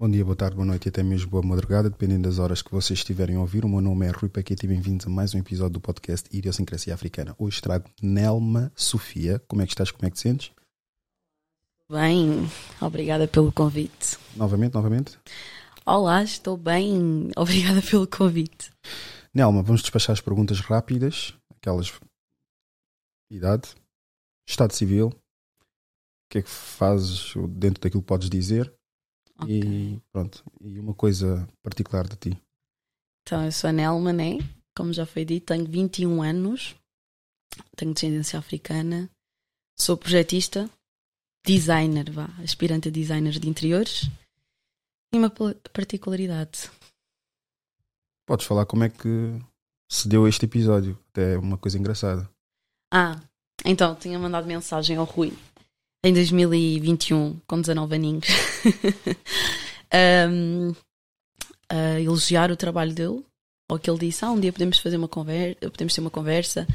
Bom dia, boa tarde, boa noite e até mesmo boa madrugada, dependendo das horas que vocês estiverem a ouvir. O meu nome é Rui Paquete e bem-vindos a mais um episódio do podcast Idiosincrasia Africana. Hoje trago Nelma Sofia. Como é que estás? Como é que te sentes? Bem, obrigada pelo convite. Novamente, novamente? Olá, estou bem, obrigada pelo convite. Nelma, vamos despachar as perguntas rápidas, aquelas idade, estado civil, o que é que fazes dentro daquilo que podes dizer Ok. e pronto, e uma coisa particular de ti. Então, eu sou a Nelma, né? Como já foi dito, tenho 21 anos, tenho descendência africana, sou projetista, designer, vá, aspirante a designer de interiores e uma particularidade. Podes falar como é que se deu este episódio, até uma coisa engraçada. Ah, então, tinha mandado mensagem ao Rui em 2021, com 19 aninhos, um, a elogiar o trabalho dele. Ou que ele disse: Ah, um dia podemos fazer uma conversa, podemos ter uma conversa,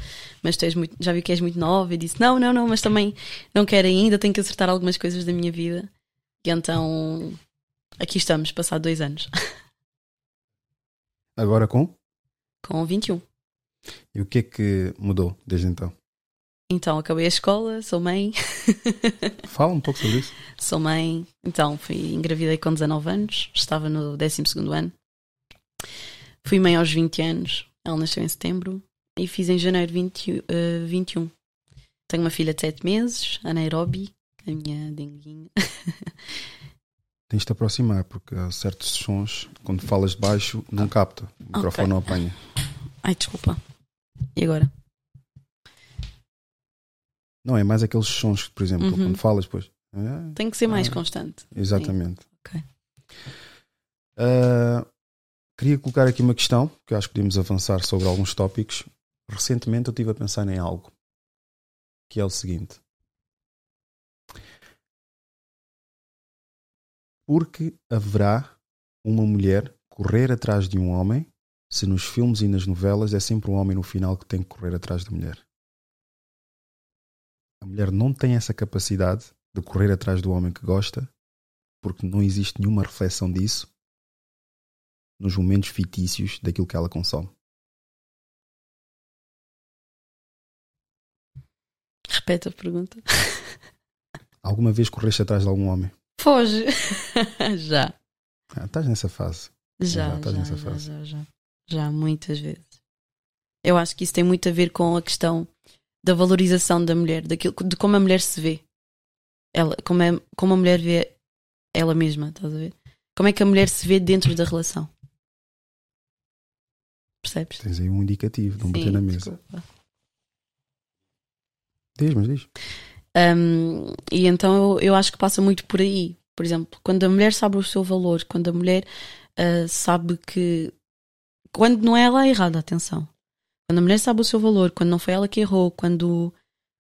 mas tu és muito, já vi que és muito nova. E disse: Não, não, não, mas também não quero ainda, tenho que acertar algumas coisas da minha vida. E então, aqui estamos, passado dois anos, Agora com? com 21. E o que é que mudou desde então? Então, acabei a escola, sou mãe. Fala um pouco sobre isso. Sou mãe, então fui engravidei com 19 anos, estava no 12 ano. Fui mãe aos 20 anos, ela nasceu em setembro e fiz em janeiro 20, eh, 21. Tenho uma filha de 7 meses, a Nairobi, a minha denguinha. Tens de te aproximar, porque há certos sons, quando falas de baixo, não capta. O microfone não apanha. Ai, desculpa. E agora? Não, é mais aqueles sons que, por exemplo, Uhum. quando falas, pois. é, Tenho que ser mais Ah. constante. exatamente. Ok. Ah, queria colocar aqui uma questão, que eu acho que podemos avançar sobre alguns tópicos. Recentemente eu estive a pensar em algo, que é o seguinte. Porque haverá uma mulher correr atrás de um homem se nos filmes e nas novelas é sempre o homem no final que tem que correr atrás da mulher? A mulher não tem essa capacidade de correr atrás do homem que gosta porque não existe nenhuma reflexão disso nos momentos fictícios daquilo que ela consome. Repete a pergunta. Alguma vez correste atrás de algum homem? Foge! já. Ah, estás nessa fase. Já, Já já, estás já, nessa já, fase. já, já. Já, muitas vezes. Eu acho que isso tem muito a ver com a questão da valorização da mulher, daquilo, de como a mulher se vê. Ela, como, é, como a mulher vê ela mesma, estás a ver? Como é que a mulher se vê dentro da relação? Percebes? Tens aí um indicativo, não bater Sim, na mesa. desculpa. Diz, mas diz. Um, e então eu, eu acho que passa muito por aí. Por exemplo, quando a mulher sabe o seu valor, quando a mulher ah, sabe que. Quando não é ela a errada, atenção. Quando a mulher sabe o seu valor, quando não foi ela que errou, quando,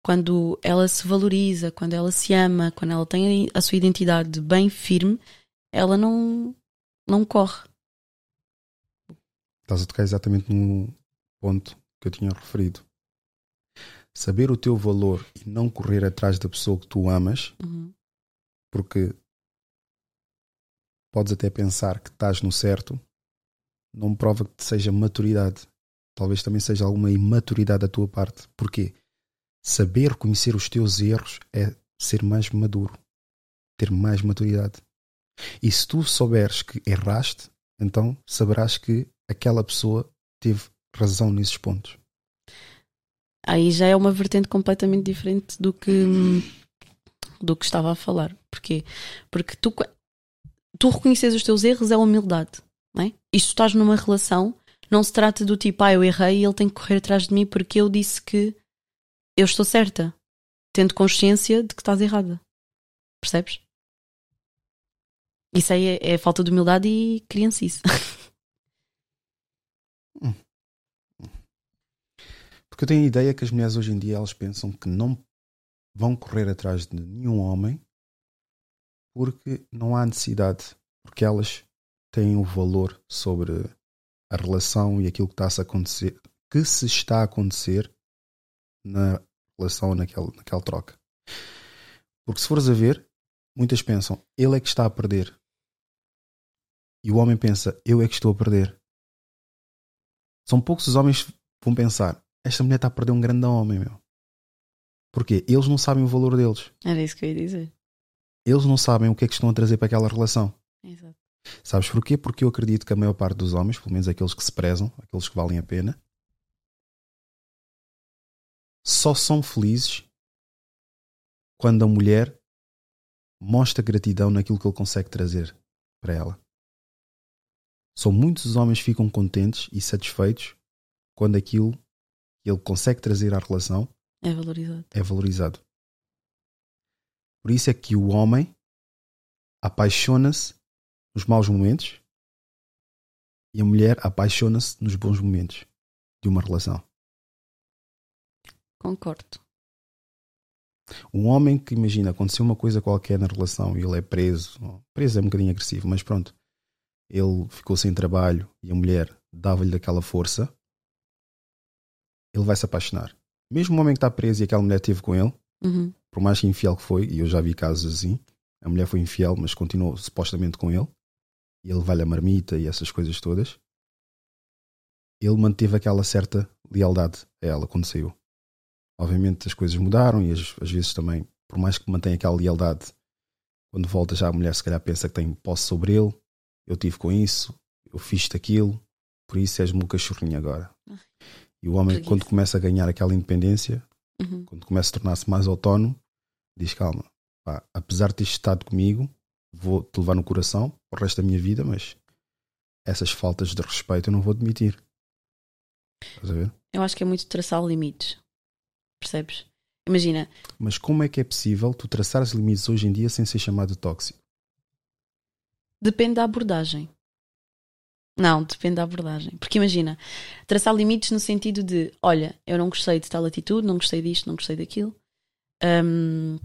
quando ela se valoriza, quando ela se ama, quando ela tem a sua identidade bem firme, ela não, não corre. Estás a tocar exatamente no ponto que eu tinha referido. Saber o teu valor e não correr atrás da pessoa que tu amas, Uhum. porque podes até pensar que estás no certo, não prova que seja maturidade. Talvez também seja alguma imaturidade da tua parte. Porquê? Saber reconhecer os teus erros é ser mais maduro, ter mais maturidade. E se tu souberes que erraste, então saberás que aquela pessoa teve razão nesses pontos. aí já é uma vertente completamente diferente do que do que estava a falar. Porquê? Porque tu, tu reconheces os teus erros é humildade, não é? E se tu estás numa relação, não se trata do tipo, ah, eu errei e ele tem que correr atrás de mim porque eu disse que eu estou certa, tendo consciência de que estás errada. Percebes? Isso aí é, é falta de humildade e criancice. Porque eu tenho a ideia que as mulheres hoje em dia elas pensam que não vão correr atrás de nenhum homem porque não há necessidade, porque elas têm o valor sobre a relação e aquilo que está a acontecer, que se está a acontecer na relação naquela, naquela troca. Porque se fores a ver, muitas pensam, ele é que está a perder. E o homem pensa, eu é que estou a perder. São poucos os homens que vão pensar, esta mulher está a perder um grande homem, meu. Porquê? Eles não sabem o valor deles. Era isso que eu ia dizer. Eles não sabem o que é que estão a trazer para aquela relação. Exato. Sabes porquê? Porque eu acredito que a maior parte dos homens, pelo menos aqueles que se prezam, aqueles que valem a pena, só são felizes quando a mulher mostra gratidão naquilo que ele consegue trazer para ela. São muitos os homens que ficam contentes e satisfeitos quando aquilo que ele consegue trazer à relação É valorizado. é valorizado. Por isso é que o homem apaixona-se nos maus momentos e a mulher apaixona-se nos bons momentos de uma relação. Concordo. Um homem que imagina aconteceu uma coisa qualquer na relação e ele é preso, preso é um bocadinho agressivo, mas pronto, ele ficou sem trabalho e a mulher dava-lhe daquela força, ele vai se apaixonar. Mesmo o homem que está preso e aquela mulher esteve com ele, Uhum. por mais que infiel que foi, e eu já vi casos assim, a mulher foi infiel, mas continuou supostamente com ele, e ele vai-lhe a marmita e essas coisas todas, ele manteve aquela certa lealdade a ela quando saiu. Obviamente as coisas mudaram e às, às vezes também, por mais que mantenha aquela lealdade, quando volta já a mulher se calhar pensa que tem posse sobre ele, eu tive com isso, eu fiz-te aquilo, por isso és-me um cachorrinho agora. E o homem, quando começa a ganhar aquela independência, Uhum. quando começa a tornar-se mais autónomo, diz: Calma, pá, apesar de teres estado comigo, vou-te levar no coração o resto da minha vida, mas essas faltas de respeito eu não vou admitir. Estás a ver? Eu acho que é muito traçar limites. Percebes? Imagina, Mas como é que é possível tu traçares limites hoje em dia sem ser chamado de tóxico? depende da abordagem. Não, depende da abordagem. Porque imagina, traçar limites no sentido de: olha, eu não gostei de tal atitude, não gostei disto, não gostei daquilo. Hum,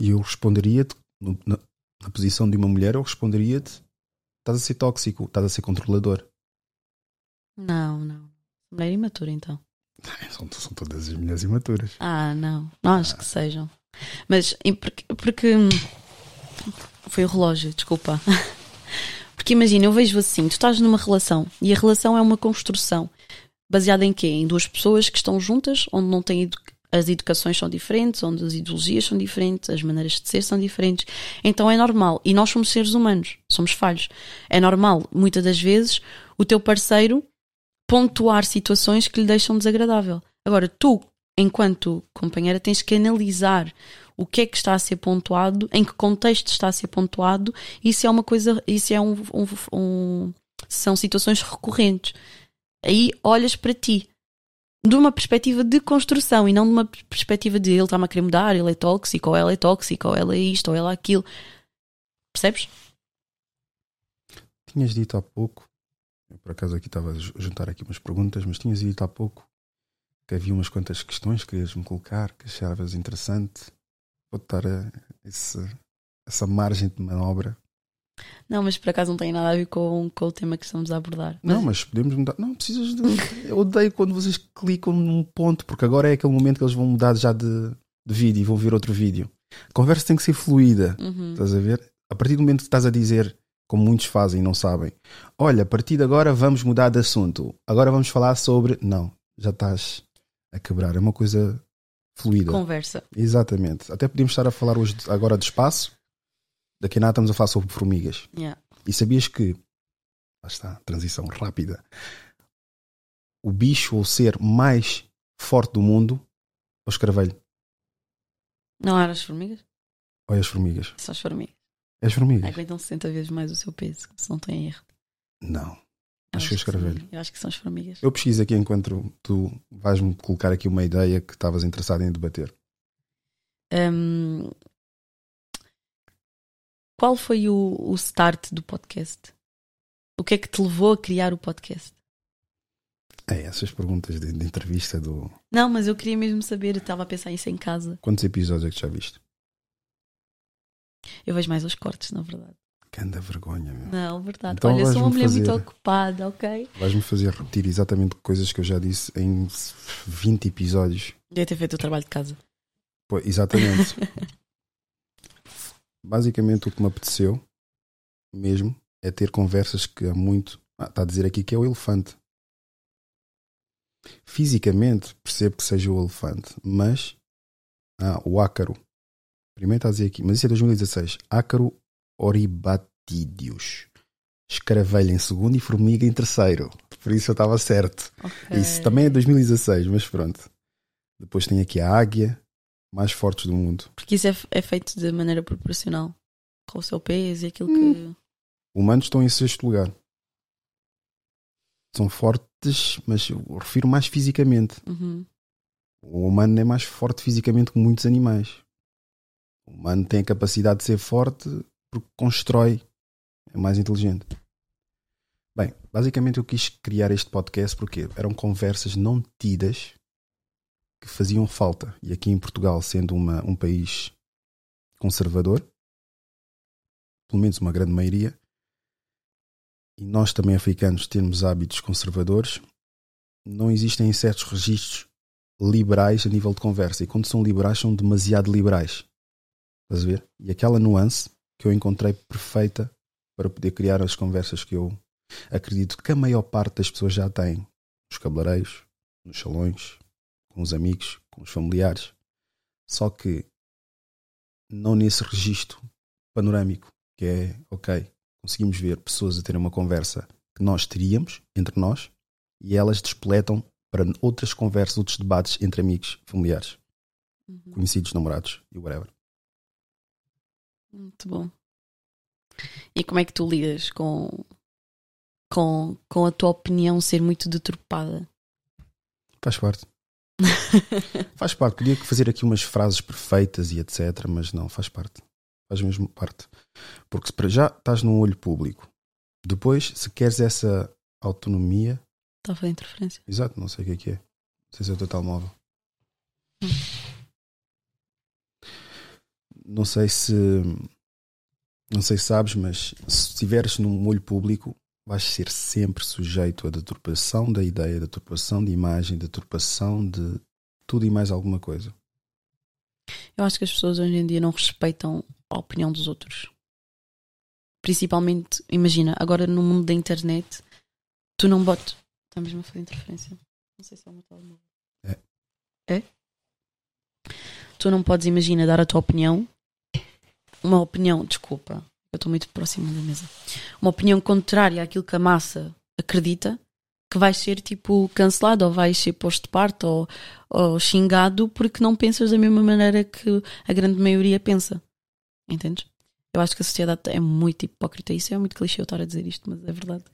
E eu responderia-te, na, posição de uma mulher, eu responderia-te: estás a ser tóxico, estás a ser controlador. não, não. Mulher imatura, então. São, são todas as mulheres imaturas. Ah, não. Não acho que sejam. Mas porque, porque hum, foi o relógio, desculpa. Porque imagina, eu vejo assim, tu estás numa relação e a relação é uma construção baseada em quê? Em duas pessoas que estão juntas, onde não têm as educações são diferentes, onde as ideologias são diferentes, as maneiras de ser são diferentes. Então é normal. E nós somos seres humanos, somos falhos. É normal, muitas das vezes, o teu parceiro pontuar situações que lhe deixam desagradável. Agora, tu, enquanto companheira, tens que analisar o que é que está a ser pontuado, em que contexto está a ser pontuado, e se é uma coisa, se é um, um- um- são situações recorrentes. Aí olhas para ti de uma perspectiva de construção e não de uma perspectiva de ele está-me a querer mudar, ele é tóxico, ou ela é tóxica, ou ela é isto, ou ela é aquilo. Percebes? Tinhas dito há pouco, por acaso aqui estava a ju- juntar aqui umas perguntas, mas tinhas dito há pouco que havia umas quantas questões que querias-me colocar, que achavas interessante. Vou dar esse- essa margem de manobra. Não, mas por acaso não tem nada a ver com, com o tema que estamos a abordar. Não, mas podemos mudar. Não, precisas de. Eu odeio quando vocês clicam num ponto, porque agora é aquele momento que eles vão mudar já de, de vídeo e vão ver outro vídeo. A conversa tem que ser fluida. Uhum. Estás a ver? A partir do momento que estás a dizer, como muitos fazem e não sabem, olha, a partir de agora vamos mudar de assunto. Agora vamos falar sobre. Não, já estás a quebrar. É uma coisa fluida. Conversa. Exatamente. Até podíamos estar a falar hoje agora de espaço. Daqui a nada estamos a falar sobre formigas. Yeah. E sabias que. Lá está, transição rápida. O bicho ou ser mais forte do mundo é o escravelho. Não eram as formigas? Ou é as formigas? São as formigas. É as formigas? Aguentam 60 vezes mais o seu peso, se não tem erro. Não. Acho que é o escravelho. Eu acho que são as formigas. Eu pesquiso aqui enquanto tu vais-me colocar aqui uma ideia que estavas interessado em debater. Hum, qual foi o, o start do podcast? O que é que te levou a criar o podcast? É, essas perguntas de, de entrevista do. Não, mas eu queria mesmo saber, eu estava a pensar isso em casa. Quantos episódios é que já viste? Eu vejo mais os cortes, na verdade. Que anda vergonha, meu. Não, verdade. Então Olha, sou uma mulher muito fazer- ocupada, ok? Vais-me fazer repetir exatamente coisas que eu já disse em 20 episódios. Devia ter feito o trabalho de casa. Pô, exatamente. Basicamente o que me apeteceu, mesmo, é ter conversas que há muito. Ah, está a dizer aqui que é o elefante. Fisicamente, percebo que seja o elefante, mas. Ah, o ácaro. Primeiro está a dizer aqui, mas isso é 2016. Ácaro oribatídeos. Escaravelho em segundo e formiga em terceiro. Por isso eu estava certo. Ok. Isso também é 2016, mas pronto. Depois tem aqui a águia, mais fortes do mundo. Porque isso é, é feito de maneira proporcional com o seu peso e aquilo Hum. que. Humanos estão em sexto lugar. São fortes, mas eu refiro mais fisicamente. Uhum. O humano é mais forte fisicamente que muitos animais. O humano tem a capacidade de ser forte porque constrói, é mais inteligente. Bem, basicamente eu quis criar este podcast porque eram conversas não tidas que faziam falta. E aqui em Portugal, sendo uma, um país conservador, pelo menos uma grande maioria, e nós também africanos temos hábitos conservadores, não existem certos registros liberais a nível de conversa. E quando são liberais, são demasiado liberais. Estás a ver? E aquela nuance que eu encontrei perfeita para poder criar as conversas que eu acredito que a maior parte das pessoas já tem nos cabeleireiros, nos salões, com os amigos, com os familiares. Só que não nesse registro panorâmico, que é, ok, conseguimos ver pessoas a terem uma conversa que nós teríamos entre nós e elas despletam para outras conversas, outros debates entre amigos, familiares, Uhum. conhecidos, namorados e whatever. Muito bom. E como é que tu lidas com, com, com a tua opinião ser muito deturpada? Faz parte. Faz parte. Podia fazer aqui umas frases perfeitas e etc, mas não, faz parte. Faz mesmo parte. Porque se para já estás num olho público, depois, se queres essa autonomia, Está a fazer interferência? exato, não sei o que é que é. Não sei se é o teu telemóvel. Não sei se. Não sei se sabes, mas se estiveres num olho público, vais ser sempre sujeito à deturpação da ideia, deturpação de imagem, deturpação de tudo e mais alguma coisa. Eu acho que as pessoas hoje em dia não respeitam a opinião dos outros. Principalmente, imagina, agora no mundo da internet, tu não botes. Está mesmo a fazer interferência. Não sei se é o meu telemóvel. É. É? Tu não podes, imagina, dar a tua opinião. Uma opinião, desculpa, eu estou muito próxima da mesa. Uma opinião contrária àquilo que a massa acredita, que vais ser tipo cancelado ou vais ser posto de parte ou, ou xingado porque não pensas da mesma maneira que a grande maioria pensa. Entendes? Eu acho que a sociedade é muito hipócrita. Isso é muito clichê eu estar a dizer isto, mas é verdade.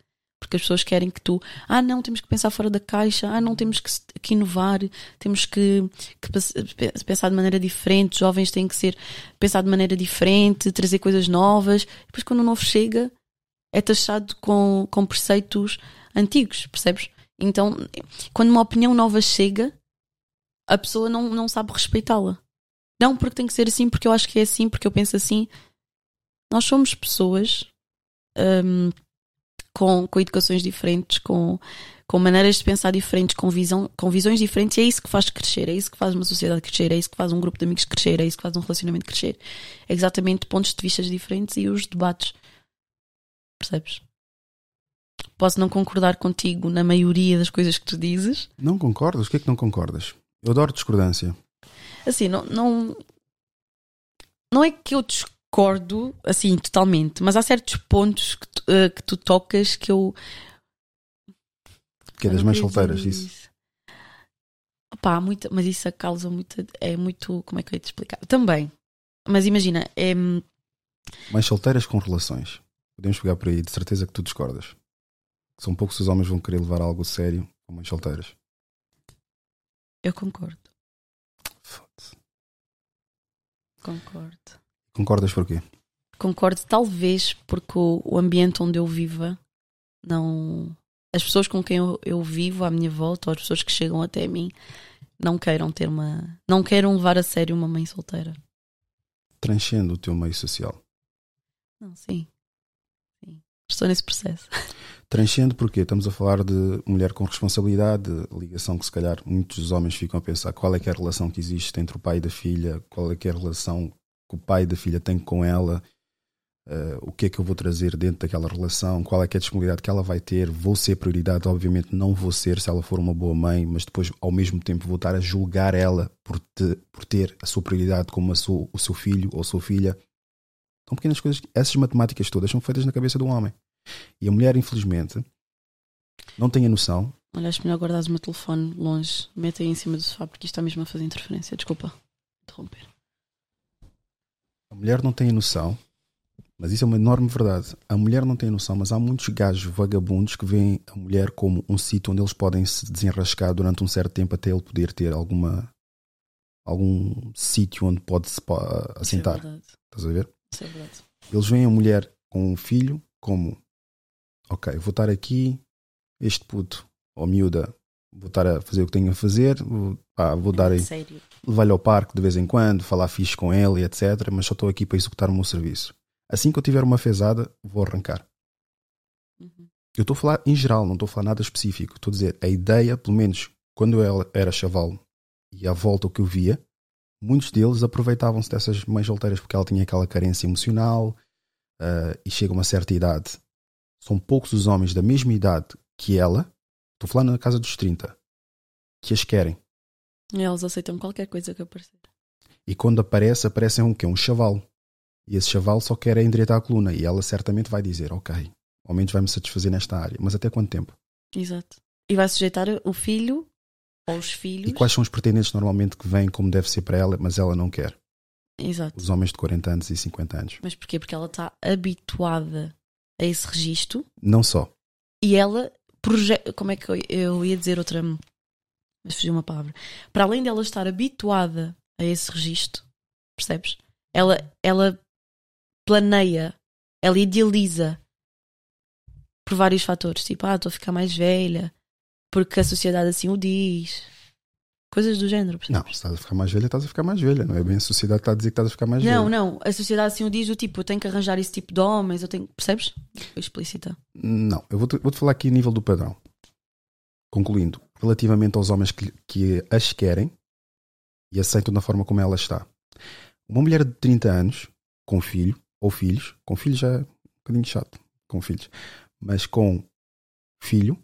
Porque as pessoas querem que tu, ah, não, temos que pensar fora da caixa, ah, não, temos que, que inovar, temos que, que pens- pe- pensar de maneira diferente, jovens têm que ser pensar de maneira diferente, trazer coisas novas. Depois, quando o novo chega, é taxado com, com preceitos antigos, percebes? Então, quando uma opinião nova chega, a pessoa não, não sabe respeitá-la. Não porque tem que ser assim, porque eu acho que é assim, porque eu penso assim. Nós somos pessoas hum, com, com educações diferentes, com, com maneiras de pensar diferentes, com, visão, com visões diferentes, e é isso que faz crescer, é isso que faz uma sociedade crescer, é isso que faz um grupo de amigos crescer, é isso que faz um relacionamento crescer. É exatamente pontos de vista diferentes e os debates. Percebes? Posso não concordar contigo na maioria das coisas que tu dizes. Não concordas? O que é que não concordas? Eu adoro discordância. Assim, não, não, não é que eu discordo assim totalmente, mas há certos pontos que tu, eh, que tu tocas que eu. Que é das mães solteiras, isso. Há muita, mas isso causa muita. É muito. Como é que eu ia te explicar? Também. Mas imagina, é, Mães solteiras com relações. Podemos pegar por aí, de certeza que tu discordas. São poucos os homens vão querer levar algo sério com mães solteiras. eu concordo. Foda-se. Concordo. Concordas porquê? Concordo, talvez porque o, o ambiente onde eu viva não. As pessoas com quem eu, eu vivo à minha volta, ou as pessoas que chegam até mim, não queiram ter uma. Não queiram levar a sério uma mãe solteira. Transcende o teu meio social. Não, sim. Sim. Estou nesse processo. Transcende porque estamos a falar de mulher com responsabilidade, de ligação que se calhar muitos homens ficam a pensar qual é que é a relação que existe entre o pai e da filha, qual é que é a relação que o pai da filha tem com ela. uh, o que é que eu vou trazer dentro daquela relação, qual é, que é a disponibilidade que ela vai ter, vou ser prioridade, obviamente não vou ser se ela for uma boa mãe, mas depois ao mesmo tempo vou estar a julgar ela por, te, por ter a sua prioridade como a sua, o seu filho ou sua filha. São pequenas coisas, essas matemáticas todas são feitas na cabeça um homem. E a mulher, infelizmente, não tem a noção. Olha, acho melhor guardares o meu telefone longe, mete aí em cima do sofá, porque isto está mesmo a fazer interferência. Desculpa interromper. A mulher não tem noção mas isso é uma enorme verdade. A mulher não tem noção, mas há muitos gajos vagabundos que veem a mulher como um sítio onde eles podem se desenrascar durante um certo tempo até ele poder ter alguma algum sítio onde pode se assentar. Isso é verdade. Estás a ver? Isso é verdade. Eles veem a mulher com um filho como ok, vou estar aqui, este puto ou miúda, vou estar a fazer o que tenho a fazer, vou, pá, vou dar aí, levar-lhe ao parque de vez em quando, falar fixe com ele, etc. Mas só estou aqui para executar o meu serviço. Assim que eu tiver uma fezada, vou arrancar. Uhum. Eu estou a falar em geral, não estou a falar nada específico. Estou a dizer, a ideia, pelo menos quando eu era chaval e à volta o que eu via, muitos deles aproveitavam-se dessas mães solteiras porque ela tinha aquela carência emocional uh, e chega a uma certa idade. São poucos os homens da mesma idade que ela, estou falar na casa dos 30, que as querem. E elas aceitam qualquer coisa que aparecer. E quando aparece, aparecem um que Um chavalo. E esse chaval só quer é endireitar a coluna. E ela certamente vai dizer: Ok, ao menos vai-me satisfazer nesta área. Mas até quanto tempo? Exato. E vai sujeitar o filho ou os filhos. E quais são os pretendentes normalmente que vêm como deve ser para ela, mas ela não quer? Exato. Os homens de 40 anos e 50 anos. Mas porquê? Porque ela está habituada a esse registro. Não só. E ela projeta. Como é que eu, eu ia dizer outra. Mas fugiu uma palavra. Para além dela estar habituada a esse registro, percebes? Ela, ela planeia, ela idealiza por vários fatores, tipo, ah, estou a ficar mais velha, porque a sociedade assim o diz. Coisas do género. Percebes? Não, se estás a ficar mais velha, estás a ficar mais velha. Não é bem a sociedade que está a dizer que estás a ficar mais não, velha. Não, não. A sociedade assim o diz, o tipo, eu tenho que arranjar esse tipo de homens, eu tenho. Percebes? Explícita. Não, eu vou-te vou -te falar aqui a nível do padrão. Concluindo, relativamente aos homens que, que as querem e aceitam da forma como ela está. Uma mulher de 30 anos, com filho, ou filhos, com filhos já é um bocadinho chato, com filhos, mas com filho,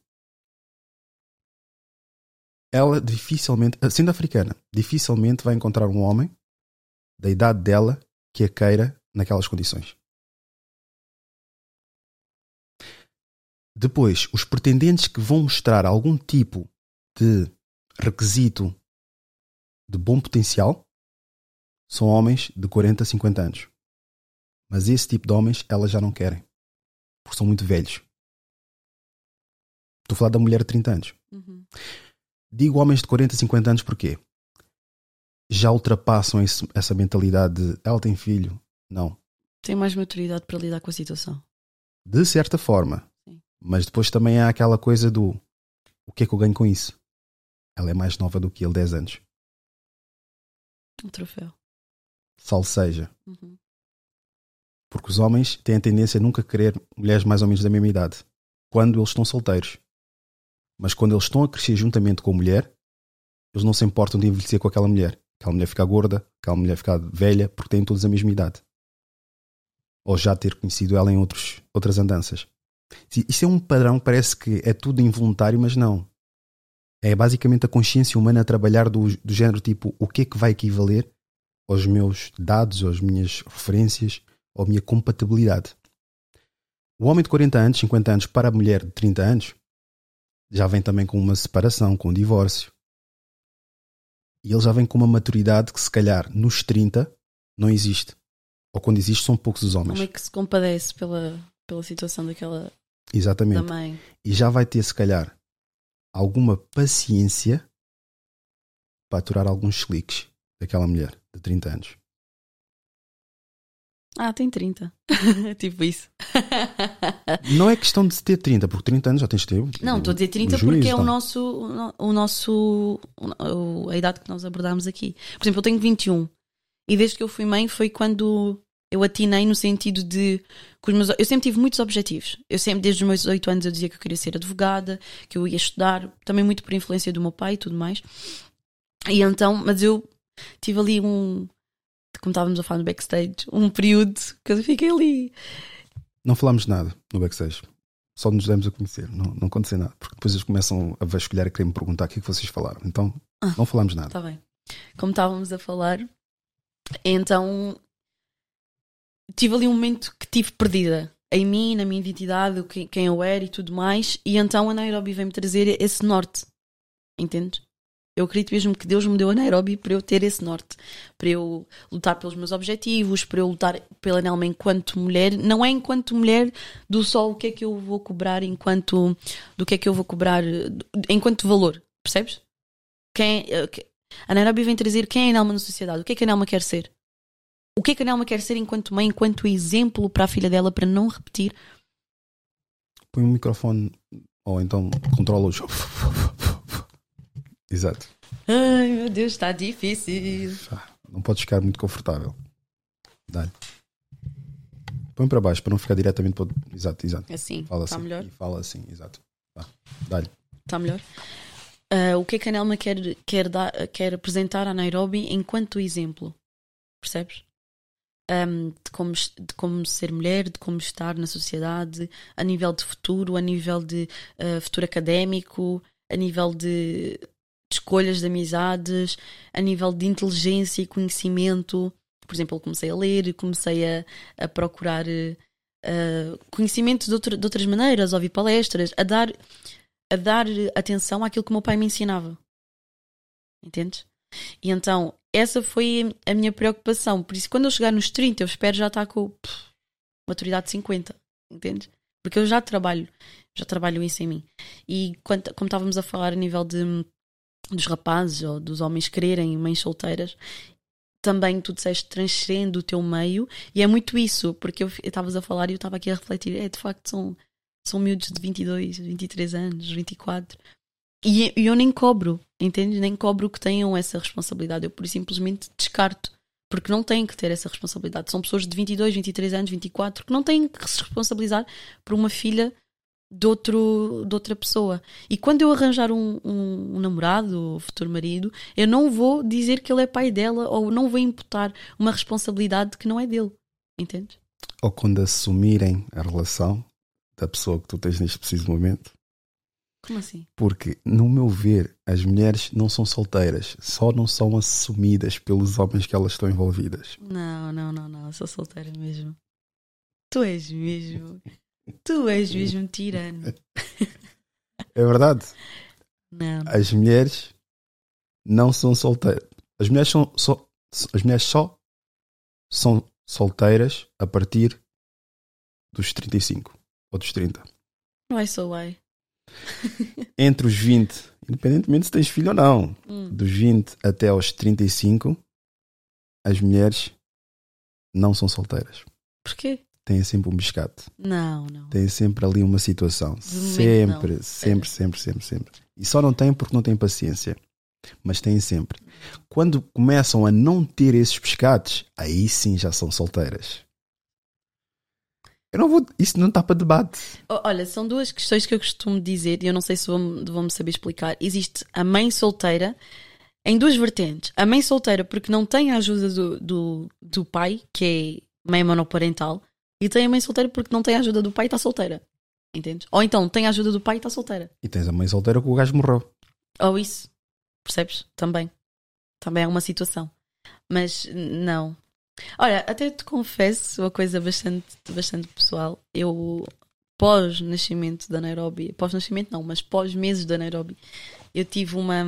ela dificilmente, sendo africana, dificilmente vai encontrar um homem da idade dela que a queira naquelas condições. Depois, os pretendentes que vão mostrar algum tipo de requisito de bom potencial são homens de 40, 50 anos. Mas esse tipo de homens elas já não querem. Porque são muito velhos. Estou a falar da mulher de 30 anos. Uhum. Digo homens de 40, 50 anos porque já ultrapassam esse, essa mentalidade de ela tem filho. Não. Tem mais maturidade para lidar com a situação. De certa forma. Sim. Mas depois também há aquela coisa do o que é que eu ganho com isso? Ela é mais nova do que ele, 10 anos. Um troféu. Sal seja. Uhum. Porque os homens têm a tendência a nunca querer mulheres mais ou menos da mesma idade, quando eles estão solteiros. Mas quando eles estão a crescer juntamente com a mulher, eles não se importam de envelhecer com aquela mulher. Aquela mulher ficar gorda, aquela mulher ficar velha, porque têm todos a mesma idade. Ou já ter conhecido ela em outros, outras andanças. Isso é um padrão parece que é tudo involuntário, mas não. É basicamente a consciência humana a trabalhar do, do género tipo o que é que vai equivaler aos meus dados, às minhas referências, a minha compatibilidade. O homem de 40 anos, 50 anos, para a mulher de 30 anos, já vem também com uma separação, com um divórcio. E ele já vem com uma maturidade que, se calhar, nos 30 não existe. Ou quando existe, são poucos os homens. Como é que se compadece pela, pela situação daquela Exatamente. da mãe? E já vai ter, se calhar, alguma paciência para aturar alguns cliques daquela mulher de 30 anos. Ah, tem 30. tipo isso. não é questão de ter 30, porque 30 anos já tens tempo. Não, estou a dizer 30 porque é o nosso, o nosso. a idade que nós abordámos aqui. Por exemplo, eu tenho 21 e desde que eu fui mãe foi quando eu atinei no sentido de. Meus, eu sempre tive muitos objetivos. Eu sempre, desde os meus 8 anos, eu dizia que eu queria ser advogada, que eu ia estudar, também muito por influência do meu pai e tudo mais. E então, mas eu tive ali um como estávamos a falar no backstage, um período que eu fiquei ali. Não falámos nada no backstage. Só nos demos a conhecer. Não, não aconteceu nada. Porque depois eles começam a vasculhar e querer me perguntar o que é que vocês falaram. Então, Ah. não falámos nada. Está bem. Como estávamos a falar, então tive ali um momento que tive perdida em mim, na minha identidade, quem eu era e tudo mais. E então a Nairobi veio-me trazer esse norte. Entendes? Eu acredito mesmo que Deus me deu a Nairobi para eu ter esse norte, para eu lutar pelos meus objetivos, para eu lutar pela Nelma enquanto mulher, não é enquanto mulher do só o que é que eu vou cobrar enquanto do que é que eu vou cobrar enquanto valor, percebes? Quem, eh, a Nairobi vem trazer quem é a Nelma na sociedade, o que é que a Nelma quer ser? O que é que a Nelma quer ser enquanto mãe, enquanto exemplo para a filha dela para não repetir? Põe o microfone ou então controla o jogo. Exato. Ai meu Deus, está difícil. Não podes ficar muito confortável. Dá-lhe. Põe para baixo para não ficar diretamente para. Exato, exato. Assim, Fala está assim. melhor? E fala assim, exato. Dá-lhe. Está melhor? Ah, o que é que a Nelma quer, quer, dar, quer apresentar à Nairobi enquanto exemplo? Percebes? Ahm, de, como, de como ser mulher, de como estar na sociedade, a nível de futuro, a nível de ah, futuro académico, a nível de escolhas de amizades, a nível de inteligência e conhecimento. Por exemplo, eu comecei a ler, comecei a, a procurar ah, conhecimento de, de outras maneiras, ouvir palestras, a dar a dar atenção àquilo que o meu pai me ensinava. Entendes? E então, essa foi a minha preocupação. Por isso, quando eu chegar nos 30, eu espero já estar com pff, maturidade de 50. Entendes? Porque eu já trabalho, já trabalho isso em mim. E quando, como estávamos a falar a nível de, dos rapazes ou dos homens quererem mães solteiras, também tu disseste transcende o teu meio, e é muito isso, porque eu estavas a falar e eu estava aqui a refletir, é de facto são são miúdos de 22, 23 anos, 24. E e eu nem cobro, entendes? Nem cobro que tenham essa responsabilidade. Eu, por simplesmente, descarto. Porque não têm que ter essa responsabilidade. São pessoas de 22, 23 anos, 24, que não têm que se responsabilizar por uma filha de, outro, de outra pessoa. E quando eu arranjar um, um, um namorado ou futuro marido, eu não vou dizer que ele é pai dela ou não vou imputar uma responsabilidade que não é dele. Entendes? Ou quando assumirem a relação da pessoa que tu tens neste preciso momento. Como assim? Porque, no meu ver, as mulheres não são solteiras, só não são assumidas pelos homens que elas estão envolvidas. Não, não, não, não. Eu sou solteira mesmo. Tu és mesmo. Tu és mesmo tirano. É verdade. Não. As mulheres não são solteiras. As mulheres são só, as mulheres só são solteiras a partir dos 35 ou dos 30. Why so why? Entre os 20, independentemente se tens filho ou não, Hum. dos 20 até aos 35, as mulheres não são solteiras. Porquê? Têm sempre um biscate. Não, não. Têm sempre ali uma situação. Sempre, não. sempre, sempre, sempre, sempre. E só não têm porque não têm paciência. Mas têm sempre. Quando começam a não ter esses pescados, aí sim já são solteiras. Eu não vou. Isso não está para debate. Olha, são duas questões que eu costumo dizer e eu não sei se vou-me saber explicar. Existe a mãe solteira em duas vertentes. A mãe solteira porque não tem a ajuda do, do, do pai, que é mãe monoparental, e tem a mãe solteira porque não tem a ajuda do pai e está solteira. Entendes? Ou então tem a ajuda do pai e está solteira. E tens a mãe solteira que o gajo morreu. Ou isso. Percebes? Também. Também é uma situação. Mas não. Olha, até te confesso uma coisa bastante, bastante pessoal. Eu, pós-nascimento da Nairobi, pós-nascimento não, mas pós-meses da Nairobi, eu tive uma.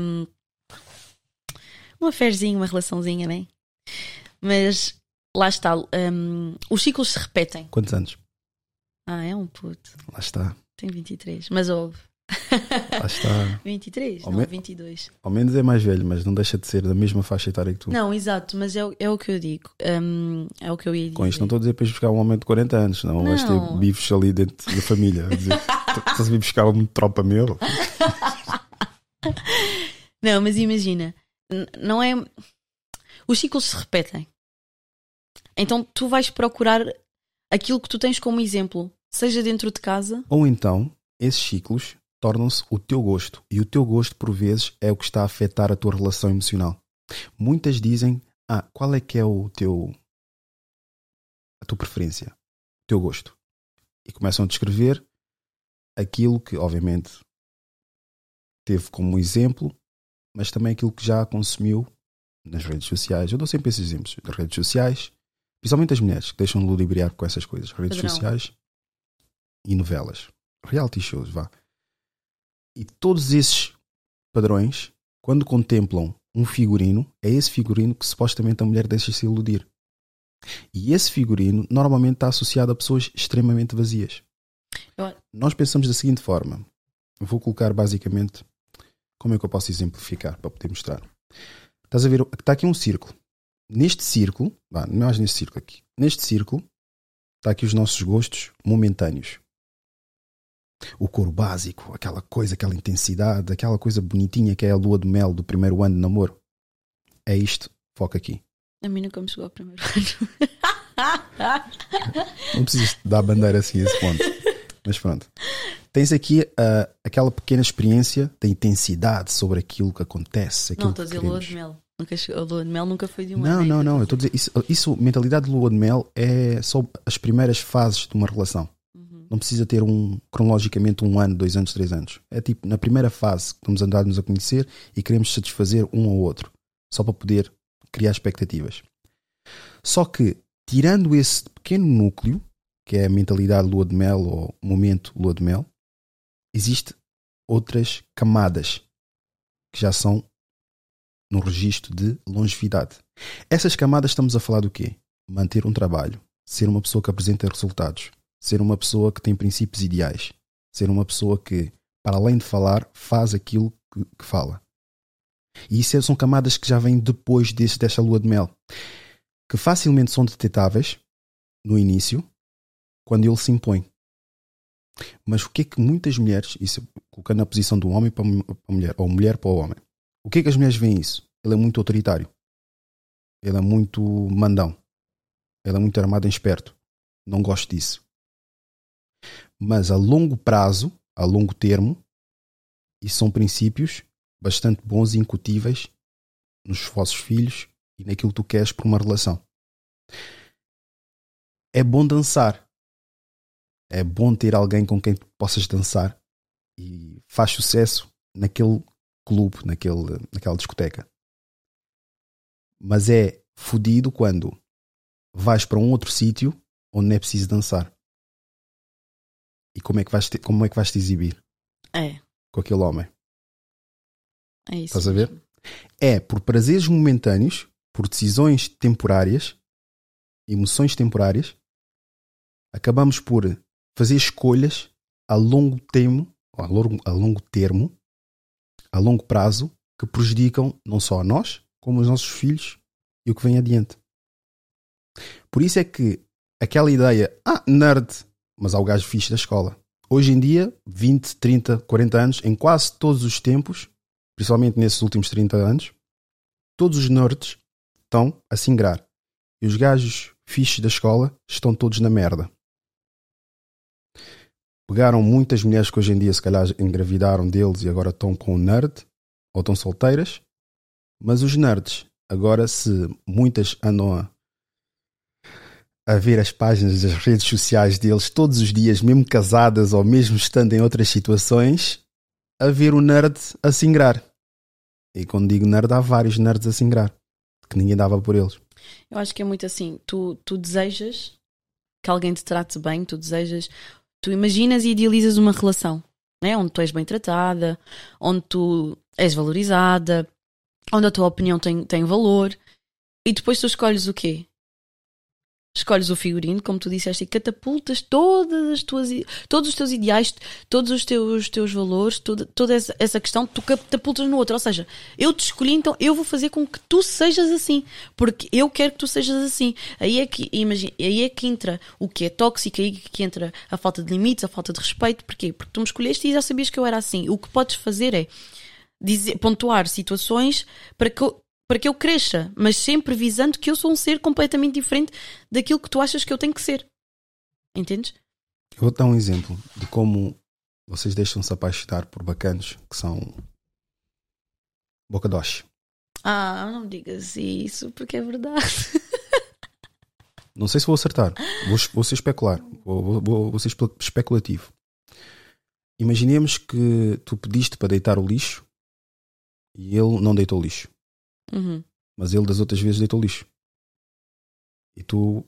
uma ferzinha, uma relaçãozinha, né? Mas lá está. hum, os ciclos se repetem. Quantos anos? Ah, é um puto. Lá está. Tem 23. Mas houve. Lá está. 23? Ao Não, me- 22. Ao menos é mais velho, mas não deixa de ser da mesma faixa etária que tu. Não, exato, mas é, o- é o que eu digo. Hum, é o que eu ia dizer. Com isto não estou a dizer para ir buscar um homem de 40 anos, não, vais ter Não. bifes ali dentro da família. Estás a vir buscar um tropa meu? Não, mas imagina, não é. Os ciclos se repetem. Então tu vais procurar aquilo que tu tens como exemplo, seja dentro de casa. Ou então, esses ciclos tornam-se o teu gosto. E o teu gosto, por vezes, é o que está a afetar a tua relação emocional. Muitas dizem: Ah, qual é que é o teu. a tua preferência, o teu gosto? E começam a descrever aquilo que, obviamente, teve como exemplo, mas também aquilo que já consumiu nas redes sociais. Eu dou sempre esses exemplos das redes sociais, principalmente as mulheres que deixam de ludibriar com essas coisas, redes Padrão. sociais e novelas, reality shows, vá. E todos esses padrões, quando contemplam um figurino, é esse figurino que supostamente a mulher deixa se iludir. E esse figurino normalmente está associado a pessoas extremamente vazias. Eu- Nós pensamos da seguinte forma: vou colocar basicamente como é que eu posso exemplificar para poder mostrar. Estás a ver? Está aqui um círculo. Neste círculo, não é mais neste círculo aqui. Neste círculo está aqui os nossos gostos momentâneos. O coro básico, aquela coisa, aquela intensidade, aquela coisa bonitinha que é a lua de mel do primeiro ano de namoro. É isto, foca aqui. A mim nunca me chegou ao primeiro ano. Não precisas dar bandeira assim a esse ponto. Mas pronto. Tens aqui ah, aquela pequena experiência da intensidade sobre aquilo que acontece. Aquilo não, estou a dizer lua de mel. Nunca chegou, a lua de mel nunca foi de um Não, ano. não, é não. Eu estou a dizer, isso, isso, mentalidade de lua de mel é só as primeiras fases de uma relação. Uhum. Não precisa ter um, cronologicamente, um ano, dois anos, três anos. É tipo, na primeira fase que estamos a andar-nos a conhecer e queremos satisfazer um ao outro. Só para poder criar expectativas. Só que, tirando esse pequeno núcleo, que é a mentalidade lua de mel ou momento lua de mel, existe outras camadas que já são no registro de longevidade. Essas camadas estamos a falar do quê? Manter um trabalho, ser uma pessoa que apresenta resultados, ser uma pessoa que tem princípios ideais, ser uma pessoa que, para além de falar, faz aquilo que, que fala. E isso são camadas que já vêm depois desse, desta lua de mel, que facilmente são detectáveis no início, quando ele se impõe. Mas o que é que muitas mulheres, isso colocando na posição do homem para a mulher, ou mulher para o homem, o que é que as mulheres veem isso? Ele é muito autoritário. Ele é muito mandão. Ele é muito armado em esperto. Não gosto disso. Mas a longo prazo, a longo termo, isso são princípios bastante bons e incutíveis nos vossos filhos e naquilo que tu queres por uma relação. É bom dançar. É bom ter alguém com quem tu possas dançar e faz sucesso naquele clube, naquele, naquela discoteca. Mas é fodido quando vais para um outro sítio onde não é preciso dançar. E como é que vais te, como é que vais te exibir É, com aquele homem? é isso. Estás a ver? É por prazeres momentâneos, por decisões temporárias, emoções temporárias, acabamos por fazer escolhas a longo termo, a longo, a longo termo, a longo prazo, que prejudicam não só a nós, como os nossos filhos e o que vem adiante. Por isso é que aquela ideia, ah, nerd, mas há o gajo fixe da escola. Hoje em dia, 20, 30, 40 anos, em quase todos os tempos, principalmente nesses últimos 30 anos, todos os nerds estão a se ingrar. E os gajos fixes da escola estão todos na merda. Pegaram muitas mulheres que hoje em dia se calhar engravidaram deles e agora estão com o nerd ou estão solteiras. Mas os nerds, agora se muitas andam a, a ver as páginas das redes sociais deles todos os dias, mesmo casadas ou mesmo estando em outras situações, a ver o nerd a se ingrar. E quando digo nerd, há vários nerds a se ingrar. Que ninguém dava por eles. Eu acho que é muito assim. Tu, tu desejas que alguém te trate bem, tu desejas, tu imaginas e idealizas uma relação, né? onde tu és bem tratada, onde tu és valorizada, onde a tua opinião tem, tem valor, e depois tu escolhes o quê? Escolhes o figurino, como tu disseste, e catapultas todas as tuas, todos os teus ideais, todos os teus, teus valores, toda, toda essa, essa questão, tu catapultas no outro. Ou seja, eu te escolhi, então eu vou fazer com que tu sejas assim, porque eu quero que tu sejas assim. Aí é que, imagina, aí é que entra o que é tóxico, aí é que entra a falta de limites, a falta de respeito. Porquê? Porque tu me escolheste e já sabias que eu era assim. O que podes fazer é dizer, pontuar situações para que eu, para que eu cresça, mas sempre visando que eu sou um ser completamente diferente daquilo que tu achas que eu tenho que ser. Entendes? Eu vou dar um exemplo de como vocês deixam-se apaixonar por bacanos que são boca doce. Ah, não digas isso, porque é verdade. Não sei se vou acertar. Vou, vou ser especular. Vou, vou, vou ser espe- especulativo. Imaginemos que tu pediste para deitar o lixo e ele não deitou o lixo. Uhum. Mas ele das outras vezes deitou lixo. E tu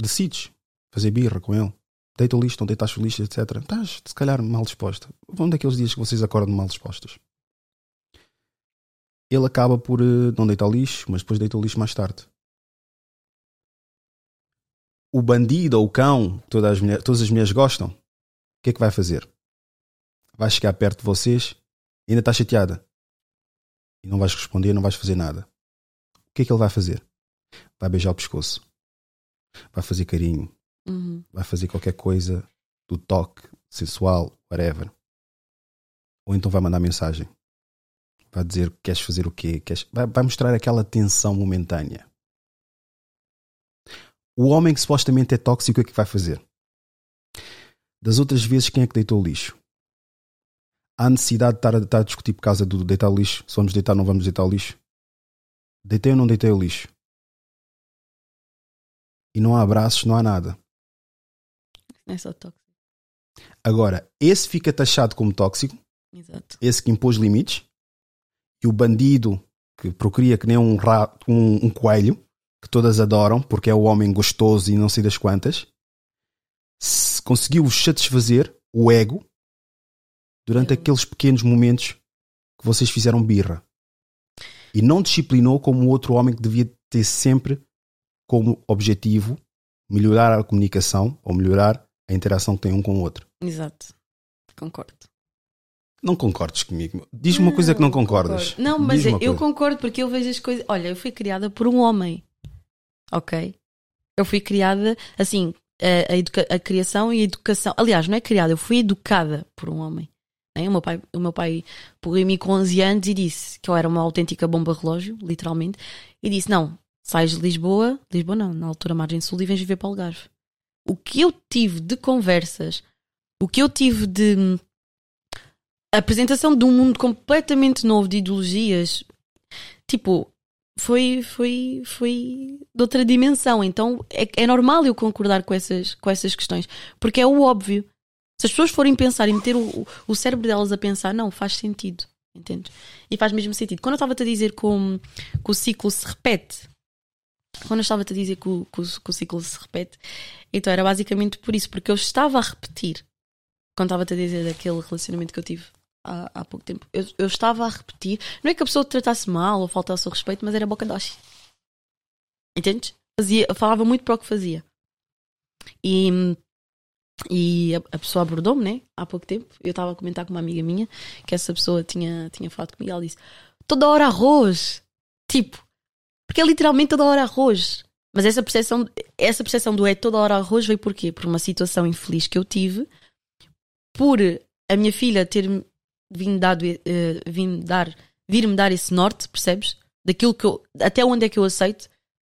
decides fazer birra com ele. Deita o lixo, não deitas o lixo, etc. Estás, se calhar, mal disposta. Um daqueles dias que vocês acordam mal dispostas. Ele acaba por eh, não deitar o lixo, mas depois deita o lixo mais tarde. O bandido ou o cão, todas as, mulheres, todas as mulheres gostam, o que é que vai fazer? Vai chegar perto de vocês e ainda está chateada e não vais responder, não vais fazer nada. O que é que ele vai fazer? Vai beijar o pescoço, vai fazer carinho, Uhum. vai fazer qualquer coisa do toque, sensual, whatever. Ou então vai mandar mensagem. Vai dizer queres fazer o quê? Queres... Vai, vai mostrar aquela tensão momentânea. O homem que supostamente é tóxico, o que é que vai fazer? Das outras vezes, quem é que deitou o lixo? Há necessidade de estar a, estar a discutir por causa do deitar o lixo? Se vamos deitar ou não vamos deitar o lixo? Deitei ou não deitei o lixo? E não há abraços, não há nada. É só tóxico. Agora, esse fica taxado como tóxico, Exato. esse que impôs limites, e o bandido que procria que nem um, rato, um, um coelho, que todas adoram, porque é o homem gostoso e não sei das quantas, se conseguiu satisfazer o ego durante aqueles pequenos momentos que vocês fizeram birra. E não disciplinou como o outro homem que devia ter sempre como objetivo melhorar a comunicação ou melhorar a interação que tem um com o outro. Exato. Concordo. Não concordes comigo. Diz-me uma coisa que não concordas. concordo. Não, mas eu coisa. concordo porque eu vejo as coisas. Olha, eu fui criada por um homem. Ok? Eu fui criada, assim, a, a, a criação e a educação. Aliás, não é criada, eu fui educada por um homem. Né? O meu pai, o meu pai pegou mim com 11 anos e disse que eu era uma autêntica bomba relógio, literalmente. E disse: Não, sais de Lisboa, Lisboa não, na altura Margem Sul, e vens viver para o Algarve. O que eu tive de conversas, o que eu tive de hum, apresentação de um mundo completamente novo de ideologias, tipo, foi, foi, foi de outra dimensão. Então é, é normal eu concordar com essas, com essas questões, porque é o óbvio. Se as pessoas forem pensar e meter o, o- o cérebro delas a pensar, não, faz sentido. Entendes? E faz mesmo sentido. Quando eu estava-te a dizer que o, que o ciclo se repete, quando eu estava-te a dizer que o, que, o, que o ciclo se repete, então era basicamente por isso, porque eu estava a repetir, quando estava-te a dizer daquele relacionamento que eu tive há, há pouco tempo, eu, eu estava a repetir, não é que a pessoa te tratasse mal ou faltasse ao respeito, mas era boca doce. Entendes? Fazia, falava muito para o que fazia. E, e a, a pessoa abordou-me, né? Há pouco tempo. Eu estava a comentar com uma amiga minha que essa pessoa tinha, tinha falado comigo. Ela disse: toda hora arroz. Tipo, porque é literalmente toda hora arroz. Mas essa percepção, essa percepção do é toda hora arroz veio por quê? Por uma situação infeliz que eu tive, por a minha filha ter vindo, dado, eh, vindo dar, vir-me dar esse norte, percebes? Daquilo que eu, até onde é que eu aceito,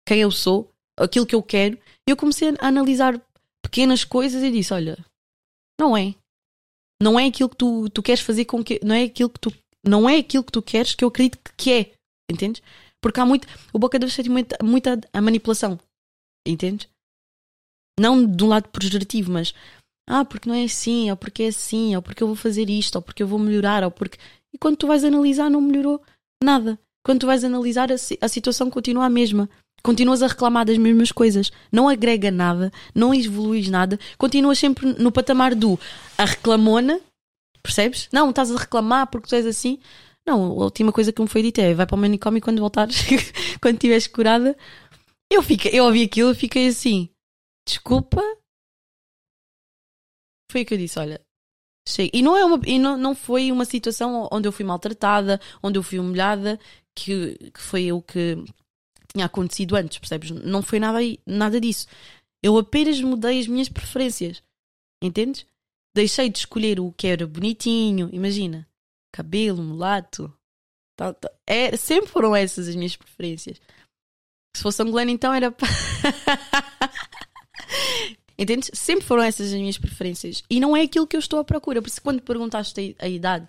quem eu sou, aquilo que eu quero. E eu comecei a analisar pequenas coisas e disse: Olha, não é. Não é aquilo que tu, tu queres fazer com que. Não é aquilo que tu. Não é aquilo que tu queres que eu acredito que- é. Entendes? Porque há muito. O boca deve ser muita, muita a manipulação. Entendes? Não de um lado pejorativo, mas. Ah, porque não é assim, ou porque é assim, ou porque eu vou fazer isto, ou porque eu vou melhorar, ou porque. E quando tu vais analisar, não melhorou nada. Quando tu vais analisar, a, a situação continua a mesma. Continuas a reclamar das mesmas coisas. Não agrega nada, não evoluís nada. Continuas sempre no patamar do a reclamona, percebes? Não, estás a reclamar porque tu és assim. Não, a última coisa que me foi dita é vai para o manicômio quando voltares, quando estiveres curada. Eu, fiquei, eu ouvi aquilo e fiquei assim, desculpa. Foi o que eu disse, olha. chega. E, não, é uma, e não, não foi uma situação onde eu fui maltratada, onde eu fui humilhada, que, que foi o que tinha acontecido antes, percebes? Não foi nada, nada disso. Eu apenas mudei as minhas preferências, entendes? Deixei de escolher o que era bonitinho, imagina, cabelo, mulato, tal, tal. É, sempre foram essas as minhas preferências. Se fosse angolano, então era. Entendes? Sempre foram essas as minhas preferências. E não é aquilo que eu estou à procura. Por isso, quando perguntaste a idade,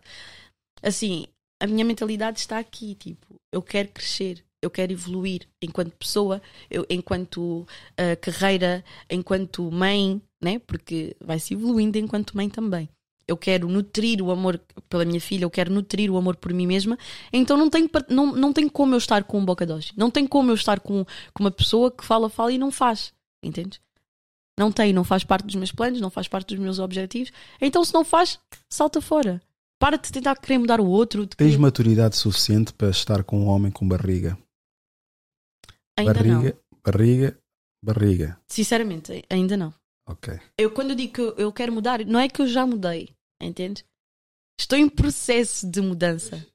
assim, a minha mentalidade está aqui, tipo, eu quero crescer, eu quero evoluir enquanto pessoa, eu, enquanto uh, carreira, enquanto mãe, né? Porque vai se evoluindo enquanto mãe também. Eu quero nutrir o amor pela minha filha, eu quero nutrir o amor por mim mesma. Então não tem, não, não tem como eu estar com um boca doce. Não tem como eu estar com, com uma pessoa que fala, fala e não faz. Entendes? Não tem, não faz parte dos meus planos, não faz parte dos meus objetivos. Então se não faz, salta fora. Para de tentar querer mudar o outro. Tens querer... maturidade suficiente para estar com um homem com barriga? Ainda barriga, não. barriga, barriga. Sinceramente, ainda não. Ok. Eu, quando eu digo que eu, eu quero mudar, não é que eu já mudei, entende? Estou em processo de mudança.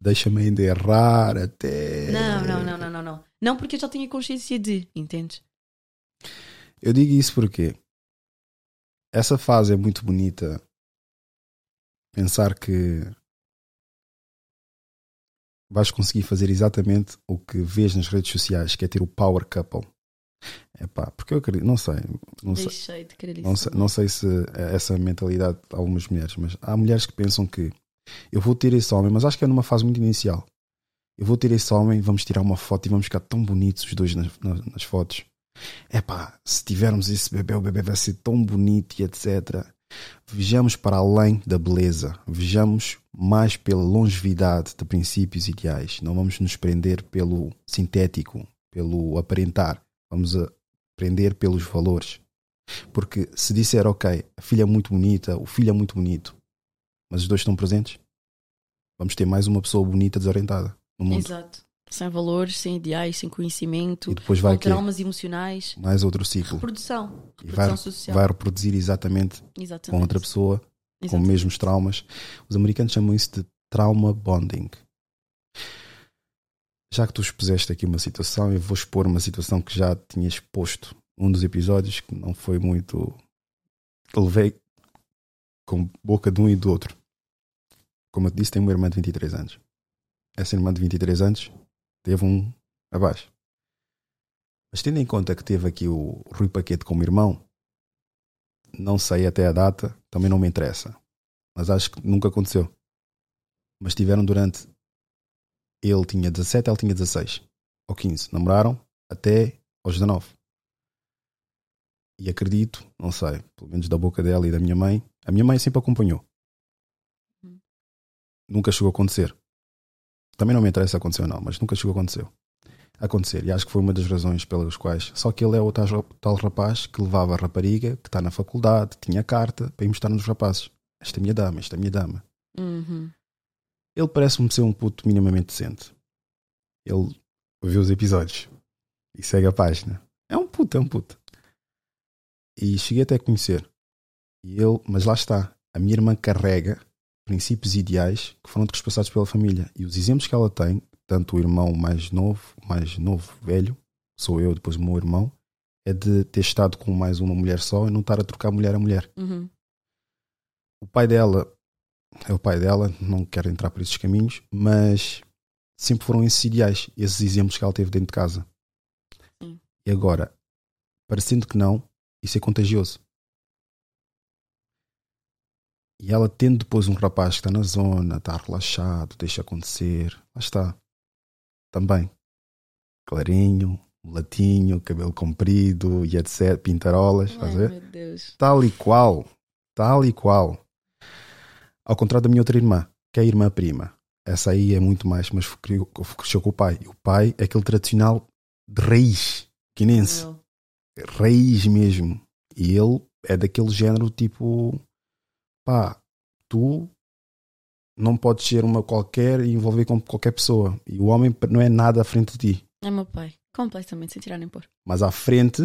Deixa-me ainda errar até. Não, não, não, não, não, não. Não porque eu já tenho consciência de, entende? Eu digo isso porque essa fase é muito bonita. Pensar que vais conseguir fazer exatamente o que vês nas redes sociais, que é ter o power couple. É pá, porque eu acredito, não sei, não sei, Deixei de querer isso. não sei, não sei se é essa mentalidade de algumas mulheres, mas há mulheres que pensam que eu vou ter esse homem, mas acho que é numa fase muito inicial. Eu vou ter esse homem, vamos tirar uma foto e vamos ficar tão bonitos os dois nas, nas, nas fotos. É pá, se tivermos esse bebê, o bebê vai ser tão bonito e etc. Vejamos para além da beleza, vejamos mais pela longevidade de princípios ideais. Não vamos nos prender pelo sintético, pelo aparentar. Vamos a prender pelos valores. Porque se disser, ok, a filha é muito bonita, o filho é muito bonito, mas os dois estão presentes, vamos ter mais uma pessoa bonita desorientada no mundo. Exato. Sem valores, sem ideais, sem conhecimento, E depois vai com traumas emocionais. Mais outro ciclo. Reprodução. E vai, Reprodução social. vai reproduzir exatamente Exatamente. com outra pessoa com Exatamente. mesmos traumas. Os americanos chamam isso de trauma bonding. Já que tu expuseste aqui uma situação, eu vou expor uma situação que já tinha exposto um dos episódios que não foi muito. que levei com boca de um e do outro. Como eu te disse, tenho uma irmã de 23 anos. Essa irmã de 23 anos teve um abaixo. Mas tendo em conta que teve aqui o Rui Paquete como irmão, não sei até a data, também não me interessa. Mas acho que nunca aconteceu. Mas tiveram durante. Ele tinha 17, ela tinha 16 ou 15. Namoraram até aos 19. E acredito, não sei, pelo menos da boca dela e da minha mãe, a minha mãe sempre acompanhou. Hum. Nunca chegou a acontecer. Também não me interessa aconteceu ou não, mas nunca chegou a acontecer. A acontecer. E acho que foi uma das razões pelas quais. Só que ele é o tal, tal rapaz que levava a rapariga, que está na faculdade, tinha carta para ir mostrar nos rapazes. Esta é a minha dama, esta é a minha dama. Uhum. Ele parece-me ser um puto minimamente decente. Ele vê os episódios e segue a página. É um puto, é um puto. E cheguei até a conhecer. E ele, mas lá está. A minha irmã carrega princípios ideais que foram trespassados pela família. E os exemplos que ela tem, tanto o irmão mais novo, mais novo, velho, sou eu, depois o meu irmão, é de ter estado com mais uma mulher só e não estar a trocar mulher a mulher. Uhum. O pai dela é o pai dela, não quero entrar por esses caminhos, mas sempre foram esses ideais, esses exemplos que ela teve dentro de casa. Sim. E agora, parecendo que não, isso é contagioso. E ela tendo depois um rapaz que está na zona, está relaxado, deixa acontecer, lá está. Também. Clarinho, mulatinho, cabelo comprido e etc, pintarolas, estás a Ai, ver? meu Deus. Tal e qual. Tal e qual. Ao contrário da minha outra irmã, que é a irmã prima. Essa aí é muito mais, mas cresceu com o pai. E o pai é aquele tradicional de raiz, quinense. Raiz mesmo. E ele é daquele género tipo, pá, tu não podes ser uma qualquer e envolver com qualquer pessoa. E o homem não é nada à frente de ti. É meu pai. Completamente, sem tirar nem pôr. Mas à frente,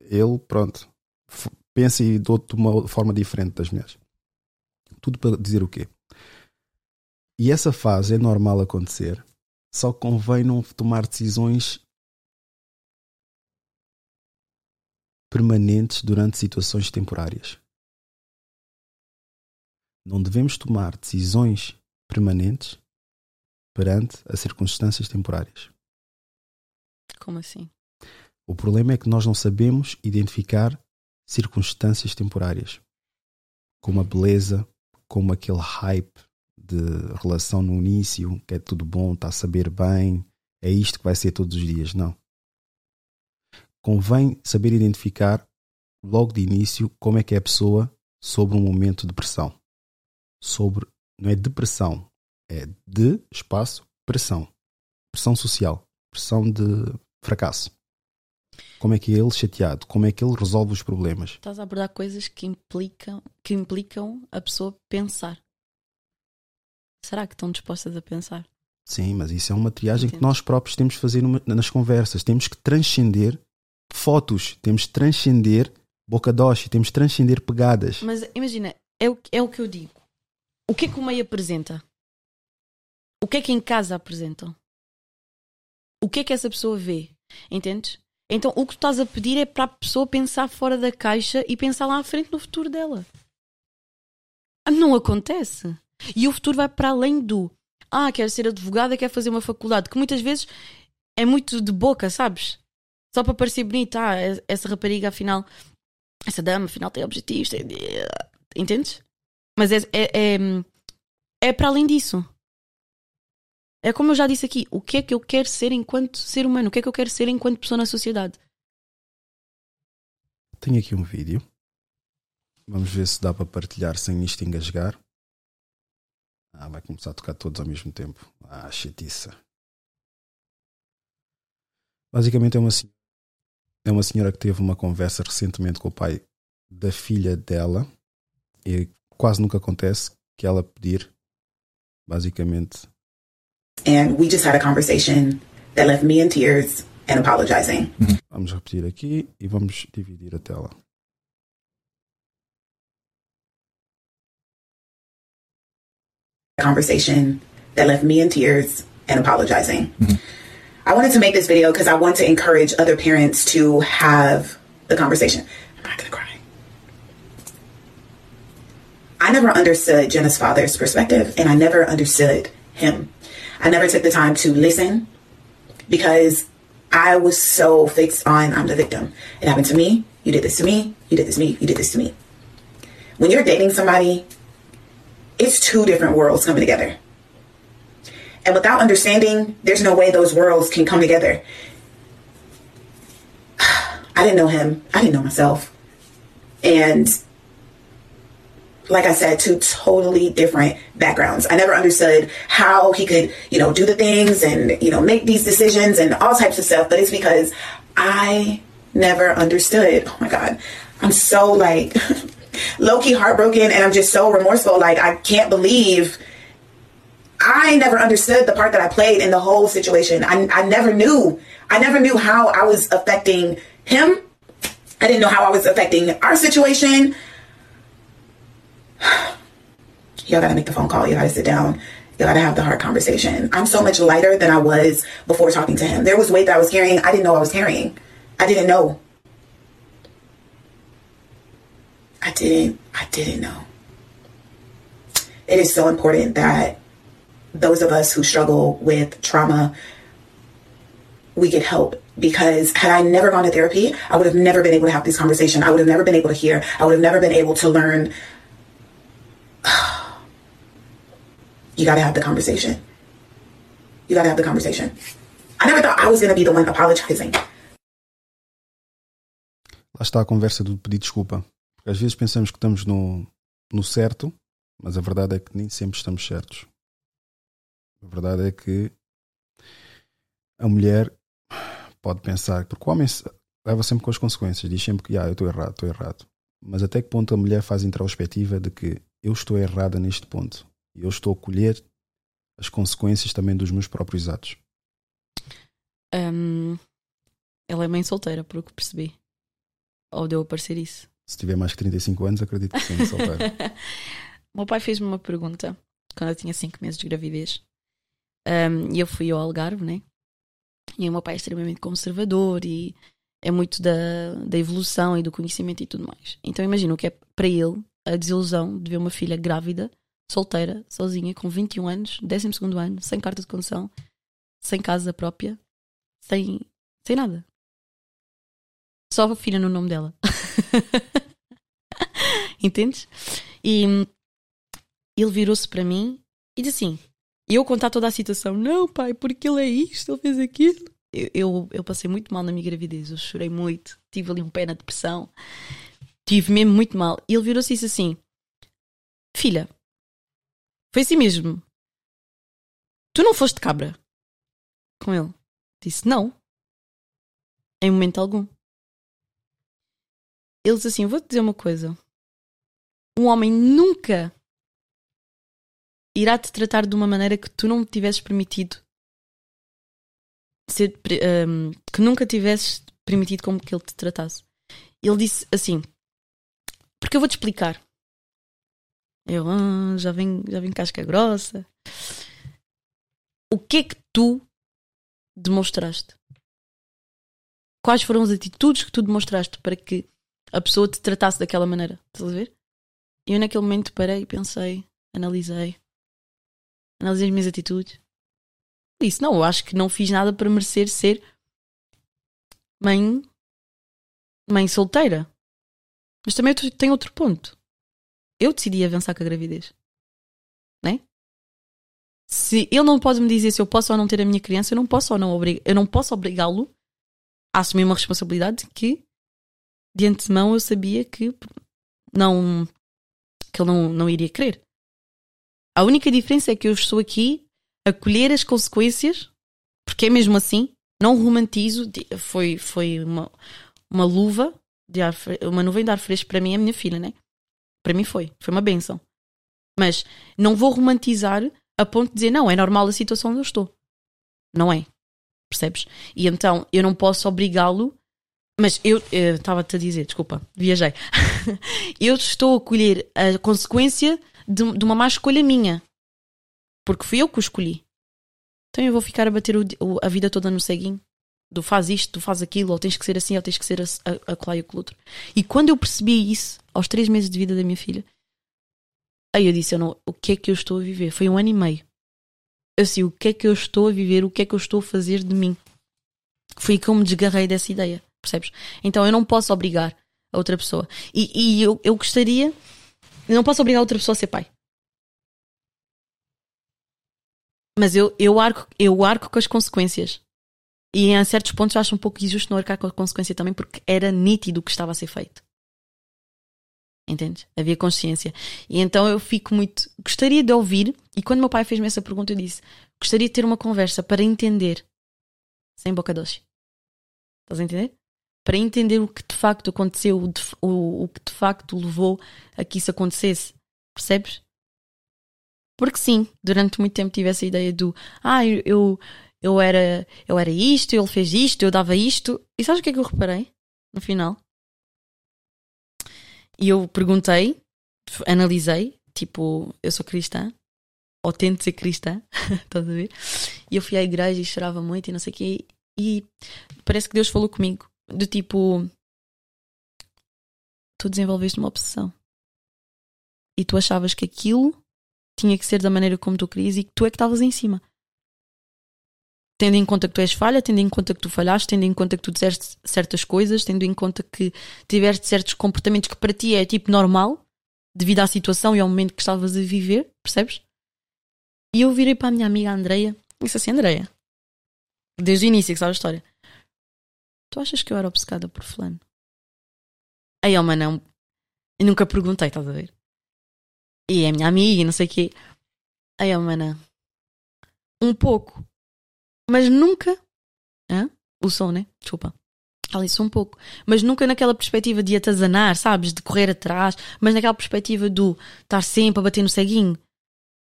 ele, pronto, pensa e outra- de uma forma diferente das mulheres. Tudo para dizer o quê? E essa fase é normal acontecer, só convém não tomar decisões permanentes durante situações temporárias. Não devemos tomar decisões permanentes perante as circunstâncias temporárias. Como assim? O problema é que nós não sabemos identificar circunstâncias temporárias, como a beleza, como aquele hype de relação no início, que é tudo bom, está a saber bem, é isto que vai ser todos os dias. Não. Convém saber identificar logo de início como é que é a pessoa sobre um momento de pressão. Sobre, não é depressão, é de espaço pressão. Pressão social, pressão de fracasso. Como é que é ele chateado? Como é que ele resolve os problemas? Estás a abordar coisas que implicam, que implicam a pessoa pensar. Será que estão dispostas a pensar? Sim, mas isso é uma triagem Entendo. que nós próprios temos de fazer nas conversas. Temos que transcender fotos, temos de transcender boca doce, temos de transcender pegadas. Mas imagina, é o, é o que eu digo. O que é que o meio apresenta? O que é que em casa apresentam? O que é que essa pessoa vê? Entendes? Então o que tu estás a pedir é para a pessoa pensar fora da caixa e pensar lá à frente no futuro dela. Não acontece. E o futuro vai para além do ah, quero ser advogada, quero fazer uma faculdade, que muitas vezes é muito de boca, sabes? Só para parecer bonita, ah, essa rapariga afinal, essa dama afinal tem objetivos, tem... entendes? Mas é, é, é, é para além disso. É como eu já disse aqui, o que é que eu quero ser enquanto ser humano? O que é que eu quero ser enquanto pessoa na sociedade? Tenho aqui um vídeo. Vamos ver se dá para partilhar sem isto engasgar. Ah, vai começar a tocar todos ao mesmo tempo. Ah, chatiça. Basicamente é uma, é uma senhora que teve uma conversa recentemente com o pai da filha dela e quase nunca acontece que ela pedir basicamente And we just had a conversation that left me in tears and apologizing. Vamos repetir aqui e vamos dividir a tela. Conversation that left me in tears and apologizing. I wanted to make this video because I want to encourage other parents to have the conversation. I never understood Jenna's father's perspective, and I never understood him. I never took the time to listen because I was so fixed on I'm the victim. It happened to me. You did this to me. You did this to me. You did this to me. When you're dating somebody, it's two different worlds coming together. And without understanding, there's no way those worlds can come together. I didn't know him. I didn't know myself. And like I said, two totally different backgrounds. I never understood how he could, you know, do the things and, you know, make these decisions and all types of stuff, but it's because I never understood. Oh my God. I'm so like low key heartbroken and I'm just so remorseful. Like, I can't believe I never understood the part that I played in the whole situation. I, I never knew. I never knew how I was affecting him. I didn't know how I was affecting our situation. y'all gotta make the phone call. You gotta sit down. You gotta have the hard conversation. I'm so much lighter than I was before talking to him. There was weight that I was carrying. I didn't know I was carrying. I didn't know. I didn't. I didn't know. It is so important that those of us who struggle with trauma, we get help because had I never gone to therapy, I would have never been able to have this conversation. I would have never been able to hear. I would have never been able to learn you got to have the conversation. You got to have the conversation. I never thought I was to be the one apologizing. Lá está a conversa do pedir desculpa. Porque às vezes pensamos que estamos no, no certo, mas a verdade é que nem sempre estamos certos. A verdade é que a mulher pode pensar, porque o homem leva sempre com as consequências, diz sempre que ah, eu estou errado, estou errado. Mas até que ponto a mulher faz introspectiva de que eu estou errada neste ponto? e eu estou a colher as consequências também dos meus próprios atos. Um, ela é mãe solteira, por o que percebi. Ou deu a parecer isso? Se tiver mais que 35 anos, acredito que sim, solteira. meu pai fez-me uma pergunta quando eu tinha 5 meses de gravidez. Um, e eu fui ao Algarve, né? E o meu pai é extremamente conservador e é muito da, da evolução e do conhecimento e tudo mais. Então imagino que é para ele a desilusão de ver uma filha grávida solteira, sozinha, com 21 anos, 12 ano, sem carta de condução, sem casa própria, sem, sem nada. Só a filha no nome dela. Entendes? E ele virou-se para mim E diz assim, eu contar toda a situação, não pai, porque ele é isto, ele fez aquilo. Eu, eu, eu passei muito mal na minha gravidez, eu chorei muito, tive ali um pé na depressão, tive mesmo muito mal. E ele virou-se e disse assim: Filha, foi assim mesmo. Tu não foste cabra com ele? Disse: Não, em momento algum. Ele disse assim: Vou-te dizer uma coisa. Um homem nunca irá te tratar de uma maneira que tu não tivesses permitido ser, um, que nunca tivesses permitido como que ele te tratasse. Ele disse assim: Porque eu vou te explicar. Eu ah, já vem já vem casca grossa. O que é que tu demonstraste? Quais foram as atitudes que tu demonstraste para que a pessoa te tratasse daquela maneira? Estás a ver? Eu naquele momento parei, pensei, analisei, analisei as minhas atitudes. Disse, não, eu acho que não fiz nada para merecer ser mãe, mãe solteira. Mas também tem outro ponto. Eu decidi avançar com a gravidez. Né? Se ele não pode me dizer se eu posso ou não ter a minha criança, eu não posso ou não eu não posso obrigá-lo a assumir uma responsabilidade que de antemão eu sabia que não que ele não, não iria querer. A única diferença é que eu estou aqui a colher as consequências, porque é mesmo assim, não romantizo, foi, foi uma, uma luva, de ar, uma nuvem de ar fresco para mim, a minha filha, né? Para mim foi, foi uma benção. Mas não vou romantizar a ponto de dizer, não, é normal a situação onde eu estou. Não é. Percebes? E então eu não posso obrigá-lo mas eu estava-te a dizer, desculpa, viajei. eu estou a colher a consequência de, de, uma má escolha minha. Porque fui eu que o escolhi. Então eu vou ficar a bater o, o, a vida toda no ceguinho. Do faz isto, tu faz aquilo, ou tens que ser assim, ou tens que ser a, colar e o outro. E quando eu percebi isso, aos três meses de vida da minha filha, aí eu disse: eu não, o que é que eu estou a viver? Foi um ano e meio. Sei o que é que eu estou a viver, o que é que eu estou a fazer de mim. Foi que eu me desgarrei dessa ideia percebes? Então eu não posso obrigar a outra pessoa. E, e eu, eu gostaria. Eu não posso obrigar a outra pessoa a ser pai. Mas eu, eu, arco, eu arco com as consequências. E em certos pontos eu acho um pouco injusto não arcar com a consequência também, porque era nítido o que estava a ser feito. Entendes? Havia consciência. E então eu fico muito. Gostaria de ouvir, e quando meu pai fez-me essa pergunta, eu disse: gostaria de ter uma conversa para entender, sem boca doce. Estás a entender? para entender o que de facto aconteceu, o, o, o que de facto levou a que isso acontecesse. Percebes? Porque sim, durante muito tempo tive essa ideia do ah, eu, era, eu era isto, ele fez isto, eu dava isto. E sabes o que é que eu reparei no final? E eu perguntei, analisei, tipo, eu sou cristã, ou tento ser cristã, estás a ver? E eu fui à igreja e chorava muito e não sei o quê. E parece que Deus falou comigo do tipo tu desenvolveste uma obsessão e tu achavas que aquilo tinha que ser da maneira como tu querias e que tu é que estavas em cima. Tendo em conta que tu és falha, tendo em conta que tu falhaste, tendo em conta que tu disseste certas coisas, tendo em conta que tiveste certos comportamentos que para ti é tipo normal, devido à situação e ao momento que estavas a viver, percebes? E eu virei para a minha amiga Andreia e disse assim: Andreia, desde o início que sabe a história, Tu achas que eu era obcecada por fulano? Aí, não. Eu nunca perguntei, estás a ver? E é minha amiga e não sei o quê. Aí, uma não. Um pouco. Mas nunca. Hã? O som, né? Desculpa. Ela disse um pouco. Mas nunca naquela perspectiva de atazanar, sabes? De correr atrás. Mas naquela perspectiva do estar sempre a bater no ceguinho.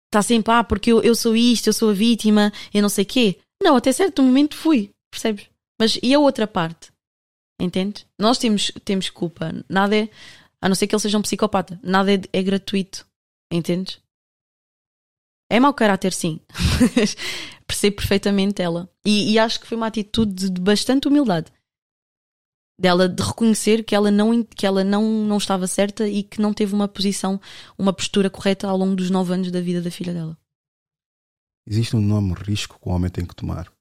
Estar sempre, ah, porque eu, eu sou isto, eu sou a vítima, eu não sei quê. Não, até certo momento fui. Percebes? Mas e a outra parte? Entende? Nós temos, temos culpa. Nada é. A não ser que ele seja um psicopata. Nada é, é gratuito. Entendes? É mau caráter, sim. Percebo perfeitamente ela. E, e, acho que foi uma atitude de bastante humildade. Dela de reconhecer que ela, não, que ela não, não estava certa e que não teve uma posição, uma postura correta ao longo dos nove anos da vida da filha dela. Existe um enorme risco que o homem tem que tomar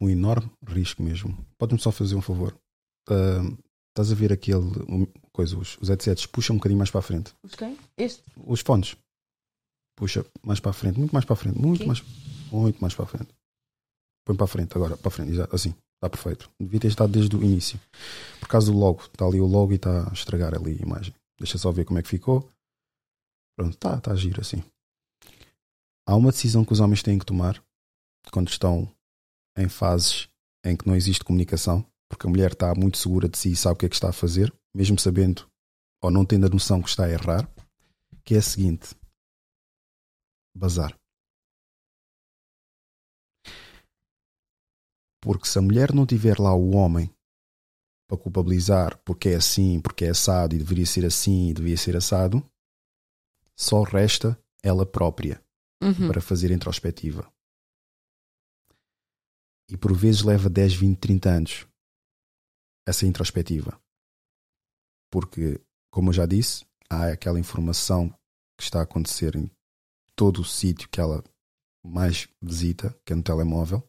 um enorme risco mesmo. Pode-me só fazer um favor? Uh, estás a ver aquele um, coisa, os, os headsets puxam um bocadinho mais para a frente. Os quem? Este? Os fones. Puxa mais para a frente, muito mais para a frente, muito Aqui? mais, muito mais para a frente. Põe para a frente agora, para a frente, exato, assim, está perfeito. Devia ter estado desde o início. Por causa do logo, está ali o logo e está a estragar ali a imagem. Deixa só ver como é que ficou. Pronto, está tá a giro assim. Há uma decisão que os homens têm que tomar quando estão em fases em que não existe comunicação, porque a mulher está muito segura de si e sabe o que é que está a fazer, mesmo sabendo ou não tendo a noção que está a errar, que é a seguinte: bazar. Porque se a mulher não tiver lá o homem para culpabilizar porque é assim, porque é assado e deveria ser assim e devia ser assado, só resta ela própria Uhum. para fazer introspectiva. E por vezes leva 10, 20, 30 anos essa introspectiva. Porque, como eu já disse, há aquela informação que está a acontecer em todo o sítio que ela mais visita, que é no telemóvel,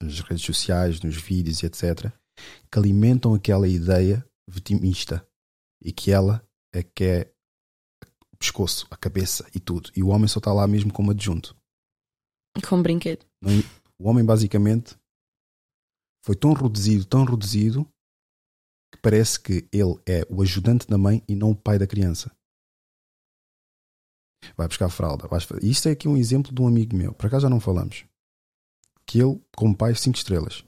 nas redes sociais, nos vídeos e etc., que alimentam aquela ideia vitimista e que ela é que é o pescoço, a cabeça e tudo. E o homem só está lá mesmo como adjunto. Com um brinquedo. Não- O homem basicamente foi tão reduzido, tão reduzido, que parece que ele é o ajudante da mãe e não o pai da criança. Vai buscar fralda. vais Isto é aqui um exemplo de um amigo meu. Por acaso já não falamos. Que ele, como pai, cinco estrelas.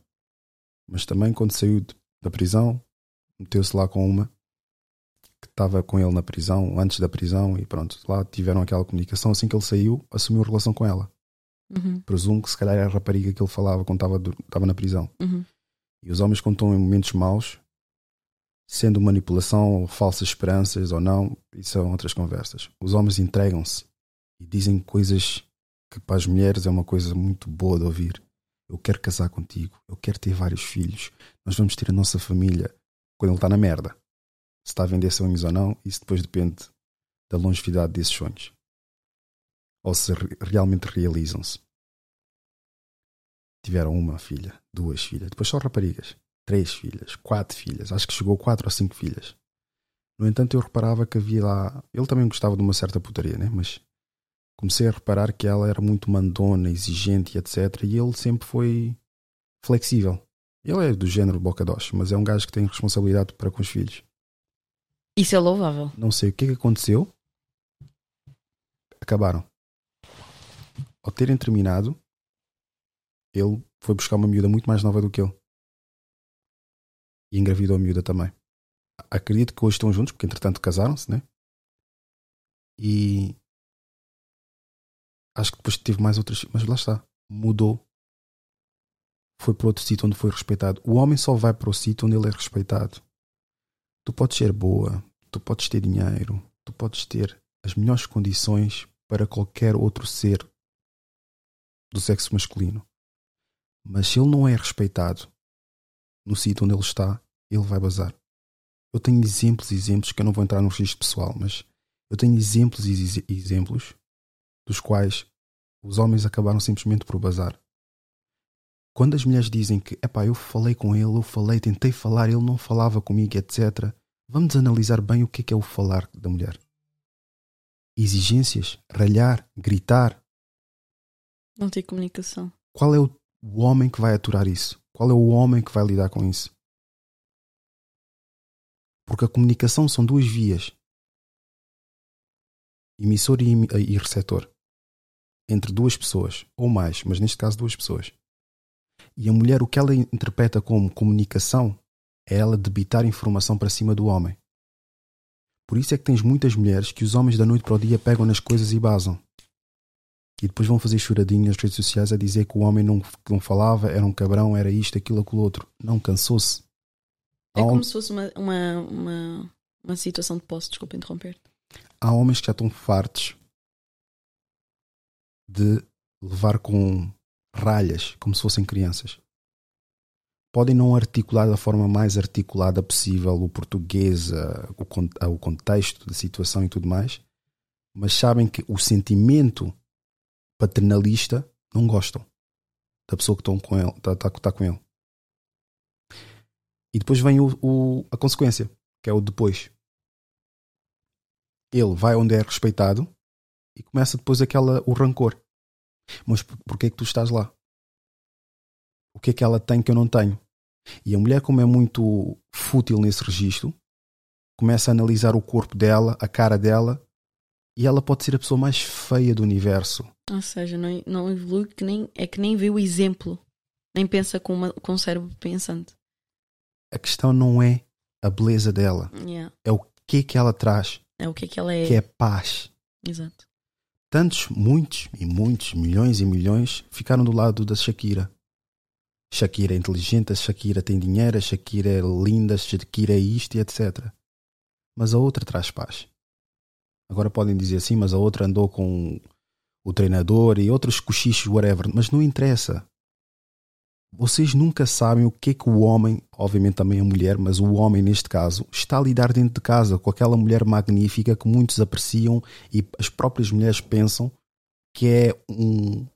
Mas também quando saiu da prisão, meteu-se lá com uma que estava com ele na prisão, antes da prisão, e pronto, lá tiveram aquela comunicação. Assim que ele saiu, assumiu relação com ela. Uhum. Presumo que se calhar era a rapariga que ele falava quando estava na prisão. Uhum. E os homens, quando estão em momentos maus, sendo manipulação ou falsas esperanças ou não, isso são outras conversas. Os homens entregam-se e dizem coisas que para as mulheres é uma coisa muito boa de ouvir. Eu quero casar contigo, eu quero ter vários filhos, nós vamos ter a nossa família. Quando ele está na merda, se está a vender sonhos ou não, isso depois depende da longevidade desses sonhos. Ou se re- realmente realizam-se tiveram uma filha, duas filhas, depois só raparigas, três filhas, quatro filhas, acho que chegou quatro ou cinco filhas. No entanto, eu reparava que havia lá. Ele também gostava de uma certa putaria, né? Mas comecei a reparar que ela era muito mandona, exigente e etc. E ele sempre foi flexível. Ele é do género bocadoche, mas é um gajo que tem responsabilidade para com os filhos. Isso é louvável. Não sei o que é que aconteceu. Acabaram. Ao terem terminado, ele foi buscar uma miúda muito mais nova do que ele. E engravidou a miúda também. Acredito que hoje estão juntos, porque entretanto casaram-se, né? E acho que depois teve mais outras. Mas lá está. Mudou. Foi para outro sítio onde foi respeitado. O homem só vai para o sítio onde ele é respeitado. Tu podes ser boa, tu podes ter dinheiro, tu podes ter as melhores condições para qualquer outro ser do sexo masculino. Mas se ele não é respeitado no sítio onde ele está, ele vai bazar. Eu tenho exemplos e exemplos que eu não vou entrar no registro pessoal, mas eu tenho exemplos e ex- exemplos dos quais os homens acabaram simplesmente por bazar. Quando as mulheres dizem que, epá, eu falei com ele, eu falei, tentei falar, ele não falava comigo, etc. Vamos analisar bem o que é que é o falar da mulher. Exigências, ralhar, gritar. Não tem comunicação. Qual é o, o homem que vai aturar isso? Qual é o homem que vai lidar com isso? Porque a comunicação são duas vias: emissor e, e receptor. Entre duas pessoas, ou mais, mas neste caso duas pessoas. E a mulher, o que ela interpreta como comunicação é ela debitar informação para cima do homem. Por isso é que tens muitas mulheres que os homens da noite para o dia pegam nas coisas e basam. E depois vão fazer choradinho nas redes sociais a dizer que o homem não, não falava, era um cabrão, era isto, aquilo, aquilo outro. Não, cansou-se. É Há, hom- como se fosse uma, uma, uma, uma situação de posse, desculpa interromper. há homens que já estão fartos de levar com ralhas, como se fossem crianças. Podem não articular da forma mais articulada possível o português, a- o, con- a- o contexto da situação e tudo mais, mas sabem que o sentimento paternalista não gostam da pessoa que estão com ele, está tá, tá com ele. E depois vem o, o- a consequência, que é o depois. Ele vai onde é respeitado e começa depois aquela, o rancor. Mas por- porquê é que tu estás lá? O que é que ela tem que eu não tenho? E a mulher, como é muito fútil nesse registro, começa a analisar o corpo dela, a cara dela, e ela pode ser a pessoa mais feia do universo. Ou seja, não, não evolui que nem, é que nem vê o exemplo, nem pensa com, uma, com um cérebro pensante. A questão não é a beleza dela, Yeah. é o que é que ela traz, É o que é que ela é. que é paz. Exato. Tantos, muitos e muitos, milhões e milhões ficaram do lado da Shakira. Shakira é inteligente, a Shakira tem dinheiro, a Shakira é linda, a Shakira é isto e etc. Mas a outra traz paz. Agora podem dizer assim, mas a outra andou com o treinador e outros cochichos, whatever. Mas não interessa. Vocês nunca sabem o que é que o homem, obviamente também a mulher, mas o homem neste caso, está a lidar dentro de casa com aquela mulher magnífica que muitos apreciam e as próprias mulheres pensam que é um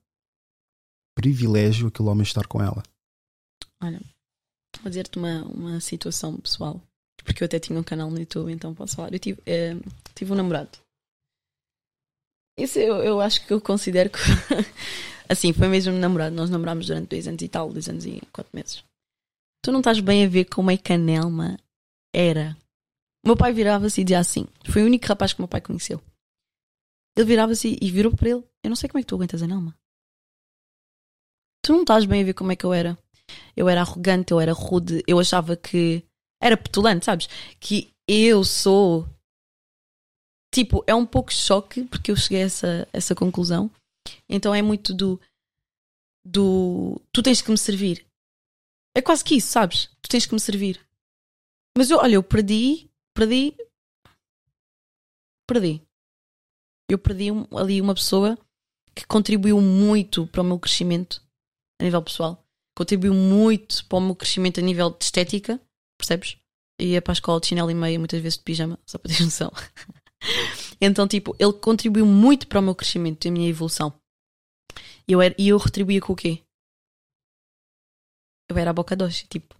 privilégio aquele homem estar com ela. Olha, vou dizer-te uma, uma situação pessoal. Porque eu até tinha um canal no YouTube, então posso falar. Eu tive, eh, tive um namorado. Esse eu, eu acho que eu considero que. assim, foi mesmo namorado. Nós namorámos durante dois anos e tal, dois anos e quatro meses. Tu não estás bem a ver como é que a Nelma era. Meu pai virava-se e dizia assim: Foi o único rapaz que meu pai conheceu. Ele virava-se e virou para ele: Eu não sei como é que tu aguentas a Nelma. Tu não estás bem a ver como é que eu era eu era arrogante, eu era rude, eu achava que era petulante, sabes? Que eu sou. Tipo, é um pouco choque porque eu cheguei a essa, essa conclusão. Então é muito do. do. Tu tens que me servir. É quase que isso, sabes? Tu tens que me servir. Mas eu, olha, eu perdi. Perdi. Perdi. Eu perdi um- ali uma pessoa que contribuiu muito para o meu crescimento a nível pessoal contribuiu muito para o meu crescimento a nível de estética, percebes? Ia para a escola de chinelo e meia, muitas vezes de pijama, só para ter noção. então, tipo, ele contribuiu muito para o meu crescimento e a minha evolução. E eu, era, e eu retribuía com o quê? Eu era a boca doce, tipo.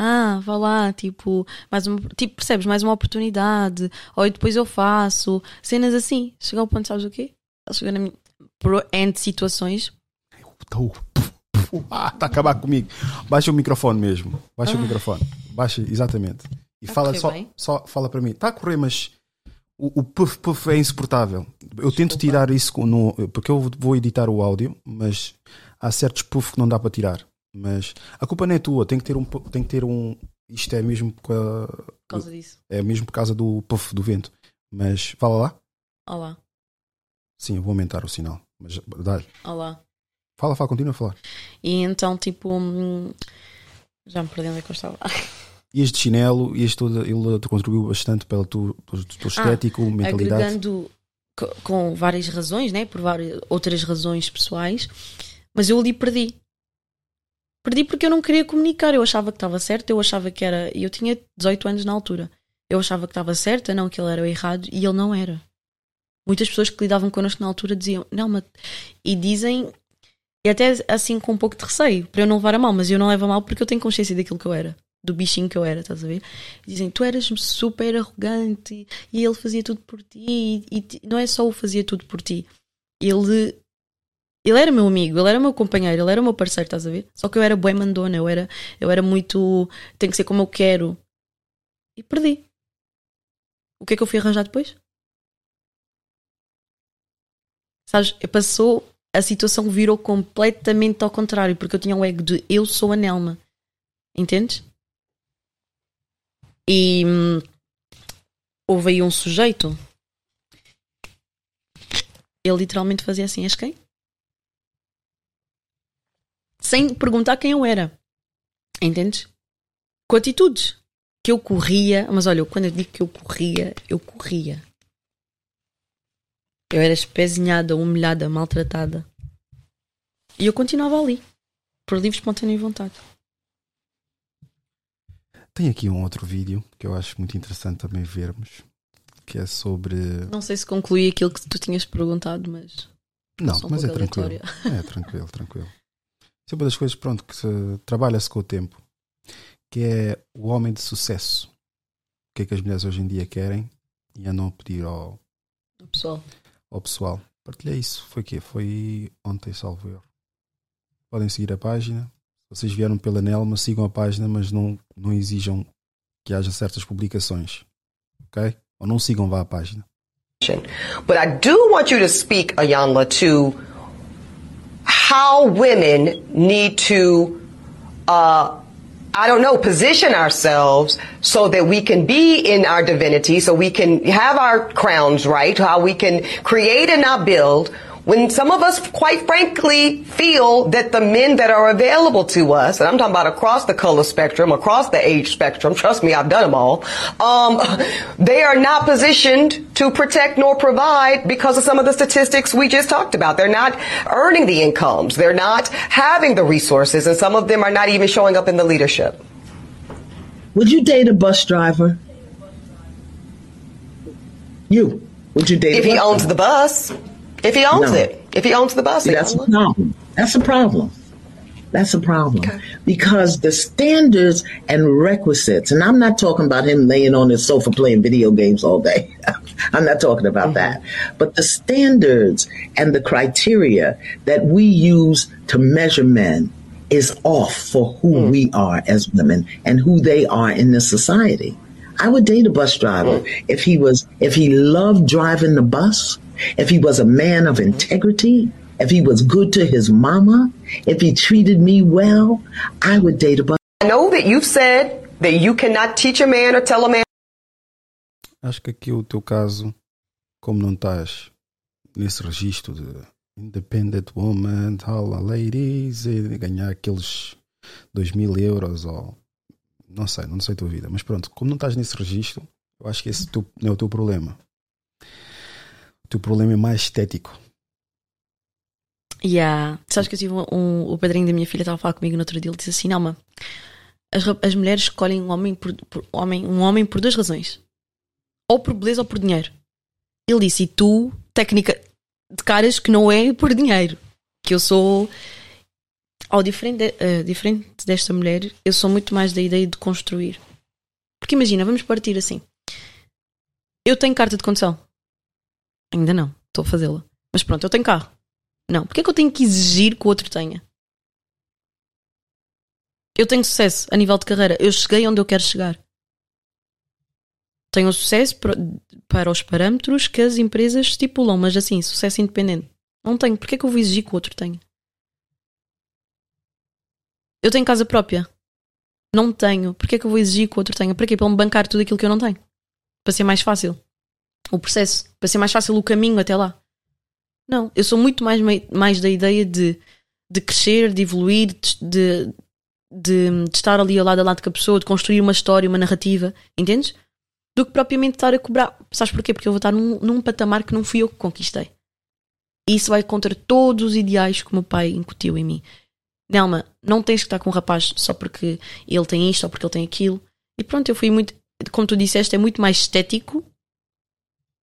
Ah, vá lá, tipo, mais uma, tipo, percebes? Mais uma oportunidade, ou depois eu faço, cenas assim. Chegou ao ponto, sabes o quê? Chegou na minha. Por de situações, Estou. Ah, está a acabar comigo. Baixa o microfone mesmo. Baixa o microfone. Baixa, exatamente. E Tá fala só, bem? só fala para mim. Está a correr, mas o, o puff puff é insuportável. Eu tento Desculpa. tirar isso no, porque eu vou editar o áudio, mas há certos puff que não dá para tirar. Mas a culpa não é tua, tem que ter um tem que ter um isto é mesmo por ca- por causa disso. é mesmo por causa do puff do vento. Mas fala lá. Olá, Sim, eu vou aumentar o sinal. Mas dá. olá. Fala, fala, continua a falar. E então, tipo, hum, já me perdi onde é que eu estava. Ias de chinelo, ias todo, ele te contribuiu bastante pelo teu, pelo teu estético, mentalidade. Agregando co- com várias razões, né? Por várias outras razões pessoais, mas eu ali perdi. Perdi porque eu não queria comunicar. Eu achava que estava certo, eu achava que era. e Eu tinha 18 anos na altura. Eu achava que estava certa, não que ele era o errado, e ele não era. Muitas pessoas que lidavam connosco na altura diziam, não, mas. E dizem, e até assim com um pouco de receio, para eu não levar a mal, mas eu não levo a mal porque eu tenho consciência daquilo que eu era, do bichinho que eu era, estás a ver? Dizem, tu eras super arrogante e ele fazia tudo por ti, e, ti- não é só o fazia tudo por ti, ele. Ele era meu amigo, ele era meu companheiro, ele era meu parceiro, estás a ver? Só que eu era bué mandona, eu era, eu era muito. Tem que ser como eu quero. E perdi. O que é que eu fui arranjar depois? Sabes, passou, a situação virou completamente ao contrário, porque eu tinha o ego de eu sou a Nelma. Entendes? E hum, houve aí um sujeito. Ele literalmente fazia assim: És quem? Sem perguntar quem eu era. Entendes? Com atitudes. Que eu corria, mas olha, quando eu digo que eu corria, eu corria. Eu era espezinhada, humilhada, maltratada. E eu continuava ali. Por livre, espontânea vontade. Tem aqui um outro vídeo que eu acho muito interessante também vermos, que é sobre. Não sei se concluí aquilo que tu tinhas perguntado, mas. Não, um mas é tranquilo. É tranquilo, tranquilo. Isso é uma das coisas, pronto, que se- trabalha-se com o tempo, que é o homem de sucesso. O que é que as mulheres hoje em dia querem e andam a pedir ao, Pessoal. ao pessoal. Partilhei isso. Foi quê? Foi ontem, salvo erro. Podem seguir a página. Vocês vieram pela Nelma, sigam a página, mas não, não exijam que haja certas publicações. Ok? Ou não sigam, vá à página. But I do want you to speak, Ayanla, to how women need to, uh, I don't know, position ourselves so that we can be in our divinity, so we can have our crowns right, how we can create and not build, when some of us, quite frankly, feel that the men that are available to us, and I'm talking about across the color spectrum, across the age spectrum, trust me, I've done them all, um, they are not positioned to protect nor provide because of some of the statistics we just talked about. They're not earning the incomes. They're not having the resources, and some of them are not even showing up in the leadership. Would you date a bus driver? You. Would you date if a bus he owns driver? the bus? If he owns No. it. If he owns the bus. That's a problem. That's a problem. That's a problem. Okay. Because the standards and requisites, and I'm not talking about him laying on his sofa playing video games all day. I'm not talking about mm-hmm. that. But the standards and the criteria that we use to measure men is off for who mm. we are as women and who they are in this society. I would date a bus driver. If he was if he loved driving the bus, if he was a man of integrity, if he was good to his mama, if he treated me well, I would date a bus. I know that you've said that you cannot teach a man or tell a man. Acho que aqui o teu caso, como não estás nesse registro de independent woman, tal, a ladies, e ganhar aqueles 2 mil euros ou não sei, não sei a tua vida, mas pronto, como não estás nesse registro, eu acho que esse teu- não é o teu problema. O teu problema é mais estético. Yeah. Sabes que eu tive um, um- o padrinho da minha filha estava a falar comigo no outro dia. Ele disse assim: Não, as, as mulheres escolhem um homem por, por- homem, um homem por duas razões: ou por beleza ou por dinheiro. Ele disse: E tu, técnica de caras que não é por dinheiro. Que eu sou. Ao diferente, de- eh, diferente desta mulher, eu sou muito mais da ideia de construir. Porque imagina, vamos partir assim. Eu tenho carta de condução. Ainda não, estou a fazê-la. Mas pronto, eu tenho carro. Não, porque é que eu tenho que exigir que o outro tenha? Eu tenho sucesso a nível de carreira. Eu cheguei onde eu quero chegar. Tenho sucesso para, os parâmetros que as empresas estipulam, mas assim, sucesso independente. Não tenho. Porque é que eu vou exigir que o outro tenha? Eu tenho casa própria. Não tenho. Porque é que eu vou exigir que o outro tenha? Para quê? Para me bancar tudo aquilo que eu não tenho. Para ser mais fácil. O processo. Para ser mais fácil o caminho até lá. Não, eu sou muito mais, mais da ideia de, de crescer, de evoluir, de, de, de- de estar ali ao lado a lado com a pessoa, de construir uma história, uma narrativa, entendes? Do que propriamente estar a cobrar. Sabes porquê? Porque eu vou estar num, num patamar que não fui eu que conquistei. E isso vai contra todos os ideais que o meu pai incutiu em mim. Nelma, não tens que estar com um rapaz só porque ele tem isto ou porque ele tem aquilo. E pronto, eu fui muito, como tu disseste, é muito mais estético.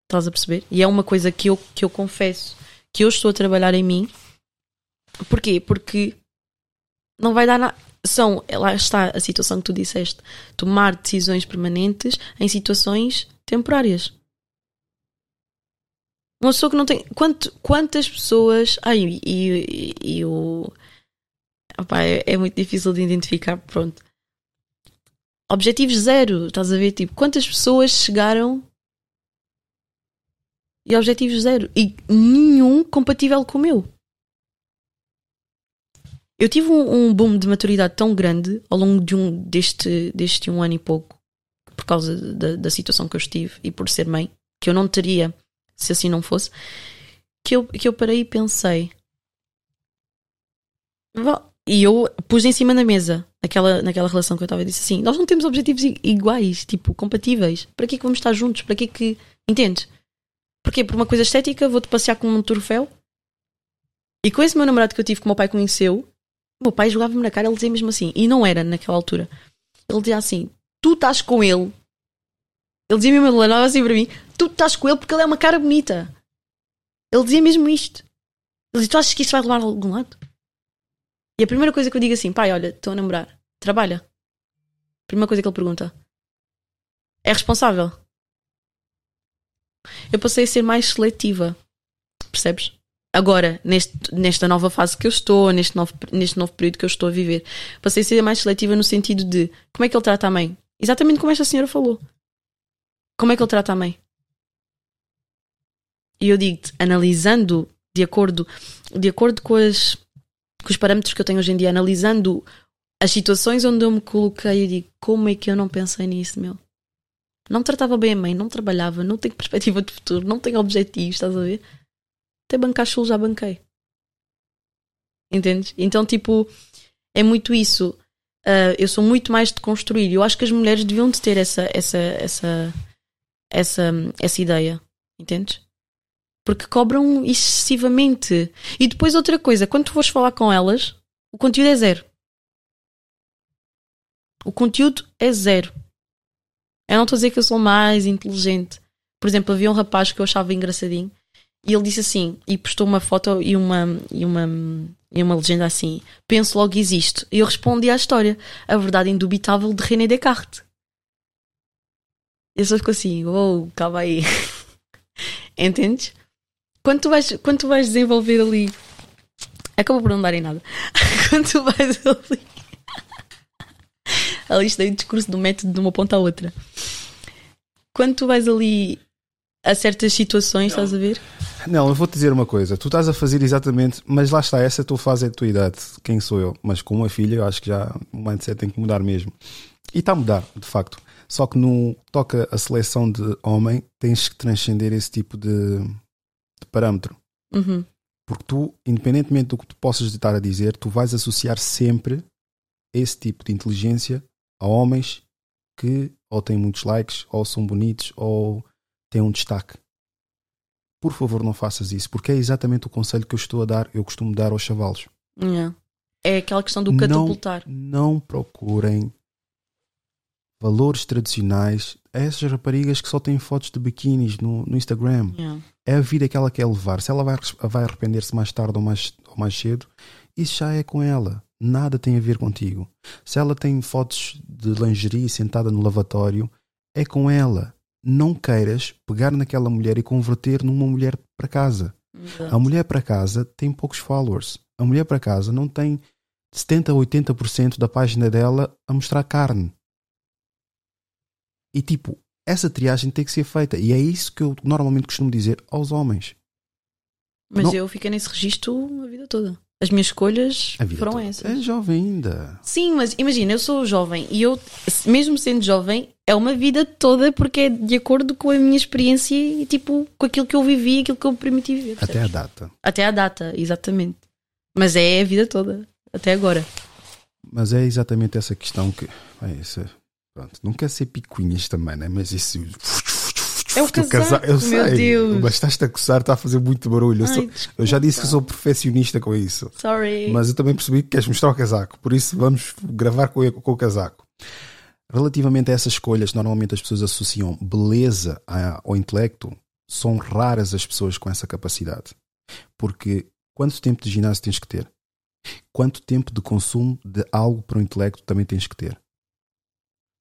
Estás a perceber? E é uma coisa que eu, que eu confesso que eu estou a trabalhar em mim. Porquê? Porque não vai dar nada. São, lá está a situação que tu disseste, tomar decisões permanentes em situações temporárias. Uma pessoa que não tem. Quanto, quantas pessoas. Ai, e, e, e o. Opá, é, é muito difícil de identificar, pronto. Objetivos zero, estás a ver? Tipo, quantas pessoas chegaram e objetivos zero. E nenhum compatível com o meu. Eu tive um, um boom de maturidade tão grande ao longo de um, deste, deste um ano e pouco, por causa da, da situação que eu estive e por ser mãe, que eu não teria se assim não fosse, que eu, que eu parei e pensei. E eu pus em cima da mesa, naquela, naquela relação que eu estava, e disse assim: Nós não temos objetivos iguais, tipo, compatíveis. Para que é que vamos estar juntos? Para que é que. Entendes? Porquê? Por uma coisa estética, vou-te passear como um troféu. E com esse meu namorado que eu tive, que o meu pai conheceu, o meu pai jogava-me na cara, ele dizia mesmo assim, e não era naquela altura. Ele dizia assim: Tu estás com ele. Ele dizia mesmo, ele assim para mim: Tu estás com ele porque ele é uma cara bonita. Ele dizia mesmo isto. Ele dizia: Tu achas que isto vai levar a algum lado? E a primeira coisa que eu digo assim: Pai, olha, estou a namorar, trabalha. Primeira coisa que ele pergunta: É responsável? eu passei a ser mais seletiva. Percebes? Agora, neste, nesta nova fase que eu estou, neste novo, neste novo período que eu estou a viver, passei a ser mais seletiva no sentido de como é que ele trata a mãe? Exatamente como esta senhora falou. Como é que ele trata a mãe? E eu digo-te, analisando de acordo, de acordo com, as, com os parâmetros que eu tenho hoje em dia, analisando as situações onde eu me coloquei, eu digo, como é que eu não pensei nisso, meu? Não tratava bem a mãe, não trabalhava, não tenho perspectiva de futuro, não tenho objetivos, estás a ver? Até bancar chulo já banquei. Entendes? Então, tipo, é muito isso. Uh, eu sou muito mais de construir. Eu acho que as mulheres deviam de ter essa, essa, essa, essa, essa ideia. Entendes? Porque cobram excessivamente. E depois outra coisa, quando tu fores falar com elas, o conteúdo é zero. O conteúdo é zero. Eu não estou a dizer que eu sou mais inteligente. Por exemplo, havia um rapaz que eu achava engraçadinho e ele disse assim, e postou uma foto e uma, e uma, e uma legenda assim: Penso logo existe. E eu respondi à história: A verdade indubitável de René Descartes. E só ficou assim: Oh, calma aí. Entendes? Quando tu, vais, quando tu vais desenvolver ali. Acabou por não dar em nada. quando tu vais ali. ali está o discurso do método de uma ponta à outra. Quando tu vais ali a certas situações, estás a ver? Não, eu vou-te dizer uma coisa. Tu estás a fazer exatamente, mas lá está, essa tua fase é a tua idade. Quem sou eu? Mas com uma filha, eu acho que já o mindset tem que mudar mesmo. E está a mudar, de facto. Só que no toca a seleção de homem, tens que transcender esse tipo de, parâmetro. Uhum. Porque tu, independentemente do que tu possas estar a dizer, tu vais associar sempre esse tipo de inteligência a homens que ou têm muitos likes, ou são bonitos, ou têm um destaque por favor não faças isso, porque é exatamente o conselho que eu estou a dar, eu costumo dar aos chavalos. Yeah. É aquela questão do catapultar. Não, não procurem valores tradicionais a essas raparigas que só têm fotos de biquínis no, no Instagram. Yeah. É a vida que ela quer levar. Se ela vai, vai arrepender-se mais tarde ou mais, ou mais cedo, isso já é com ela. Nada tem a ver contigo. Se ela tem fotos de lingerie sentada no lavatório, é com ela não queiras pegar naquela mulher e converter numa mulher para casa. Exato. A mulher para casa tem poucos followers. A mulher para casa não tem 70 a 80% da página dela a mostrar carne. E tipo, essa triagem tem que ser feita. E é isso que eu normalmente costumo dizer aos homens. Mas Não- eu fiquei nesse registro a vida toda. As minhas escolhas foram toda. essas. É jovem ainda. Sim, mas imagina, eu sou jovem e eu, mesmo sendo jovem, é uma vida toda porque é de acordo com a minha experiência e tipo com aquilo que eu vivi, aquilo que eu permiti viver. Até a percebes? data. Até à data, exatamente. Mas é a vida toda, até agora. Mas é exatamente essa questão que. É isso. Pronto, não quer ser picuinhas também, né? Mas isso. É o do casaco, eu meu sei, Deus. Mas estás-te a coçar, está a fazer muito barulho. Eu, Ai, sou- eu já disse que sou perfeccionista com isso. Sorry. Mas eu também percebi que queres mostrar o casaco. Por isso vamos gravar com, com o casaco. Relativamente a essas escolhas, normalmente as pessoas associam beleza ao intelecto. São raras as pessoas com essa capacidade. Porque quanto tempo de ginásio tens que ter? Quanto tempo de consumo de algo para o intelecto também tens que ter?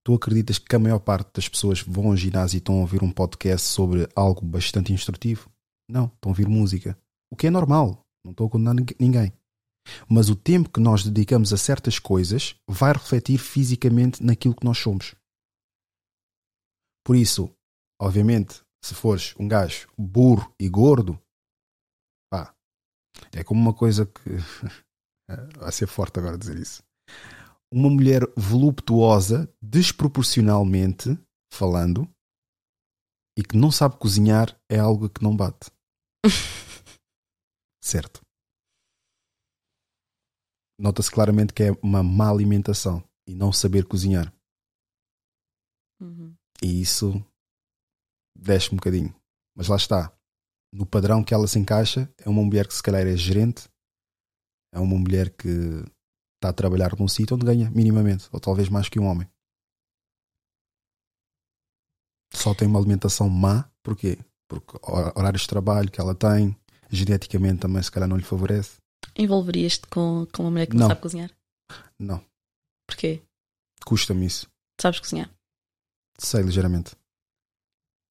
Tu acreditas que a maior parte das pessoas vão ao ginásio e estão a ouvir um podcast sobre algo bastante instrutivo? Não, estão a ouvir música. O que é normal. Não estou a condenar ningu- ninguém. Mas o tempo que nós dedicamos a certas coisas vai refletir fisicamente naquilo que nós somos. Por isso, obviamente, se fores um gajo burro e gordo, pá, é como uma coisa que. vai ser forte agora dizer isso. Uma mulher voluptuosa, desproporcionalmente falando, e que não sabe cozinhar é algo que não bate. certo. Nota-se claramente que é uma má alimentação e não saber cozinhar. Uhum. E isso desce um bocadinho. Mas lá está. No padrão que ela se encaixa, é uma mulher que se calhar é gerente, é uma mulher que está a trabalhar num sítio onde ganha minimamente, ou talvez mais que um homem. Só tem uma alimentação má, porquê? Porque hor- horários de trabalho que ela tem, geneticamente também se calhar não lhe favorece. Envolverias-te com, com uma mulher que não, Não. sabe cozinhar? Não, Porquê? custa-me isso. Sabes cozinhar? Sei ligeiramente.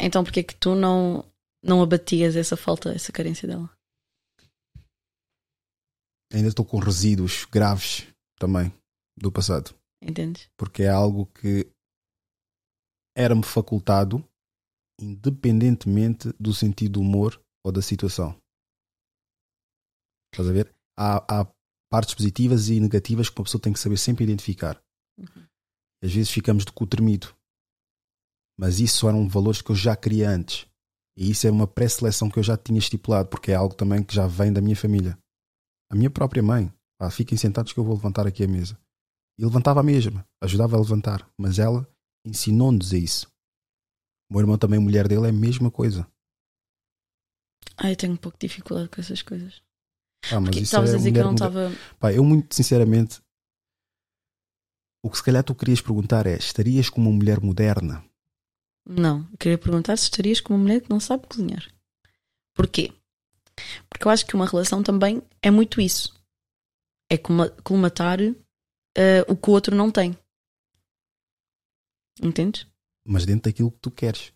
Então porquê que tu não, não abatias essa falta, essa carência dela? ainda estou com resíduos graves também do passado. Entendes? Porque é algo que era-me facultado independentemente do sentido do humor ou da situação. Estás a ver? Há, há partes positivas e negativas que uma pessoa tem que saber sempre identificar. Uhum. Às vezes ficamos de cu tremido. Mas isso eram valores que eu já queria antes. E isso é uma pré-seleção que eu já tinha estipulado, porque é algo também que já vem da minha família. A minha própria mãe. Pá, fiquem sentados que eu vou levantar aqui a mesa. E levantava a mesma, ajudava a levantar. Mas ela ensinou-nos a isso. O meu irmão também, mulher dele, é a mesma coisa. Ah, eu tenho um pouco de dificuldade com essas coisas. Ah, mas Porque isso estavas é a dizer que eu não estava. Pá, eu muito sinceramente, o que se calhar tu querias perguntar é: estarias com uma mulher moderna? Não, eu queria perguntar se estarias com uma mulher que não sabe cozinhar. Porquê? Porque eu acho que uma relação também é muito isso. É colma- colmatar eh, o que o outro não tem. Entendes? Mas dentro daquilo que tu queres.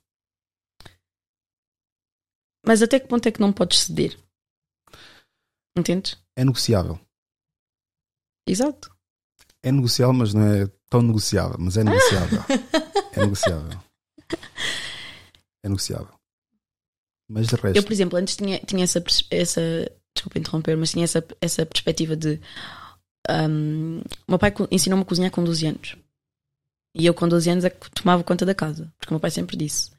Mas até que ponto é que não podes ceder? Entendes? É negociável. Exato. É negociável, mas não é tão negociável. Mas é negociável. é negociável. É negociável. Mas de resto, Eu, por exemplo, antes tinha, tinha essa, essa. Desculpa interromper, mas tinha essa, essa perspectiva de. um, meu pai ensinou-me a cozinhar com 12 anos. E eu, com 12 anos, é que tomava conta da casa. Porque meu pai sempre disse: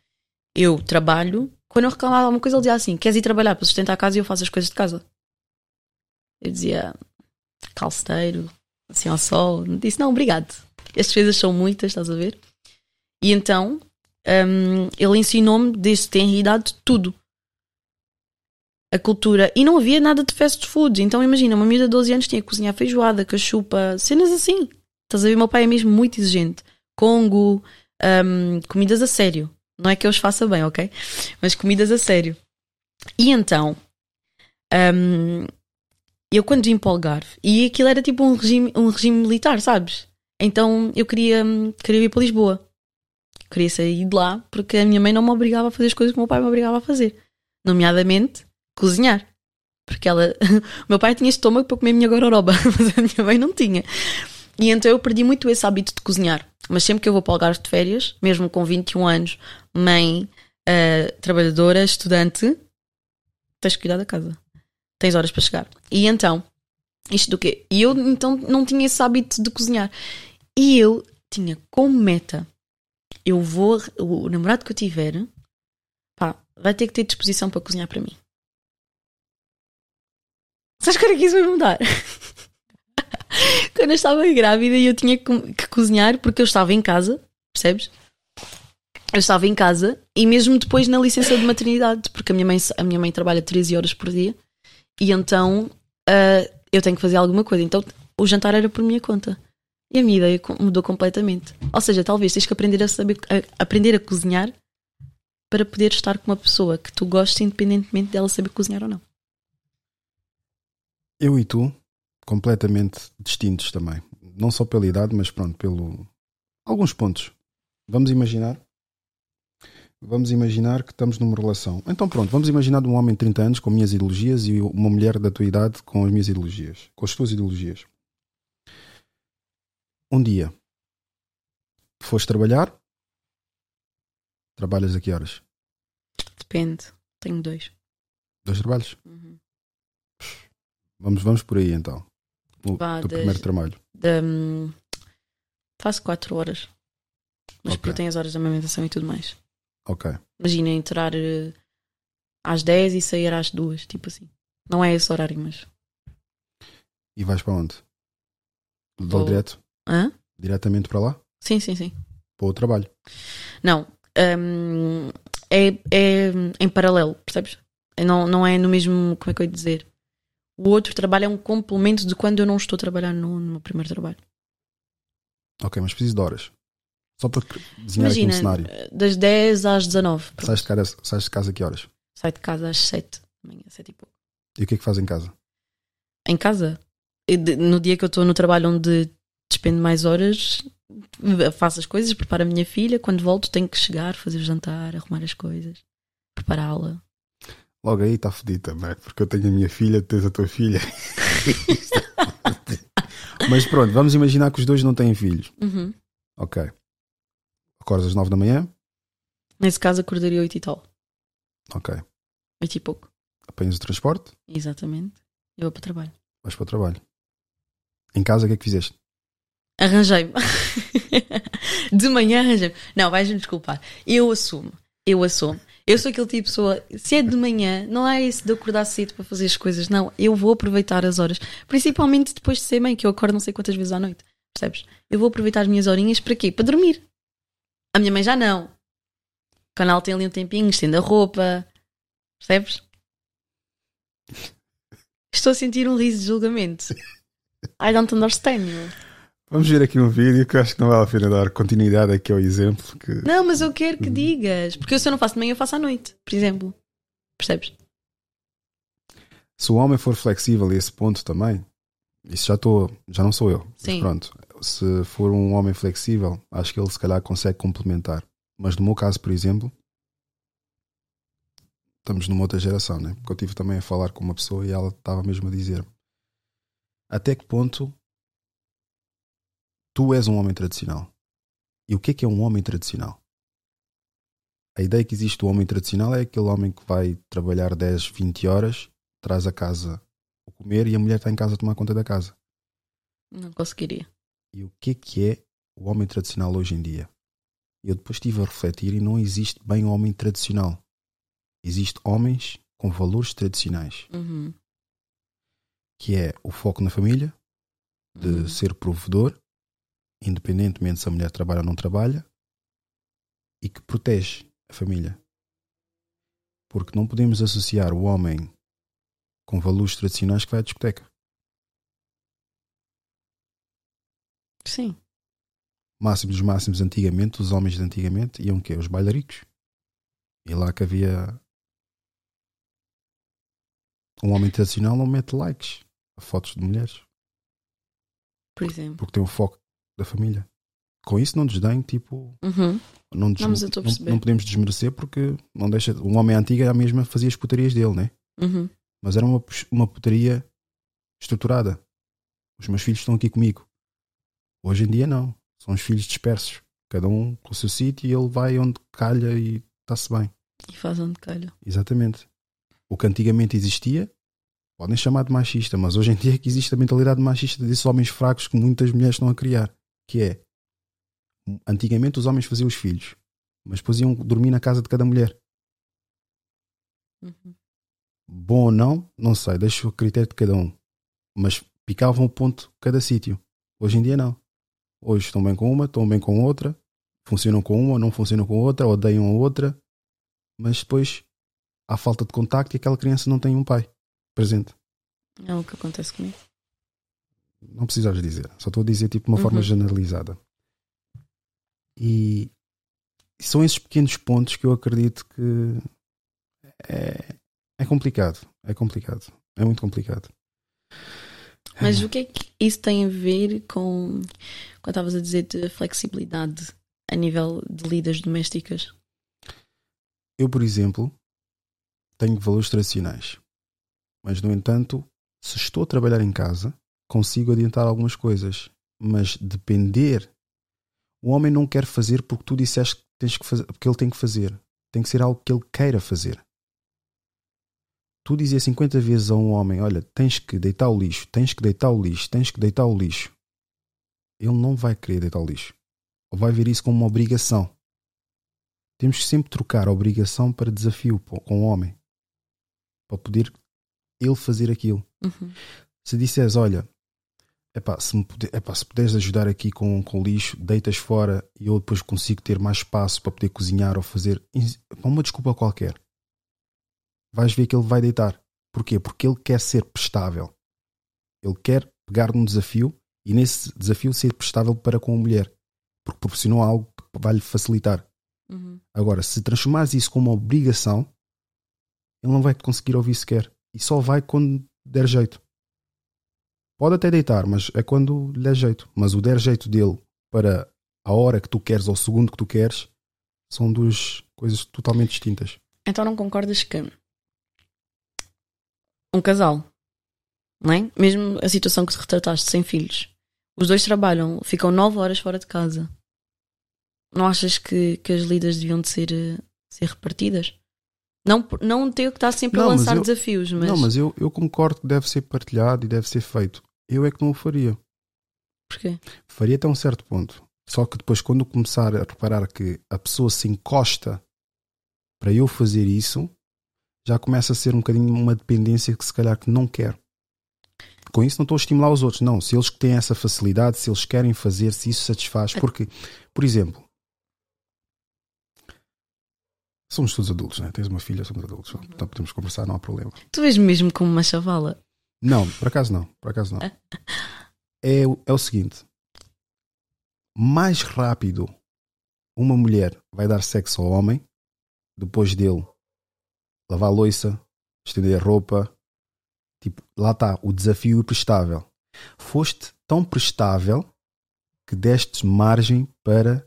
Eu trabalho. Quando eu reclamava alguma coisa, ele dizia assim: Queres ir trabalhar para sustentar a casa e eu faço as coisas de casa? Eu dizia: Calceteiro, assim ao sol. Disse: Não, obrigado. Estas coisas são muitas, estás a ver? E então, um, ele ensinou-me desde ter idade tudo a cultura. E não havia nada de fast food. Então imagina, uma miúda de 12 anos tinha que cozinhar feijoada, cachupa, cenas assim. Estás a ver? Meu pai é mesmo muito exigente. Congo, hum, comidas a sério. Não é que eu os faça bem, ok? Mas comidas a sério. E então, hum, eu quando vim para o Algarve, e aquilo era tipo um regime, um regime militar, sabes? Então eu queria, hum, queria ir para Lisboa. Queria sair de lá porque a minha mãe não me obrigava a fazer as coisas que o meu pai me obrigava a fazer. Nomeadamente, cozinhar. Porque ela. O meu pai tinha estômago para comer a minha gororoba, mas a minha mãe não tinha. E então eu perdi muito esse hábito de cozinhar. Mas sempre que eu vou para o Algarve de férias, mesmo com 21 anos, mãe, eh, trabalhadora, estudante, tens que cuidar da casa. Tens horas para chegar. E então, isto do quê? E eu então não tinha esse hábito de cozinhar. E eu tinha como meta: eu vou, o namorado que eu tiver, pá, vai ter que ter disposição para cozinhar para mim. Sabes quando é que isso vai mudar? Quando eu estava grávida e eu tinha que cozinhar porque eu estava em casa, percebes? Eu estava em casa e mesmo depois na licença de maternidade, porque a minha mãe, a minha mãe trabalha 13 horas por dia e então ah, eu tenho que fazer alguma coisa. Então o jantar era por minha conta. E a minha ideia mudou completamente. Ou seja, talvez tens que aprender a saber a- aprender a cozinhar para poder estar com uma pessoa que tu gostes independentemente dela saber cozinhar ou não. Eu e tu, completamente distintos também. Não só pela idade, mas pronto, pelo. Alguns pontos. Vamos imaginar. Vamos imaginar que estamos numa relação. Então pronto, vamos imaginar de um homem de 30 anos com minhas ideologias e uma mulher da tua idade com as minhas ideologias. Com as tuas ideologias. Um dia. Foste trabalhar. Trabalhas a que horas? Depende. Tenho dois. Dois trabalhos? Uhum. Vamos, vamos por aí então. O Vá, teu das- primeiro trabalho. Da, hum, faço 4 horas. Mas Ok. porque eu tenho as horas de amamentação e tudo mais. Ok. Imagina entrar eh, às 10 e sair às 2, tipo assim. Não é esse horário, mas. E vais para onde? Vou- direto? Hã? Diretamente para lá? Sim, sim, sim. Para o trabalho. Não. hum, é, é em paralelo, percebes? Não, não é no mesmo. Como é que eu ia dizer? O outro trabalho é um complemento de quando eu não estou a trabalhar no, no meu primeiro trabalho. Ok, mas preciso de horas. Só para desenhar aqui um Imagina, cenário. das 10 às 19. pronto. Sais de, casa, sais de casa a que horas? Saio de casa às 7 da manhã, 7 e pouco. E o que é que faz em casa? Em casa? No dia que eu estou no trabalho onde despendo mais horas, faço as coisas, preparo a minha filha. Quando volto, tenho que chegar, fazer o jantar, arrumar as coisas, prepará-la. Logo aí está fedido também, porque eu tenho a minha filha, tu tens a tua filha. Mas pronto, vamos imaginar que os dois não têm filhos. Uhum. Ok. Acordas às 9 da manhã? Nesse caso, acordaria 8 e tal. Ok. 8 e pouco. Apanhas o transporte, Exatamente. Eu vou para o trabalho. vais para o trabalho. Em casa, o que é que fizeste? Arranjei-me. de manhã arranjei-me. Não, vais-me desculpar. Eu assumo. Eu assumo. Eu sou aquele tipo de pessoa. Se é de manhã, não é isso de acordar cedo para fazer as coisas. Não, eu vou aproveitar as horas. Principalmente depois de ser mãe, que eu acordo não sei quantas vezes à noite. Percebes? Eu vou aproveitar as minhas horinhas para quê? Para dormir. A minha mãe já não. O canal tem ali um tempinho, estende a roupa. Percebes? Estou a sentir um riso de julgamento. I don't understand you. Vamos ver aqui um vídeo que eu acho que não vale a pena dar continuidade aqui ao exemplo. Que... Não, mas eu quero que digas. Porque eu, se eu não faço de manhã, eu faço à noite, por exemplo. Percebes? Se o homem for flexível a esse ponto também, isso já estou, já não sou eu. Mas Sim. pronto, se for um homem flexível, acho que ele se calhar consegue complementar. Mas no meu caso, por exemplo, estamos numa outra geração, né? Porque eu estive também a falar com uma pessoa e ela estava mesmo a dizer até que ponto tu és um homem tradicional. E o que é que é um homem tradicional? A ideia que existe do homem tradicional é aquele homem que vai trabalhar 10, 20 horas, traz a casa o comer e a mulher está em casa a tomar conta da casa. Não conseguiria. E o que é que é o homem tradicional hoje em dia? Eu depois estive a refletir e não existe bem homem tradicional. Existe homens com valores tradicionais, Uhum. que é o foco na família, de Uhum. ser provedor, independentemente se a mulher trabalha ou não trabalha, e que protege a família. Porque não podemos associar o homem com valores tradicionais que vai à discoteca. Sim. Máximo dos máximos antigamente, os homens de antigamente iam o quê? Os bailaricos. E lá que havia um homem tradicional não mete likes a fotos de mulheres, Por exemplo. porque tem o foco da família. Com isso não desdenho, tipo, Uhum. não, des- Não, não, não podemos desmerecer porque não deixa. Um homem antigo era a mesma, fazia as putarias dele, né? Uhum. Mas era uma, uma putaria estruturada. Os meus filhos estão aqui comigo. Hoje em dia não. São os filhos dispersos. Cada um com o seu sítio e ele vai onde calha e está-se bem. E faz onde calha. Exatamente. O que antigamente existia, podem chamar de machista, mas hoje em dia é que existe a mentalidade machista desses homens fracos que muitas mulheres estão a criar. Que é, antigamente os homens faziam os filhos, mas depois iam dormir na casa de cada mulher. Uhum. Bom ou não, não sei, deixo o critério de cada um. Mas picavam o ponto cada sítio. Hoje em dia não. Hoje estão bem com uma, estão bem com outra, funcionam com uma, não funcionam com outra, odeiam a outra, mas depois há falta de contacto e aquela criança não tem um pai presente. É o que acontece comigo. Não precisas dizer, só estou a dizer tipo de uma Uhum. forma generalizada. E são esses pequenos pontos que eu acredito que é, é complicado. É complicado. É muito complicado. Mas o que é que isso tem a ver com. Quando estavas a dizer de flexibilidade a nível de lidas domésticas? Eu, por exemplo, tenho valores tradicionais. Mas, no entanto, se estou a trabalhar em casa, consigo adiantar algumas coisas. Mas depender. O homem não quer fazer porque tu disseste que, tens que, fazer, que ele tem que fazer. Tem que ser algo que ele queira fazer. Tu dizer 50 vezes a um homem: Olha, tens que deitar o lixo, tens que deitar o lixo, tens que deitar o lixo. Ele não vai querer deitar o lixo. Ou vai ver isso como uma obrigação. Temos que sempre trocar a obrigação para desafio com o homem. Para poder ele fazer aquilo. Uhum. Se disseres, olha, epá, se, me puder, epá, se puderes ajudar aqui com, com o lixo, deitas fora e eu depois consigo ter mais espaço para poder cozinhar ou fazer epá, uma desculpa qualquer. Vais ver que ele vai deitar. Porquê? Porque ele quer ser prestável. Ele quer pegar num desafio e nesse desafio ser prestável para com a mulher. Porque proporcionou algo que vai lhe facilitar. Uhum. Agora, se transformares isso como uma obrigação, ele não vai te conseguir ouvir sequer. E só vai quando der jeito. Pode até deitar, mas é quando lhe der jeito. Mas o der jeito dele para a hora que tu queres ou o segundo que tu queres são duas coisas totalmente distintas. Então não concordas que um casal, não é? Mesmo a situação que te retrataste, sem filhos. Os dois trabalham, ficam nove horas fora de casa. Não achas que, que as lidas deviam de ser, ser repartidas? Não, não ter que estar sempre Não, a mas lançar eu- desafios, mas, Não, mas eu, eu concordo que deve ser partilhado e deve ser feito. Eu é que não o faria. porquê? Faria até um certo ponto. Só que depois, quando começar a reparar que a pessoa se encosta para eu fazer isso, já começa a ser um bocadinho uma dependência que se calhar que não quero. Com isso não estou a estimular os outros. Não, se eles têm essa facilidade, se eles querem fazer, se isso satisfaz. Porque, por exemplo, somos todos adultos, né? Tens uma filha, somos adultos. Então podemos conversar, não há problema. Tu vês mesmo como uma chavala. Não, por acaso não. Por acaso não. É, o- é o seguinte: mais rápido uma mulher vai dar sexo ao homem depois dele lavar a louça, estender a roupa. Tipo, lá está o desafio prestável. Foste tão prestável que deste margem para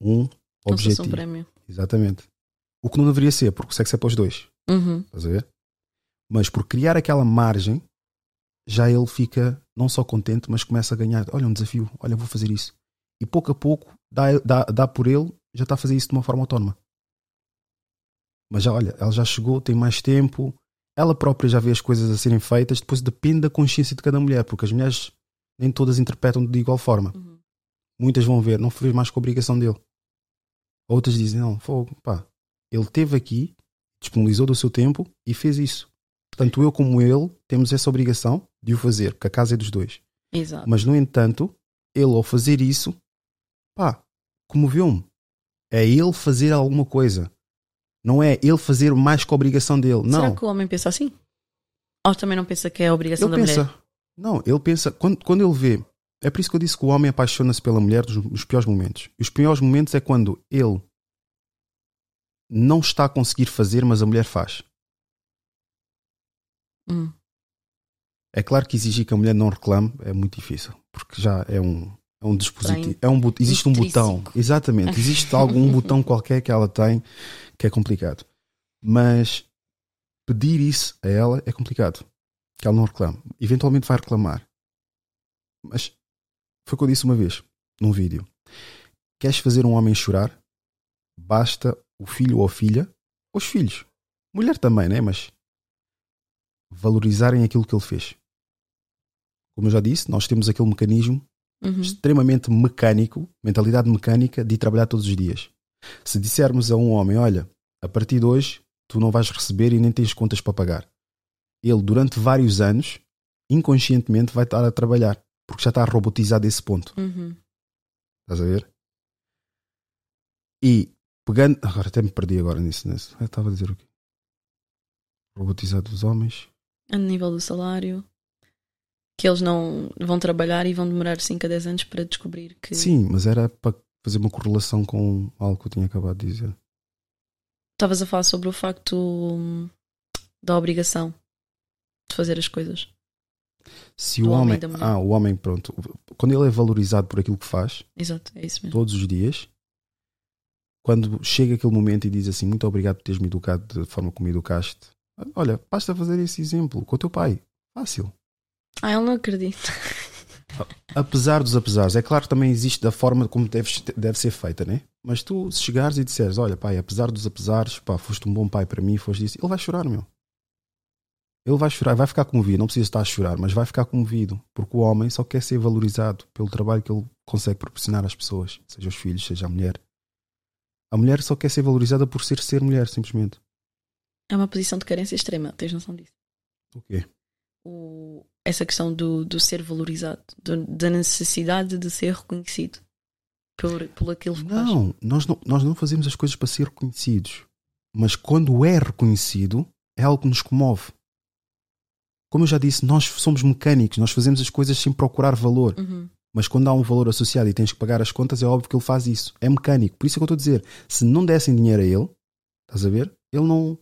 um objetivo. um prémio. Exatamente. O que não deveria ser, porque o sexo é para os dois. Uhum. Estás a ver? Mas por criar aquela margem, já ele fica não só contente, mas começa a ganhar. Olha, um desafio, olha, vou fazer isso. E pouco a pouco dá, dá, dá por ele, já está a fazer isso de uma forma autónoma. Mas já, olha, ela já chegou, tem mais tempo, ela própria já vê as coisas a serem feitas, depois depende da consciência de cada mulher, porque as mulheres nem todas interpretam de igual forma. Uhum. Muitas vão ver, não fez mais com a obrigação dele. Outras dizem, não, fogo, pá, ele esteve aqui, disponibilizou do seu tempo e fez isso. Portanto, eu como ele temos essa obrigação de o fazer, porque a casa é dos dois. Exato. Mas, no entanto, ele ao fazer isso, pá, comoveu-me. É ele fazer alguma coisa. Não é ele fazer mais que a obrigação dele. Não. Será que o homem pensa assim? Ou também não pensa que é a obrigação ele da pensa. mulher? Não, ele pensa. Quando, quando ele vê. É por isso que eu disse que o homem apaixona-se pela mulher nos, nos piores momentos. E os piores momentos é quando ele não está a conseguir fazer, mas a mulher faz. Hum. É claro que exigir que a mulher não reclame é muito difícil, porque já é um, é um dispositivo. É um, existe um botão. Exatamente. Existe algum botão qualquer que ela tem que é complicado. Mas pedir isso a ela é complicado. Que ela não reclame. Eventualmente vai reclamar. Mas foi o que eu disse uma vez num vídeo. Queres fazer um homem chorar? Basta o filho ou a filha, ou os filhos. Mulher também, né? Mas valorizarem aquilo que ele fez. Como eu já disse, nós temos aquele mecanismo Uhum. extremamente mecânico, mentalidade mecânica de trabalhar todos os dias. Se dissermos a um homem, olha, a partir de hoje tu não vais receber e nem tens contas para pagar. Ele, durante vários anos, inconscientemente vai estar a trabalhar, porque já está robotizado esse ponto. Uhum. Estás a ver? E pegando. Agora até me perdi agora nisso. nisso. Eu estava a dizer o quê? Robotizado dos homens. A nível do salário. Que eles não vão trabalhar e vão demorar 5 a 10 anos para descobrir que. Sim, mas era para fazer uma correlação com algo que eu tinha acabado de dizer. Estavas a falar sobre o facto hum, da obrigação de fazer as coisas. Se o homem homem. ah, o homem, pronto. Quando ele é valorizado por aquilo que faz, Exato, é todos os dias, quando chega aquele momento e diz assim: Muito obrigado por teres me educado da forma como me educaste. Olha, basta fazer esse exemplo com o teu pai. Fácil. Ah, ele não acredita. Apesar dos apesares, é claro que também existe da forma como deve, deve ser feita, né? Mas tu, se chegares e disseres: Olha, pai, apesar dos apesares, pá, foste um bom pai para mim, foste isso, ele vai chorar, meu. Ele vai chorar, vai ficar comovido, não precisa estar a chorar, mas vai ficar comovido, porque o homem só quer ser valorizado pelo trabalho que ele consegue proporcionar às pessoas, seja os filhos, seja a mulher. A mulher só quer ser valorizada por ser ser mulher, simplesmente. É uma posição de carência extrema, tens noção disso? O quê? O- essa questão do, do ser valorizado, do- da necessidade de ser reconhecido por, por aquilo que faz. Não, nós não, nós não fazemos as coisas para ser reconhecidos. Mas quando é reconhecido, é algo que nos comove. Como eu já disse, nós somos mecânicos, nós fazemos as coisas sem procurar valor. Uhum. Mas quando há um valor associado e tens que pagar as contas, é óbvio que ele faz isso. É mecânico. Por isso é que eu estou a dizer: se não dessem dinheiro a ele, estás a ver? Ele não.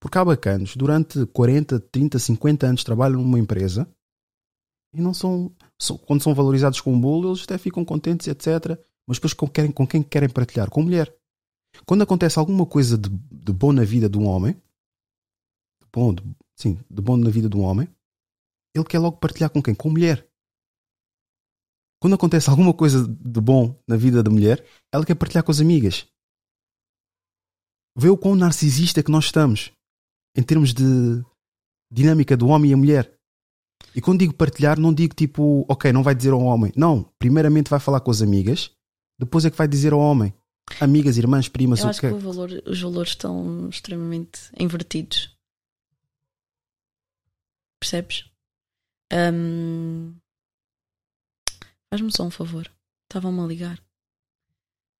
Porque há bacanos, durante 40, 30, 50 anos trabalham numa empresa e não são. são- quando são valorizados com um bolo, eles até ficam contentes, etc. Mas depois com, querem, com quem querem partilhar? Com mulher. Quando acontece alguma coisa de, de bom na vida de um homem, de bom, de- sim, de bom na vida de um homem, ele quer logo partilhar com quem? Com mulher. Quando acontece alguma coisa de bom na vida da mulher, ela quer partilhar com as amigas. Vê o quão narcisista que nós estamos em termos de dinâmica do homem e a mulher. E quando digo partilhar, não digo tipo, ok, não vai dizer ao homem. Não, primeiramente vai falar com as amigas, depois é que vai dizer ao homem. Amigas, irmãs, primas, Eu acho que que valor, os valores estão extremamente invertidos. Percebes? Hum, Faz-me só um favor. Estavam-me a ligar.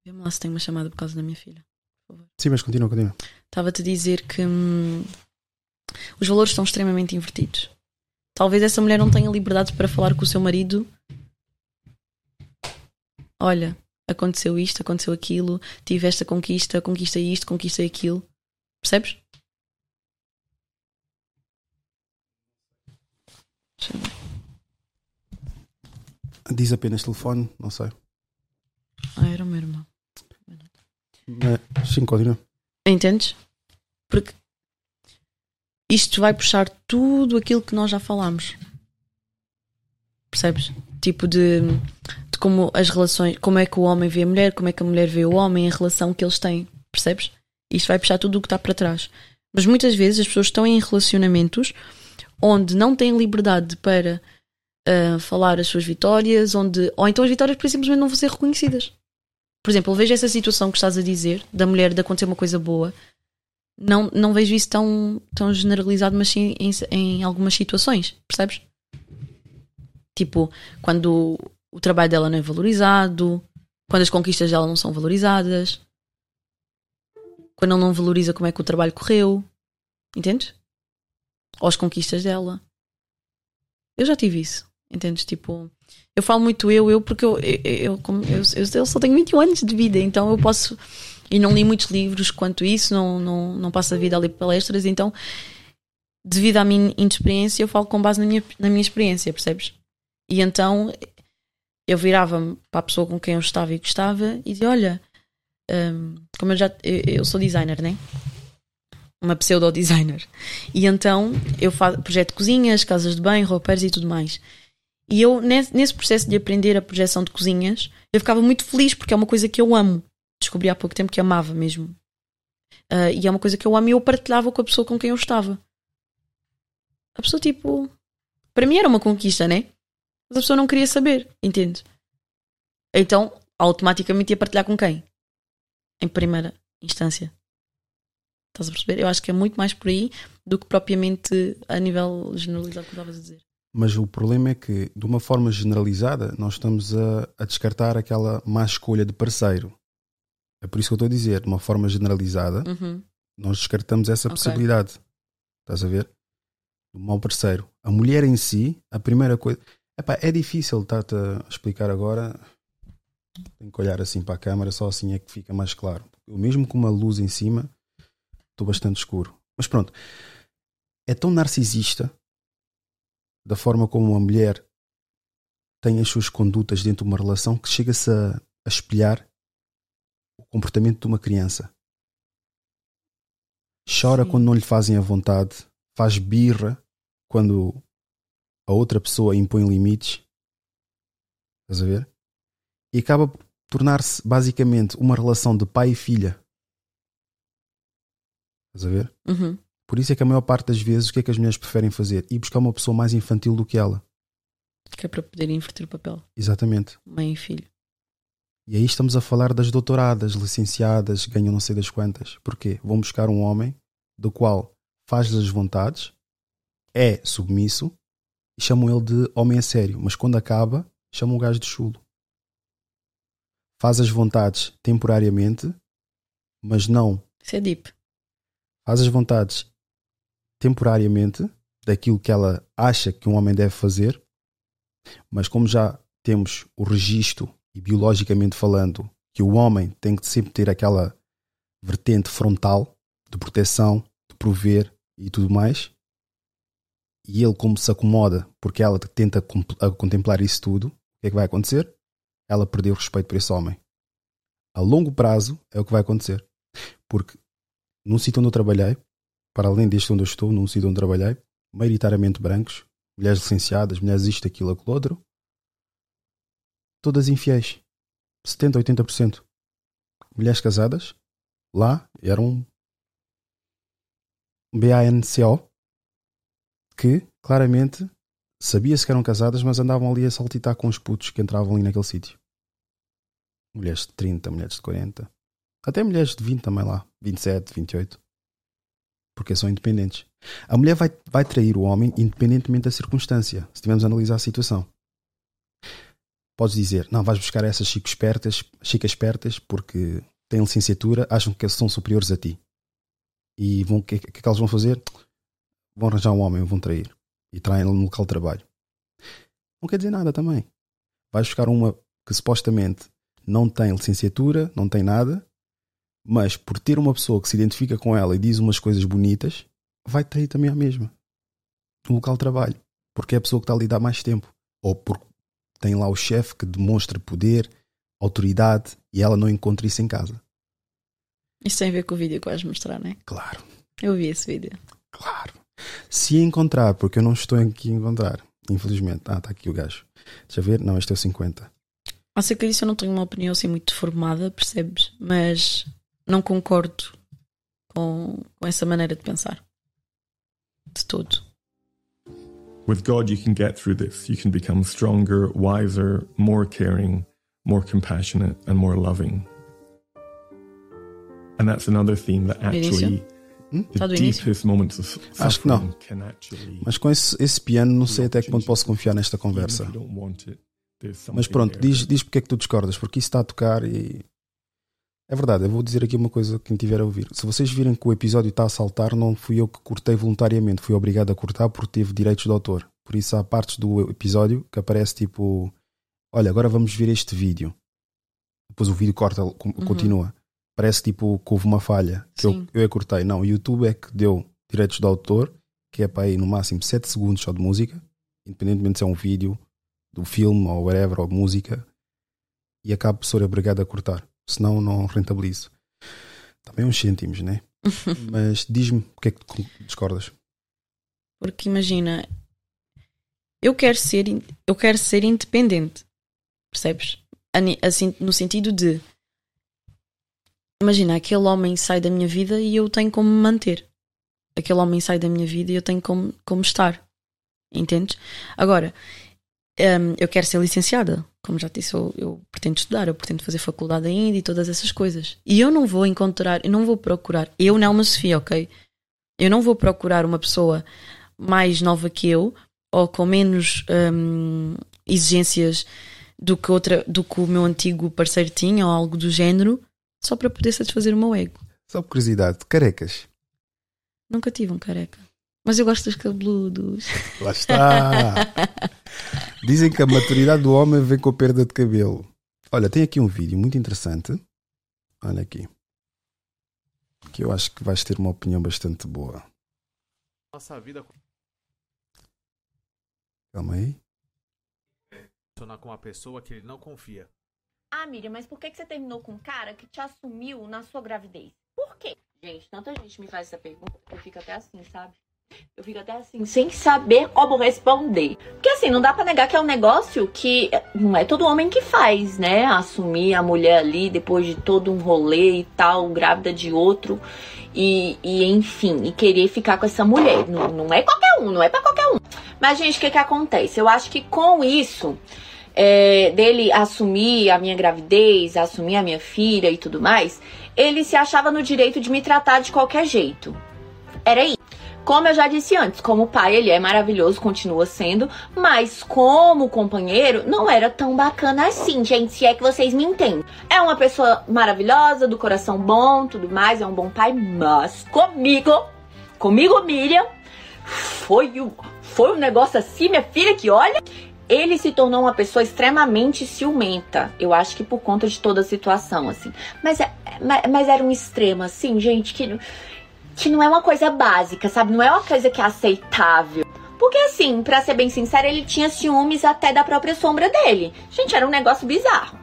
Vê-me lá se tenho uma chamada por causa da minha filha. Sim, mas continua, continua. Estava-te a dizer que hum, os valores estão extremamente invertidos. Talvez essa mulher não tenha liberdade para falar com o seu marido. Olha, aconteceu isto, aconteceu aquilo, tive esta conquista, conquista isto, conquista aquilo. Percebes? Diz apenas telefone, não sei. Ah, era o meu irmão. Mas, sim, continua. Entendes? Porque isto vai puxar tudo aquilo que nós já falámos. Percebes? Tipo de, de como as relações, como é que o homem vê a mulher, como é que a mulher vê o homem, a relação que eles têm. Percebes? Isto vai puxar tudo o que está para trás. Mas muitas vezes as pessoas estão em relacionamentos onde não têm liberdade para ah, falar as suas vitórias, onde, ou então as vitórias simplesmente não vão ser reconhecidas. Por exemplo, vejo essa situação que estás a dizer, da mulher de acontecer uma coisa boa, não, não vejo isso tão, tão generalizado, mas sim em, em algumas situações, percebes? Tipo, quando o trabalho dela não é valorizado, quando as conquistas dela não são valorizadas, quando ele não valoriza como é que o trabalho correu, entendes? Ou as conquistas dela. Eu já tive isso, entendes? Tipo, eu falo muito eu, eu, porque eu, eu, eu, eu, só tenho 21 anos de vida, então eu posso. E não li muitos livros quanto isso, não, não, não passo a vida a ler palestras, então, devido à minha inexperiência, eu falo com base na minha, na minha experiência, percebes? E então eu virava-me para a pessoa com quem eu estava e gostava e dizia: Olha, hum, como eu já. Eu, eu sou designer, né? Uma pseudo-designer. E então eu faço projeto cozinhas, casas de banho, roupeiros e tudo mais. E eu, nesse, processo de aprender a projeção de cozinhas, eu ficava muito feliz porque é uma coisa que eu amo. Descobri há pouco tempo que amava mesmo. Ah, e é uma coisa que eu amo e eu partilhava com a pessoa com quem eu estava. A pessoa, tipo. Para mim era uma conquista, né? Mas a pessoa não queria saber, entende? Então, automaticamente ia partilhar com quem? Em primeira instância. Estás a perceber? Eu acho que é muito mais por aí do que propriamente a nível generalizado que estavas a dizer. Mas o problema é que, de uma forma generalizada, nós estamos a, a descartar aquela má escolha de parceiro. É por isso que eu estou a dizer, de uma forma generalizada, Uhum. nós descartamos essa Ok. possibilidade. Estás a ver? Do mau parceiro. A mulher em si, a primeira coisa. Epá, é difícil estar-te a explicar agora. Tenho que olhar assim para a câmara, só assim é que fica mais claro. Eu mesmo com uma luz em cima, estou bastante escuro. Mas pronto. É tão narcisista da forma como uma mulher tem as suas condutas dentro de uma relação que chega-se a, a espelhar o comportamento de uma criança. Chora Sim. quando não lhe fazem a vontade, faz birra quando a outra pessoa impõe limites. Estás a ver? E acaba por tornar-se basicamente uma relação de pai e filha. Estás a ver? Uhum. Por isso é que a maior parte das vezes o que é que as mulheres preferem fazer? Ir buscar uma pessoa mais infantil do que ela. Que é para poder inverter o papel. Exatamente. Mãe e filho. E aí estamos a falar das doutoradas, licenciadas, ganham não sei das quantas. Porquê? Vão buscar um homem do qual faz-lhes as vontades, é submisso e chamam ele de homem a sério. Mas quando acaba, chamam o gajo de chulo. Faz as vontades temporariamente, mas não Isso é deep. faz as vontades temporariamente daquilo que ela acha que um homem deve fazer, mas como já temos o registro e biologicamente falando que o homem tem que sempre ter aquela vertente frontal de proteção, de prover e tudo mais, e ele como se acomoda porque ela tenta contemplar isso tudo, o que é que vai acontecer? Ela perdeu o respeito por esse homem. A longo prazo é o que vai acontecer. Porque num sítio onde eu trabalhei, para além deste onde eu estou, num sítio onde trabalhei, maioritariamente brancos, mulheres licenciadas, mulheres isto, aquilo, aquilo outro, todas infiéis. 70, 80%. Mulheres casadas, lá eram BANCO, que claramente sabia-se que eram casadas, mas andavam ali a saltitar com os putos que entravam ali naquele sítio. Mulheres de 30, mulheres de 40, até mulheres de 20 também lá, 27, 28, porque são independentes. A mulher vai, vai trair o homem independentemente da circunstância, se estivermos a analisar a situação. Podes dizer, não, vais buscar essas chicas espertas, chicas espertas porque têm licenciatura, acham que são superiores a ti. E o que, que, que elas vão fazer? Vão arranjar um homem, vão trair. E traem no local de trabalho. Não quer dizer nada também. Vais buscar uma que supostamente não tem licenciatura, não tem nada, mas por ter uma pessoa que se identifica com ela e diz umas coisas bonitas, vai trair também a mesma. No local de trabalho. Porque é a pessoa que está ali há mais tempo. Ou porque tem lá o chefe que demonstra poder, autoridade e ela não encontra isso em casa. Isso tem a ver com o vídeo que vais mostrar, não é? Claro. Eu vi esse vídeo. Claro. Se encontrar, porque eu não estou aqui a encontrar, infelizmente. Ah, está aqui o gajo. Deixa eu ver. Não, este é o 50. Acerca disso eu não tenho uma opinião assim muito formada, percebes? Mas não concordo com, com essa maneira de pensar. De todo. With God, you can get through this. You can become stronger, wiser, more caring, more compassionate, and more loving. And that's another theme that actually, the do início? deepest moments of Acho que não. Mas com esse, esse piano, não sei até que ponto posso confiar nesta conversa. Mas pronto, diz, diz porque é que tu discordas, porque isso está a tocar e. É verdade, eu vou dizer aqui uma coisa que quem tiver a ouvir. Se vocês virem que o episódio está a saltar, não fui eu que cortei voluntariamente, fui obrigado a cortar porque teve direitos de autor. Por isso há partes do episódio que aparece tipo: Olha, agora vamos ver este vídeo. Depois o vídeo corta, com- continua. Parece tipo que houve uma falha, que eu, Sim. eu que cortei. Não, o YouTube é que deu direitos de autor, que é para aí no máximo 7 segundos só de música, independentemente se é um vídeo, do filme ou whatever, ou música, e acabo por ser obrigado a cortar, senão não rentabilizo. Também uns cêntimos, né? Mas diz-me o que é que discordas. Porque imagina, eu quero ser, eu quero ser independente, percebes? Assim, no sentido de, imagina, aquele homem sai da minha vida e eu tenho como me manter. Aquele homem sai da minha vida e eu tenho como, como estar. Entendes? Agora, hum, eu quero ser licenciada. Como já disse, eu, eu pretendo estudar, eu pretendo fazer faculdade ainda e todas essas coisas. E eu não vou encontrar, eu não vou procurar, eu, Nelma Sofia, ok? Eu não vou procurar uma pessoa mais nova que eu ou com menos hum, exigências do que, outra, do que o meu antigo parceiro tinha ou algo do género só para poder satisfazer o meu ego. Só por curiosidade, carecas. Nunca tive um careca. Mas eu gosto dos cabeludos. Lá está. Dizem que a maturidade do homem vem com a perda de cabelo. Olha, tem aqui um vídeo muito interessante. Olha aqui. Que eu acho que vais ter uma opinião bastante boa. nossa vida Calma aí. funcionar com uma pessoa que ele não confia. Ah, Miriam, mas por que que você terminou com um cara que te assumiu na sua gravidez? Por quê? Gente, tanta gente me faz essa pergunta, eu fico até assim, sabe? Eu fico até assim, sem saber como responder. Porque assim, não dá pra negar que é um negócio que eh, não é todo homem que faz, né? Assumir a mulher ali depois de todo um rolê e tal, grávida de outro. E, e enfim, e querer ficar com essa mulher. Não, não é qualquer um, não é pra qualquer um. Mas, gente, o que que acontece? Eu acho que com isso, é, dele assumir a minha gravidez, assumir a minha filha e tudo mais, ele se achava no direito de me tratar de qualquer jeito. Era isso. Como eu já disse antes, como pai ele é maravilhoso, continua sendo, mas como companheiro não era tão bacana assim, gente, se é que vocês me entendem. É uma pessoa maravilhosa, do coração bom, tudo mais, é um bom pai, mas comigo, comigo Miriam, foi um, foi um negócio assim, minha filha, que olha, ele se tornou uma pessoa extremamente ciumenta. Eu acho que por conta de toda a situação, assim. Mas, é- mas, mas era um extremo, assim, gente, que, que não é uma coisa básica, sabe? Não é uma coisa que é aceitável. Porque, assim, pra ser bem sincera, ele tinha ciúmes até da própria sombra dele. Gente, era um negócio bizarro.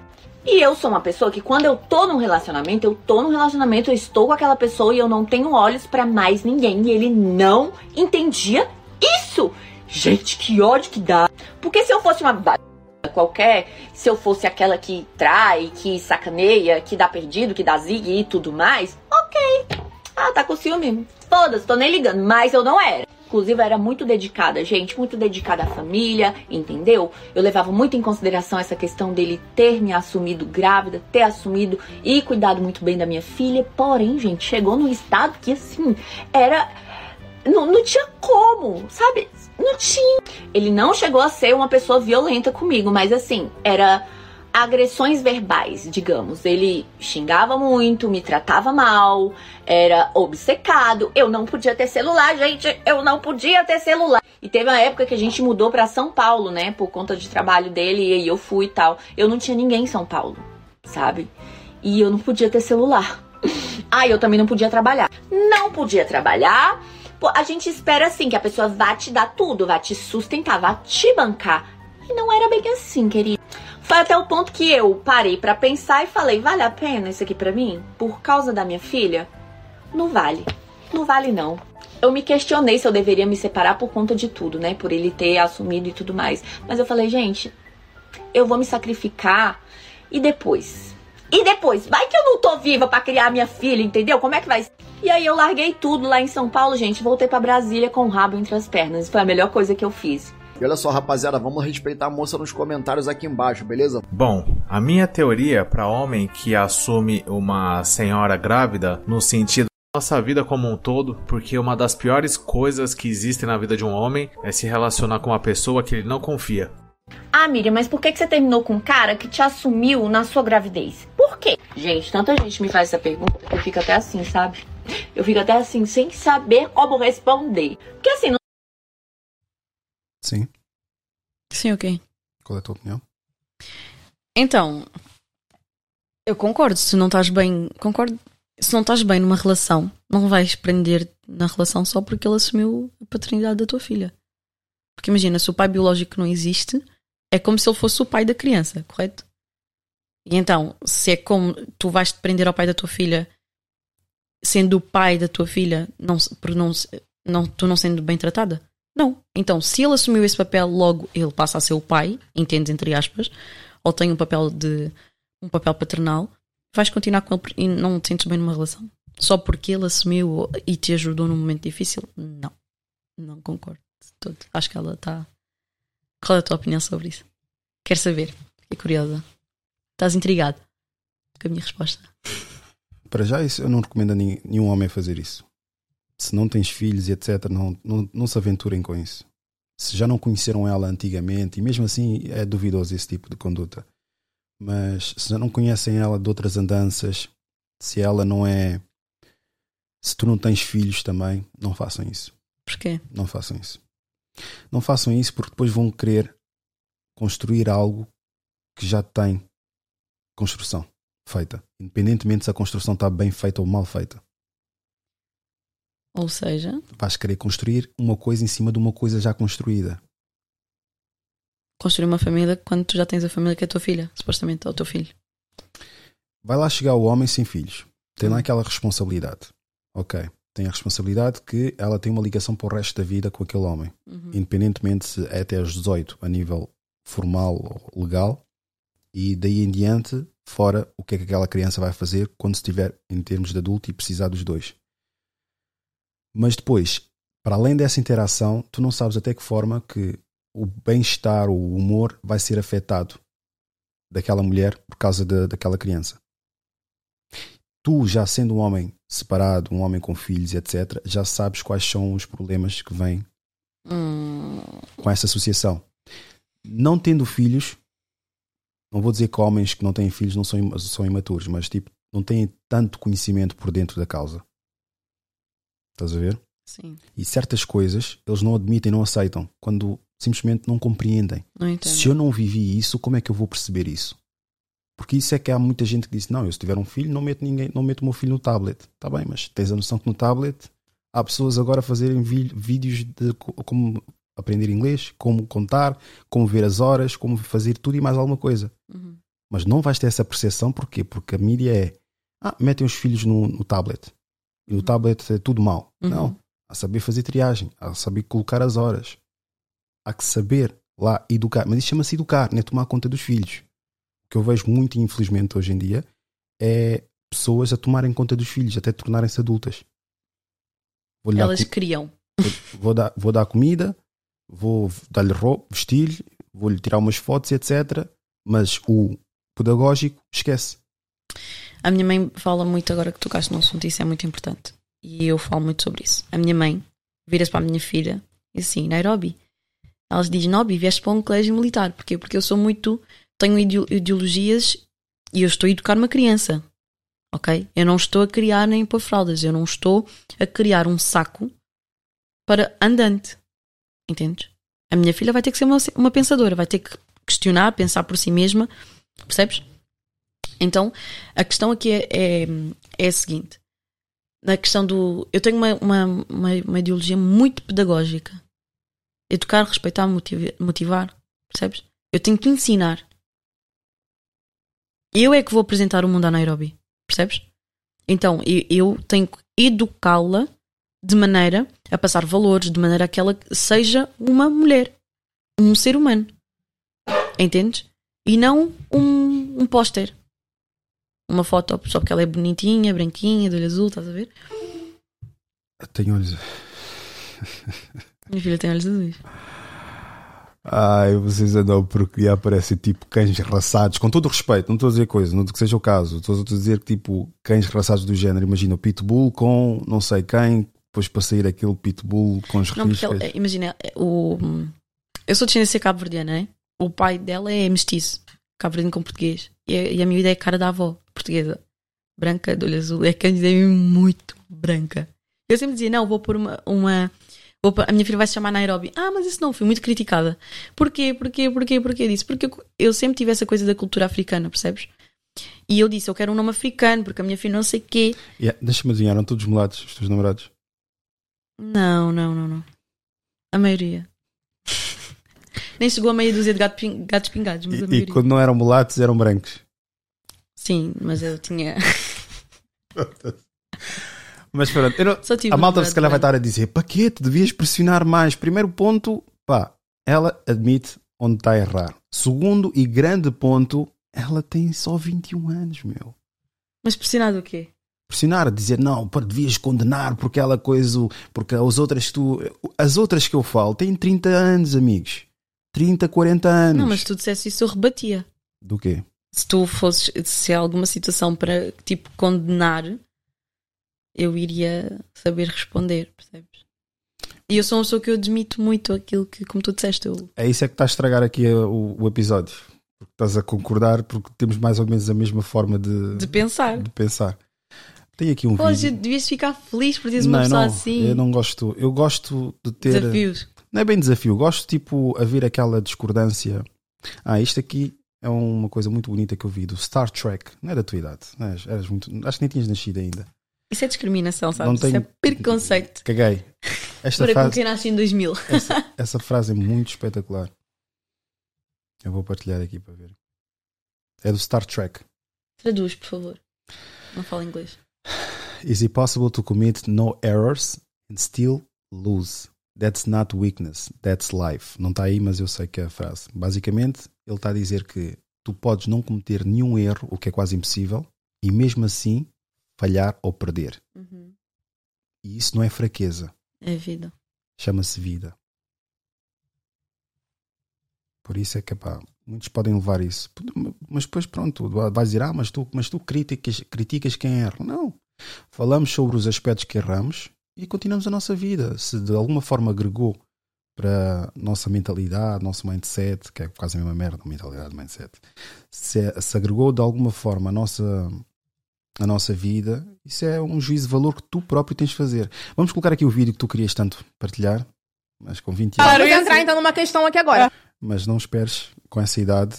E eu sou uma pessoa que quando eu tô num relacionamento, eu tô num relacionamento, eu estou com aquela pessoa e eu não tenho olhos pra mais ninguém. E ele não entendia isso. Gente, que ódio que dá. Porque se eu fosse uma qualquer, se eu fosse aquela que trai, que sacaneia, que dá perdido, que dá zig e tudo mais, ok. Ah, tá com ciúme. Foda-se, tô nem ligando. Mas eu não era. Inclusive, eu era muito dedicada, gente, muito dedicada à família, entendeu? Eu levava muito em consideração essa questão dele ter me assumido grávida, ter assumido e cuidado muito bem da minha filha. Porém, gente, chegou num estado que, assim, era. Não, não tinha como, sabe? Não tinha. Ele não chegou a ser uma pessoa violenta comigo, mas, assim, era agressões verbais, digamos. Ele xingava muito, me tratava mal, era obcecado. Eu não podia ter celular, gente. Eu não podia ter celular. E teve uma época que a gente mudou para São Paulo, né, por conta de trabalho dele, e aí eu fui e tal. Eu não tinha ninguém em São Paulo, sabe? E eu não podia ter celular. ah, eu também não podia trabalhar. Não podia trabalhar. Pô, a gente espera assim que a pessoa vá te dar tudo, vá te sustentar, vá te bancar. E não era bem assim, querido. Foi até o ponto que eu parei para pensar e falei: vale a pena isso aqui para mim? Por causa da minha filha? Não vale. Não vale não. Eu me questionei se eu deveria me separar por conta de tudo, né? Por ele ter assumido e tudo mais. Mas eu falei, gente, eu vou me sacrificar e depois? E depois? Vai que eu não tô viva para criar minha filha, entendeu? Como é que vai? E aí eu larguei tudo lá em São Paulo, gente, voltei para Brasília com o rabo entre as pernas. Foi a melhor coisa que eu fiz. E olha só, rapaziada, vamos respeitar a moça nos comentários aqui embaixo, beleza? Bom, a minha teoria para homem que assume uma senhora grávida no sentido nossa vida como um todo, porque uma das piores coisas que existem na vida de um homem é se relacionar com uma pessoa que ele não confia. Ah, Miriam, mas por que que você terminou com um cara que te assumiu na sua gravidez? Por quê? Gente, tanta gente me faz essa pergunta que eu fico até assim, sabe? Eu fico até assim, sem saber como responder. Porque assim, não Sim. Sim, ok. Qual é a tua opinião? Então, eu concordo. Se não estás bem, concordo. Se não estás bem numa relação, não vais prender na relação só porque ele assumiu a paternidade da tua filha. Porque imagina, se o pai biológico não existe, é como se ele fosse o pai da criança, correto? E então, se é como tu vais te prender ao pai da tua filha, sendo o pai da tua filha, não, por não, não, tu não sendo bem tratada, não. Então, se ele assumiu esse papel, logo ele passa a ser o pai, entende entre aspas, ou tem um papel de um papel paternal, vais continuar com ele e não te sentes bem numa relação. Só porque ele assumiu e te ajudou num momento difícil? Não. Não concordo. Acho que ela está. Qual é a tua opinião sobre isso? Quero saber. Fiquei curiosa. Estás intrigado com a minha resposta? Para já, isso, eu não recomendo a nenhum homem fazer isso. Se não tens filhos e etc., não, não, não se aventurem com isso. Se já não conheceram ela antigamente, e mesmo assim é duvidoso esse tipo de conduta. Mas se já não conhecem ela de outras andanças, se ela não é. Se tu não tens filhos também, não façam isso. Porquê? Não façam isso. Não façam isso porque depois vão querer construir algo que já tem construção feita, independentemente se a construção está bem feita ou mal feita. Ou seja, Vais querer construir uma coisa em cima de uma coisa já construída. construir uma família quando tu já tens a família que é a tua filha, supostamente, ou o teu filho. Vai lá chegar o homem sem filhos. Tem lá aquela responsabilidade. Ok. Tem a responsabilidade que ela tem uma ligação para o resto da vida com aquele homem. Uhum. Independentemente se é até aos 18 a nível formal ou legal. E daí em diante, fora o que é que aquela criança vai fazer quando estiver em termos de adulto e precisar dos dois. Mas depois, para além dessa interação, tu não sabes até que forma que o bem-estar, o humor vai ser afetado daquela mulher por causa da daquela criança. Tu, já sendo um homem separado, um homem com filhos, etc., já sabes quais são os problemas que vêm Hum, com essa associação. Não tendo filhos, não vou dizer que homens que não têm filhos não são, são imaturos, mas tipo, não têm tanto conhecimento por dentro da causa. Estás a ver? sim, E certas coisas eles não admitem, não aceitam, quando simplesmente não compreendem. não. Se eu não vivi isso, como é que eu vou perceber isso? Porque isso é que há muita gente que diz: não, eu se tiver um filho, não meto ninguém, não meto o meu filho no tablet. Está bem, mas tens a noção que no tablet há pessoas agora a fazerem vídeos de co- como aprender inglês, como contar, como ver as horas, como fazer tudo e mais alguma coisa. Uhum. Mas não vais ter essa percepção, porquê? Porque a mídia é: ah, metem os filhos no, no tablet. E o tablet é tudo mau. Uhum. Não. Há saber fazer triagem, há saber colocar as horas. há que saber lá educar. Mas isso chama-se educar, não é tomar conta dos filhos. O que eu vejo muito, infelizmente, hoje em dia é pessoas a tomarem conta dos filhos, até tornarem-se adultas. Elas co- criam. vou, vou dar, vou dar comida, vou dar-lhe roupa, vestir-lhe, vou-lhe tirar umas fotos, etc. Mas o pedagógico, esquece. A minha mãe fala muito agora que tocaste no assunto, isso é muito importante. E eu falo muito sobre isso. A minha mãe vira-se para a minha filha e assim: Nairobi. Ela diz: Nobi, vieste para um colégio militar. Porquê? Porque eu sou muito. Tenho ideo- ideologias e eu estou a educar uma criança. Ok? Eu não estou a criar nem pôr fraldas. Eu não estou a criar um saco para andante. Entendes? A minha filha vai ter que ser uma, uma pensadora, vai ter que questionar, pensar por si mesma. Percebes? Então, a questão aqui é, é, é a seguinte: na questão do. Eu tenho uma, uma, uma, uma ideologia muito pedagógica. Educar, respeitar, motivar, motivar. Percebes? Eu tenho que ensinar. Eu é que vou apresentar o mundo à Nairobi. Percebes? Então, eu, tenho que educá-la de maneira a passar valores, de maneira a que ela seja uma mulher, um ser humano. Entendes? E não um, um póster. Uma foto só porque ela é bonitinha, branquinha, de olho azul, estás a ver? Tenho olhos. Minha filha tem olhos azuis. Ai, vocês andam por criar, parecem tipo cães raçados, com todo o respeito, não estou a dizer coisa, não que seja o caso, estou a dizer que tipo cães raçados do género, imagina o pitbull com não sei quem, depois para sair aquele pitbull com os Não, porque riscas. imagina, o, eu sou de descendência cabo-verdiana, né? O pai dela é mestiço, cabo-verdiano com português. E a, e a minha ideia é a cara da avó, portuguesa. Branca, de olho azul. É que a minha ideia é muito branca. Eu sempre dizia, não, vou pôr uma. uma vou pôr- a minha filha vai se chamar Nairobi. Ah, mas isso não, fui muito criticada. Porquê, porquê, porquê, porquê disso? Porque eu, eu sempre tive essa coisa da cultura africana, percebes? E eu disse, eu quero um nome africano, porque a minha filha não sei quê. Yeah, Deixa-me adivinhar, eram todos mulatos, os teus namorados. Não, não, não, não. A maioria. Nem chegou a meia dúzia de gato gatos pingados, E, e quando não eram mulatos, eram brancos. Sim, mas eu tinha. Mas pronto, não- a malta se calhar vai estar a dizer: para quê? Tu devias pressionar mais. Primeiro ponto, pá, ela admite onde está a errar. Segundo e grande ponto, ela tem só 21 anos, meu. Mas pressionado o quê? pressionar, dizer não, pá, devias condenar porque ela coisa, porque as outras que tu, as outras que eu falo têm 30 anos, amigos. 30, 40 anos. Não, mas se tu dissesse isso, eu rebatia. Do quê? Se tu fosses, se há alguma situação para, tipo, condenar, eu iria saber responder, percebes? E eu sou uma pessoa que eu admito muito aquilo que, como tu disseste, eu. É isso é que está a estragar aqui o, o episódio. Porque estás a concordar porque temos mais ou menos a mesma forma de, De pensar. de pensar. Tem aqui um Pois, vídeo. devias ficar feliz por teres uma não, pessoa não, assim. eu não gosto. Eu gosto de ter. Desafios. Não é bem desafio, gosto tipo haver aquela discordância. Ah, isto aqui é uma coisa muito bonita que eu vi do Star Trek. Não é da tua idade, não és- eras muito, acho que nem tinhas nascido ainda. Isso é discriminação, sabes? Não tenho- Isso é preconceito. Caguei. Esta Para com frase, quem nasce em 2000. essa, essa frase é muito espetacular. Eu vou partilhar aqui para ver. É do Star Trek. Traduz, por favor. Não fala inglês. Is it possible to commit no errors and still lose? That's not weakness, that's life. Não está aí, mas eu sei que é a frase. Basicamente, ele está a dizer que tu podes não cometer nenhum erro, o que é quase impossível, e mesmo assim falhar ou perder. Uhum. E isso não é fraqueza, É vida. chama-se vida. Por isso é que, pá, muitos podem levar isso. Mas depois, pronto, vais dizer, ah, mas tu, mas tu criticas, criticas quem erra. Não. Falamos sobre os aspectos que erramos e continuamos a nossa vida. Se de alguma forma agregou para a nossa mentalidade, nosso mindset, que é quase a mesma merda, mentalidade, mindset, se, se agregou de alguma forma a nossa, a nossa vida, isso é um juízo de valor que tu próprio tens de fazer. Vamos colocar aqui o vídeo que tu querias tanto partilhar, mas com 20 anos. Vamos entrar então numa questão aqui agora. Mas não esperes com essa idade,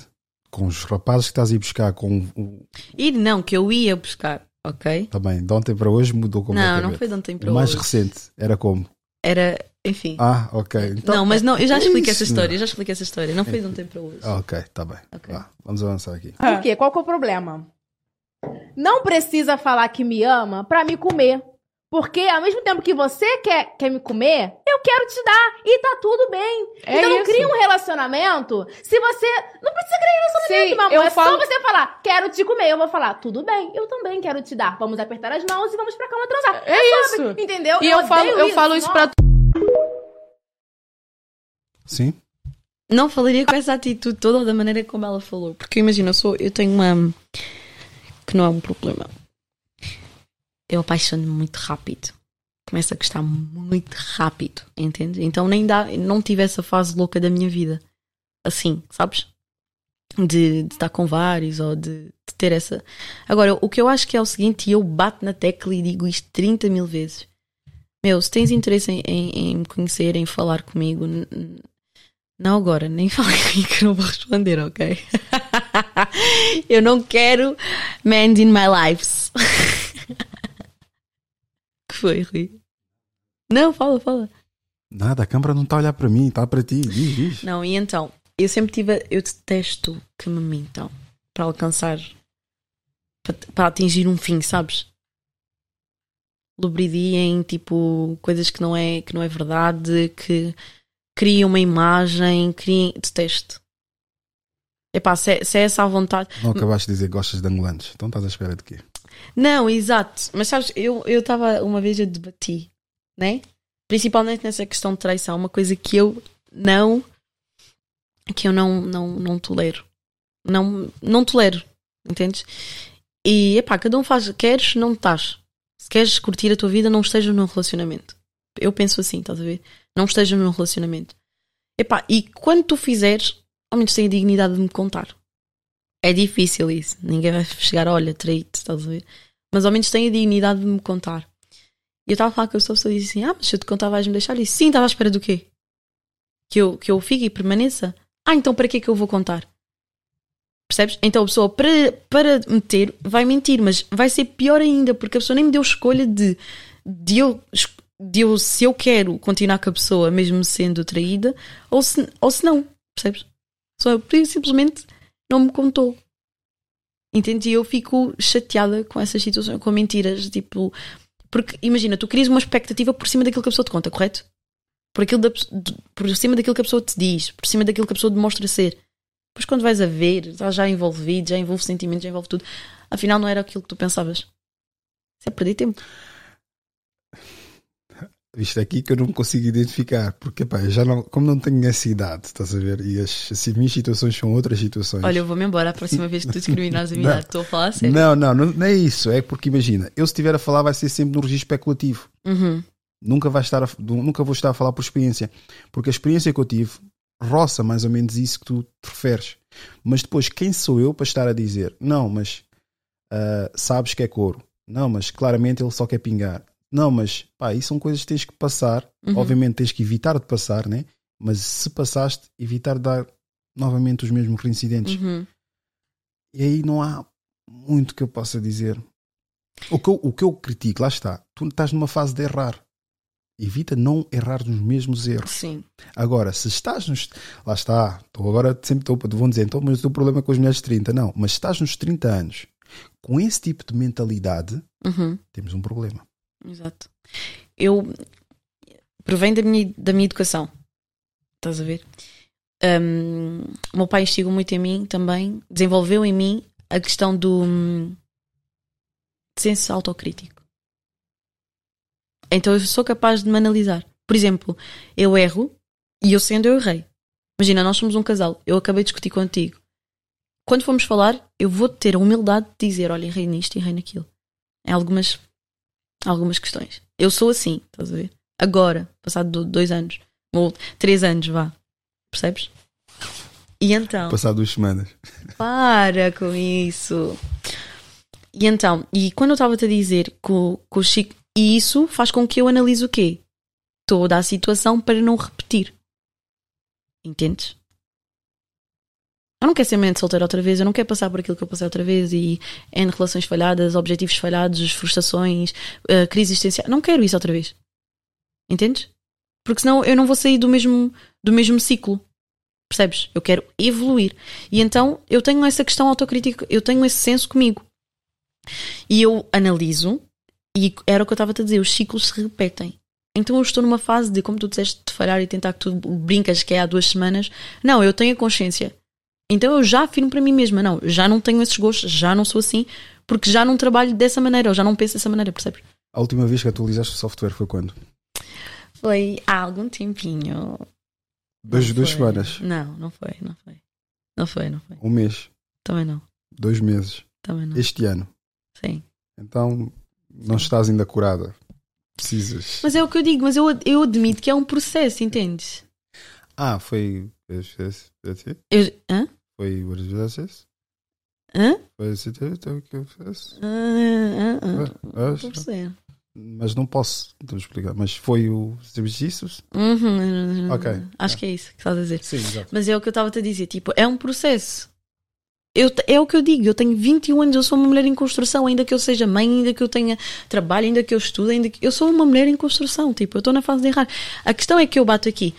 com os rapazes que estás a ir buscar, com o. Ir não, que eu ia buscar, ok? Também, de ontem para hoje mudou Não, completamente. não foi de ontem para O mais hoje. recente era como? Era, enfim. Ah, ok. Então, não, mas não, eu já é expliquei essa história, eu já expliquei essa história. Não foi de ontem para hoje. Ah, ok, tá bem. Vá, vamos avançar aqui. Por quê? Qual que é o problema? Não precisa falar que me ama pra me comer. Porque ao mesmo tempo que você quer, quer me comer, eu quero te dar. E tá tudo bem. É então não isso. cria um relacionamento. Se você. Não precisa criar relacionamento, Sim, meu amor. eu é falo- só você falar, quero te comer. Eu vou falar, tudo bem, eu também quero te dar. Vamos apertar as mãos e vamos pra cama transar. É sobre, isso. Entendeu? E eu, falo, odeio eu falo isso pra Sim? não falaria com essa atitude toda da maneira como ela falou. Porque imagina, eu, sou, eu tenho uma. que não é um problema. Eu apaixono-me muito rápido. Começo a gostar muito rápido, entende? Então nem dá, não tive essa fase louca da minha vida. Assim, sabes? De, de estar com vários ou de, de ter essa. Agora, o que eu acho que é o seguinte, e eu bato na tecla e digo isto 30 mil vezes. Meu, se tens interesse em, em, em me conhecer, em falar comigo, não agora, nem fala comigo que não vou responder, ok? eu não quero men in my lives. que foi, Rui? Não, fala, fala. Nada, a câmara não está a olhar para mim, está para ti. Diz, diz. Não, e então, eu sempre tive. a- Eu detesto que me mintam para alcançar. para, para atingir um fim, sabes? Lubridiem, tipo, coisas que não é, que não é verdade, que criam uma imagem, criem. detesto. Epá, se é, se é essa a vontade. Não acabaste de dizer que gostas de angolanos. Então estás à espera de quê? Não, exato. Mas sabes, eu estava uma vez a debater, né? Principalmente nessa questão de traição, uma coisa que eu não que eu não, não, não tolero. Não, não tolero, entendes? E epá, cada um faz, queres, não estás. Se queres curtir a tua vida, não estejas num relacionamento. Eu penso assim, estás a ver? Não estejas num relacionamento. Epá, e quando tu fizeres, ao menos tenha a dignidade de me contar. É difícil isso. Ninguém vai chegar, olha, traí-te, estás a ver? Mas ao menos tenha a dignidade de me contar. E eu estava a falar com a pessoa, pessoa disse assim: Ah, mas se eu te contar, vais-me deixar? E disse, sim, estava à espera do quê? Que eu, que eu fique e permaneça? Ah, então para que é que eu vou contar? Percebes? Então a pessoa, para, para meter, vai mentir, mas vai ser pior ainda, porque a pessoa nem me deu escolha de, de, eu, de eu, se eu quero continuar com a pessoa, mesmo sendo traída, ou se, ou se não, percebes? Só simplesmente não me contou. Entendi? Eu fico chateada com essas situações, com mentiras, tipo. Porque imagina, tu crias uma expectativa por cima daquilo que a pessoa te conta, correto? Por, aquilo da, por cima daquilo que a pessoa te diz, por cima daquilo que a pessoa demonstra ser. Depois, quando vais a ver, estás já envolvido, já envolve sentimentos, já envolve tudo. Afinal, não era aquilo que tu pensavas. Isso é perder tempo. Isto aqui que eu não consigo identificar, porque pá, já não, como não tenho essa idade, estás a ver? E as, as minhas situações são outras situações. Olha, eu vou-me embora a próxima vez que tu discriminares a minha idade. Estou a falar a sério. Não, não, não, não é isso. É porque imagina, eu se estiver a falar vai ser sempre no registro especulativo. Uhum. Nunca, vai estar a- nunca vou estar a falar por experiência. Porque a experiência que eu tive roça mais ou menos isso que tu te referes. Mas depois, quem sou eu para estar a dizer? Não, mas ah, sabes que é couro. Não, mas claramente ele só quer pingar. Não, mas pá, isso são coisas que tens que passar. Uhum. Obviamente tens que evitar de passar, né? Mas se passaste, evitar de dar novamente os mesmos reincidentes. Uhum. E aí não há muito que eu possa dizer. O que eu, o que eu critico, lá está, tu estás numa fase de errar. Evita não errar nos mesmos erros. Sim. Agora, se estás nos. Lá está, estou agora sempre estou, vão dizer, então, mas o teu problema é com as mulheres de 30. Não, mas se estás nos 30 anos com esse tipo de mentalidade, Uhum. temos um problema. Exato. Eu provém da minha, da minha educação. Estás a ver? Um, o meu pai instigou muito em mim também, desenvolveu em mim a questão do hum, senso autocrítico. Então eu sou capaz de me analisar. Por exemplo, eu erro e eu sendo eu errei. Imagina, nós somos um casal, eu acabei de discutir contigo. Quando formos falar, eu vou ter a humildade de dizer: olha, errei nisto e errei naquilo. Em algumas algumas questões. Eu sou assim, estás a ver? Agora, passado do- dois anos, ou três anos, vá. Percebes? E então, Passar duas semanas. para com isso. E então, e quando eu estava-te a dizer o, que o Chico. E isso faz com que eu analise o quê? Toda a situação para não repetir. Entendes? Eu não quero ser mente solteira outra vez, eu não quero passar por aquilo que eu passei outra vez e N relações falhadas, objetivos falhados, frustrações, uh, crise existencial. Não quero isso outra vez. Entendes? Porque senão eu não vou sair do mesmo, do mesmo ciclo. Percebes? Eu quero evoluir. E então eu tenho essa questão autocrítica, eu tenho esse senso comigo. E eu analiso E era o que eu estava a dizer, os ciclos se repetem. Então eu estou numa fase de, como tu disseste, de falhar e tentar que tu brincas que é há duas semanas. Não, eu tenho a consciência. Então eu já afirmo para mim mesma, não, já não tenho esses gostos, já não sou assim, porque já não trabalho dessa maneira, ou já não penso dessa maneira, percebes? A última vez que atualizaste o software foi quando? Foi há algum tempinho. Dois, duas semanas. Não, não foi, não foi. Não foi, não foi. Um mês. Também não, Dois meses. também não. Este ano. Sim. Então não estás ainda curada. Precisas. Mas é o que eu digo, mas eu, eu admito que é um processo, entendes? Ah, foi. Eu, hã? Foi. What did you say? Hã? Foi assim que eu fiz. Ah, ah, ah. Ah, Estou a perceber. Mas não posso então explicar. Mas foi o serviços? Uhum. Ok. Acho que é isso que estás a dizer. Sim, exato. Mas é o que eu estava a dizer, tipo, é um processo. Eu, é o que eu digo, eu tenho 21 anos, eu sou uma mulher em construção, ainda que eu seja mãe, ainda que eu tenha trabalho, ainda que eu estude, ainda que eu sou uma mulher em construção, tipo, eu estou na fase de errar. A questão é que eu bato aqui,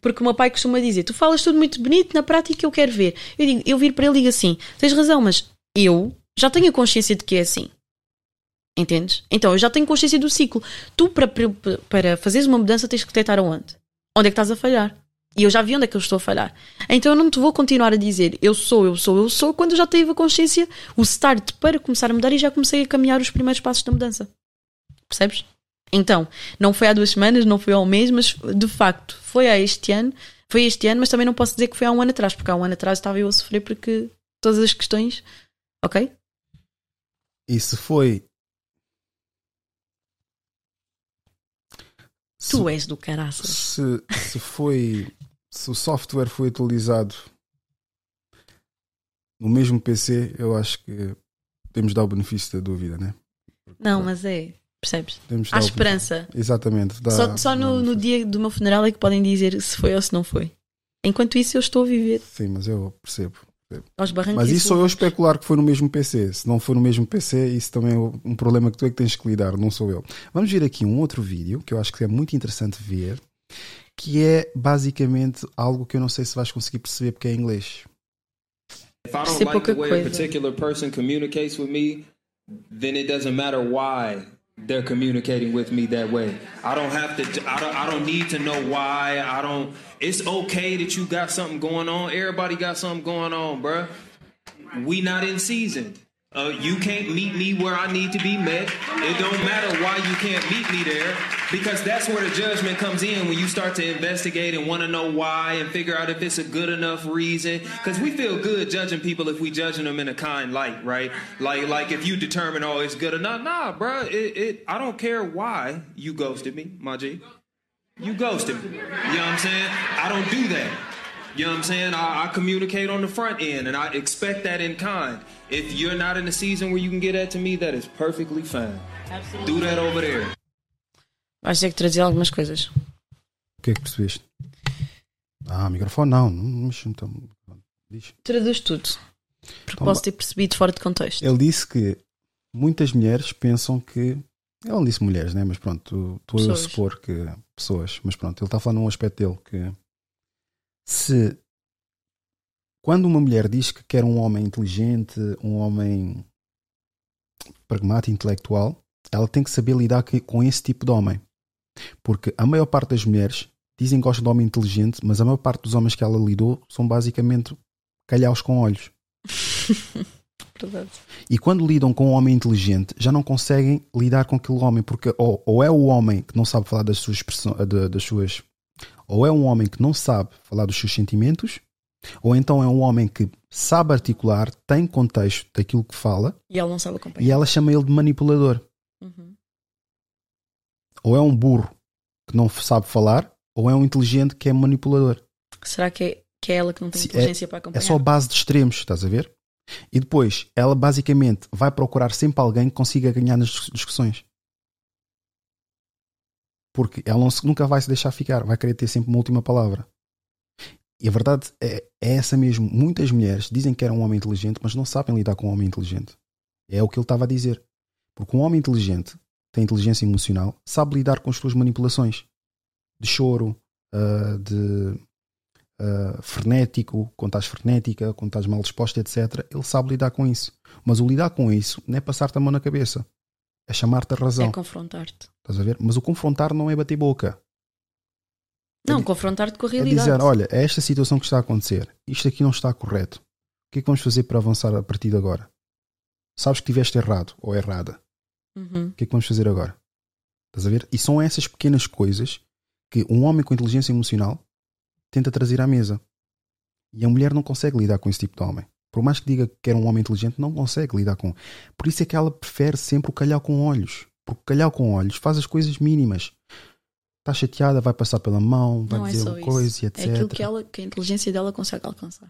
porque o meu pai costuma dizer: Tu falas tudo muito bonito, na prática eu quero ver. Eu digo, eu viro para ele e digo assim: Tens razão, mas eu já tenho a consciência de que é assim. Entendes? Então eu já tenho consciência do ciclo. Tu, para, para, fazeres uma mudança, tens que detectar aonde? Onde é que estás a falhar? E eu já vi onde é que eu estou a falhar. Então eu não te vou continuar a dizer eu sou, eu sou, eu sou, quando eu já tive a consciência, o start para começar a mudar e já comecei a caminhar os primeiros passos da mudança. Percebes? Então, não foi há duas semanas, não foi há um mês, mas de facto foi há este ano, foi este ano, mas também não posso dizer que foi há um ano atrás, porque há um ano atrás estava eu a sofrer porque todas as questões, ok? E se foi. Tu és do caraças. Se, se foi. Se o software foi atualizado no mesmo PC, eu acho que temos de dar o benefício da dúvida, né? Não, mas é, percebes? Há esperança. Exatamente. dá- Só, só no, no dia do meu funeral é que podem dizer se foi ou se não foi. Enquanto isso, eu estou a viver Sim, mas eu percebo. Mas isso sou eu especular que foi no mesmo PC. Se não for no mesmo PC, isso também é um problema que tu é que tens que lidar, não sou eu. Vamos ver aqui um outro vídeo que eu acho que é muito interessante ver, que é basicamente algo que eu não sei se vais conseguir perceber porque é em inglês. If I don't Sei like the way a coisa. particular person communicates with me, then it doesn't matter why they're communicating with me that way. I don't have to. I don't. I don't need to know why. I don't. It's okay that you got something going on. Everybody got something going on, bruh. We not in season. Uh, you can't meet me where I need to be met. It don't matter why you can't meet me there, because that's where the judgment comes in when you start to investigate and want to know why and figure out if it's a good enough reason. Because we feel good judging people if we judging them in a kind light, right? Like, like if you determine, oh, it's good enough. Nah, bruh, it, it. I don't care why you ghosted me, my G. You ghosted me. You know what I'm saying? I don't do that. You know what I'm saying? I, I communicate on the front end and I expect that in kind. If you're not in a season where you can get that to me, that is perfectly fine. Do that over there. Vais ter que trazer algumas coisas. O que é que percebeste? Ah, microfone não, não mexe então. Diz. Traduz tudo. Porque Então, posso ter percebido fora de contexto. Ele disse que muitas mulheres pensam que. Ele não disse mulheres, né? Mas pronto, estou a supor que. Pessoas, mas pronto, ele está a falar num aspecto dele que. Se. Quando uma mulher diz que quer um homem inteligente, um homem pragmático, intelectual, ela tem que saber lidar com esse tipo de homem. Porque a maior parte das mulheres dizem que gostam de homem inteligente, mas a maior parte dos homens que ela lidou são basicamente calhaus com olhos. Verdade. E quando lidam com um homem inteligente, já não conseguem lidar com aquele homem, porque ou, ou é o homem que não sabe falar das suas das suas, ou é um homem que não sabe falar dos seus sentimentos, ou então é um homem que sabe articular, tem contexto daquilo que fala, E ela não sabe acompanhar. e ela chama ele de manipulador. Uhum. Ou é um burro que não sabe falar, ou é um inteligente que é manipulador. Será que é, que é ela que não tem Sim, inteligência para É acompanhar? só base de extremos, estás a ver? E depois, ela basicamente vai procurar sempre alguém que consiga ganhar nas discussões. Porque ela não se- nunca vai se deixar ficar, vai querer ter sempre uma última palavra. E a verdade é, é essa mesmo. Muitas mulheres dizem que era um homem inteligente, mas não sabem lidar com um homem inteligente. É o que ele estava a dizer. Porque um homem inteligente tem inteligência emocional, sabe lidar com as suas manipulações de choro, ah, de ah, frenético, quando estás frenética, quando estás mal disposta, etc. Ele sabe lidar com isso. Mas o lidar com isso não é passar-te a mão na cabeça. É chamar-te a razão. É confrontar-te. Estás a ver? Mas o confrontar não é bater boca. Não, confrontar-te com a realidade. dizer, olha, é esta situação que está a acontecer. Isto aqui não está correto. O que é que vamos fazer para avançar a partir de agora? Sabes que estiveste errado ou errada. Uhum. O que é que vamos fazer agora? Estás a ver? E são essas pequenas coisas que um homem com inteligência emocional tenta trazer à mesa. E a mulher não consegue lidar com esse tipo de homem. Por mais que diga que quer um homem inteligente, não consegue lidar com. Por isso é que ela prefere sempre o calhau com olhos. Porque o calhau com olhos faz as coisas mínimas. Está chateada, vai passar pela mão, vai Não é dizer só uma isso. coisa e etc. É aquilo que, ela, que a inteligência dela consegue alcançar.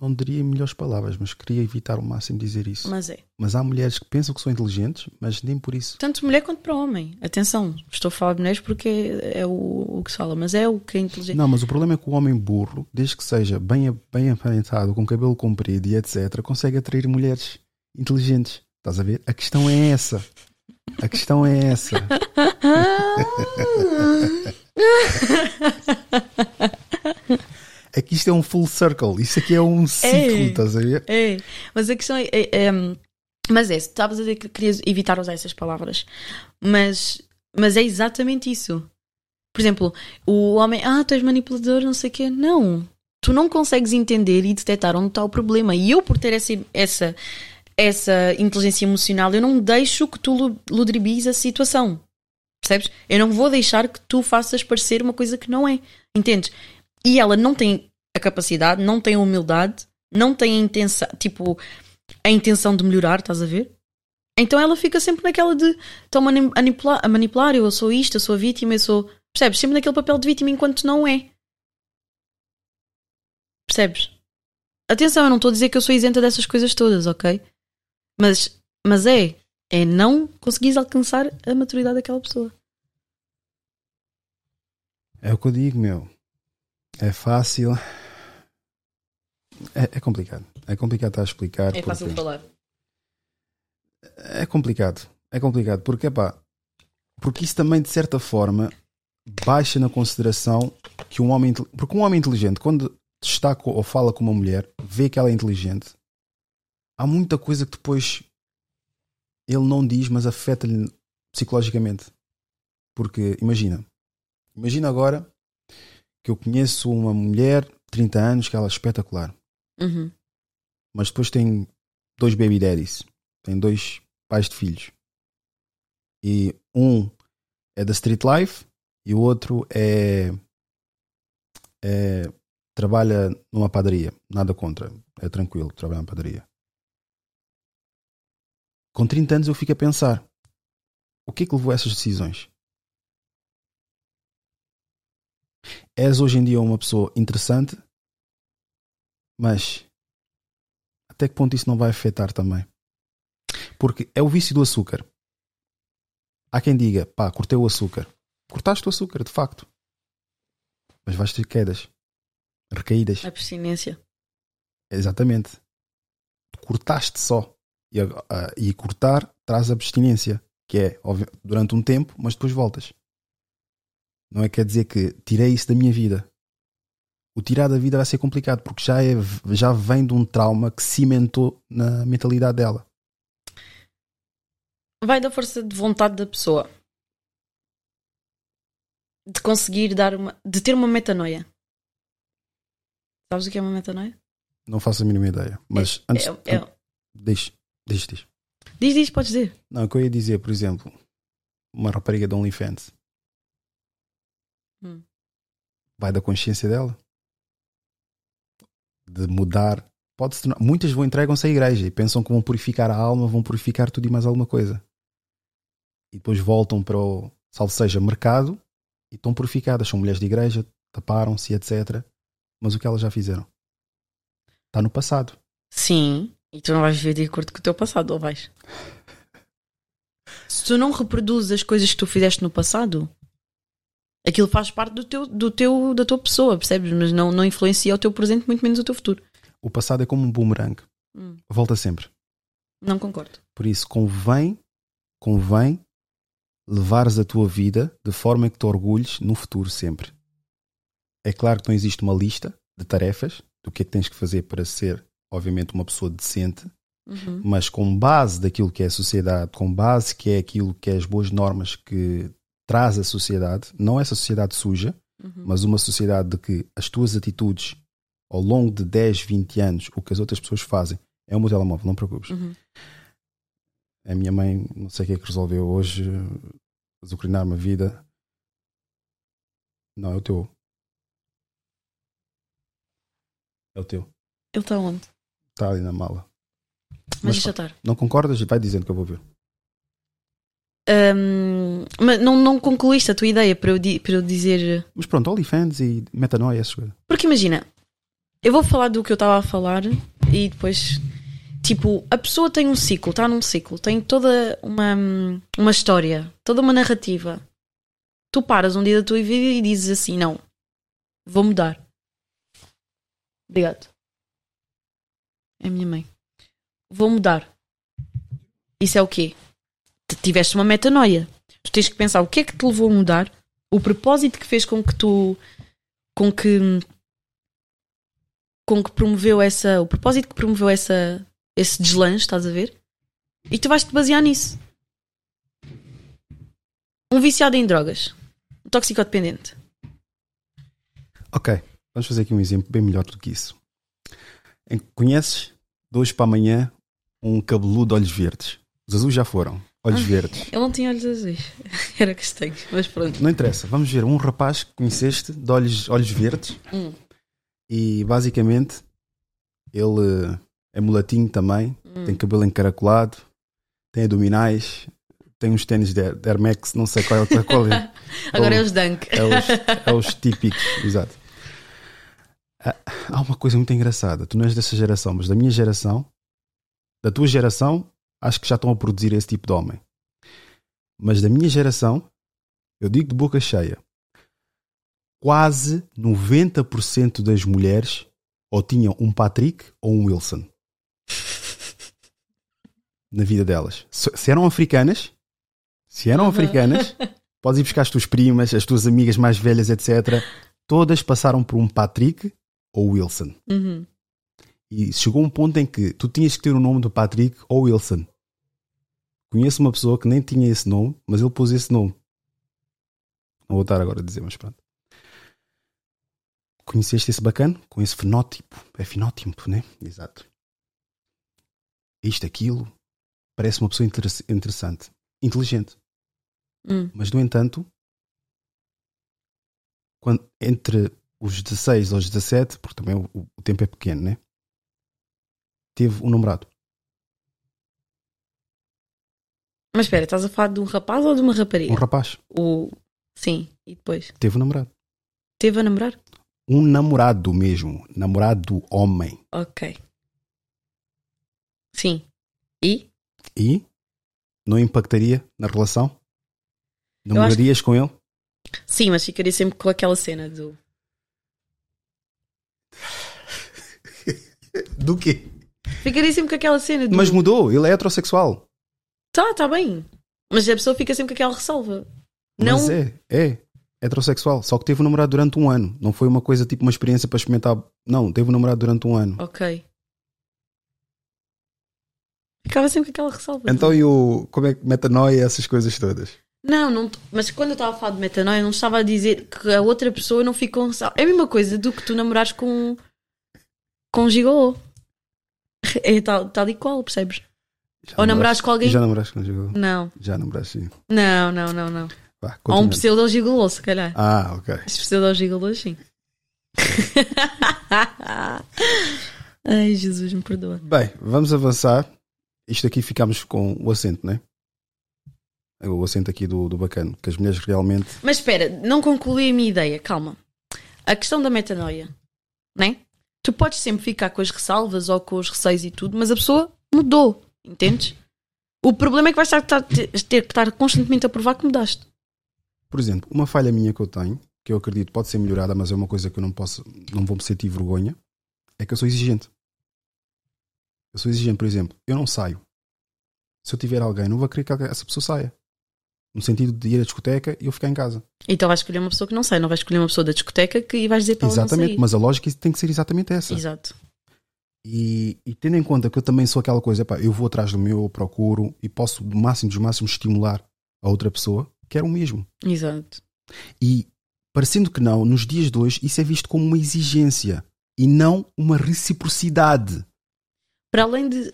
Não diria melhores palavras, mas queria evitar o máximo dizer isso. Mas é. Mas há mulheres que pensam que são inteligentes, mas nem por isso. Tanto mulher quanto para homem. Atenção, estou a falar de mulheres porque é o, o que se fala, mas é o que é inteligente. Não, mas o problema é que o homem burro, desde que seja bem, bem aparentado, com cabelo comprido e etc., consegue atrair mulheres inteligentes. Estás a ver? A questão é essa. A questão é essa. É que isto é um full circle. Isso aqui é um ciclo, É. estás a ver? É, mas a questão é. é, é, mas é, estavas a dizer que querias evitar usar essas palavras, mas, mas é exatamente isso. Por exemplo, o homem, ah, tu és manipulador, não sei o quê. Não. Tu não consegues entender e detectar onde está o problema. E eu, por ter essa, essa, essa inteligência emocional, eu não deixo que tu lu- ludibries a situação. Percebes? Eu não vou deixar que tu faças parecer uma coisa que não é. Entendes? E ela não tem a capacidade, não tem a humildade, não tem a intenção, tipo, a intenção de melhorar, estás a ver? Então ela fica sempre naquela de estão a manipular, a manipular, eu sou isto, eu sou a vítima, eu sou. Percebes? Sempre naquele papel de vítima enquanto não é. Percebes? Atenção, eu não estou a dizer que eu sou isenta dessas coisas todas, ok? Mas, mas é. É não conseguires alcançar a maturidade daquela pessoa. É o que eu digo, meu. É fácil. É, é complicado. É complicado estar a explicar. É fácil de falar. É complicado. É complicado. Porque, pá, porque isso também, de certa forma, baixa na consideração que um homem. Porque um homem inteligente, quando está ou fala com uma mulher, vê que ela é inteligente, há muita coisa que depois ele não diz, mas afeta-lhe psicologicamente. Porque, imagina, imagina agora que eu conheço uma mulher de 30 anos que ela é espetacular Uhum. mas depois tem dois baby daddies, tem dois pais de filhos. E um é da street life e o outro é, é trabalha numa padaria, nada contra, é tranquilo, trabalha na padaria. Com 30 anos eu fico a pensar, o que é que levou a essas decisões? És hoje em dia uma pessoa interessante, mas até que ponto isso não vai afetar também? Porque é o vício do açúcar. Há quem diga, pá, cortei o açúcar. Cortaste o açúcar, de facto. Mas vais ter quedas, recaídas. Abstinência. Exatamente. Cortaste só. E, a- e cortar traz abstinência, que é óbvio, durante um tempo, mas depois voltas. Não é quer dizer que tirei isso da minha vida. O tirar da vida vai ser complicado, porque já, é, já vem de um trauma que cimentou na mentalidade dela. Vai da força de vontade da pessoa. De conseguir dar uma. de ter uma metanoia. Sabes o que é uma metanoia? Não faço a mínima ideia. Mas antes. é- é- Diz, diz, diz. Diz, diz, podes dizer. Não, o que eu ia dizer, por exemplo, uma rapariga de OnlyFans Hum. vai da consciência dela de mudar. Pode tornar... Muitas vão entregam-se à igreja e pensam que vão purificar a alma, vão purificar tudo e mais alguma coisa. E depois voltam para o, salvo seja, mercado e estão purificadas. São mulheres de igreja, taparam-se, etc. Mas o que elas já fizeram? Está no passado. Sim. E tu não vais viver de acordo com o teu passado, ou vais? Se tu não reproduzes as coisas que tu fizeste no passado, aquilo faz parte do teu, do teu, da tua pessoa, percebes? Mas não, não influencia o teu presente, muito menos o teu futuro. O passado é como um boomerang. Hum. Volta sempre. Não concordo. Por isso, convém, convém levares a tua vida de forma que te orgulhes no futuro sempre. É claro que não existe uma lista de tarefas do que é que tens que fazer para ser, obviamente, uma pessoa decente, Uhum. Mas com base daquilo que é a sociedade, com base que é aquilo que é as boas normas que traz a sociedade, não essa sociedade suja, Uhum. mas uma sociedade de que as tuas atitudes ao longo de 10, 20 anos, o que as outras pessoas fazem, é o meu telemóvel, não te preocupes. Uhum. A minha mãe, não sei o que é que resolveu hoje, azucrinar-me a vida. Não, é o teu. É o teu. Ele está onde? Está ali na mala. Mas deixa estar. Não concordas? Vai dizendo que eu vou ver. Hum, mas não, não concluíste a tua ideia para eu, di- para eu dizer. Mas pronto, OnlyFans e metanoia, essas coisas. Porque imagina, eu vou falar do que eu estava a falar e depois, tipo, a pessoa tem um ciclo, está num ciclo, tem toda uma, uma história, toda uma narrativa. Tu paras um dia da tua vida e dizes assim: Não, vou mudar. Obrigado. É a minha mãe. Vou mudar. Isso é o quê? Tiveste uma metanoia. Tu tens que pensar o que é que te levou a mudar, o propósito que fez com que tu. com que com que promoveu essa. O propósito que promoveu essa, esse deslanche, estás a ver? E tu vais te basear nisso. Um viciado em drogas. Um toxicodependente. Ok, vamos fazer aqui um exemplo bem melhor do que isso. Conheces, de hoje para amanhã, um cabeludo de olhos verdes. Os azuis já foram. Olhos verdes. Ele não tinha olhos azuis. Era castanho, mas pronto. Não interessa. Vamos ver um rapaz que conheceste de olhos, olhos verdes Hum. e basicamente ele eh, é mulatinho também, Hum. tem cabelo encaracolado, tem abdominais, tem uns ténis de Air, Max, não sei qual, qual, qual é. Agora é o- os Dunk. É os, é os típicos, exato. Ah, Há uma coisa muito engraçada. Tu não és dessa geração, mas da minha geração, da tua geração, acho que já estão a produzir esse tipo de homem. Mas da minha geração, eu digo de boca cheia, quase 90% das mulheres ou tinham um Patrick ou um Wilson na vida delas. Se se eram africanas, se eram Uhum. africanas, podes ir buscar as tuas primas, as tuas amigas mais velhas, etc. Todas passaram por um Patrick ou Wilson. Uhum. E chegou um ponto em que tu tinhas que ter o nome do Patrick ou Wilson. Conheço uma pessoa que nem tinha esse nome, mas ele pôs esse nome. Não vou estar agora a dizer, mas pronto. Conheceste esse bacana? Com esse fenótipo. É fenótipo, né? Exato. Isto, aquilo. Parece uma pessoa interess- interessante. Inteligente. Hum. Mas, no entanto, quando, entre os 16 aos 17, porque também o, o tempo é pequeno, né? Teve um namorado. Mas espera, estás a falar de um rapaz ou de uma rapariga? Um rapaz. O... Sim, e depois? Teve um namorado. Teve a namorar? Um namorado mesmo. Namorado homem. Ok. Sim. E? E não impactaria na relação? acho- Namorarias com ele? Sim, mas ficaria sempre com aquela cena do. Do quê? Ficaria sempre com aquela cena do. Mas mudou, ele é heterossexual. Tá, tá bem. Mas a pessoa fica sempre com aquela ressalva. Não. Mas é, é. Heterossexual. Só que teve um namorado durante um ano. Não foi uma coisa tipo uma experiência para experimentar. Não, teve um namorado durante um ano. Ok. Ficava sempre com aquela ressalva. Então e o. Como é que metanoia essas coisas todas? Não, não, mas quando eu estava a falar de metanoia, não estava a dizer que a outra pessoa não fica com ressalva. É a mesma coisa do que tu namorares com. com um gigolô. É tal, tal e qual, percebes? Já Ou namorares com alguém. Já namoraste com gigolô? Não, Já namoraste sim. não, não, não, não. Vá, Ou um pseudo gigolô, se calhar. Ah, ok. Os pseudo gigolôs, sim. Ai, Jesus, me perdoa. Bem, vamos avançar. Isto aqui ficamos com o acento, né? O acento aqui do, do bacano. Que as mulheres realmente. Mas espera, não concluí a minha ideia, calma. A questão da metanoia, né? Tu podes sempre ficar com as ressalvas ou com os receios e tudo, mas a pessoa mudou, entendes? O problema é que vais estar, estar- ter que estar constantemente a provar que mudaste. Por exemplo, uma falha minha que eu tenho, que eu acredito pode ser melhorada, mas é uma coisa que eu não posso, não vou me sentir vergonha, é que eu sou exigente. Eu sou exigente, por exemplo, eu não saio. Se eu tiver alguém, não vou querer que essa pessoa saia. No sentido de ir à discoteca e eu ficar em casa. Então vais escolher uma pessoa que não sai, não vais escolher uma pessoa da discoteca que e vais dizer para ela exatamente, sair. mas a lógica tem que ser exatamente essa. Exato. E, e tendo em conta que eu também sou aquela coisa, epá, eu vou atrás do meu, eu procuro e posso, do máximo dos máximos, estimular a outra pessoa, quero o mesmo. Exato. E parecendo que não, nos dias de hoje, isso é visto como uma exigência e não uma reciprocidade. Para além de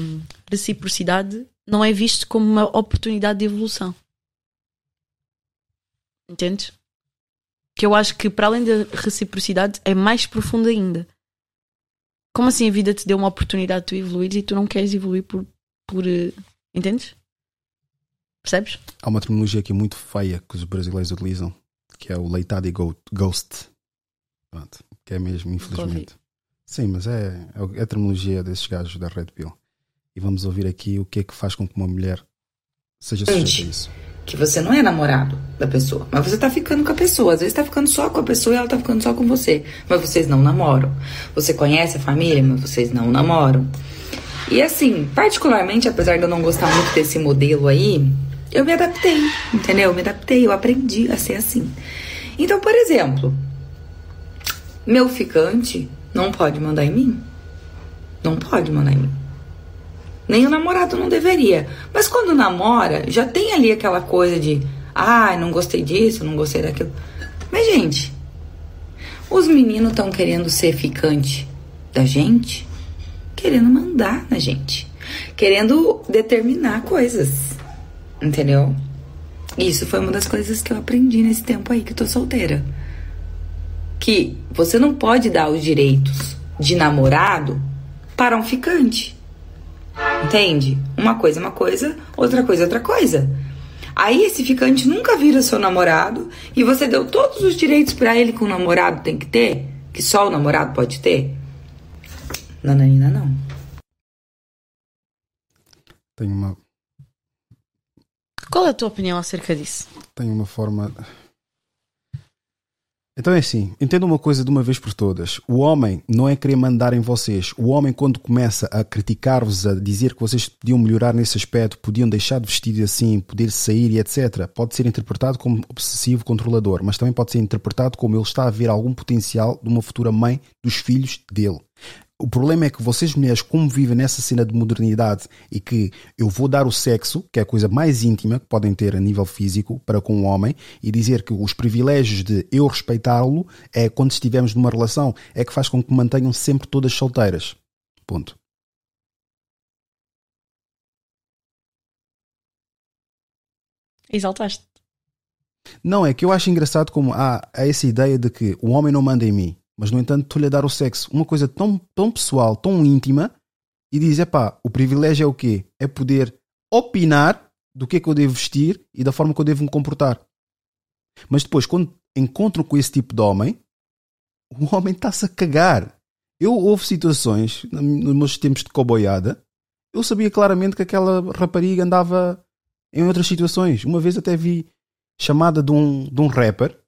hum, reciprocidade, não é visto como uma oportunidade de evolução. Entendes? Que eu acho que, para além da reciprocidade, é mais profundo ainda. Como assim a vida te deu uma oportunidade de tu evoluires e tu não queres evoluir por. por eh, entendes? Percebes? Há uma terminologia aqui muito feia que os brasileiros utilizam, que é o leitado e ghost. Pronto, que é mesmo, infelizmente. Sim, mas é, é é a terminologia desses gajos da Red Pill. E vamos ouvir aqui o que é que faz com que uma mulher seja sujeita a isso. que você não é namorado da pessoa, mas você tá ficando com a pessoa. Às vezes tá ficando só com a pessoa e ela tá ficando só com você, mas vocês não namoram. Você conhece a família, mas vocês não namoram. E assim, particularmente, apesar de eu não gostar muito desse modelo aí, eu me adaptei, entendeu? Eu me adaptei, eu aprendi a ser assim. Então, por exemplo, meu ficante não pode mandar em mim. Não pode mandar em mim. Nem o namorado não deveria. Mas quando namora, já tem ali aquela coisa de, ah, não gostei disso, não gostei daquilo. Mas, gente, os meninos estão querendo ser ficante da gente, querendo mandar na gente, querendo determinar coisas. Entendeu? Isso foi uma das coisas que eu aprendi nesse tempo aí que eu tô solteira. Que você não pode dar os direitos de namorado para um ficante. Entende? Uma coisa é uma coisa, outra coisa é outra coisa. Aí esse ficante nunca vira seu namorado e você deu todos os direitos pra ele que o namorado tem que ter, que só o namorado pode ter. Nananina não. Tenho uma, Qual é a tua opinião acerca disso? tenho uma forma. Então é assim, entenda uma coisa de uma vez por todas. O homem não é querer mandar em vocês. O homem, quando começa a criticar-vos, a dizer que vocês podiam melhorar nesse aspecto, podiam deixar de vestir assim, poder sair e etc., pode ser interpretado como obsessivo controlador, mas também pode ser interpretado como ele está a ver algum potencial de uma futura mãe dos filhos dele. O problema é que vocês mulheres, como vivem nessa cena de modernidade e que eu vou dar o sexo, que é a coisa mais íntima que podem ter a nível físico para com o homem, e dizer que os privilégios de eu respeitá-lo é quando estivermos numa relação, é que faz com que mantenham sempre todas solteiras. Ponto. Exaltaste. Não, é que eu acho engraçado como há, há essa ideia de que o homem não manda em mim, mas no entanto estou-lhe a dar o sexo. Uma coisa tão, tão pessoal, tão íntima, e diz: epá, o privilégio é o quê? É poder opinar do que é que eu devo vestir e da forma que eu devo me comportar. Mas depois, quando encontro com esse tipo de homem, o homem está-se a cagar. Eu houve situações, nos meus tempos de coboiada, eu sabia claramente que aquela rapariga andava em outras situações. Uma vez até vi chamada de um, de um rapper.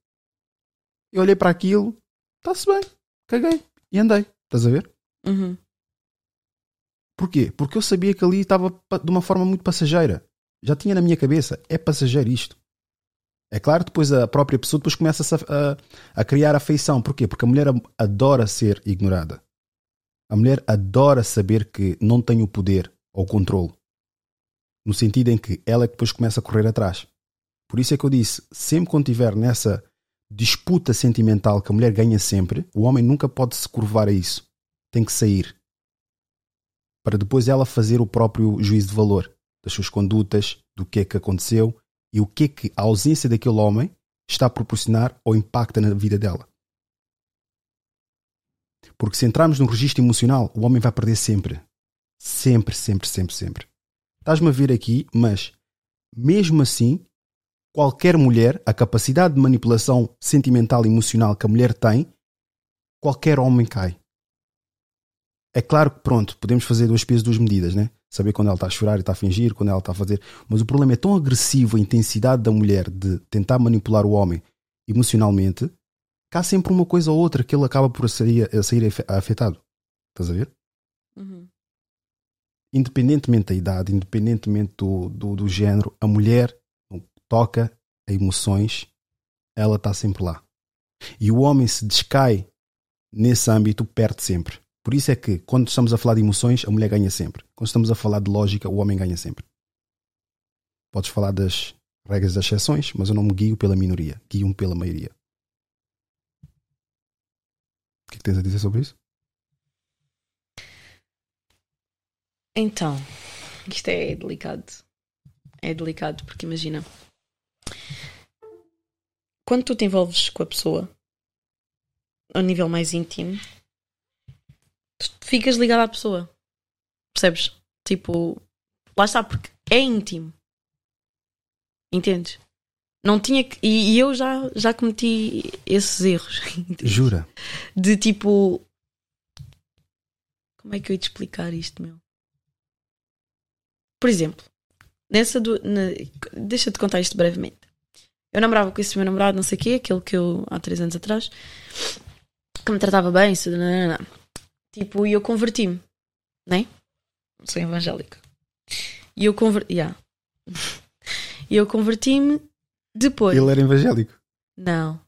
Eu olhei para aquilo, está-se bem, caguei e andei. Estás a ver? Uhum. Porquê? Porque eu sabia que ali estava de uma forma muito passageira. Já tinha na minha cabeça, é passageiro isto. É claro, depois a própria pessoa depois começa a, a, a criar afeição. Porquê? Porque a mulher adora ser ignorada. A mulher adora saber que não tem o poder ou o controle. No sentido em que ela é que depois começa a correr atrás. Por isso é que eu disse, sempre quando estiver nessa disputa sentimental que a mulher ganha sempre, o homem nunca pode se curvar a isso. Tem que sair. Para depois ela fazer o próprio juízo de valor das suas condutas, do que é que aconteceu e o que é que a ausência daquele homem está a proporcionar ou impacta na vida dela. Porque se entrarmos no registro emocional, o homem vai perder sempre. Sempre, sempre, sempre, sempre. Estás-me a ver aqui, mas mesmo assim, qualquer mulher, a capacidade de manipulação sentimental e emocional que a mulher tem, qualquer homem cai. É claro que, pronto, podemos fazer duas pesos, duas medidas, né? Saber quando ela está a chorar e está a fingir, quando ela está a fazer. Mas o problema é tão agressivo a intensidade da mulher de tentar manipular o homem emocionalmente que há sempre uma coisa ou outra que ele acaba por sair, a sair afetado. Estás a ver? Uhum. Independentemente da idade, independentemente do, do, do género, a mulher toca a emoções, ela está sempre lá. E o homem se descai nesse âmbito, perde sempre. Por isso é que, quando estamos a falar de emoções, a mulher ganha sempre. Quando estamos a falar de lógica, o homem ganha sempre. Podes falar das regras das exceções, mas eu não me guio pela minoria, guio-me pela maioria. O que, é que tens a dizer sobre isso? Então, isto é delicado. É delicado porque imagina. Quando tu te envolves com a pessoa a nível mais íntimo, tu ficas ligado à pessoa. Percebes? Tipo, lá está, porque é íntimo. Entendes? Não tinha que. E, eu já, já cometi esses erros. Jura? De tipo. Como é que eu ia te explicar isto, meu? Por exemplo, nessa do. na- Deixa-te contar isto brevemente. Eu namorava com esse meu namorado, não sei o quê, aquele que eu há três anos atrás, que me tratava bem, isso, nananana. tipo, e eu converti-me, né? Sou evangélica. E eu converti. Yeah. E eu converti-me depois. Ele era evangélico. Não.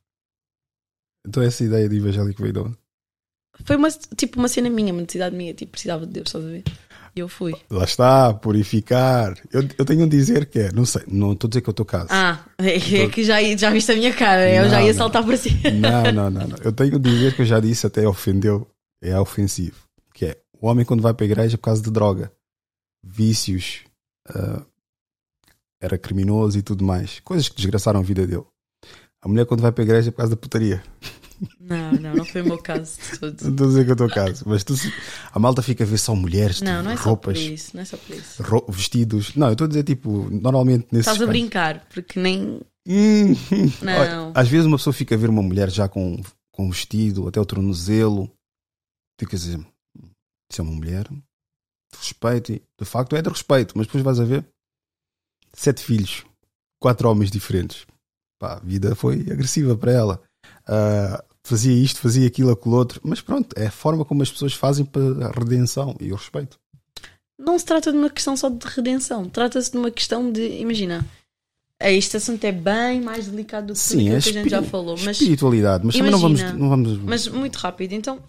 Então essa ideia de evangélico veio de onde? Foi uma, tipo uma cena minha, uma necessidade minha, tipo, precisava de Deus, estás a ver? E eu fui. Lá está, purificar. Eu, eu tenho a dizer que é, não sei, não estou a dizer que eu estou caso. Ah, é, é que já, já viste a minha cara, eu já Não, ia não. saltar para si. Não, não, não, não. Eu tenho a dizer que eu já disse até ofendeu, é ofensivo. Que é o homem quando vai para a igreja é por causa de droga, vícios, ah, era criminoso e tudo mais. Coisas que desgraçaram a vida dele. A mulher quando vai para a igreja é por causa da putaria. Não, não, não foi o meu caso de todo. Não estou a dizer que eu estou caso, mas tu, a malta fica a ver só mulheres, Não, tipo, não é só roupas, por isso, não é só por isso. vestidos. Não, eu estou a dizer tipo, normalmente nesses Estás a brincar, porque nem. Hum, Não. olha, às vezes uma pessoa fica a ver uma mulher já com, com vestido até o tornozelo. Fica a dizer: Isso é uma mulher de respeito. E, de facto, é de respeito, mas depois vais a ver sete filhos, quatro homens diferentes. Pá, a vida foi agressiva para ela. Ah, fazia isto, fazia aquilo, aquilo outro. Mas pronto, é a forma como as pessoas fazem para a redenção e o respeito. Não se trata de uma questão só de redenção, trata-se de uma questão de. Imagina, é, este assunto é bem mais delicado do que Sim, é que a gente já falou. Mas espiritualidade, mas também não vamos, imagina, não vamos. Mas muito rápido, então.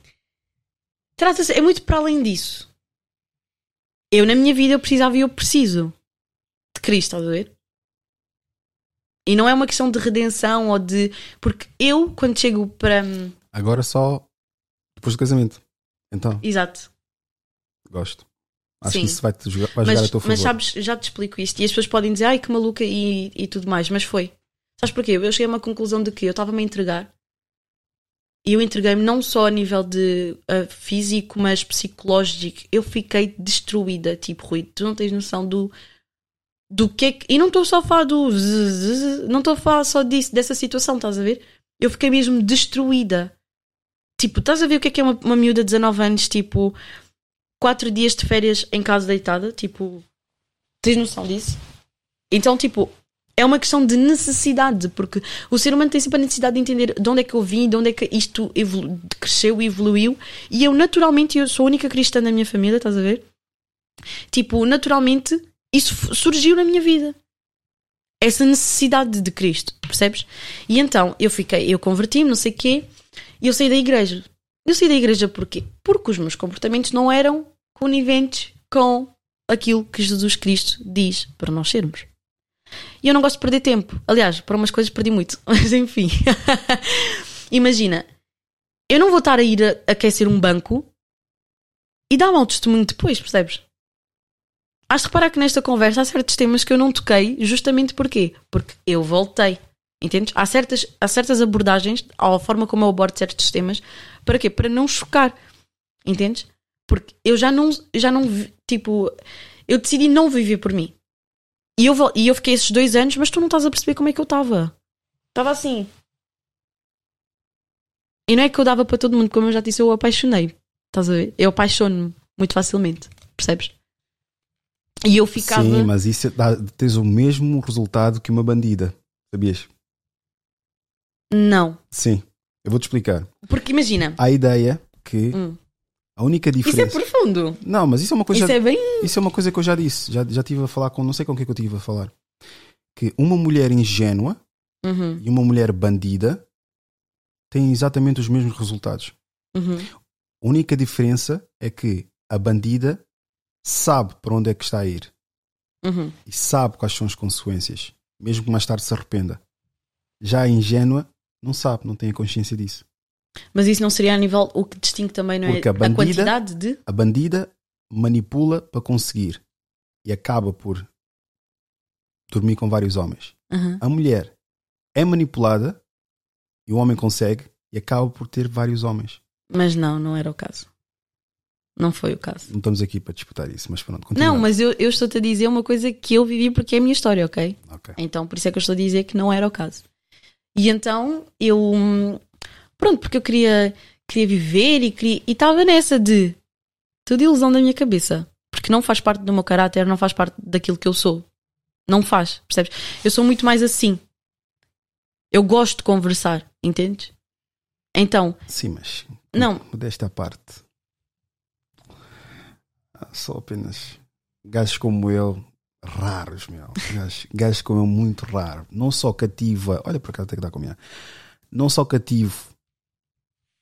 Trata-se. É muito para além disso. Eu, na minha vida, eu precisava e eu preciso de Cristo, estás a ver? E não é uma questão de redenção ou de. Porque eu, quando chego para. Agora só depois do casamento. Então, Exato. gosto. Acho Sim. que isso vai, -te jogar, vai mas, jogar a teu favor. mas sabes, já te explico isto. E as pessoas podem dizer, ai que maluca e, e tudo mais. Mas foi. Sabes porquê? Eu cheguei a uma conclusão de que eu estava-me a entregar. E eu entreguei-me não só a nível de ah, físico, mas psicológico. Eu fiquei destruída, tipo, Rui. Tu não tens noção do. Do que é que. E não estou só a falar do. Não estou a falar só disso, dessa situação, estás a ver? Eu fiquei mesmo destruída. Tipo, estás a ver o que é que é uma, uma miúda de 19 anos, tipo, quatro dias de férias em casa deitada? Tipo, tens noção disso? Então, tipo, é uma questão de necessidade, porque o ser humano tem sempre a necessidade de entender de onde é que eu vim, de onde é que isto evolu- cresceu e evoluiu. E eu, naturalmente, eu sou a única cristã da minha família, estás a ver? Tipo, naturalmente, isso surgiu na minha vida. Essa necessidade de Cristo, percebes? E então, eu fiquei, eu converti-me, não sei o quê, e eu saí da igreja. Eu saí da igreja porquê? Porque os meus comportamentos não eram coniventes com aquilo que Jesus Cristo diz para nós sermos. E eu não gosto de perder tempo. Aliás, para umas coisas perdi muito. Mas enfim. Imagina, eu não vou estar a ir a aquecer um banco e dar mau testemunho depois, percebes? Has de reparar que nesta conversa há certos temas que eu não toquei, justamente porquê? Porque eu voltei. Entendes? Há certas, há certas abordagens, à forma como eu abordo certos temas, para quê? Para não chocar. Entendes? Porque eu já não, já não, tipo, eu decidi não viver por mim. E eu, e eu fiquei esses dois anos, mas tu não estás a perceber como é que eu estava. Estava assim. E não é que eu dava para todo mundo, como eu já disse, eu apaixonei. Estás a ver? Eu apaixono-me muito facilmente. Percebes? E eu ficava. Sim, mas isso dá, tens o mesmo resultado que uma bandida. Sabias? Não. Sim. Eu vou-te explicar. Porque imagina. A ideia que Hum. a única Isso é diferença. profundo. Não, mas isso é uma coisa. Isso é bem. Isso é uma coisa que eu já disse. Já, já estive a falar com. Não sei com quem que eu estive a falar. Que uma mulher ingênua Uhum, e uma mulher bandida têm exatamente os mesmos resultados. uhum. A única diferença é que a bandida sabe para onde é que está a ir Uhum. e sabe quais são as consequências, mesmo que mais tarde se arrependa. Já a ingênua não sabe, não tem a consciência disso. Mas isso não seria a nível. O que distingue também não é Porque a a, bandida- quantidade de. A bandida manipula para conseguir e acaba por dormir com vários homens. Uhum. A mulher é manipulada e o homem consegue e acaba por ter vários homens. Mas não, não era o caso. Não foi o caso. Não estamos aqui para disputar isso, mas pronto, continua. Não, mas eu, eu estou-te a dizer uma coisa que eu vivi porque é a minha história, ok? Ok. Então, por isso é que eu estou a dizer que não era o caso. E então, eu. hum, Pronto, porque eu queria, queria viver e queria. E estava nessa de. Tudo ilusão da minha cabeça. Porque não faz parte do meu caráter, não faz parte daquilo que eu sou. Não faz, percebes? Eu sou muito mais assim. Eu gosto de conversar, entendes? Então, Sim, mas. Não. Desta parte. Ah, Só apenas. Gajos como eu, raros, meu. Gajos, gajos como eu, muito raro. Não só cativa. Olha para cá, tem que dar comigo. Não só cativo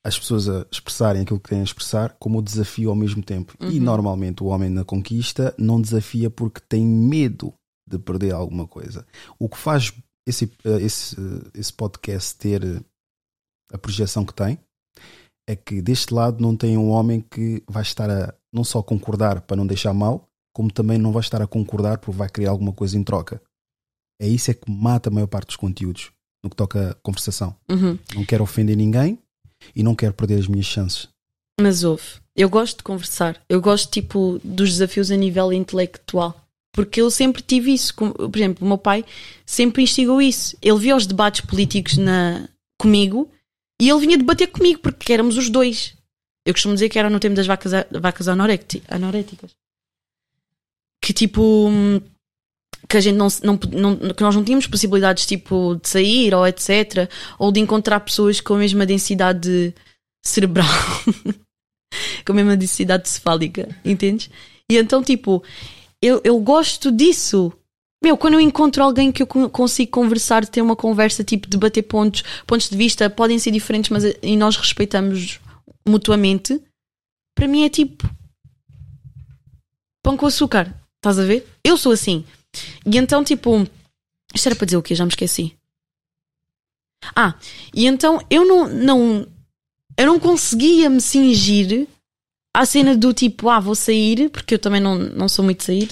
as pessoas a expressarem aquilo que têm a expressar, como o desafio ao mesmo tempo. E Uhum. normalmente o homem na conquista não desafia porque tem medo de perder alguma coisa. O que faz esse, eh, esse, eh, esse podcast ter eh, a projeção que tem é que deste lado não tem um homem que vai estar a não só concordar para não deixar mal, como também não vai estar a concordar porque vai querer alguma coisa em troca. É isso é que mata a maior parte dos conteúdos no que toca a conversação. Uhum. Não quero ofender ninguém e não quero perder as minhas chances. Mas ouve, eu gosto de conversar. Eu gosto, tipo, dos desafios a nível intelectual. Porque eu sempre tive isso. Por exemplo, o meu pai sempre instigou isso. Ele via os debates políticos na... comigo e ele vinha debater comigo porque éramos os dois. Eu costumo dizer que era no tempo das vacas, vacas anoréticas. Que tipo. Que a gente não, não, não- que nós não tínhamos possibilidades tipo de sair ou etc. Ou de encontrar pessoas com a mesma densidade cerebral com a mesma densidade cefálica, entendes? E então, tipo, eu, eu gosto disso. Meu, quando eu encontro alguém que eu con- consigo conversar, ter uma conversa, tipo, debater pontos, pontos de vista, podem ser diferentes, mas eh, e nós respeitamos mutuamente, para mim é tipo pão com açúcar, estás a ver? Eu sou assim. E então, tipo, isto era para dizer o quê? Já me esqueci. Ah, e então eu não, não eu não conseguia me cingir à cena do tipo, ah, vou sair, porque eu também não, não sou muito de sair,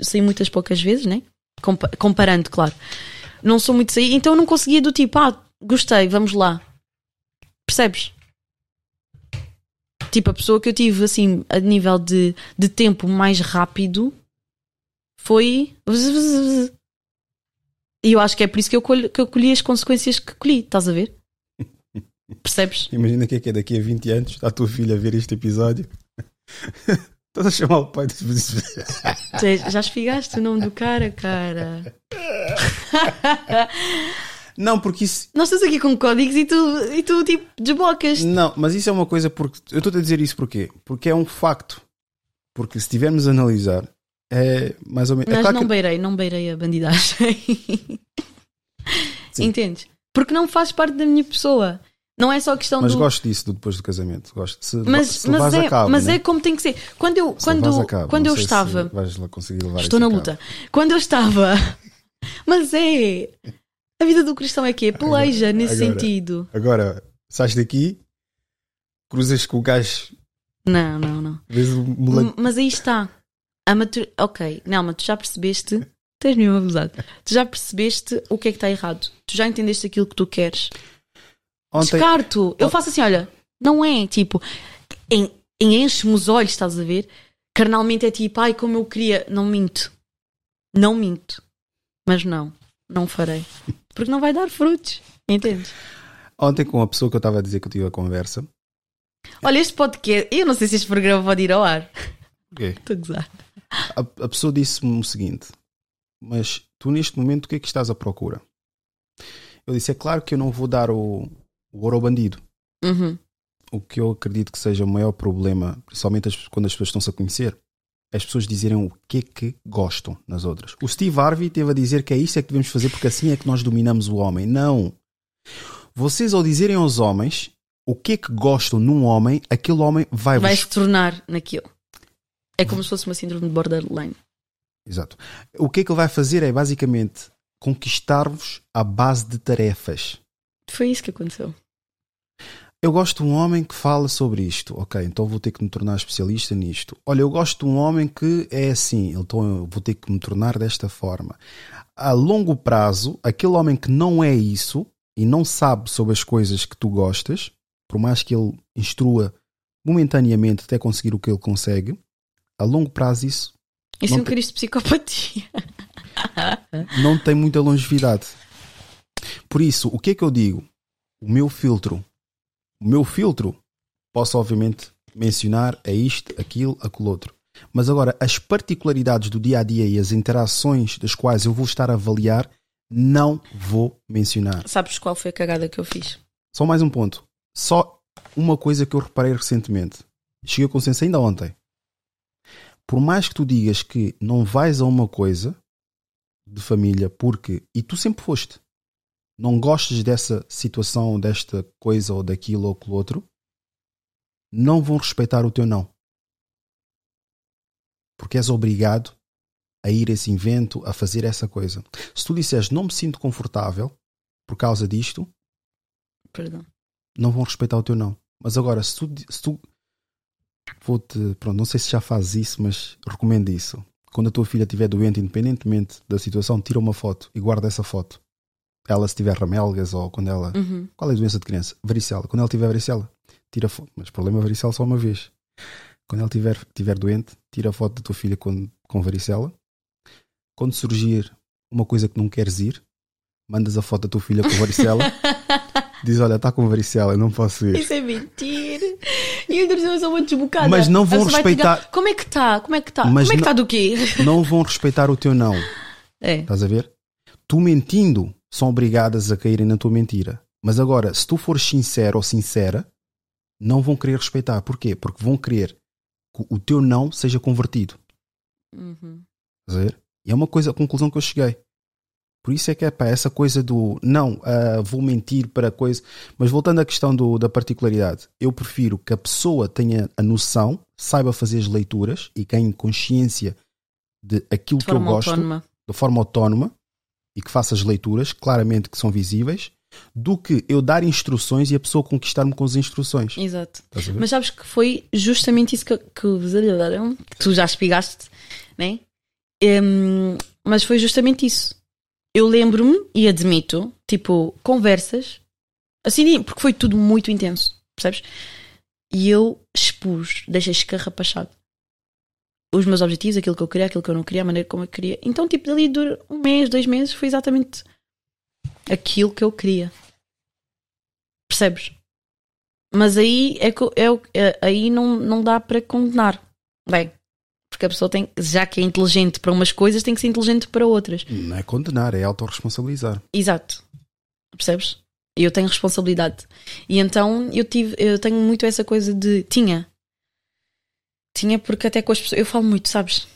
saí muitas poucas vezes, né? Compa- comparando, claro. Não sou muito de sair, então eu não conseguia do tipo, ah, gostei, vamos lá. Percebes? Tipo, a pessoa que eu tive, assim, a nível de, de tempo mais rápido foi. E eu acho que é por isso que eu, colho- que eu colhi as consequências que colhi, estás a ver? Percebes? Imagina que é que é daqui a 20 anos, está a tua filha a ver este episódio. Estás a chamar o pai de... Já esfigaste o nome do cara, cara. Não, porque isso. Nós estamos aqui com códigos e tu, e tu tipo, desbocas. Não, mas isso é uma coisa porque. Eu estou a dizer isso porquê? Porque é um facto. Porque se tivermos a analisar, é mais ou menos. é Mas não beirei, não beirei a bandidagem. Entendes? Porque não faz parte da minha pessoa. Não é só questão Mas do. gosto disso do depois do casamento. Gosto. Se, mas se mas, é, cabo, mas né? é como tem que ser. Quando eu, Se quando, cabo, quando não eu estava. Estou na luta. Quando eu estava. Mas é. A vida do cristão é que é peleja nesse Agora- sentido. Agora, sais daqui, cruzas com o gajo, Não, não, não. Mas aí está. A matur... Ok, não, mas tu já percebeste. Tens mesmo abusado. Tu já percebeste o que é que está errado. Tu já entendeste aquilo que tu queres. Ontem, Descarto. Eu faço assim, olha, não é tipo. Em, em enche-me os olhos, estás a ver? Carnalmente é tipo, ai, como eu queria. Não minto. Não minto. Mas não. Não farei. Porque não vai dar frutos. Entendes? ontem, com a pessoa que eu estava a dizer que eu tive a conversa, Olha, este podcast. Eu não sei se este programa pode ir ao ar. Estou a gozar. a, a pessoa disse-me o seguinte: Mas tu neste momento o que é que estás à procura? Eu disse: É claro que eu não vou dar o, o ouro ao bandido. Uhum. O que eu acredito que seja o maior problema, principalmente quando as pessoas estão-se a conhecer, as pessoas dizerem o que é que gostam nas outras. O Steve Harvey teve a dizer que é isso é que devemos fazer porque assim é que nós dominamos o homem. Não. Vocês, ao dizerem aos homens o que é que gostam num homem, aquele homem vai, Vai se tornar naquilo. É como se fosse uma síndrome de borderline. Exato. O que é que ele vai fazer é basicamente conquistar-vos à base de tarefas. Foi isso que aconteceu. Eu gosto de um homem que fala sobre isto. Ok, então vou ter que me tornar especialista nisto. Olha, eu gosto de um homem que é assim, então eu vou ter que me tornar desta forma. A longo prazo, aquele homem que não é isso e não sabe sobre as coisas que tu gostas, por mais que ele instrua momentaneamente até conseguir o que ele consegue, a longo prazo isso Isso é um Cristo de psicopatia. não tem muita longevidade. Por isso, o que é que eu digo? O meu filtro. O meu filtro, posso obviamente mencionar é isto, aquilo, aquilo outro. Mas agora, as particularidades do dia a dia e as interações das quais eu vou estar a avaliar, não vou mencionar. Sabes qual foi a cagada que eu fiz? Só mais um ponto. Só uma coisa que eu reparei recentemente. Cheguei ao consenso ainda ontem. Por mais que tu digas que não vais a uma coisa de família porque. E tu sempre foste. Não gostes dessa situação, desta coisa ou daquilo ou aquilo outro. Não vão respeitar o teu não. Porque és obrigado a ir a esse evento, a fazer essa coisa. Se tu disseres não me sinto confortável por causa disto, Perdão. não vão respeitar o teu não. Mas agora, se tu, se tu vou-te, pronto, não sei se já fazes isso, mas recomendo isso. Quando a tua filha estiver doente, independentemente da situação, tira uma foto e guarda essa foto. Ela se tiver ramelgas ou quando ela. Uhum. Qual é a doença de criança? Varicela. Quando ela tiver varicela, tira foto. Mas o problema é varicela só uma vez. Quando ela tiver, tiver doente, tira a foto da tua filha com, com varicela. Quando surgir uma coisa que não queres ir, mandas a foto da tua filha com varicela. diz: Olha, está com varicela, eu não posso ir. Isso é mentira. E eu ainda sou uma desbocada. Mas não vão respeitar- tirar, Como é que está? Como é que está? Como é que está do quê? não vão respeitar o teu não. É. Estás a ver? Tu mentindo, são obrigadas a caírem na tua mentira. Mas agora, se tu fores sincero ou sincera, não vão querer respeitar. Porquê? Porque vão querer que o teu não seja convertido. Uhum. Ver? E é uma coisa, a conclusão que eu cheguei. Por isso é que é pá, essa coisa do não, ah, vou mentir para coisa. Mas voltando à questão do, da particularidade, eu prefiro que a pessoa tenha a noção, saiba fazer as leituras e ganhe consciência de aquilo De que eu gosto autónoma. de forma autónoma e que faça as leituras claramente que são visíveis, do que eu dar instruções e a pessoa conquistar-me com as instruções. Exato. Mas sabes que foi justamente isso que, que, que tu já espigaste, né? Hum, mas foi justamente isso. Eu lembro-me e admito, tipo, conversas, assim, porque foi tudo muito intenso, percebes? E eu expus, deixei escarrapachado os meus objetivos, aquilo que eu queria, aquilo que eu não queria, a maneira como eu queria. Então, tipo, ali dura um mês, dois meses, foi exatamente aquilo que eu queria. Percebes? Mas aí é que é, é- aí não, não dá para condenar. Bem, porque a pessoa tem, já que é inteligente para umas coisas, tem que ser inteligente para outras. Não é condenar, é autorresponsabilizar. Exato. Percebes? E eu tenho responsabilidade. E então eu tive, eu tenho muito essa coisa de tinha. Tinha porque até com as pessoas, eu falo muito, sabes?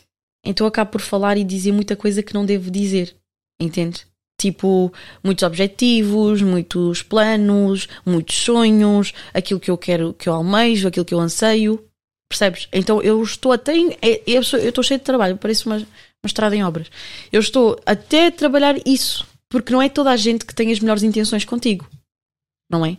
Então eu acabo por falar e dizer muita coisa que não devo dizer. Entende? Tipo, muitos objetivos, muitos planos, muitos sonhos, aquilo que eu quero, que eu almejo, aquilo que eu anseio. Percebes? Então eu estou até. em- é- é eu estou cheio de trabalho, parece uma, uma estrada em obras. Eu estou até a trabalhar isso, porque não é toda a gente que tem as melhores intenções contigo. Não é?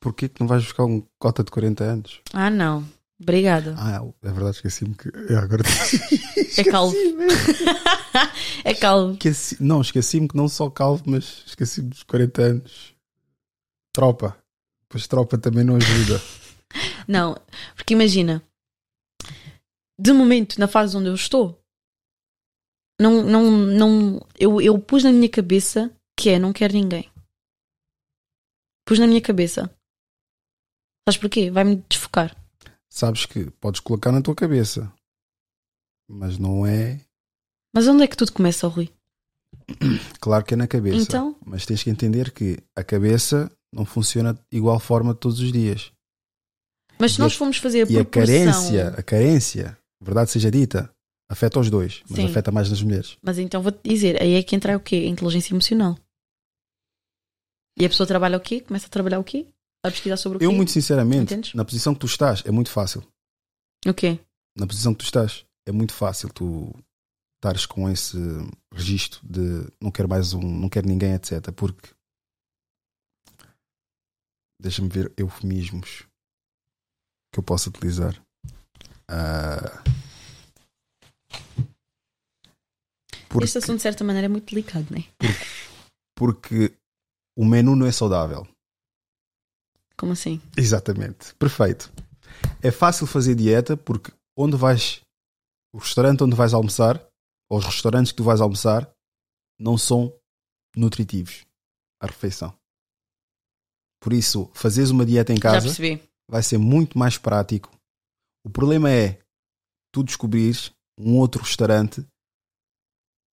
Porquê que não vais buscar um cota de 40 anos? Ah, não. Obrigada. Ah, é verdade, esqueci-me que. é, agora... É calvo. é calvo. Esqueci... Não, esqueci-me que não só calvo, mas esqueci-me dos 40 anos. Tropa. Pois tropa também não ajuda. Não, porque imagina, de momento, na fase onde eu estou, não, não, não, eu, eu pus na minha cabeça que é não quero ninguém. Pus na minha cabeça. Sabes porquê? Vai-me desfocar. Sabes que podes colocar na tua cabeça, mas não é. Mas onde é que tudo começa, Rui? Claro que é na cabeça. Então? Mas tens que entender que a cabeça não funciona de igual forma todos os dias. Mas se nós formos fazer a E a proporção... carência, a carência, verdade seja dita, afeta os dois, mas Sim. afeta mais nas mulheres. Mas então vou-te dizer, aí é que entra o quê? A inteligência emocional. E a pessoa trabalha o quê? Começa a trabalhar o quê? A pesquisar sobre o quê? Eu, muito sinceramente, Entendes? na posição que tu estás, é muito fácil. O quê? Na posição que tu estás, é muito fácil tu estares com esse registro de não quero mais um, não quero ninguém, etc. Porque deixa-me ver eufemismos que eu posso utilizar. Ah, Porque- Este assunto, de certa maneira, é muito delicado, não é? porque o menu não é saudável. Como assim? Exatamente. Perfeito. É fácil fazer dieta porque onde vais, o restaurante onde vais almoçar, ou os restaurantes que tu vais almoçar, não são nutritivos. A refeição. Por isso, fazeres uma dieta em casa vai ser muito mais prático. O problema é tu descobrires um outro restaurante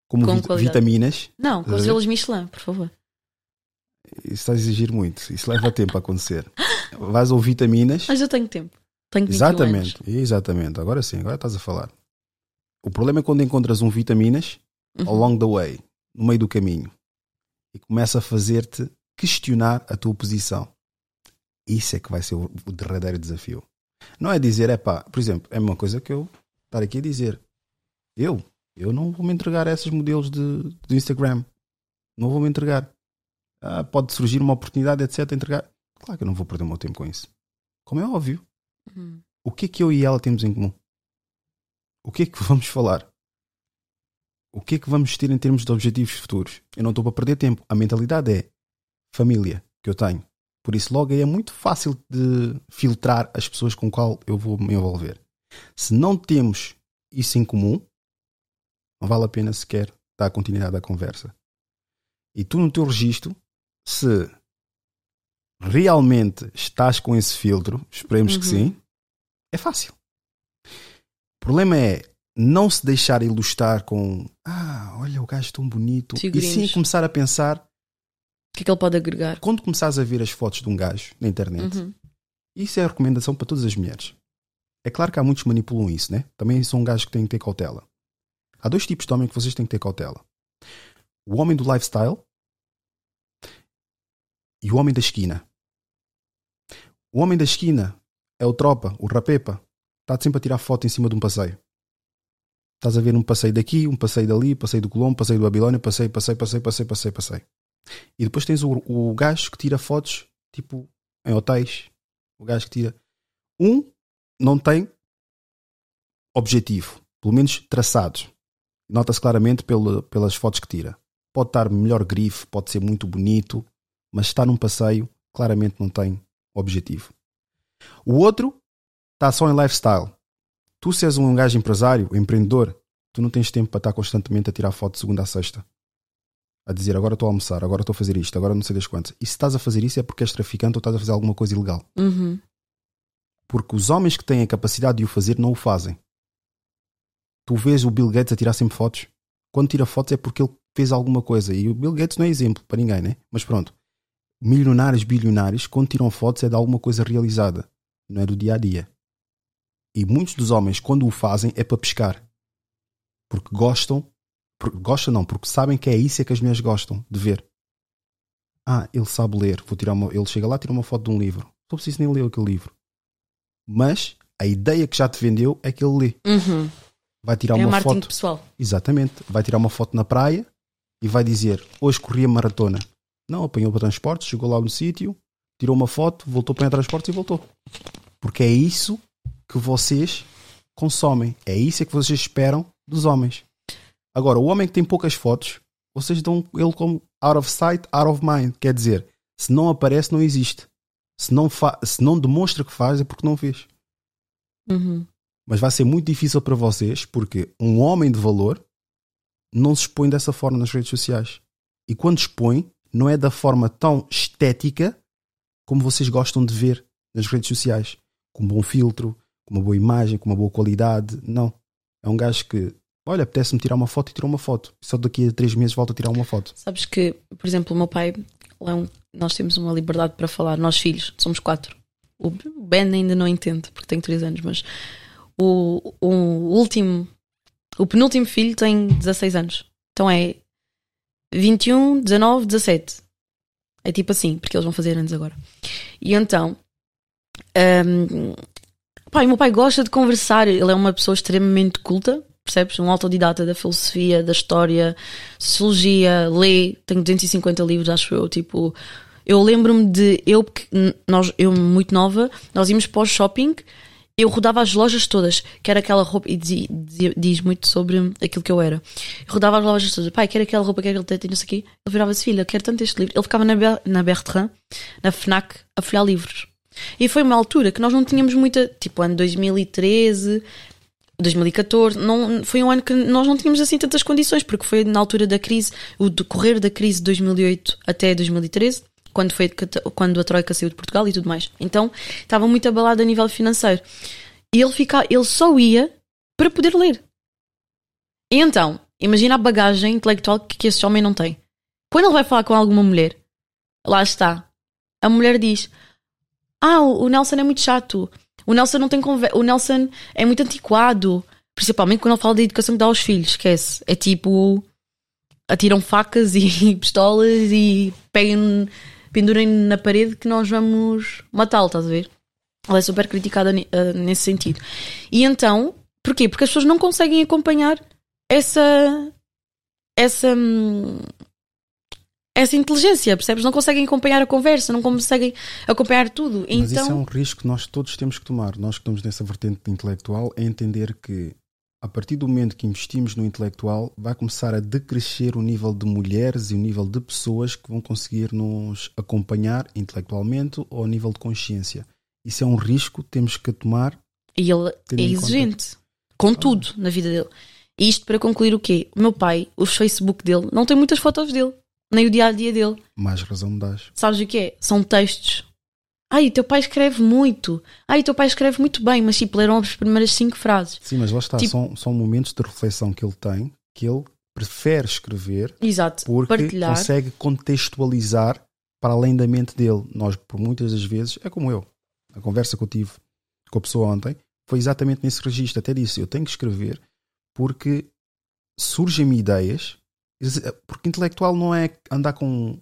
como Com vit- qualidade. vitaminas. Não, com estrelas Michelin, por favor. Isso está a exigir muito. Isso leva tempo a acontecer. Vais ao vitaminas. Mas eu tenho tempo. Tenho 21 Exatamente, exatamente. Agora sim, agora estás a falar. O problema é quando encontras um vitaminas Uhum. along the way, no meio do caminho, e começa a fazer-te questionar a tua posição. Isso é que vai ser o, o derradeiro desafio. Não é dizer, é pá, por exemplo, é uma coisa que eu estar aqui a dizer. Eu, eu não vou me entregar a esses modelos de, de Instagram. Não vou me entregar. Ah, pode surgir uma oportunidade, etc. Entregar. Claro que eu não vou perder o meu tempo com isso. Como é óbvio. Uhum. O que é que eu e ela temos em comum? O que é que vamos falar? O que é que vamos ter em termos de objetivos futuros? Eu não estou para perder tempo. A mentalidade é família que eu tenho. Por isso, logo aí é muito fácil de filtrar as pessoas com qual eu vou me envolver. Se não temos isso em comum, não vale a pena sequer dar continuidade à conversa. E tu, no teu registro, se realmente estás com esse filtro, esperemos que Uhum. sim, é fácil. O problema é não se deixar ilustrar com ah, olha o gajo tão bonito e sim começar a pensar O que é que ele pode agregar? quando começares a ver as fotos de um gajo na internet, Uhum. isso é a recomendação para todas as mulheres. É claro que há muitos que manipulam isso, né? Também são gajos que têm que ter cautela. Há dois tipos de homem que vocês têm que ter cautela: o homem do lifestyle e o homem da esquina. O homem da esquina é o tropa, o rapepa, está sempre a tirar foto em cima de um passeio. Estás a ver um passeio daqui, um passeio dali, passeio do Colombo, passeio do Babilónia, passeio, passeio, passeio, passeio, passeio, passeio. E depois tens o, o gajo que tira fotos, tipo, em hotéis. O gajo que tira. Um não tem objetivo, pelo menos traçados. Nota-se claramente pela- pelas fotos que tira. Pode estar melhor grife, pode ser muito bonito, mas está num passeio, claramente não tem objetivo. O outro está só em lifestyle. Tu, se és um gajo empresário, empreendedor, tu não tens tempo para estar constantemente a tirar foto de segunda a sexta. A dizer agora estou a almoçar, agora estou a fazer isto, agora não sei das quantas. E se estás a fazer isso é porque és traficante ou estás a fazer alguma coisa ilegal. Uhum. Porque os homens que têm a capacidade de o fazer não o fazem. Tu vês o Bill Gates a tirar sempre fotos. Quando tira fotos é porque ele fez alguma coisa. E o Bill Gates não é exemplo para ninguém, né? Mas pronto. Milionários, bilionários, quando tiram fotos é de alguma coisa realizada. Não é do dia a dia. E muitos dos homens, quando o fazem, é para pescar. Porque gostam. Porque, gostam não, porque sabem que é isso é que as mulheres gostam de ver. Ah, ele sabe ler. Vou tirar uma, ele chega lá, tira uma foto de um livro. Não preciso nem ler aquele livro. Mas a ideia que já te vendeu é que ele lê. Uhum. Vai tirar é uma marketing foto. pessoal. Exatamente. Vai tirar uma foto na praia e vai dizer: Hoje corri a maratona. Não, apanhou para transportes, chegou lá no sítio, tirou uma foto, voltou para transportes e voltou. Porque é isso que vocês consomem. É isso que vocês esperam dos homens. Agora, o homem que tem poucas fotos, vocês dão ele como out of sight, out of mind. Quer dizer, se não aparece, não existe. Se não, se não demonstra que faz, é porque não fez. Uhum. Mas vai ser muito difícil para vocês porque um homem de valor não se expõe dessa forma nas redes sociais. E quando expõe, não é da forma tão estética como vocês gostam de ver nas redes sociais. Com um bom filtro, com uma boa imagem, com uma boa qualidade. Não. É um gajo que, olha, apetece-me tirar uma foto e tirou uma foto. Só daqui a três meses volta a tirar uma foto. Sabes que, por exemplo, o meu pai, Leão, nós temos uma liberdade para falar, nós filhos, somos quatro. O Ben ainda não entende, porque tem três anos, mas o, o último, o penúltimo filho tem 16 anos. Então é 21, 19, 17. É tipo assim, porque eles vão fazer anos agora. E então, pá, o meu pai gosta de conversar, ele é uma pessoa extremamente culta, percebes? Um autodidata da filosofia, da história, sociologia, lê, tenho 250 livros, acho eu, tipo. Eu lembro-me de eu, nós, eu muito nova, nós íamos para o shopping, eu rodava as lojas todas, que era aquela roupa, e diz, diz, diz muito sobre aquilo que eu era. Eu rodava as lojas todas, pai, quero aquela roupa, quero aquele teto e não sei o quê. Ele virava-se, filha, quero tanto este livro. Ele ficava na, na Bertrand, na FNAC, a folhear livros. E foi uma altura que nós não tínhamos muita, tipo, ano 2013, 2014, não, foi um ano que nós não tínhamos assim tantas condições, porque foi na altura da crise, o decorrer da crise de 2008 até 2013, quando, foi, quando a Troika saiu de Portugal e tudo mais. Então estava muito abalado a nível financeiro. E ele, fica, ele só ia para poder ler. E então, imagina a bagagem intelectual que, que esse homem não tem. Quando ele vai falar com alguma mulher, lá está. A mulher diz: Ah, o Nelson é muito chato. O Nelson não tem conversa. O Nelson é muito antiquado. Principalmente quando ele fala da educação que dá aos filhos. Esquece. É tipo. Atiram facas e pistolas e peguem, pendurem na parede que nós vamos matá-lo, estás a ver? Ela é super criticada ah, nesse sentido. E então, porquê? Porque as pessoas não conseguem acompanhar essa. essa. hum, essa inteligência, percebes? Não conseguem acompanhar a conversa, não conseguem acompanhar tudo. Mas então, isso é um risco que nós todos temos que tomar. Nós que estamos nessa vertente intelectual é entender que a partir do momento que investimos no intelectual vai começar a decrescer o nível de mulheres e o nível de pessoas que vão conseguir nos acompanhar intelectualmente ou a nível de consciência. Isso é um risco que temos que tomar. E ele é conta- exigente. Com tudo na vida dele. E isto para concluir o quê? O meu pai, o Facebook dele, não tem muitas fotos dele. Nem o dia a dia dele. Mais razão me dás. Sabes o que é? São textos. Ai, teu pai escreve muito. Ai, teu pai escreve muito bem, mas tipo, leram as primeiras cinco frases. Sim, mas lá está. Tipo- São, são momentos de reflexão que ele tem que ele prefere escrever Exato. porque Partilhar. consegue contextualizar para além da mente dele. Nós, por muitas das vezes, é como eu. A conversa que eu tive com a pessoa ontem foi exatamente nesse registro. Até disse: eu tenho que escrever porque surgem-me ideias. Porque intelectual não é andar com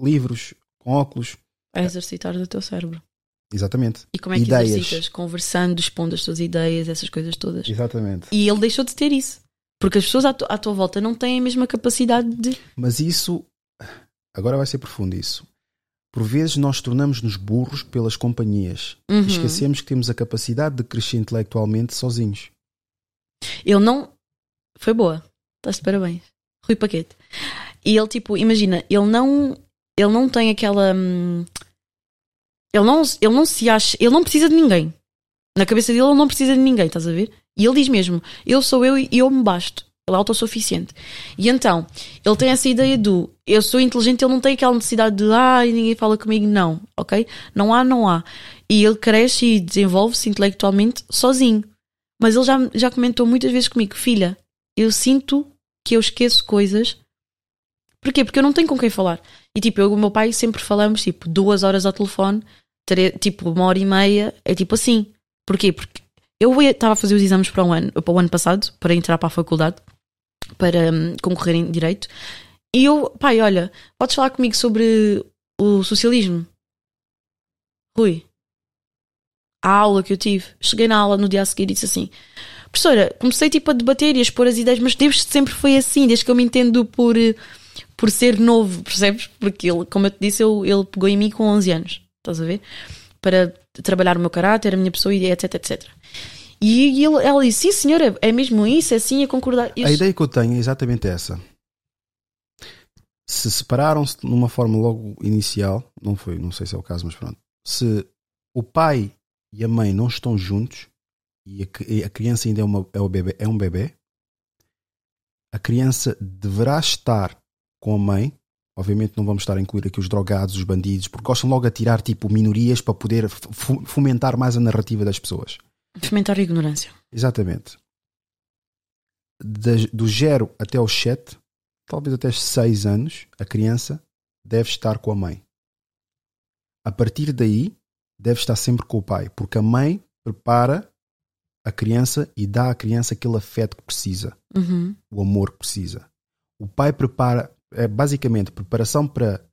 livros, com óculos. É exercitar o teu cérebro. Exatamente. E como é que ideias. exercitas? Conversando, expondo as tuas ideias, essas coisas todas. Exatamente. E ele deixou de ter isso. Porque as pessoas à, tu- à tua volta não têm a mesma capacidade de. Mas isso, agora vai ser profundo isso. Por vezes nós tornamos-nos burros pelas companhias. Uhum. E esquecemos que temos a capacidade de crescer intelectualmente sozinhos. Ele não. Foi boa. Estás de parabéns. Rui Paquete. E ele, tipo, imagina, ele não. Ele não tem aquela. hum, Ele não, ele não se acha. Ele não precisa de ninguém. Na cabeça dele, ele não precisa de ninguém, estás a ver? E ele diz mesmo: Eu sou eu e eu me basto. Ele é autossuficiente. E então, ele tem essa ideia do eu sou inteligente, ele não tem aquela necessidade de ai, ninguém fala comigo. Não, ok? Não há, não há. E ele cresce e desenvolve-se intelectualmente sozinho. Mas ele já, já comentou muitas vezes comigo: Filha, eu sinto que eu esqueço coisas. Porquê? Porque eu não tenho com quem falar. E tipo, eu e o meu pai sempre falamos tipo duas horas ao telefone, tipo uma hora e meia, é tipo assim. Porquê? Porque eu estava a fazer os exames para, um ano, para o ano passado, para entrar para a faculdade, para hum, concorrer em Direito. E eu, pai, olha, podes falar comigo sobre o socialismo? Rui, a aula que eu tive, cheguei na aula no dia a seguir e disse assim: Professora, comecei tipo a debater e a expor as ideias, mas desde sempre foi assim, desde que eu me entendo por, eh, por ser novo, percebes? Porque ele, como eu te disse, eu- ele pegou em mim com 11 anos, estás a ver? Para trabalhar o meu caráter, a minha pessoa, etc, etc. E ele, ela disse: Sim, senhora, é mesmo isso, é assim, a concordar. Eu- A ideia que eu tenho é exatamente essa. Se separaram-se numa forma logo inicial, não foi, não sei se é o caso, mas pronto. Se o pai e a mãe não estão juntos e a, a criança ainda é, uma, é, bebê, é um bebê, a criança deverá estar com a mãe. Obviamente não vamos estar a incluir aqui os drogados, os bandidos, porque gostam logo de tirar tipo minorias para poder fomentar mais a narrativa das pessoas. Fomentar a ignorância. Exatamente. Das- do 0 até aos 7, talvez até aos 6 anos, a criança deve estar com a mãe. A partir daí, deve estar sempre com o pai, porque a mãe prepara a criança e dá à criança aquele afeto que precisa, Uhum. o amor que precisa. O pai prepara, é basicamente preparação para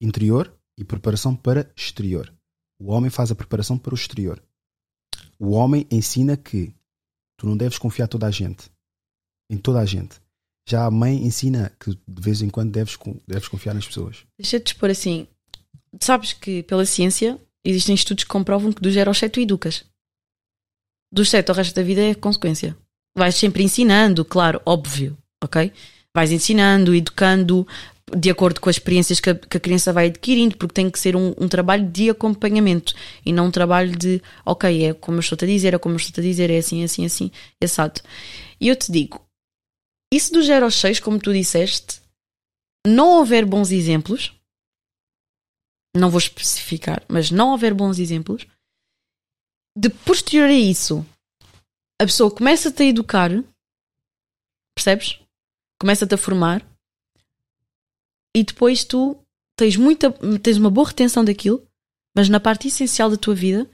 interior e preparação para exterior. O homem faz a preparação para o exterior. O homem ensina que tu não deves confiar toda a gente. Em toda a gente. Já a mãe ensina que de vez em quando deves, deves confiar nas pessoas. Deixa-te expor assim. Sabes que pela ciência existem estudos que comprovam que do 0 aos 7 tu educas. Dos 7 ao resto da vida é consequência. Vais sempre ensinando, claro, óbvio, ok? Vais ensinando, educando, de acordo com as experiências que a, que a criança vai adquirindo, porque tem que ser um, um trabalho de acompanhamento e não um trabalho de, ok, é como eu estou-te a dizer, é como eu estou-te a dizer, é assim, assim, assim, exato. E eu te digo, isso do 0 aos 6, como tu disseste, não houver bons exemplos, não vou especificar, mas não houver bons exemplos, de posterior a isso, a pessoa começa-te a educar, percebes? Começa-te a formar, e depois tu tens, muita, tens uma boa retenção daquilo, mas na parte essencial da tua vida,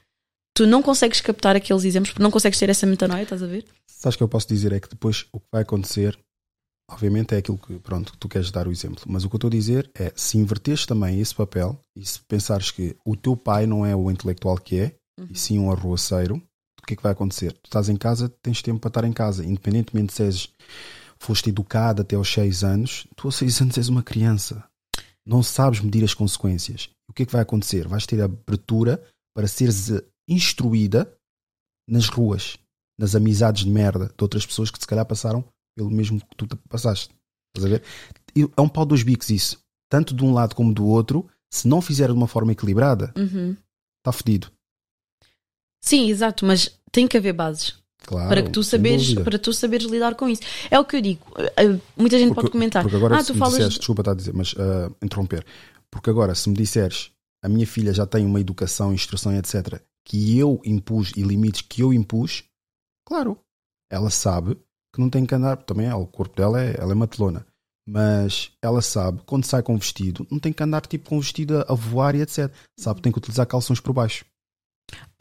tu não consegues captar aqueles exemplos, porque não consegues ter essa metanoia, estás a ver? Sabes o que eu posso dizer é que depois o que vai acontecer, obviamente é aquilo que pronto, tu queres dar o exemplo, mas o que eu estou a dizer é se inverteres também esse papel e se pensares que o teu pai não é o intelectual que é, e sim um arruaceiro, o que é que vai acontecer? Tu estás em casa, tens tempo para estar em casa, independentemente de se és, foste educado até aos 6 anos, tu aos 6 anos és uma criança. Não sabes medir as consequências. O que é que vai acontecer? Vais ter abertura para seres instruída nas ruas, nas amizades de merda de outras pessoas que se calhar passaram pelo mesmo que tu te passaste. Estás a ver? É um pau dos bicos isso. Tanto de um lado como do outro, se não fizer de uma forma equilibrada, Uhum. está fedido. Sim, exato, mas tem que haver bases. Claro, para que tu saberes, para tu saberes lidar com isso. É o que eu digo. Eh, Muita gente pode comentar. Porque agora, ah, se tu me falas. disseres, desculpa estar a dizer, mas ah, interromper. Porque agora, se me disseres a minha filha já tem uma educação, instrução, etc., que eu impus e limites que eu impus, claro, ela sabe que não tem que andar. Também ela, o corpo dela é, ela é matelona. Mas ela sabe, quando sai com vestido, não tem que andar tipo com vestido a- a voar e etc. Sabe que tem que utilizar calções por baixo.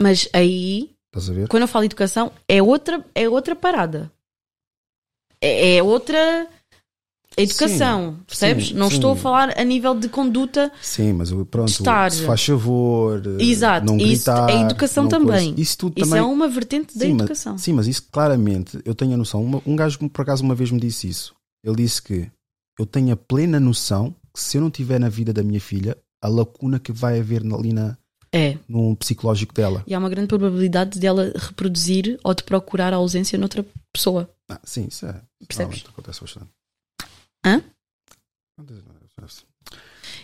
Mas aí, Estás a ver? quando eu falo educação, é outra, é outra parada. É, é outra educação, Sim, percebes? sim, não sim. estou a falar a nível de conduta. Sim, mas pronto, Estar. se faz favor, eh, Exato, não isso gritar, é educação também. coisa. Isso tudo Isso também é uma vertente da educação. Mas, sim, mas isso claramente, eu tenho a noção. Uma- um gajo por acaso uma vez me disse isso. Ele disse que eu tenho a plena noção que se eu não tiver na vida da minha filha, a lacuna que vai haver ali na, É. no psicológico dela. E há uma grande probabilidade de ela reproduzir ou de procurar a ausência noutra pessoa. Ah, sim, isso é. Percebes? Acontece bastante. Hã?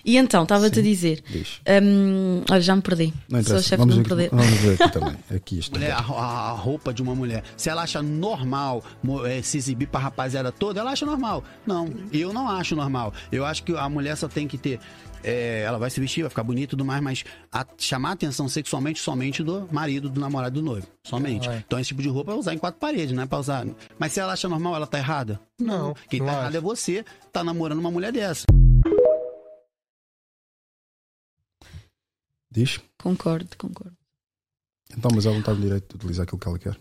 E então, estava-te a dizer. diz. hum, olha, já me perdi. Não Sou chefe de Vamos, me perder. vamos ver aqui também. Aqui isto. Mulher, a, a- a roupa de uma mulher, se ela acha normal eh, se exibir pra rapaziada toda, ela acha normal. Não, eu não acho normal. Eu acho que a mulher só tem que ter. Eh, ela vai se vestir, vai ficar bonita e tudo mais, mas a- chamar a atenção sexualmente somente do marido, do namorado, do noivo. Somente. Ah, é. Então esse tipo de roupa é usar em quatro paredes, não é pra usar. Mas se ela acha normal, ela tá errada? Não, Quem não tá acho. errado é você, tá namorando uma mulher dessa. Diz? Concordo, concordo. Então, mas ela não está no direito de utilizar aquilo que ela quer.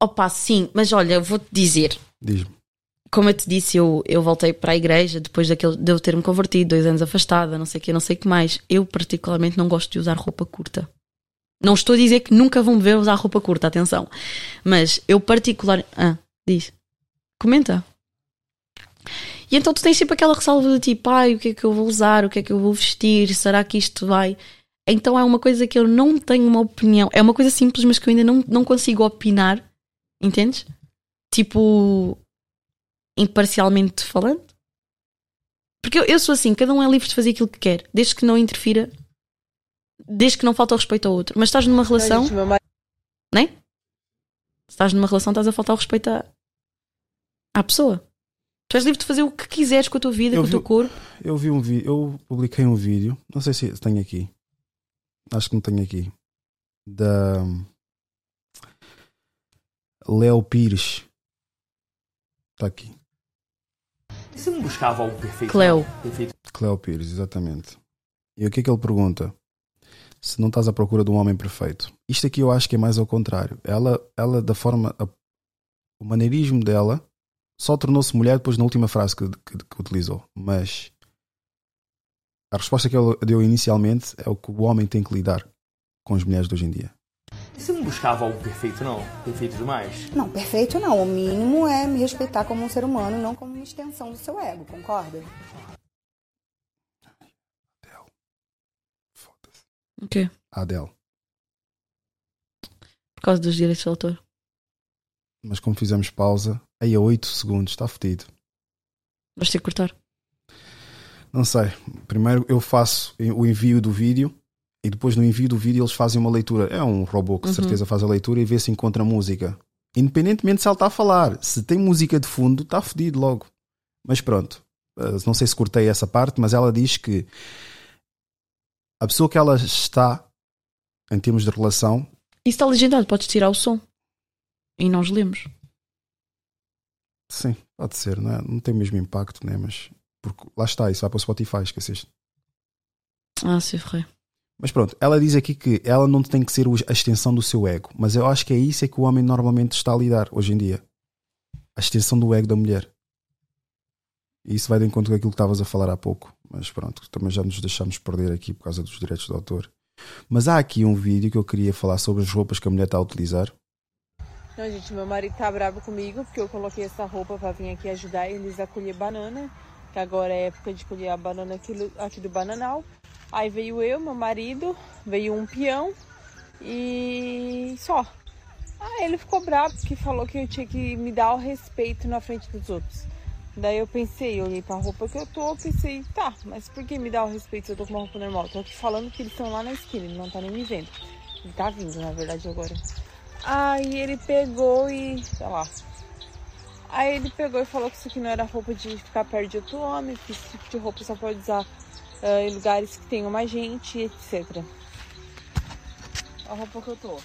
Opa, sim, mas olha, eu vou-te dizer. Diz-me. Como eu te disse, eu, eu voltei para a igreja depois daquele, de eu ter-me convertido, dois anos afastada, não sei o que, não sei o que mais. Eu, particularmente, não gosto de usar roupa curta. Não estou a dizer que nunca vão me ver usar roupa curta, atenção. Mas eu, particular. Ah, diz. Comenta. E então tu tens sempre aquela ressalva de tipo, ai, o que é que eu vou usar, o que é que eu vou vestir, será que isto vai. Então é uma coisa que eu não tenho uma opinião. É uma coisa simples, mas que eu ainda não, não consigo opinar. Entendes? Tipo, imparcialmente falando. Porque eu, eu sou assim, cada um é livre de fazer aquilo que quer, desde que não interfira, desde que não falta o respeito ao outro. Mas estás numa relação. Nem? Se estás numa relação, estás a faltar o respeito à, à pessoa. Tu és livre de fazer o que quiseres com a tua vida, Eu com o teu vi- corpo. Eu vi um vídeo, eu publiquei um vídeo, não sei se tenho aqui. Acho que não tenho aqui. Da Léo Pires. Está aqui. Você não buscava algo perfeito? Cleo. Perfeito. Cléo Pires, exatamente. E o que é que ele pergunta? Se não estás à procura de um homem perfeito. Isto aqui eu acho que é mais ao contrário. Ela, ela da forma. a- o maneirismo dela só tornou-se mulher depois na última frase que, que- que utilizou. Mas A resposta que ele deu inicialmente é o que o homem tem que lidar com as mulheres de hoje em dia. Você não buscava algo perfeito, não? Perfeito demais? Não, perfeito não. O mínimo é me respeitar como um ser humano, não como uma extensão do seu ego, concorda? O quê? A Adele. Por causa dos direitos de autor. Mas como fizemos pausa, aí a 8 segundos, está fedido. Vais ter que cortar. Não sei. Primeiro eu faço o envio do vídeo e depois no envio do vídeo eles fazem uma leitura. É um robô que de Uhum. certeza faz a leitura e vê se encontra música. Independentemente se ela está a falar. Se tem música de fundo, está fedido logo. Mas pronto. Uh, Não sei se cortei essa parte, mas ela diz que a pessoa que ela está em termos de relação Isso está legendado, podes tirar o som. E nós lemos. Sim, pode ser, não, é? não tem o mesmo impacto, né? mas porque lá está, isso vai para o Spotify, esqueceste. Ah, c'est vrai. Mas pronto, ela diz aqui que ela não tem que ser a extensão do seu ego, mas eu acho que é isso é que o homem normalmente está a lidar hoje em dia. A extensão do ego da mulher. E isso vai de encontro com aquilo que estavas a falar há pouco. Mas pronto, também já nos deixamos perder aqui por causa dos direitos do autor. Mas há aqui um vídeo que eu queria falar sobre as roupas que a mulher está a utilizar. Não, gente, meu marido tá bravo comigo porque eu coloquei essa roupa pra vir aqui ajudar eles a colher banana, que agora é época de colher a banana aqui, do- aqui do Bananal. Aí veio eu, meu marido, veio um peão e só. Aí ele ficou bravo porque falou que eu tinha que me dar o respeito na frente dos outros. Daí eu pensei, olhei pra roupa que eu tô, pensei, tá, mas por que me dar o respeito se eu tô com uma roupa normal? Tô aqui falando que eles estão lá na esquina, ele não tá nem me vendo. Ele tá vindo, na verdade, agora. Aí ele pegou e. sei lá. Aí ele pegou e falou que isso aqui não era roupa de ficar perto de outro homem, que esse tipo de roupa só pode usar ah, em lugares que tenham mais gente, etc. A roupa que eu tô.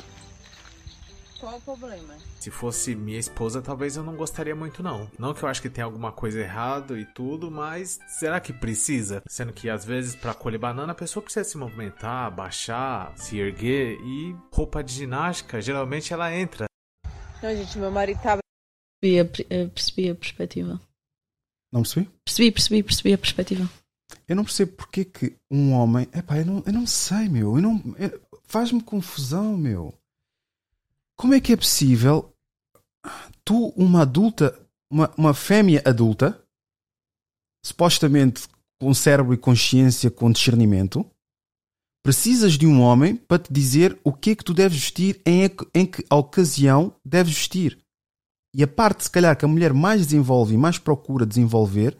Qual o problema? Se fosse minha esposa, talvez eu não gostaria muito, não. Não que eu acho que tem alguma coisa errado e tudo, mas será que precisa? Sendo que às vezes para colher banana a pessoa precisa se movimentar, baixar, se erguer e roupa de ginástica, geralmente ela entra. Não, gente, meu marido tá Percebi a, eh, percebi a perspectiva. Não percebi? Percebi, percebi, percebi a perspectiva. Eu não percebo porque que um homem. Epá, eu não, eu não sei, meu. Eu não, Faz-me confusão, meu. Como é que é possível tu, uma adulta, uma, uma fêmea adulta, supostamente com cérebro e consciência, com discernimento, precisas de um homem para te dizer o que é que tu deves vestir, em, em que ocasião deves vestir. E a parte, se calhar, que a mulher mais desenvolve e mais procura desenvolver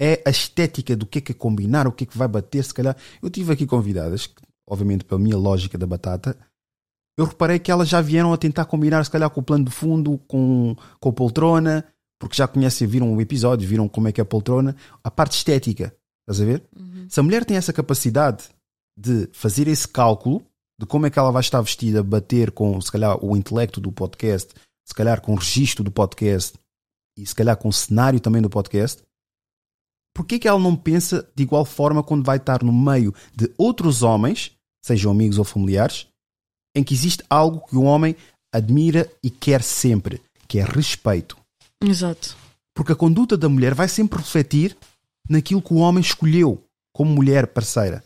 é a estética do que é que é combinar, o que é que vai bater, se calhar. Eu tive aqui convidadas, que, obviamente pela minha lógica da batata, eu reparei que elas já vieram a tentar combinar, se calhar, com o plano de fundo, com, com a poltrona, porque já conhecem, viram o episódio, viram como é que é a poltrona, a parte estética, estás a ver? Se a mulher tem essa capacidade de fazer esse cálculo de como é que ela vai estar vestida, bater com, se calhar, o intelecto do podcast, se calhar com o registro do podcast e se calhar com o cenário também do podcast, por que que ela não pensa de igual forma quando vai estar no meio de outros homens, sejam amigos ou familiares, em que existe algo que o homem admira e quer sempre, que é respeito. Exato. Porque a conduta da mulher vai sempre refletir naquilo que o homem escolheu como mulher parceira.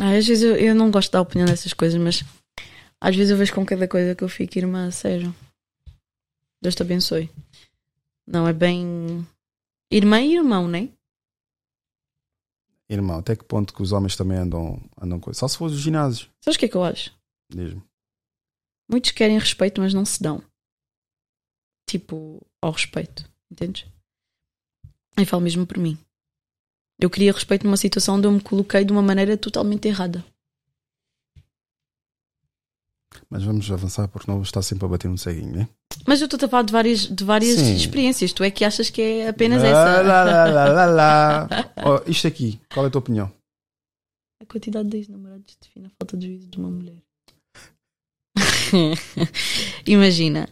Ah, às vezes eu, eu não gosto da opinião dessas coisas, mas às vezes eu vejo com cada coisa que eu fico, irmã, sério. Deus te abençoe. Não é bem. Irmã e irmão, né? Irmão, até que ponto que os homens também andam, andam com Só se for os ginásios. Sabes o que é que eu acho? Mesmo. Muitos querem respeito, mas não se dão. Tipo, ao respeito. Entendes? Eu falo mesmo por mim. Eu queria respeito numa situação onde eu me coloquei de uma maneira totalmente errada. Mas vamos avançar porque não estar sempre a bater no ceguinho, né? Mas eu estou a falar de várias, de várias Sim. experiências. Tu é que achas que é apenas Lá, essa? lá, lá, lá, lá, lá. Ó, isto aqui, qual é a tua opinião? A quantidade de ex-namorados define a falta de juízo de uma mulher. Imagina.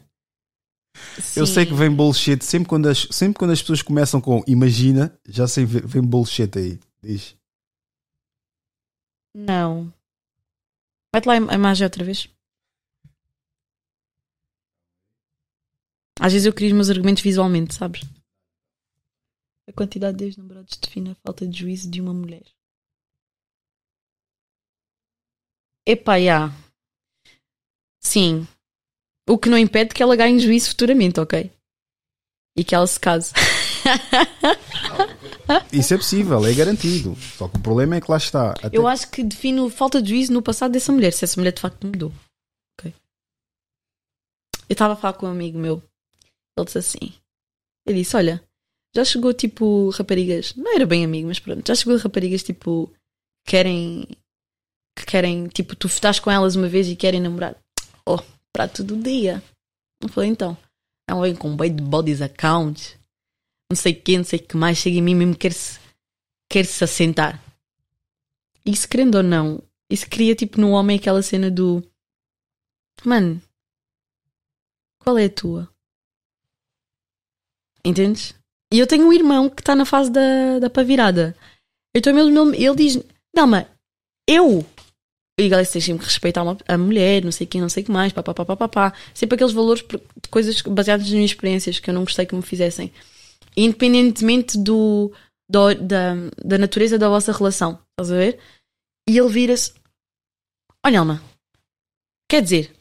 Eu Sim. sei que vem bullshit sempre quando, as, sempre quando as pessoas começam com imagina, já sei vem vem bullshit aí. Diz. Não. Mete lá a imagem outra vez. Às vezes eu crio os meus argumentos visualmente, sabes? A quantidade de ex-namorados define a falta de juízo de uma mulher. Epá, já. Sim. O que não impede que ela ganhe juízo futuramente, ok? E que ela se case. Isso é possível, é garantido. Só que o problema é que lá está. Até- Eu acho que defino falta de juízo no passado dessa mulher, se essa mulher de facto mudou. Ok. Eu estava a falar com um amigo meu. Ele disse assim: Eu disse, olha, já chegou tipo raparigas, não era bem amigo, mas pronto, já chegou raparigas tipo querem que querem, tipo, tu estás com elas uma vez e querem namorar. Oh, prato do dia. Eu falei, então, ela vem com um bem de bodies account, não sei o que, não sei que mais, chega em mim mesmo, quer-se quer -se assentar. Isso, querendo ou não, isso cria tipo no homem aquela cena do mano, qual é a tua? Entendes? E eu tenho um irmão que está na fase da, da pavirada. Então ele, ele diz: Não, mas eu. E galera, sempre que respeitar uma, a mulher, não sei quem, não sei o que mais, papá, papá. Sempre aqueles valores de coisas baseadas nas minhas experiências que eu não gostei que me fizessem. Independentemente do, do- da, da natureza da vossa relação. Estás a ver? E ele vira-se: Olha, Alma, quer dizer,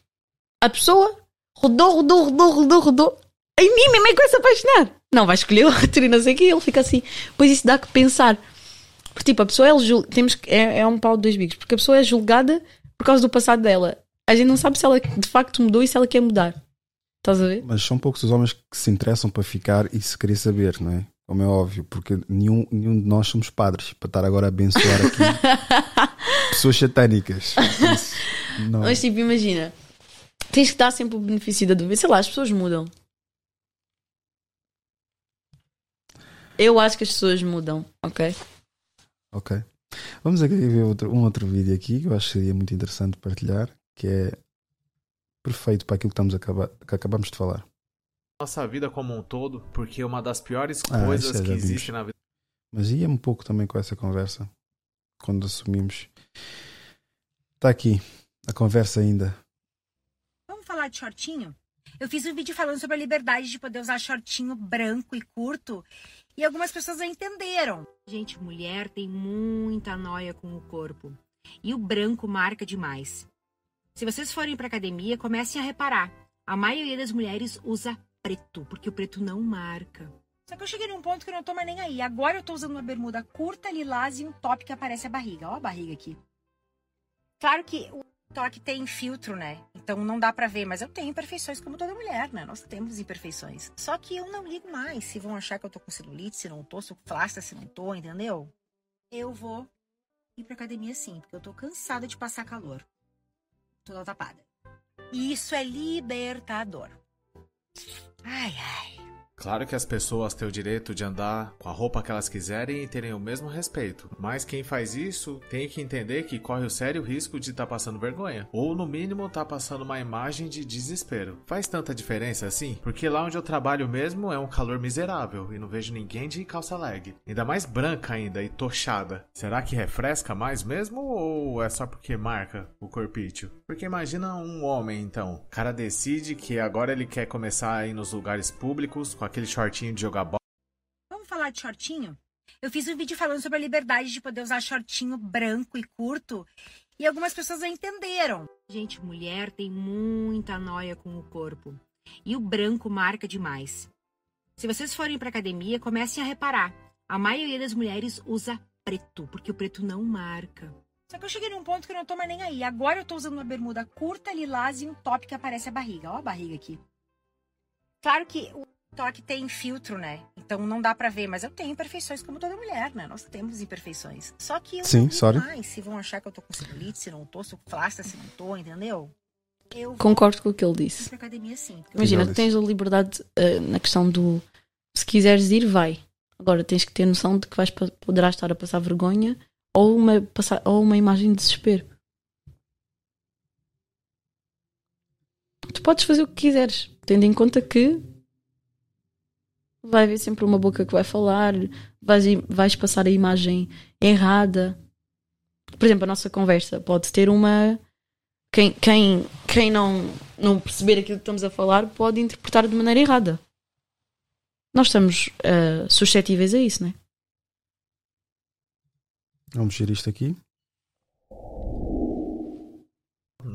a pessoa rodou, rodou, rodou, rodou, rodou. Em mim mesmo é que vai se apaixonar. Não, vai escolher outro e não sei o que. Ele fica assim. Pois isso dá que pensar. Porque, tipo, a pessoa é, jul... Temos... é, é um pau de dois bicos. Porque a pessoa é julgada por causa do passado dela. A gente não sabe se ela de facto mudou e se ela quer mudar. Estás a ver? Mas são poucos os homens que se interessam para ficar e se querer saber, não é? Como é óbvio, porque nenhum, nenhum de nós somos padres para estar agora a abençoar aqui pessoas satânicas. Isso, não. Mas, tipo, imagina. Tens que dar sempre o benefício da dúvida. Sei lá, as pessoas mudam. Eu acho que as pessoas mudam, ok? Ok. Vamos aqui ver outro, um outro vídeo aqui que eu acho que seria muito interessante partilhar, que é perfeito para aquilo que, estamos a acabar, que acabamos de falar. Nossa vida como um todo, porque uma das piores Ah, coisas já que vimos. existem na vida. Mas ia um pouco também com essa conversa, quando assumimos. Está aqui a conversa ainda. Vamos falar de shortinho? Eu fiz um vídeo falando sobre a liberdade de poder usar shortinho branco e curto e algumas pessoas entenderam. Gente, mulher tem muita noia com o corpo e o branco marca demais. Se vocês forem pra academia, comecem a reparar. A maioria das mulheres usa preto, porque o preto não marca. Só que eu cheguei num ponto que eu não tô mais nem aí. Agora eu tô usando uma bermuda curta, lilás e um top que aparece a barriga. Ó a barriga aqui. Claro que toque tem filtro, né? Então não dá pra ver, mas eu tenho imperfeições como toda mulher, né? Nós temos imperfeições. Só que eu não ligo mais se vão achar que eu tô com celulite, se não tô, se eu flácida, se não tô, entendeu? Eu vou ir pra academia sim, porque eu tô cansada de passar calor. Toda tapada. E isso é libertador. Ai, ai. Claro que as pessoas têm o direito de andar com a roupa que elas quiserem e terem o mesmo respeito. Mas quem faz isso tem que entender que corre o sério risco de estar passando vergonha. Ou no mínimo tá passando uma imagem de desespero. Faz tanta diferença assim? Porque lá onde eu trabalho mesmo é um calor miserável e não vejo ninguém de calça leg. Ainda mais branca ainda e tochada. Será que refresca mais mesmo ou é só porque marca o corpício? Porque imagina um homem então. O cara decide que agora ele quer começar a ir nos lugares públicos com aquele shortinho de jogar bola. Vamos falar de shortinho? Eu fiz um vídeo falando sobre a liberdade de poder usar shortinho branco e curto e algumas pessoas não entenderam. Gente, mulher tem muita noia com o corpo e o branco marca demais. Se vocês forem pra academia, comecem a reparar. A maioria das mulheres usa preto, porque o preto não marca. Só que eu cheguei num ponto que eu não tô mais nem aí. Agora eu tô usando uma bermuda curta, lilás e um top que aparece a barriga. Ó a barriga aqui. Claro que o toque tem filtro, né? Então não dá pra ver, mas eu tenho imperfeições como toda mulher, né? Nós temos imperfeições. Só que eu Sim, sorry. mais se vão achar que eu tô com celulite, se não tô, se eu flácida, se não tô, entendeu? Eu Concordo com o que ele disse. pra academia sim. Imagina, tu tens a liberdade eh, na questão do se quiseres ir, vai. Agora tens que ter noção de que vais, poderás estar a passar vergonha ou uma, ou uma imagem de desespero. Tu podes fazer o que quiseres, tendo em conta que vai haver sempre uma boca que vai falar, vais, vais passar a imagem errada. Por exemplo, a nossa conversa pode ter uma. Quem, quem, quem não, não perceber aquilo que estamos a falar pode interpretar de maneira errada. nós estamos uh, suscetíveis a isso, não é? Vamos ver isto aqui.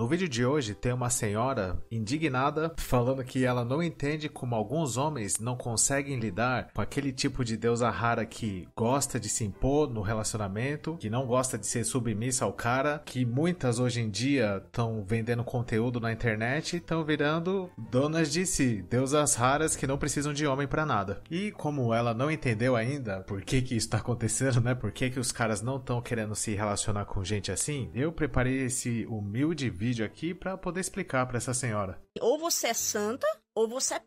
No vídeo de hoje tem uma senhora indignada falando que ela não entende como alguns homens não conseguem lidar com aquele tipo de deusa rara que gosta de se impor no relacionamento, que não gosta de ser submissa ao cara, que muitas hoje em dia estão vendendo conteúdo na internet e estão virando donas de si, deusas raras que não precisam de homem para nada. E como ela não entendeu ainda por que que isso tá acontecendo, né? Por que que os caras não estão querendo se relacionar com gente assim, eu preparei esse humilde vídeo aqui para poder explicar para essa senhora. Ou você é santa, ou você é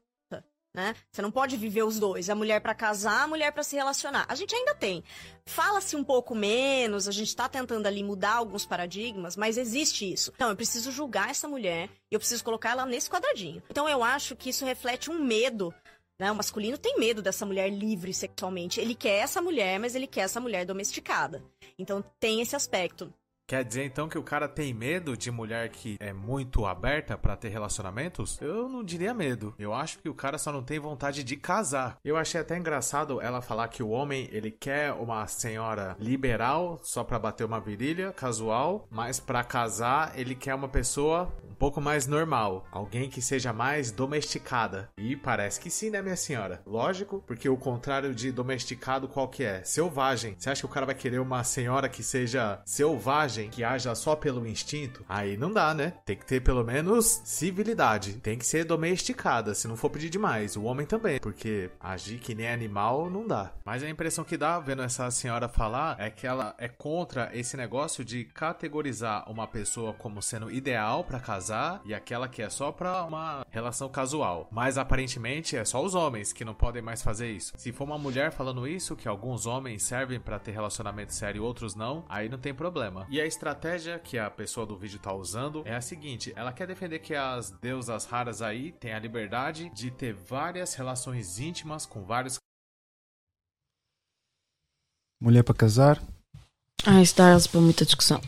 né? Você não pode viver os dois. A mulher para casar, a mulher para se relacionar. A gente ainda tem. Fala-se um pouco menos, a gente tá tentando ali mudar alguns paradigmas, mas existe isso. Então, eu preciso julgar essa mulher e eu preciso colocar ela nesse quadradinho. Então, eu acho que isso reflete um medo né? O masculino tem medo dessa mulher livre sexualmente. Ele quer essa mulher, mas ele quer essa mulher domesticada. Então tem esse aspecto. Quer dizer então que o cara tem medo de mulher que é muito aberta para ter relacionamentos? Eu não diria medo. Eu acho que o cara só não tem vontade de casar. Eu achei até engraçado ela falar que o homem ele quer uma senhora liberal só para bater uma virilha, casual, mas para casar ele quer uma pessoa um pouco mais normal, alguém que seja mais domesticada. E parece que sim, né, minha senhora? Lógico, porque o contrário de domesticado qual que é? Selvagem. Você acha que o cara vai querer uma senhora que seja selvagem? Que haja só pelo instinto, aí não dá, né? Tem que ter pelo menos civilidade. Tem que ser domesticada, se não for pedir demais. O homem também, porque agir que nem animal não dá. Mas a impressão que dá vendo essa senhora falar é que ela é contra esse negócio de categorizar uma pessoa como sendo ideal para casar e aquela que é só para uma relação casual. Mas aparentemente é só os homens que não podem mais fazer isso. Se for uma mulher falando isso, que alguns homens servem para ter relacionamento sério e outros não, aí não tem problema. E a estratégia que a pessoa do vídeo tá usando é a seguinte: ela quer defender que as deusas raras aí têm a liberdade de ter várias relações íntimas com vários. Mulher para casar. Ah, isso dá para muita discussão.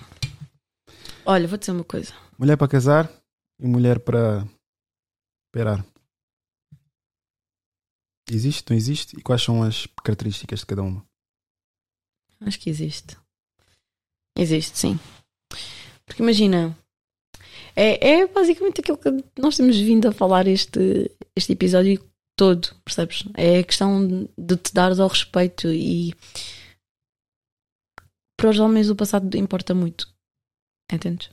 Olha, vou dizer uma coisa. Mulher para casar e mulher para esperar. Existe, não existe? E quais são as características de cada uma? Acho que existe. Existe, sim. Porque imagina, é, é basicamente aquilo que nós temos vindo a falar este, este episódio todo, percebes? É a questão de te dares ao respeito e para os homens o passado importa muito. Entendes?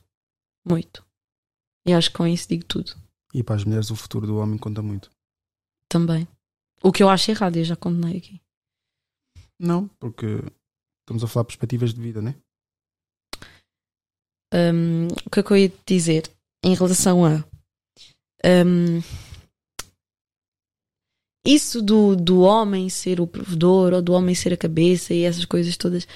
Muito. E acho que com isso digo tudo. E para as mulheres o futuro do homem conta muito. Também. O que eu acho errado, eu já condenei aqui. Não, porque estamos a falar de perspectivas de vida, né? Um, o que é que eu ia dizer em relação a um, isso do, do homem ser o provedor ou do homem ser a cabeça e essas coisas todas,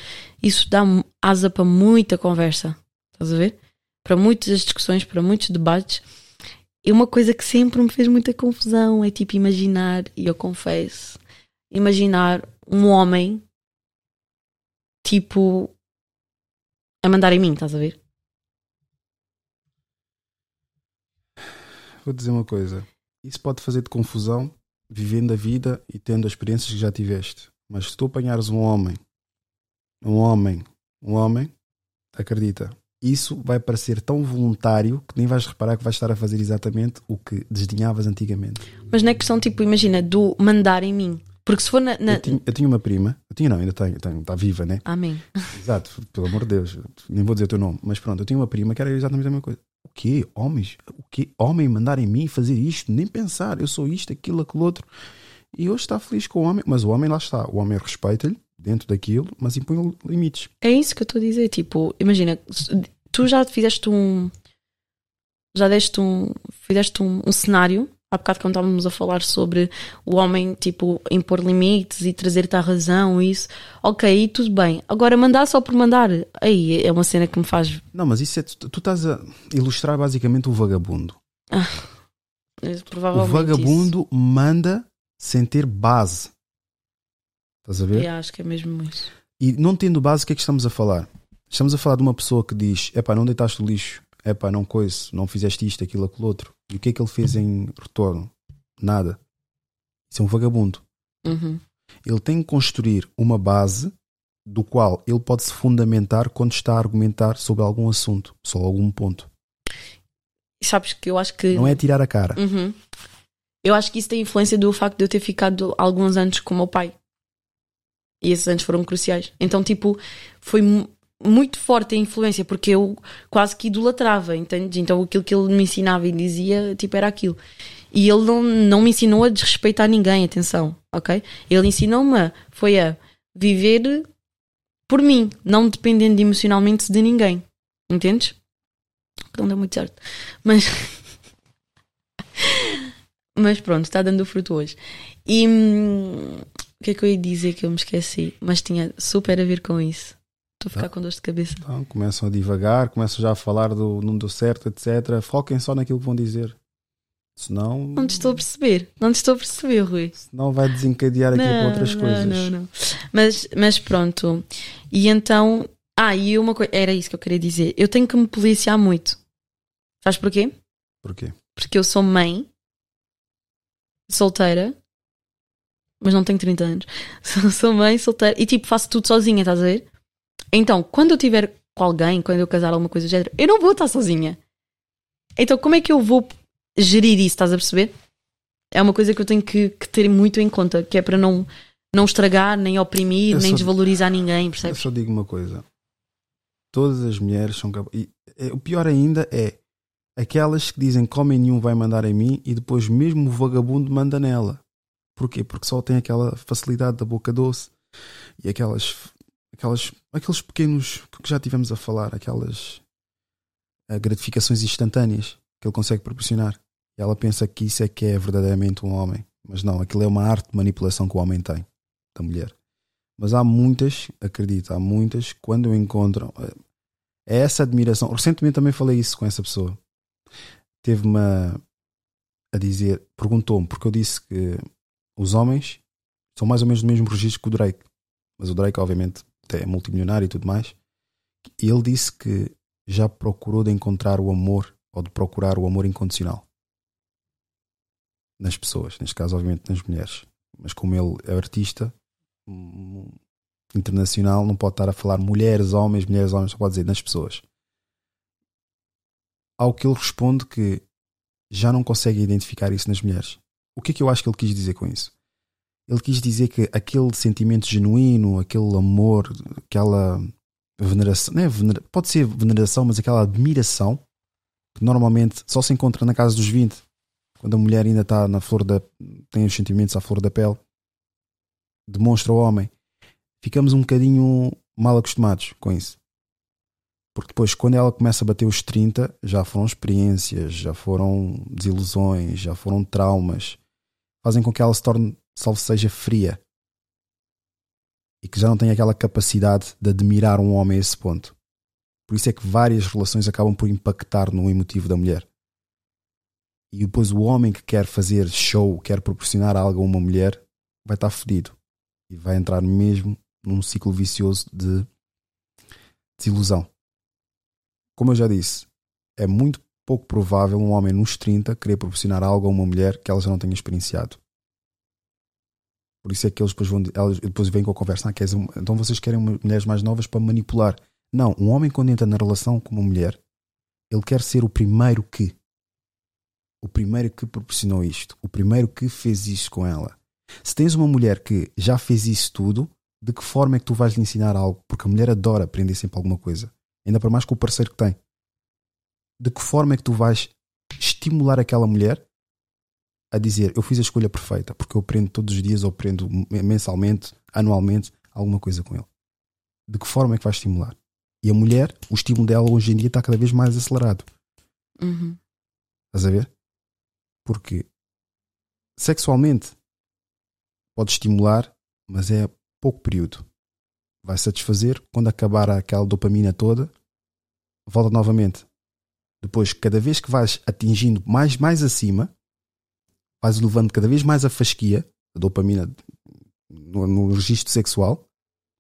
isso dá asa para muita conversa. Estás a ver? Para muitas discussões, para muitos debates. E uma coisa que sempre me fez muita confusão é tipo imaginar, e eu confesso, imaginar um homem tipo a mandar em mim, estás a ver? Vou dizer uma coisa. Isso pode fazer-te confusão vivendo a vida e tendo as experiências que já tiveste. Mas se tu apanhares um homem, um homem, um homem, acredita, isso vai parecer tão voluntário que nem vais reparar que vais estar a fazer exatamente o que desdenhavas antigamente. Mas não é questão, tipo, imagina, do mandar em mim. Porque se for na. na... Eu, tinha, eu, tinha, uma prima, eu tinha não, ainda tenho, tenho, está viva, né? Amém. Exato, pelo amor de Deus, nem vou dizer o teu nome, mas pronto, eu tinha uma prima que era exatamente a mesma coisa. O quê? Homens? O quê? Homem mandar em mim fazer isto? Nem pensar, eu sou isto, aquilo, aquilo outro. E hoje está feliz com o homem, mas o homem lá está. O homem respeita-lhe dentro daquilo, mas impõe limites. É isso que eu estou a dizer. Tipo, imagina, tu já fizeste um. Já deste um. Fizeste um, um cenário há bocado quando estávamos a falar sobre o homem, tipo, impor limites e trazer-te à razão, isso, ok, tudo bem. Agora, mandar só por mandar, aí é uma cena que me faz. Não, mas isso é. Tu, tu estás a ilustrar basicamente o vagabundo. Ah, o vagabundo isso. manda sem ter base. Estás a ver? Eu acho que é mesmo isso. E não tendo base, o que é que estamos a falar? Estamos a falar de uma pessoa que diz: é pá, não deitaste o lixo, é pá, não coisa, não fizeste isto, aquilo, aquilo outro. E o que é que ele fez em retorno? Nada. Isso é um vagabundo. Uhum. Ele tem que construir uma base do qual ele pode se fundamentar quando está a argumentar sobre algum assunto, sobre algum ponto. Sabes que eu acho que. Não é tirar a cara. Uhum. Eu acho que isso tem influência do facto de eu ter ficado alguns anos com o meu pai. E esses anos foram cruciais. Então, tipo, foi muito forte a influência, porque eu quase que idolatrava, entende? Então, aquilo que ele me ensinava e dizia, tipo, era aquilo. E ele não, não me ensinou a desrespeitar ninguém, atenção, ok? Ele ensinou-me, foi a viver por mim, não dependendo emocionalmente de ninguém, entendes? Não deu muito certo. Mas. Mas pronto, está dando fruto hoje. E hum, o que é que eu ia dizer que eu me esqueci? Mas tinha super a ver com isso. Estou a ficar Tá. com dor de cabeça. Então, começam a divagar, começam já a falar do não deu certo, etc. Foquem só naquilo que vão dizer. Senão, Não te estou a perceber. Não te estou a perceber, Rui. não vai desencadear aquilo Não, para outras não, coisas. Não, não. Mas, mas pronto. E então. Ah, e uma coisa. Era isso que eu queria dizer. Eu tenho que me policiar muito. Sabes porquê? Porquê? Porque eu sou mãe, solteira, mas não tenho 30 anos. Sou mãe, solteira e tipo faço tudo sozinha, estás a ver? Então, quando eu tiver com alguém, quando eu casar alguma coisa do género, eu não vou estar sozinha. Então, como é que eu vou gerir isso, estás a perceber? É uma coisa que eu tenho que, que ter muito em conta, que é para não, não estragar, nem oprimir, Eu nem só- desvalorizar ninguém, Eu percebes? só digo uma coisa: todas as mulheres são capazes. O pior ainda é aquelas que dizem que homem nenhum vai mandar em mim e depois mesmo o vagabundo manda nela. Porquê? Porque só tem aquela facilidade da boca doce e aquelas, aquelas aqueles pequenos que já tivemos a falar, aquelas eh, gratificações instantâneas que ele consegue proporcionar. E ela pensa que isso é que é verdadeiramente um homem. Mas não, aquilo é uma arte de manipulação que o homem tem, da mulher. Mas há muitas, acredito, há muitas, quando encontram eh, é essa admiração. Recentemente também falei isso com essa pessoa. Teve-me a, a dizer, perguntou-me, porque eu disse que os homens são mais ou menos do mesmo registro que o Drake. Mas o Drake, obviamente, é multimilionário e tudo mais. E ele disse que já procurou de encontrar o amor ou de procurar o amor incondicional nas pessoas, neste caso, obviamente, nas mulheres. Mas como ele é artista hum, internacional, não pode estar a falar mulheres, homens, mulheres, homens, só pode dizer nas pessoas. Ao que ele responde que já não consegue identificar isso nas mulheres. O que é que eu acho que ele quis dizer com isso? Ele quis dizer que aquele sentimento genuíno, aquele amor, aquela veneração, não é venera- pode ser veneração, mas aquela admiração que normalmente só se encontra na casa dos 20, quando a mulher ainda está na flor da. tem os sentimentos à flor da pele, demonstra ao homem. Ficamos um bocadinho mal acostumados com isso. Porque depois, quando ela começa a bater os 30, já foram experiências, já foram desilusões, já foram traumas, fazem com que ela se torne, salvo seja, fria. E que já não tem aquela capacidade de admirar um homem a esse ponto. Por isso é que várias relações acabam por impactar no emotivo da mulher. E depois o homem que quer fazer show, quer proporcionar algo a uma mulher, vai estar fedido. E vai entrar mesmo num ciclo vicioso de desilusão. Como eu já disse, é muito pouco provável um homem nos 30 querer proporcionar algo a uma mulher que ela já não tenha experienciado. Por isso é que eles depois, vão, elas depois vêm com a conversa. Ah, um- então vocês querem mulheres mais novas para manipular. Não, um homem quando entra na relação com uma mulher, ele quer ser o primeiro que. O primeiro que proporcionou isto. O primeiro que fez isto com ela. Se tens uma mulher que já fez isso tudo, de que forma é que tu vais lhe ensinar algo? Porque a mulher adora aprender sempre alguma coisa. Ainda para mais com o parceiro que tem. De que forma é que tu vais estimular aquela mulher a dizer eu fiz a escolha perfeita porque eu aprendo todos os dias ou aprendo mensalmente, anualmente, alguma coisa com ele. De que forma é que vais estimular? E a mulher, o estímulo dela hoje em dia está cada vez mais acelerado. Uhum. Estás a ver? Porque sexualmente pode estimular, mas é pouco período. Vai satisfazer quando acabar aquela dopamina toda, volta novamente. Depois, cada vez que vais atingindo mais, mais acima, vais levando cada vez mais a fasquia, a dopamina no, no registro sexual,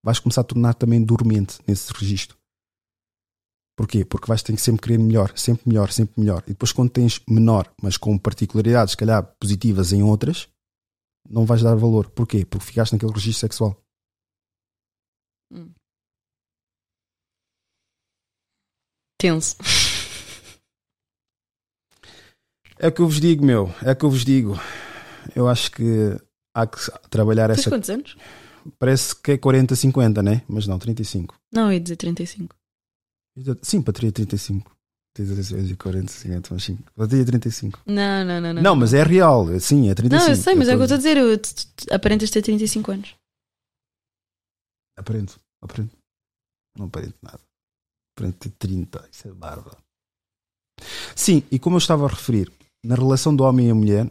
vais começar a tornar também dormente nesse registro. Porquê? Porque vais ter que sempre querer melhor, sempre melhor, sempre melhor. E depois, quando tens menor, mas com particularidades, se calhar, positivas em outras, não vais dar valor. Porquê? Porque ficaste naquele registro sexual. Hum. Tenso. É o que eu vos digo, meu. É o que eu vos digo. Eu acho que há que trabalhar Tens essa. quantos anos? Parece que é 40, 50, né? Mas não, 35. Não, eu ia dizer 35. Sim, para ter 35. Tens a dizer 40, 50, mas sim. Para ter 35. Não, não, não. Não, Não, mas é real. Sim, é 35. Não, eu sei, mas é o que eu estou a dizer. Eu, tu- tu- aparentas ter 35 anos. Aprendo, aprendo. Não aparento nada. Aprendo ter 30. Isso é bárbaro. Sim, e como eu estava a referir, na relação do homem e a mulher,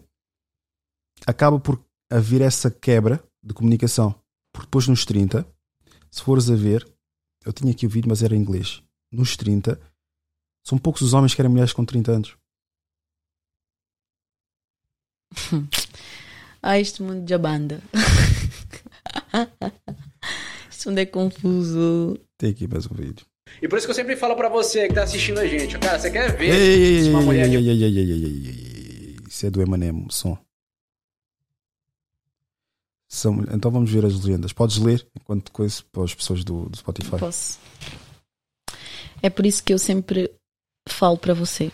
acaba por haver essa quebra de comunicação. Porque depois nos 30, se fores a ver, eu tinha aqui o vídeo, mas era em inglês. Nos 30, são poucos os homens que querem mulheres com 30 anos. Ah, este mundo de banda. este mundo é confuso. Tem aqui mais um vídeo. E por isso que eu sempre falo pra você que tá assistindo a gente, cara, você quer ver Ei, ei, se uma ei, mulher ei, de ei, ei, ei, ei, ei, ei, ei. Isso é do Emanem, o som. São- então vamos ver as legendas. Podes ler enquanto coisa para as pessoas do, do Spotify. Posso. É por isso que eu sempre falo para você.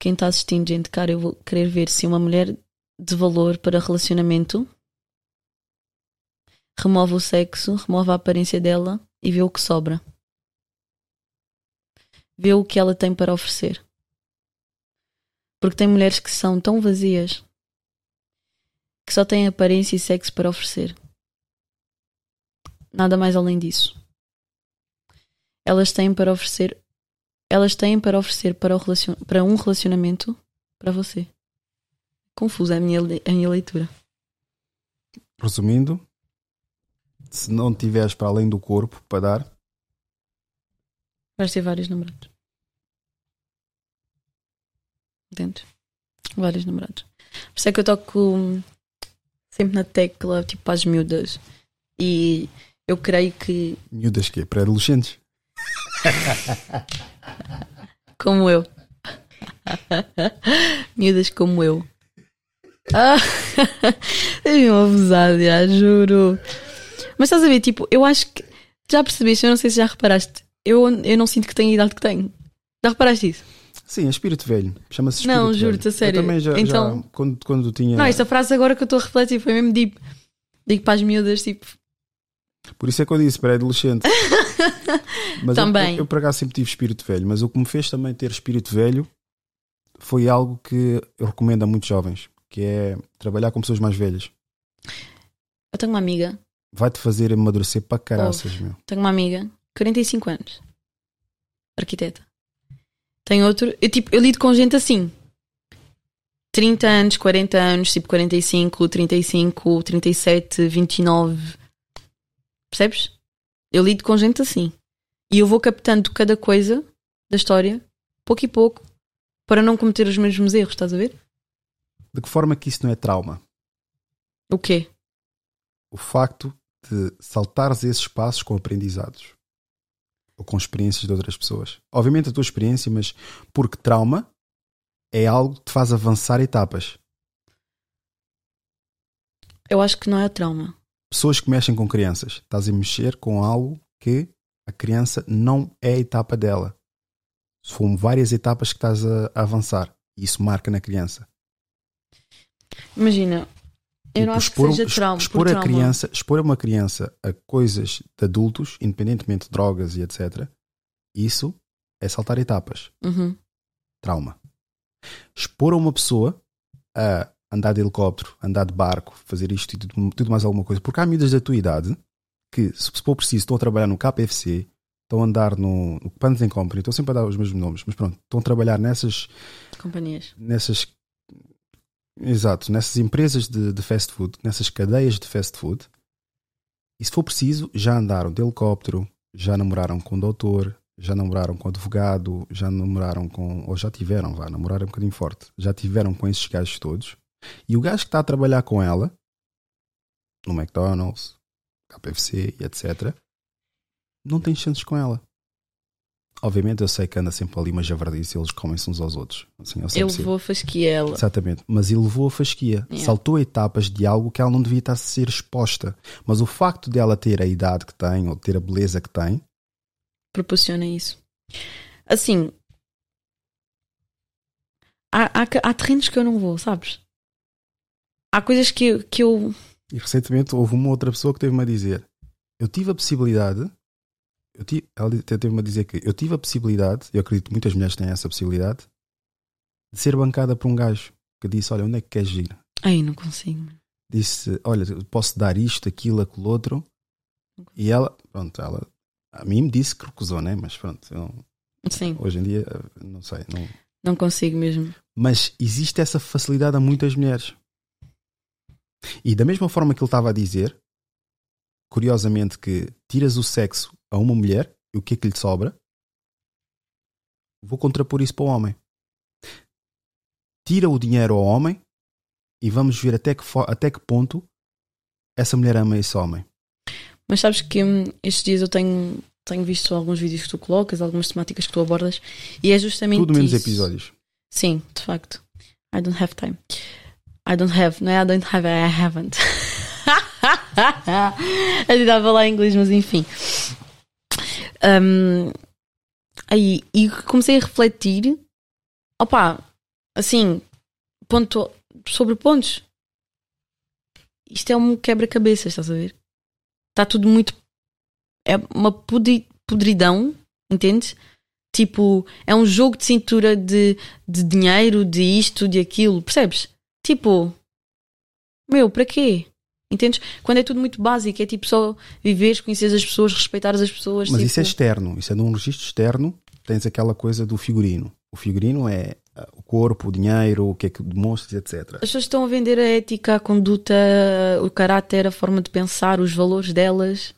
Quem está assistindo, gente, cara, eu vou querer ver se uma mulher de valor para relacionamento remove o sexo, remove a aparência dela e vê o que sobra. Vê o que ela tem para oferecer. Porque tem mulheres que são tão vazias que só têm aparência e sexo para oferecer. Nada mais além disso. Elas têm para oferecer elas têm para oferecer para, o relacion, para um relacionamento para você. Confusa a minha, a minha leitura. Resumindo, se não tiveres para além do corpo para dar, Vais ter vários namorados. Entendes? Vários namorados. Por isso é que eu toco sempre na tecla, tipo, as miúdas. E eu creio que, miúdas que Pré-adolescentes. como eu, miúdas como eu. Ah, és mesmo abusado, já, juro. Mas estás a ver, tipo, eu acho que. Já percebeste, eu não sei se já reparaste. Eu, eu não sinto que tenho a idade que tenho. Já reparaste isso? Sim, é espírito velho. Chama-se espírito Não, juro-te, a sério. Eu também já, Então- já quando, quando tinha. Não, esta frase agora que eu estou a refletir foi mesmo tipo. Digo para as miúdas, tipo. Por isso é que eu disse pré-adolescente. Mas eu- Também. Eu, eu, por acaso sempre tive espírito velho, mas o que me fez também ter espírito velho foi algo que eu recomendo a muitos jovens, que é trabalhar com pessoas mais velhas. Eu tenho uma amiga. Vai-te fazer amadurecer para caraças, ouve, meu. Tenho uma amiga, 45 anos. Arquiteta. Tenho outro. Eu, tipo, eu lido com gente assim. 30 anos, 40 anos, tipo 45, 35, 37, 29. Percebes? Eu lido com gente assim. E eu vou captando cada coisa da história, pouco e pouco, para não cometer os mesmos erros, estás a ver? De que forma que isso não é trauma? O quê? O facto de saltares esses passos com aprendizados ou com experiências de outras pessoas. Obviamente a tua experiência, mas porque trauma é algo que te faz avançar etapas. Eu acho que não é trauma. Pessoas que mexem com crianças, estás a mexer com algo que a criança não é a etapa dela. São várias etapas que estás a, a avançar. E isso marca na criança. Imagina, eu não acho que seja trauma. expor por a trauma. criança, expor uma criança a coisas de adultos, independentemente de drogas e etc. Isso é saltar etapas. Uhum. Trauma. Expor uma pessoa a andar de helicóptero, andar de barco, fazer isto e tudo, tudo mais alguma coisa. Porque há miúdas da tua idade que, se for preciso, estão a trabalhar no KPFC, estão a andar no, no Pants and Company, estão sempre a dar os mesmos nomes, mas pronto, estão a trabalhar nessas Companhias. nessas exato, nessas empresas de, de fast food, nessas cadeias de fast food, e se for preciso, já andaram de helicóptero, já namoraram com doutor, já namoraram com advogado, já namoraram com, ou já tiveram, vá, namorar é um bocadinho forte, já tiveram com esses gajos todos, e o gajo que está a trabalhar com ela, no McDonald's, KFC etc., não tem chances com ela. Obviamente eu sei que anda sempre ali uma javardice e eles comem-se uns aos outros. Assim, Ele levou a fasquia ela. Exatamente. Mas ele levou a fasquia. Yeah. Saltou etapas de algo que ela não devia estar a ser exposta. Mas o facto dela ter a idade que tem, ou ter a beleza que tem, proporciona isso. Assim, há, há, há terrenos que eu não vou, sabes? Há coisas que, que eu. E recentemente houve uma outra pessoa que teve-me a dizer: Eu tive a possibilidade. Eu tive, ela até teve-me a dizer que eu tive a possibilidade, eu acredito que muitas mulheres têm essa possibilidade, de ser bancada por um gajo que disse: Olha, onde é que queres ir? Ai, não consigo. Disse: Olha, posso dar isto, aquilo, aquilo outro. E ela, pronto, ela a mim me disse que recusou, né? Mas pronto, eu Sim. hoje em dia, não sei. Não, Não consigo mesmo. mas existe essa facilidade a muitas mulheres. E da mesma forma que ele estava a dizer, curiosamente, que tiras o sexo a uma mulher e o que é que lhe sobra, vou contrapor isso para o homem. Tira o dinheiro ao homem e vamos ver até que, até que ponto essa mulher ama esse homem. Mas sabes que hum, estes dias eu tenho, tenho visto alguns vídeos que tu colocas, algumas temáticas que tu abordas, e é justamente. Tudo menos isso. episódios. Sim, de facto. I don't have time. I don't have, não é? I don't have, I haven't. a gente estava lá em inglês, mas enfim. Um, aí, e comecei a refletir, opá, assim, ponto sobre pontos. Isto é um quebra-cabeças, estás a ver? Está tudo muito. É uma podri- podridão, entendes? Tipo, é um jogo de cintura de, de dinheiro, de isto, de aquilo, percebes? Tipo, meu, para quê? Entendes? Quando é tudo muito básico, é tipo só viveres, conheceres as pessoas, respeitares as pessoas. Mas tipo, isso é externo, isso é num registro externo, tens aquela coisa do figurino. O figurino é ah, o corpo, o dinheiro, o que é que demonstras, etc. As pessoas estão a vender a ética, a conduta, o caráter, a forma de pensar, os valores delas.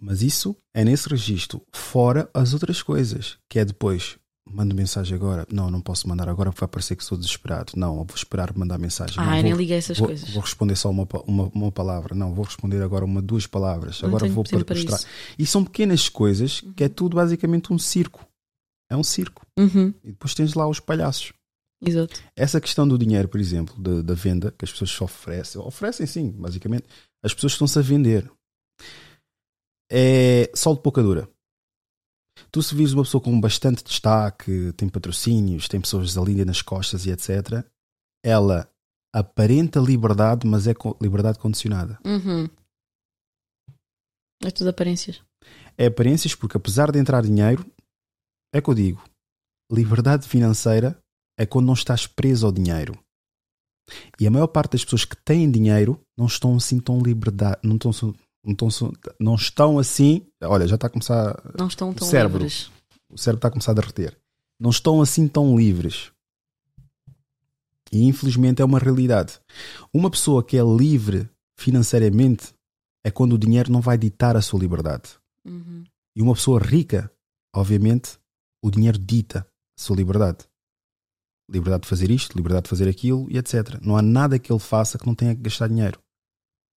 Mas isso é nesse registro, fora as outras coisas, que é depois, mando mensagem agora, não, não posso mandar agora porque vai parecer que sou desesperado. Não, vou esperar mandar mensagem. Ah, não, vou, a essas vou, coisas. Vou responder só uma, uma, uma palavra. Não, vou responder agora uma, duas palavras. Não agora vou para mostrar. isso. E são pequenas coisas que é tudo basicamente um circo. É um circo. Uhum. E depois tens lá os palhaços. Exato. Essa questão do dinheiro, por exemplo, da, da venda, que as pessoas se oferecem, oferecem sim, basicamente, as pessoas estão-se a vender. É sol de pouca dura. Tu se vires uma pessoa com bastante destaque, tem patrocínios, tem pessoas ali nas costas e etc., ela aparenta liberdade, mas é liberdade condicionada. Uhum. É tudo aparências. É aparências porque apesar de entrar dinheiro, é que eu digo, liberdade financeira é quando não estás preso ao dinheiro. E a maior parte das pessoas que têm dinheiro não estão assim tão liberdade, não estão, não estão, não estão assim, olha, já está a começar Não estão o tão cérebro, livres. o cérebro está a começar a derreter. Não estão assim tão livres. E infelizmente é uma realidade. Uma pessoa que é livre financeiramente é quando o dinheiro não vai ditar a sua liberdade. Uhum. E uma pessoa rica, obviamente, o dinheiro dita a sua liberdade. Liberdade de fazer isto, liberdade de fazer aquilo e etc. Não há nada que ele faça que não tenha que gastar dinheiro.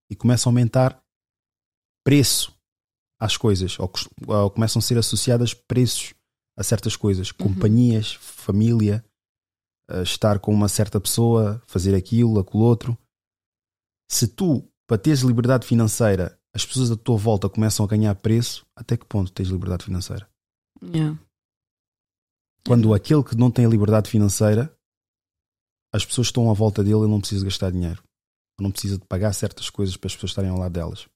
E começa a aumentar preço às coisas, ou, ou começam a ser associadas preços a certas coisas. Companhias, família, eh, estar com uma certa pessoa, fazer aquilo, aquilo outro. Se tu, para teres liberdade financeira, as pessoas à tua volta começam a ganhar preço, até que ponto tens liberdade financeira? Yeah. Quando aquele que não tem liberdade financeira, as pessoas estão à volta dele e não precisa gastar dinheiro. Não precisa de pagar certas coisas para as pessoas estarem ao lado delas.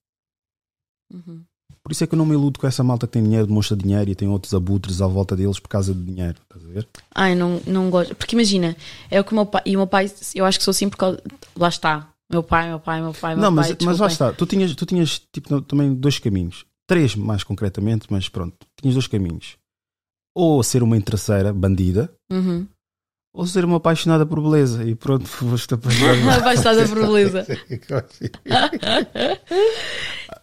Uhum. Por isso é que eu não me iludo com essa malta que tem dinheiro, demonstra dinheiro e tem outros abutres à volta deles por causa do dinheiro. Estás a ver? Ai, não, não gosto. Porque imagina, é o que o meu pai. E o meu pai, eu acho que sou assim por causa. Lá está. Meu pai, meu pai, meu pai, meu não, mas, pai. mas lá desculpem. está. Tu tinhas, tu tinhas tipo, também dois caminhos. Três, mais concretamente, mas pronto. Tinhas dois caminhos. Ou ser uma interesseira, bandida, Uhum. Ou ser uma apaixonada por beleza. E pronto, foste apaixonada. Apaixonada por beleza.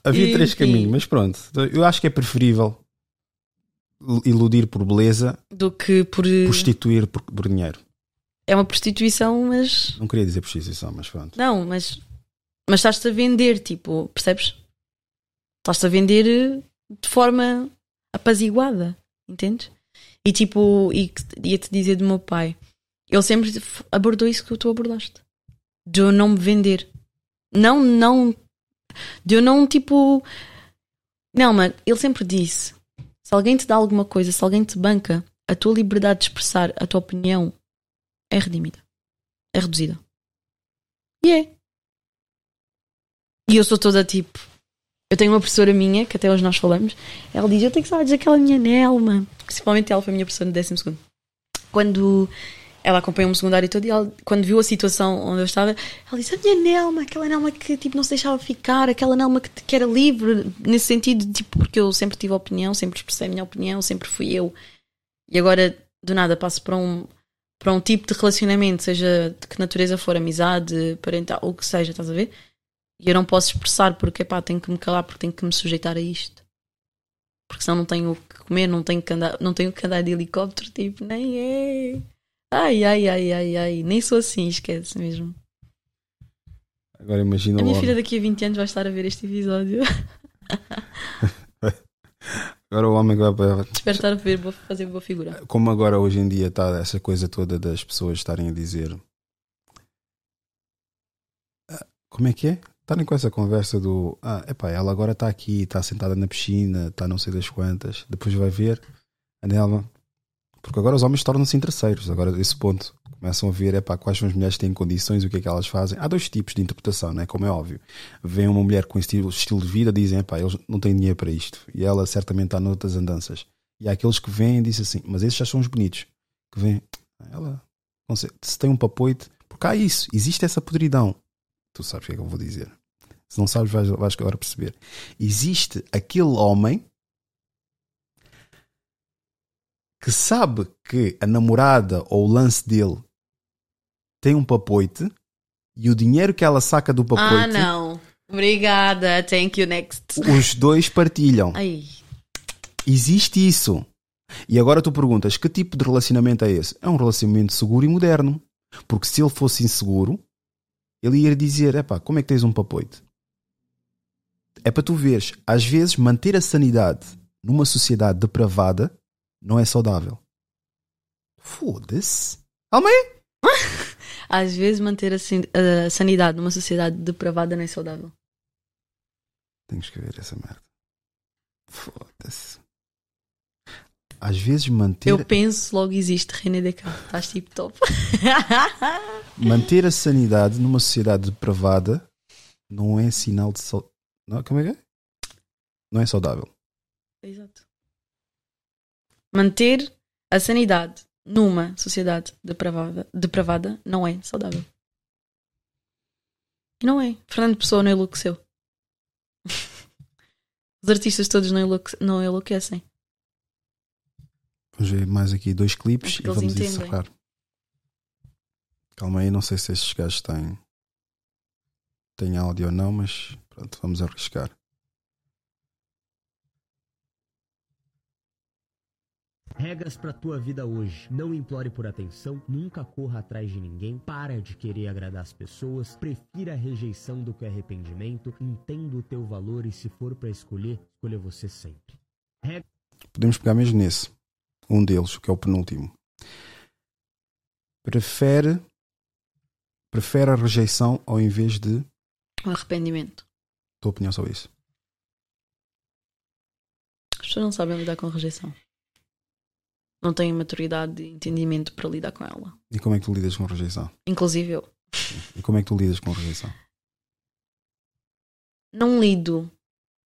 Havia três Enfim. caminhos, mas pronto. Eu acho que é preferível iludir por beleza Do que por. prostituir por, por dinheiro. É uma prostituição, mas. Não queria dizer prostituição, mas pronto. Não, mas. Mas estás-te a vender, tipo, percebes? Estás-te a vender eh, de forma apaziguada. Entendes? E tipo, e ia-te dizer do meu pai, ele sempre abordou isso que tu abordaste. De eu não me vender. Não, não. De eu não, tipo. Não, mas ele sempre disse: se alguém te dá alguma coisa, se alguém te banca, a tua liberdade de expressar a tua opinião é redimida. É reduzida. E é. E eu sou toda tipo. Eu tenho uma professora minha, que até hoje nós falamos, ela diz: Eu tenho que saber dizer aquela minha Nelma. Principalmente ela foi a minha professora no décimo segundo. Quando ela acompanhou-me secundário todo e ela, quando viu a situação onde eu estava, ela disse: A minha Nelma, aquela Nelma que tipo, não se deixava ficar, aquela Nelma que, que era livre, nesse sentido, tipo, porque eu sempre tive opinião, sempre expressei a minha opinião, sempre fui eu. E agora, do nada, passo para um, para um tipo de relacionamento, seja de que natureza for, amizade, parental, ou o que seja, estás a ver? E eu não posso expressar porque, pá, tenho que me calar, porque tenho que me sujeitar a isto. Porque senão não tenho o que comer, não tenho que andar, não tenho que andar de helicóptero, tipo, nem é. Ai, ai, ai, ai, ai, nem sou assim, esquece mesmo. Agora imagina A minha filha daqui a 20 anos vai estar a ver este episódio. Agora o homem que vai para. Estar a ver, vou fazer boa figura. Como agora hoje em dia está essa coisa toda das pessoas estarem a dizer. Ah, Como é que é? Estarem com essa conversa do. Ah, epá, ela agora está aqui, está sentada na piscina, está não sei das quantas. Depois vai ver a Nelma. Porque agora os homens tornam-se interesseiros. Agora, desse ponto, começam a ver epá, quais são as mulheres que têm condições, o que é que elas fazem. Há dois tipos de interpretação, né? como é óbvio. Vem uma mulher com estilo, estilo de vida, dizem, epá, eles não têm dinheiro para isto. E ela certamente está noutras andanças. E há aqueles que vêm e dizem assim, mas esses já são os bonitos. Que vêm, ela, não sei, se tem um papoite, porque há isso, existe essa podridão. Tu sabes o que é que eu vou dizer. Se não sabes, vais, vais agora perceber. Existe aquele homem que sabe que a namorada ou o lance dele tem um papoite e o dinheiro que ela saca do papoite, Ah, não. Obrigada. Thank you, next. os dois partilham. Ai. Existe isso. E agora tu perguntas: que tipo de relacionamento é esse? É um relacionamento seguro e moderno. Porque se ele fosse inseguro, ele ia dizer: epá, como é que tens um papoite? É para tu veres, às vezes manter a sanidade numa sociedade depravada não é saudável. Foda-se. Aí. Às vezes manter a, sanidade numa sociedade depravada não é saudável. Tenho que escrever essa merda. Foda-se. Às vezes manter, Eu penso, logo existe René Descartes. Estás tipo top. manter a sanidade numa sociedade depravada não é sinal de sau... não, como é que é? Não é saudável. Exato. Manter a sanidade numa sociedade depravada, depravada não é saudável. Não é. Fernando Pessoa não enlouqueceu. Os artistas todos não, enlouque- não enlouquecem. Vamos ver mais aqui dois clipes É e vamos entendem. encerrar. Calma aí, não sei se estes gajos têm, têm áudio ou não, mas pronto, vamos arriscar. Regras pra tua vida hoje. Não implore por atenção, nunca corra atrás de ninguém, para de querer agradar as pessoas, prefira a rejeição do que o arrependimento, entenda o teu valor e se for pra escolher, escolha você sempre. Reg- Podemos pegar mesmo nesse. Um deles, que é o penúltimo. Prefere prefere a rejeição ao invés de Um arrependimento. tua opinião sobre isso. As pessoas não sabem lidar com a rejeição. Não têm maturidade e entendimento para lidar com ela. E como é que tu lidas com a rejeição? Inclusive eu. E como é que tu lidas com a rejeição? Não lido.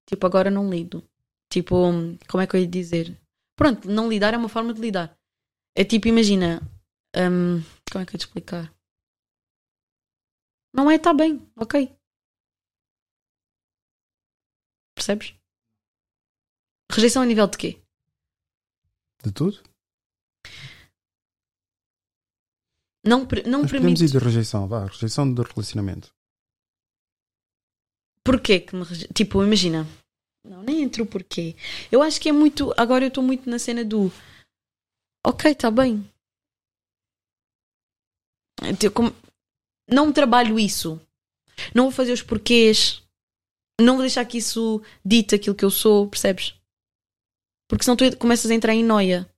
Tipo, agora não lido. Tipo, como é que eu ia dizer? Pronto, não lidar é uma forma de lidar. É tipo, imagina. hum, como é que eu ia te explicar? Não é, tá bem, ok. Percebes? Rejeição a nível de quê? De tudo? Não, não Mas podemos permite. ir de rejeição, vá, rejeição do relacionamento. Porquê que me reje... Tipo, imagina. Não, nem entro o porquê. Eu acho que é muito. Agora eu estou muito na cena do. Ok, está bem. Como- Não trabalho isso. Não vou fazer os porquês. Não vou deixar que isso dite aquilo que eu sou, percebes? Porque senão tu começas a entrar em noia.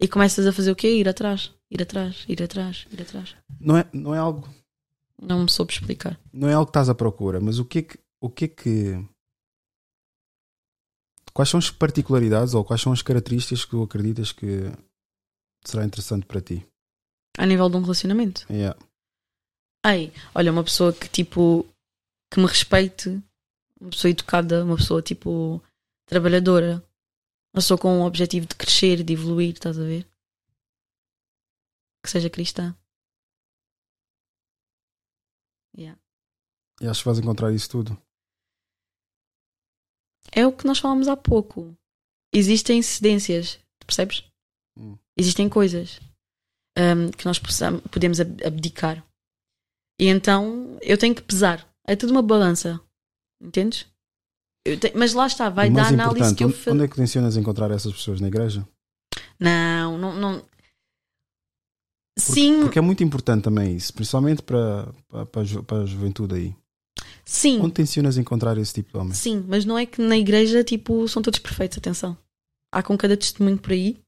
E começas a fazer o quê? Ir atrás, ir atrás, ir atrás, ir atrás. Não é, não é algo. Não me soube explicar. Não é algo que estás à procura, mas o que é que. O que, é que quais são as particularidades ou quais são as características que tu acreditas que será interessante para ti? A nível de um relacionamento. Yeah. Ai, olha, uma pessoa que tipo. que me respeite, uma pessoa educada, uma pessoa tipo. trabalhadora, uma pessoa com o objetivo de crescer, de evoluir, estás a ver? Que seja cristã. Yeah. E acho que vais encontrar isso tudo. É o que nós falámos há pouco. Existem cedências, percebes? Hum. Existem coisas hum, que nós possam- podemos ab- abdicar. E então eu tenho que pesar. É tudo uma balança. Entendes? Eu te- Mas lá está, vai dar análise que eu faço. onde é que tensionas encontrar essas pessoas na igreja? Não, não, não. Porque, Sim, Porque é muito importante também isso, principalmente para, para, para, a juventude aí. sim, Onde tensionas encontrar esse tipo de homem? sim, mas não é que na igreja tipo são todos perfeitos, atenção. Há com cada testemunho por aí.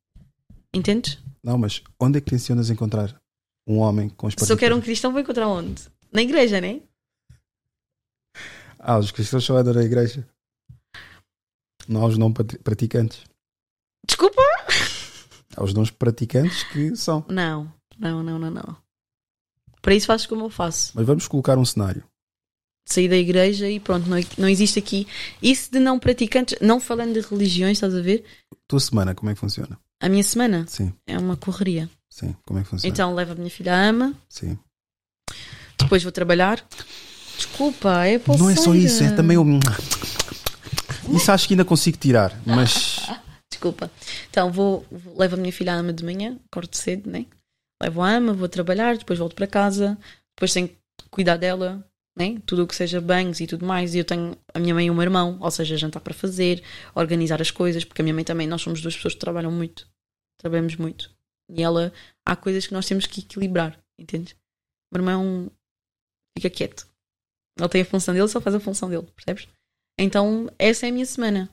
Entendes? Não, mas onde é que tensionas encontrar um homem com as Se eu quero um cristão, vou encontrar onde? Na igreja, né? Ah, os cristãos só andam na igreja. Não os não prati- praticantes. Desculpa? Há os não praticantes que são. Não, não, não, não, não. Para isso fazes como eu faço. Mas vamos colocar um cenário. Sair da igreja e pronto, não, não existe aqui. Isso de não praticantes, não falando de religiões, estás a ver? Tua semana, como é que funciona? A minha semana Sim, é uma correria. sim. Como é que funciona? Então levo a minha filha à ama, Sim. depois vou trabalhar. Desculpa, é Não é só isso, é também o. Isso acho que ainda consigo tirar, mas Desculpa. Então vou, vou- levo a minha filha à ama de manhã, acordo cedo, né? Levo a ama, vou trabalhar, depois volto para casa, depois tenho que cuidar dela, né? Tudo o que seja banhos e tudo mais. E eu tenho a minha mãe e o meu irmão, ou seja, jantar para fazer, organizar as coisas, porque a minha mãe também, nós somos duas pessoas que trabalham muito, trabalhamos muito. E ela, há coisas que nós temos que equilibrar, entendes? O meu irmão fica quieto. Ele tem a função dele, só faz a função dele, percebes? Então, essa é a minha semana.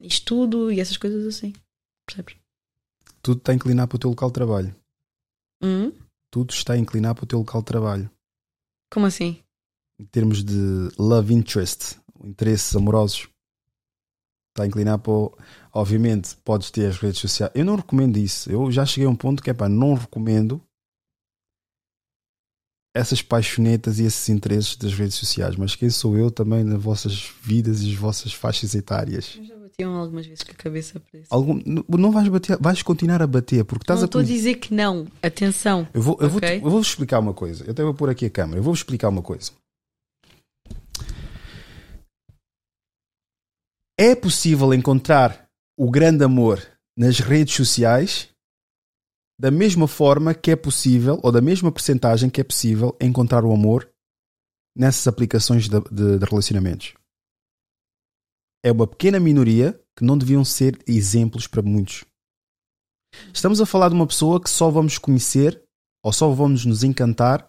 Estudo e essas coisas assim. Percebes? tudo está a inclinar para o teu local de trabalho. Hum? Tudo está a inclinar para o teu local de trabalho. Como assim? Em termos de love interest, interesses amorosos. Está a inclinar para. o- Obviamente, podes ter as redes sociais. Eu não recomendo isso. Eu já cheguei a um ponto que é pá, não recomendo essas paixonetas e esses interesses das redes sociais. Mas quem sou eu também nas vossas vidas e as vossas faixas etárias? Batiam algumas vezes com a cabeça para isso. Algum, não- não vais bater, vais continuar a bater porque estás não a estou a dizer que não. Atenção. Eu vou, eu, vou, Ok? eu vou explicar uma coisa. Eu até vou pôr aqui a câmera. Eu vou explicar uma coisa. É possível encontrar o grande amor nas redes sociais da mesma forma que é possível, ou da mesma percentagem que é possível encontrar o amor nessas aplicações de, de- de relacionamentos. É uma pequena minoria que não deviam ser exemplos para muitos. Estamos a falar de uma pessoa que só vamos conhecer ou só vamos nos encantar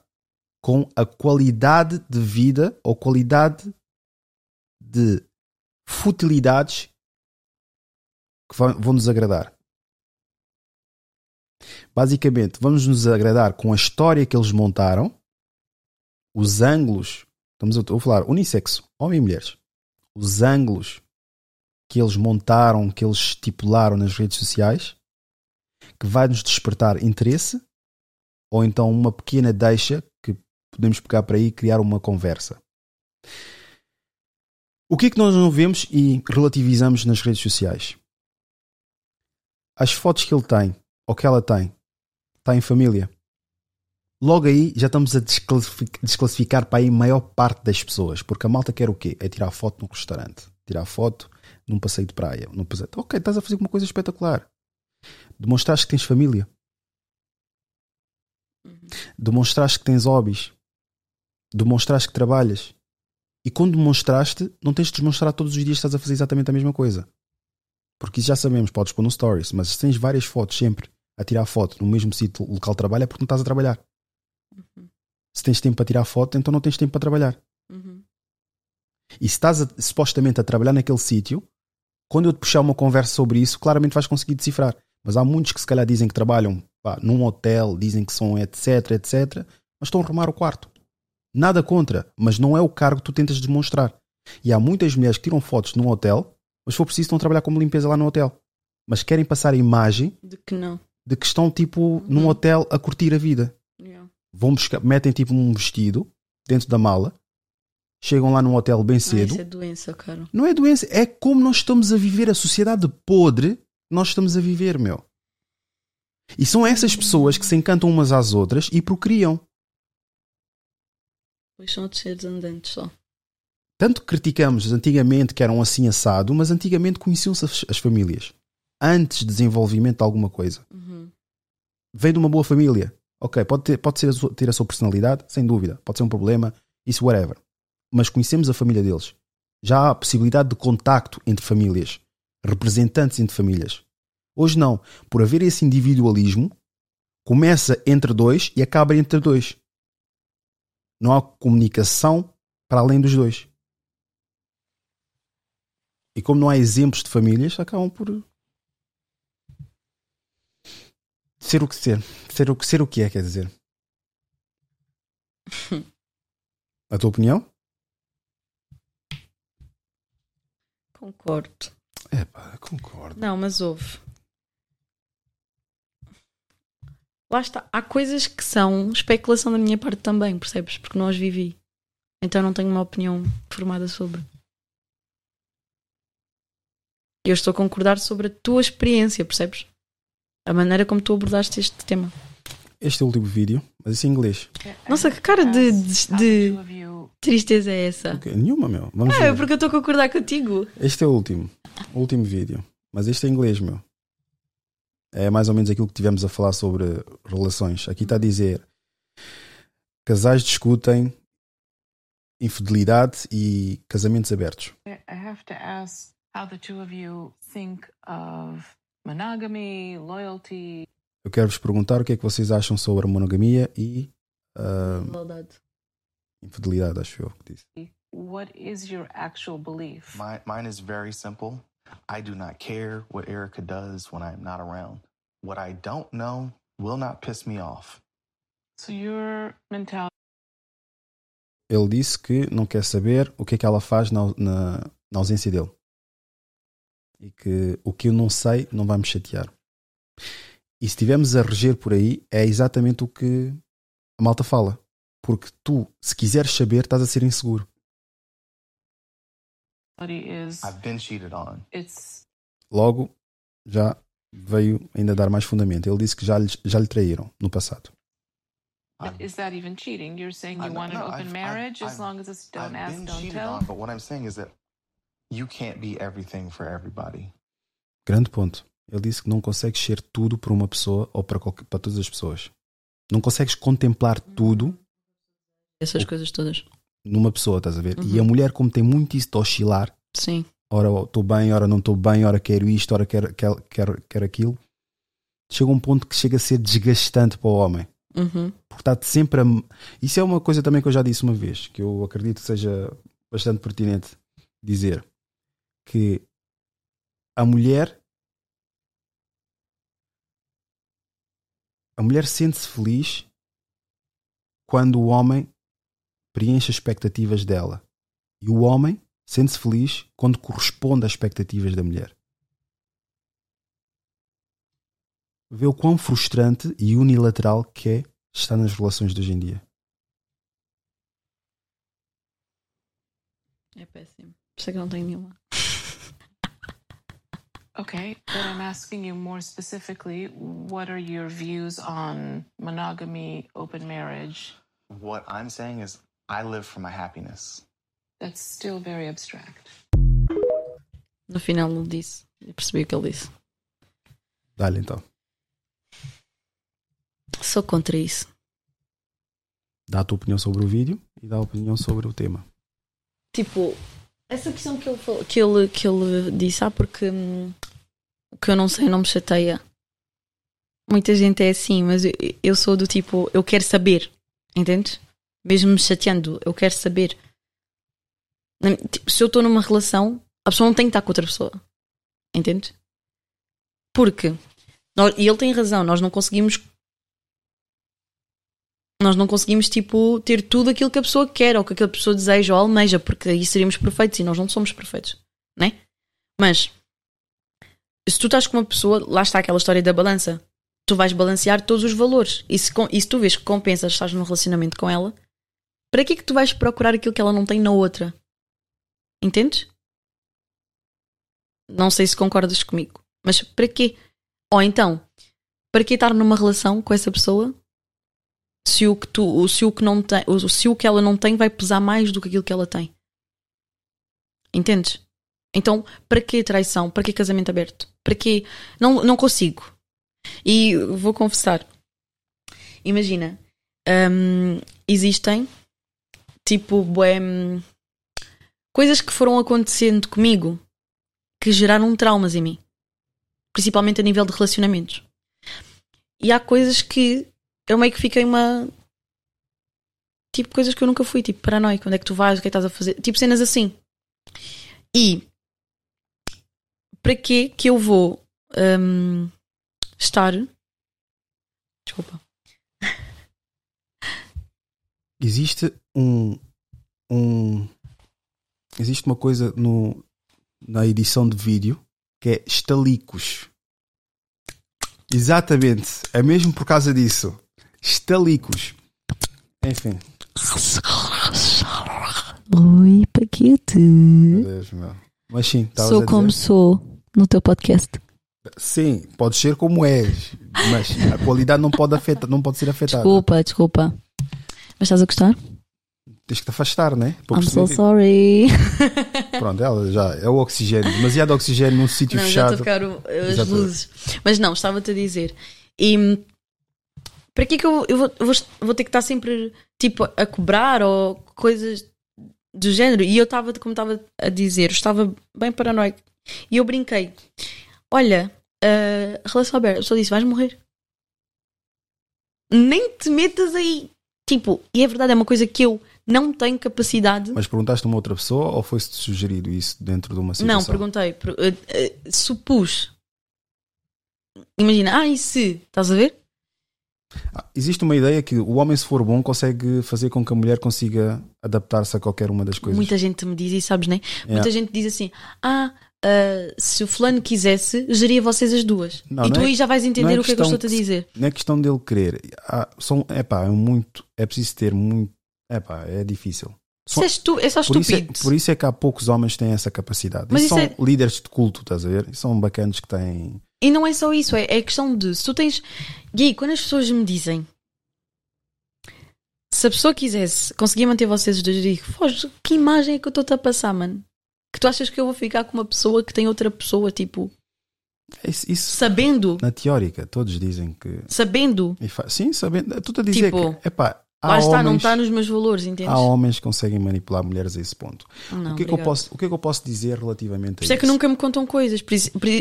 com a qualidade de vida ou qualidade de futilidades que vão nos agradar. Basicamente, vamos nos agradar com a história que eles montaram, os ângulos, estamos a falar unissexo, homem e mulheres, os ângulos que eles montaram, que eles estipularam nas redes sociais, que vai nos despertar interesse, ou então uma pequena deixa que podemos pegar para aí e criar uma conversa. O que é que nós não vemos e relativizamos nas redes sociais? As fotos que ele tem, ou que ela tem, está em família. Logo aí já estamos a desclassific- desclassificar para aí a maior parte das pessoas, porque a malta quer o quê? É tirar foto num restaurante, tirar foto num passeio de praia, num passeio. Ok, estás a fazer uma coisa espetacular. Demonstraste que tens família. Demonstraste que tens hobbies. Demonstraste que trabalhas. E quando demonstraste, não tens de demonstrar todos os dias que estás a fazer exatamente a mesma coisa. Porque isso já sabemos, podes pôr no stories, mas se tens várias fotos sempre a tirar foto no mesmo sítio local de trabalho é porque não estás a trabalhar. Se tens tempo para tirar foto, então não tens tempo para trabalhar. Uhum. E se estás a- supostamente a trabalhar naquele sítio, Quando eu te puxar uma conversa sobre isso, claramente vais conseguir decifrar. Mas há muitos que se calhar dizem que trabalham pá, num hotel, dizem que são etc, etc, mas estão a arrumar o quarto. Nada contra, mas não é o cargo que tu tentas demonstrar. E há muitas mulheres que tiram fotos num hotel, mas se for preciso estão a trabalhar como limpeza lá no hotel. Mas querem passar a imagem De que não. de que estão tipo num hotel a curtir a vida. Yeah. Vão buscar, metem tipo um vestido dentro da mala, chegam lá num hotel bem cedo. isso é doença, cara. Não é doença, é como nós estamos a viver a sociedade podre que nós estamos a viver, meu. E são essas pessoas que se encantam umas às outras e procriam. Pois são outros seres andantes só. Tanto que criticamos antigamente que eram assim assado, mas antigamente conheciam-se as, as famílias. Antes de desenvolvimento de alguma coisa. Uhum. Vem de uma boa família. Ok, pode, ter, pode ser a sua- ter a sua personalidade, sem dúvida. Pode ser um problema, isso, whatever. Mas conhecemos a família deles. Já há possibilidade de contacto entre famílias. Representantes entre famílias. Hoje não. Por haver esse individualismo, começa entre dois e acaba entre dois. Não há comunicação para além dos dois. E como não há exemplos de famílias, acabam por ser o que ser. Ser o que, ser o que é, quer dizer. A tua opinião? Concordo. É pá, concordo. Não, mas houve. Lá está. Há coisas que são especulação da minha parte também, percebes? Porque não as vivi. Então não tenho uma opinião formada sobre. Eu estou a concordar sobre a tua experiência, percebes? A maneira como tu abordaste este tema. Este é o último vídeo, mas isso em inglês. Nossa, que cara de, de, de tristeza é essa? Ok, Nenhuma, meu. Vamos Ah, ver. é porque eu estou a concordar contigo. Este é o último. O último vídeo. Mas este é em inglês, meu. É mais ou menos aquilo que tivemos a falar sobre relações. Aqui está a dizer: casais discutem infidelidade e casamentos abertos. I have to ask how the two of you think of monogamy, loyalty. Eu quero vos perguntar o que é que vocês acham sobre a monogamia e ah, Lealdade. infidelidade, acho eu que disse. What is your actual belief? My, mine is very simple. I do not care what Erica does when I'm not around. What I don't know will not piss me off. So your mentality Ele disse que não quer saber o que é que ela faz na, na, na ausência dele. E que o que eu não sei não vai me chatear. E se estivermos a reger por aí, é exatamente o que a malta fala. Porque tu, se quiseres saber, estás a ser inseguro. is I've been cheated on. it's Logo, já veio ainda dar mais fundamento. Ele disse que já lhe, já lhe traíram no passado. but is that even cheating? You're saying you want an no, open I've- marriage I've- as long as it's don't I've ask, been don't cheated tell. on, but what I'm saying is that you can't be everything for everybody. Grande ponto. Ele disse que não consegues ser tudo para uma pessoa ou para, qualquer- para todas as pessoas. Não consegues contemplar tudo Essas coisas todas. numa pessoa, estás a ver? E Uhum. a mulher, como tem muito isso de oscilar, Sim. ora estou bem, ora não estou bem, ora quero isto, ora quero, quero, quero, quero aquilo, chega um ponto que chega a ser desgastante para o homem. Uhum. Porque está sempre a. Isso é uma coisa também que eu já disse uma vez, que eu acredito que seja bastante pertinente dizer. Que a mulher. A mulher sente-se feliz quando o homem preenche as expectativas dela. E o homem sente-se feliz quando corresponde às expectativas da mulher. Vê o quão frustrante e unilateral que é estar nas relações de hoje em dia. É péssimo. Por isso é que não tenho nenhuma. Okay, but I'm asking you more specifically, what are your views on monogamy, open marriage? What I'm saying is I live for my happiness. That's still very abstract. No final ele disse. Eu percebi o que ele disse. Dá-lhe então. Sou contra isso. Dá a tua opinião sobre o vídeo e dá a opinião sobre o tema. Tipo, essa questão que ele, falou- que ele, que ele disse, ah, porque hum, o que eu não sei não me chateia. Muita gente é assim, mas eu, eu sou do tipo, eu quero saber, entendes? Mesmo me chateando, eu quero saber. Tipo, se eu estou numa relação, a pessoa não tem que estar com outra pessoa. Entende? Porque, e ele tem razão, nós não conseguimos. Nós não conseguimos, tipo, ter tudo aquilo que a pessoa quer ou que aquela pessoa deseja ou almeja, porque aí seríamos perfeitos e nós não somos perfeitos, né? Mas, se tu estás com uma pessoa, lá está aquela história da balança, tu vais balancear todos os valores. E se, e se tu vês que compensas estás num relacionamento com ela, para que é que tu vais procurar aquilo que ela não tem na outra? Entendes? Não sei se concordas comigo, mas para quê? Ou então, para que estar numa relação com essa pessoa se o que tu, se o que não tem, se o que ela não tem vai pesar mais do que aquilo que ela tem? Entendes? Então, para que traição? Para que casamento aberto? Para que não não consigo. E vou confessar. Imagina, hum, existem tipo bué, hum, coisas que foram acontecendo comigo que geraram traumas em mim, principalmente a nível de relacionamentos. E há coisas que eu meio que fiquei uma tipo coisas que eu nunca fui, tipo paranoico, onde é que tu vais, o que é que estás a fazer, tipo cenas assim. E para que que eu vou hum, estar desculpa Existe um, um. Existe uma coisa no, na edição de vídeo que é estalicos. Exatamente. É mesmo por causa disso. Estalicos. Enfim. Oi, Paquete. Meu Deus, meu. Mas sim, Sou como sou no teu podcast. Sim, pode ser como és, mas a qualidade não pode, afetar, não pode ser afetada. Desculpa, desculpa. Mas estás a gostar? Tens que te afastar, né? Para I'm so sorry. Pronto, ela já é o oxigênio, demasiado oxigênio num sítio já fechado. estou a ficar o- as luzes. Mas não, estava-te a dizer. E hum, para que é que eu, eu vou, eu vou, vou ter que estar sempre tipo a cobrar ou coisas do género? E eu estava, como estava a dizer, eu estava bem paranoico. E eu brinquei: Olha, a relação aberta, a pessoa disse: Vais morrer. Nem te metas aí. Tipo, e é verdade, é uma coisa que eu não tenho capacidade. Mas perguntaste a uma outra pessoa ou foi-te sugerido isso dentro de uma situação? Não, perguntei. per- eh, eh, supus. Imagina, ah, e se? Estás a ver? Existe uma ideia que o homem, se for bom, consegue fazer com que a mulher consiga adaptar-se a qualquer uma das coisas. Muita gente me diz isso, sabes, né? Yeah. Muita gente diz assim: ah, ah, se o fulano quisesse, geria vocês as duas. Não, e tu é- aí já vais não entender o que é que eu estou-te a dizer. Não é questão dele querer. Há, são, epá, é muito. É preciso ter muito. Epá, é difícil. Isso é, estu é só por, isso é, por isso é que há poucos homens que têm essa capacidade. Mas e são é- líderes de culto, estás a ver? E são bacanas que têm. E não é só isso, é, é questão de se tu tens. Gui, quando as pessoas me dizem se a pessoa quisesse conseguir manter vocês dois, eu digo, "Foz, que imagem é que eu estou-te a passar, mano? Que tu achas que eu vou ficar com uma pessoa que tem outra pessoa, tipo, Isso, isso, sabendo, na teórica, todos dizem que. sabendo, Sim, sabendo. Estou a dizer Tipo, que. Epá, lá está, não homens- está nos meus valores, entendes? Há homens que conseguem manipular mulheres a esse ponto. Não, o, que é que eu posso, o que é que eu posso dizer relativamente Por a isso é que nunca me contam coisas. Por,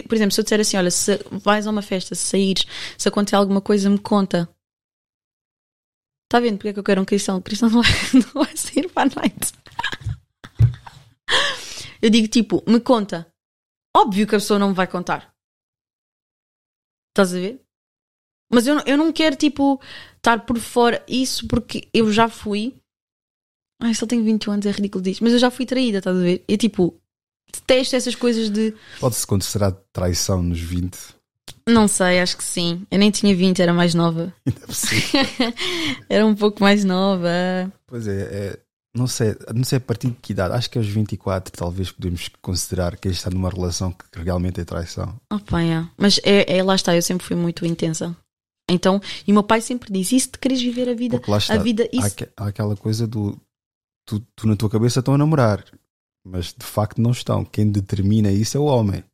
por- exemplo, se eu disser assim, olha, se vais a uma festa, se saíres, se acontecer alguma coisa, me conta. Está vendo porque é que eu quero um cristão? O cristão não vai, não vai sair para a noite. Eu digo tipo, me conta. Óbvio que a pessoa não me vai contar. Estás a ver? Mas eu, não- eu não quero tipo estar por fora isso porque eu já fui. Ai, só tenho 21 anos, é ridículo disso. Mas eu já fui traída, estás a ver? Eu tipo, detesto essas coisas de. Pode-se considerar traição nos 20? Não sei, acho que sim. Eu nem tinha 20, era mais nova. era um pouco mais nova. Pois é, é- não sei, não sei a partir de que idade. Acho que aos 24 talvez podemos considerar que está numa relação que realmente é traição. Opa, é. Mas é, é, lá está, eu sempre fui muito intensa. Então, e o meu pai sempre diz: e se te queres viver a vida? Está, a vida, há, isso. há aquela coisa do tu, tu na tua cabeça estão a namorar, mas de facto não estão. Quem determina isso é o homem.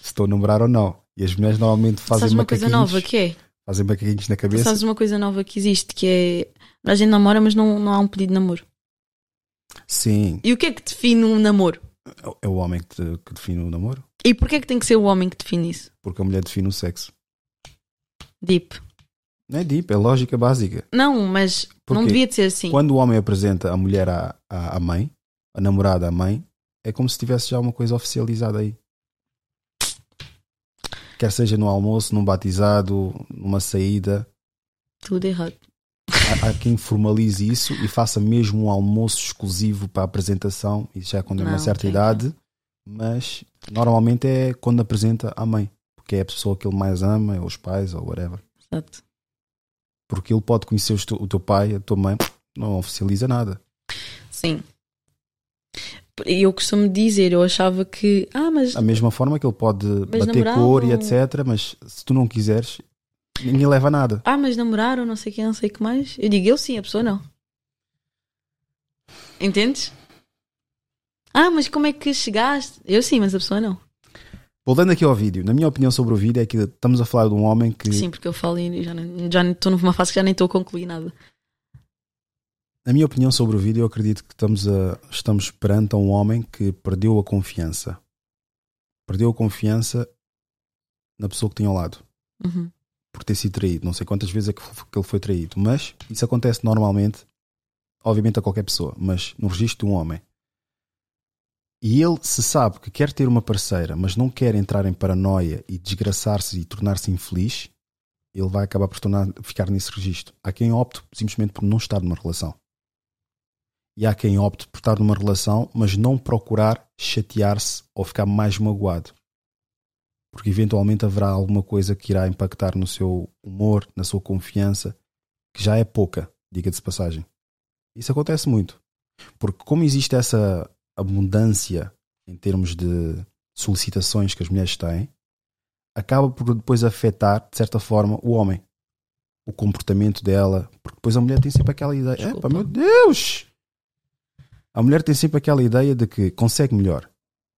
Se estão a namorar ou não. E as mulheres normalmente fazem Sabes uma coisa nova que é? Fazem macaquinhos na Tu cabeça. sabes uma coisa nova que existe que é. A gente namora, mas não, não há um pedido de namoro. Sim, E o que é que define um namoro? é o homem que, te- que define o namoro, E porquê é que tem que ser o homem que define isso? porque a mulher define o sexo. Deep. Não é deep, é lógica básica. Não, mas não devia de ser assim. Quando o homem apresenta a mulher à, à, à mãe, a namorada à mãe, é como se tivesse já uma coisa oficializada aí. quer seja no almoço, num batizado, numa saída. Tudo errado. Há, há quem formalize isso e faça mesmo um almoço exclusivo para a apresentação, e já quando é uma certa idade, mas normalmente é quando apresenta a mãe, porque é a pessoa que ele mais ama, é os pais ou whatever. Exato. Porque ele pode conhecer o teu pai, a tua mãe, não oficializa nada. Sim. Eu costumo dizer, eu achava que. Ah, mas. Da mesma forma que ele pode bater namoravam- cor e etc, mas se tu não quiseres, ninguém leva nada. Ah, mas namoraram, não sei o que, não sei o que mais. Eu digo, eu sim, a pessoa não. Entendes? Ah, mas como é que chegaste? Eu sim, mas a pessoa não. Voltando aqui ao vídeo, na minha opinião sobre o vídeo é que estamos a falar de um homem que, Sim, porque eu falo e já nem- já estou numa fase que já nem estou a concluir nada. na minha opinião sobre o vídeo, eu acredito que estamos, a, estamos perante a um homem que perdeu a confiança. Perdeu a confiança na pessoa que tem ao lado. Uhum. Por ter sido traído. Não sei quantas vezes é que que ele foi traído, mas isso acontece normalmente, obviamente a qualquer pessoa, mas no registro de um homem. E ele, se sabe que quer ter uma parceira, mas não quer entrar em paranoia e desgraçar-se e tornar-se infeliz, ele vai acabar por tornar, ficar nesse registro. Há quem opte simplesmente por não estar numa relação. E há quem opte por estar numa relação, mas não procurar chatear-se ou ficar mais magoado. Porque eventualmente haverá alguma coisa que irá impactar no seu humor, na sua confiança, que já é pouca, diga-se passagem. Isso acontece muito. Porque como existe essa abundância em termos de solicitações que as mulheres têm, acaba por depois afetar, de certa forma, o homem. O comportamento dela. Porque depois a mulher tem sempre aquela ideia. Epá, meu Deus! A mulher tem sempre aquela ideia de que consegue melhor.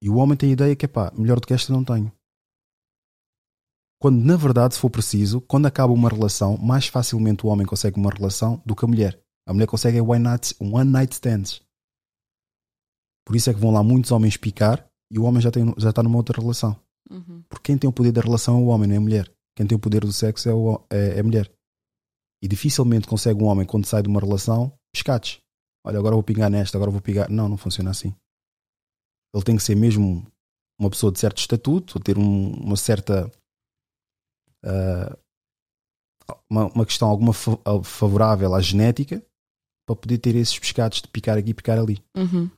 E o homem tem a ideia que, pá, melhor do que esta não tenho. Quando, na verdade, se for preciso, quando acaba uma relação, mais facilmente o homem consegue uma relação do que a mulher. A mulher consegue one night, one night stands. Por isso é que vão lá muitos homens picar e o homem já, tem, já está numa outra relação. Uhum. Porque quem tem o poder da relação é o homem, não é a mulher. Quem tem o poder do sexo é, o, é, é a mulher. E dificilmente consegue um homem, quando sai de uma relação, pescates. Olha, agora vou pingar nesta, agora vou pingar. Não, não funciona assim. Ele tem que ser mesmo uma pessoa de certo estatuto, ter um- uma certa. ah, uma, uma questão alguma fa- favorável à genética para poder ter esses pescados de picar aqui e picar ali. Uhum.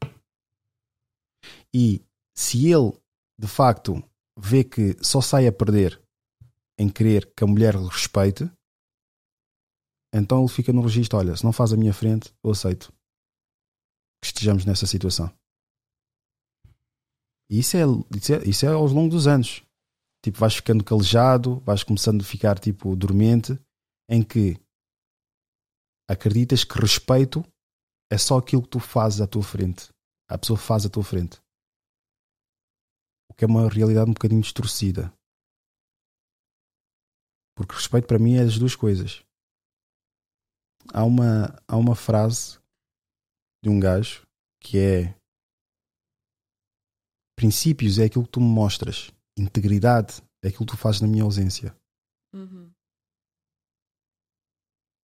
E se ele, de facto, vê que só sai a perder em querer que a mulher lhe respeite, então ele fica no registro: olha, se não faz a minha frente, eu aceito que estejamos nessa situação. E isso é, isso é, isso é ao longo dos anos. Tipo, vais ficando calejado, vais começando a ficar tipo dormente, em que acreditas que respeito é só aquilo que tu fazes à tua frente. A pessoa faz à tua frente. O que é uma realidade um bocadinho distorcida. Porque respeito para mim é as duas coisas. Há uma, há uma frase de um gajo que é princípios é aquilo que tu me mostras. Integridade é aquilo que tu fazes na minha ausência. Uhum.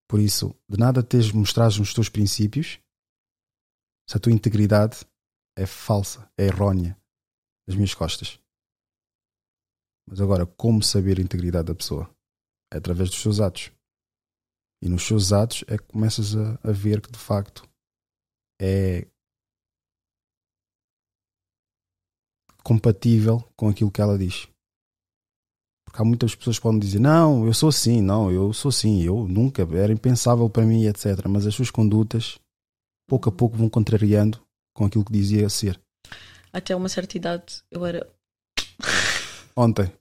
Por isso, de nada teres mostrado os teus princípios se a tua integridade é falsa, é errónea nas minhas costas. Mas agora, como saber a integridade da pessoa? É através dos seus atos. E nos seus atos é que começas a, a ver que de facto é compatível com aquilo que ela diz. Porque há muitas pessoas que podem dizer: Não, eu sou assim, não, eu sou assim, eu nunca, era impensável para mim, etc. Mas as suas condutas, pouco a pouco, vão contrariando com aquilo que dizia ser. Até uma certa idade eu era. Ontem.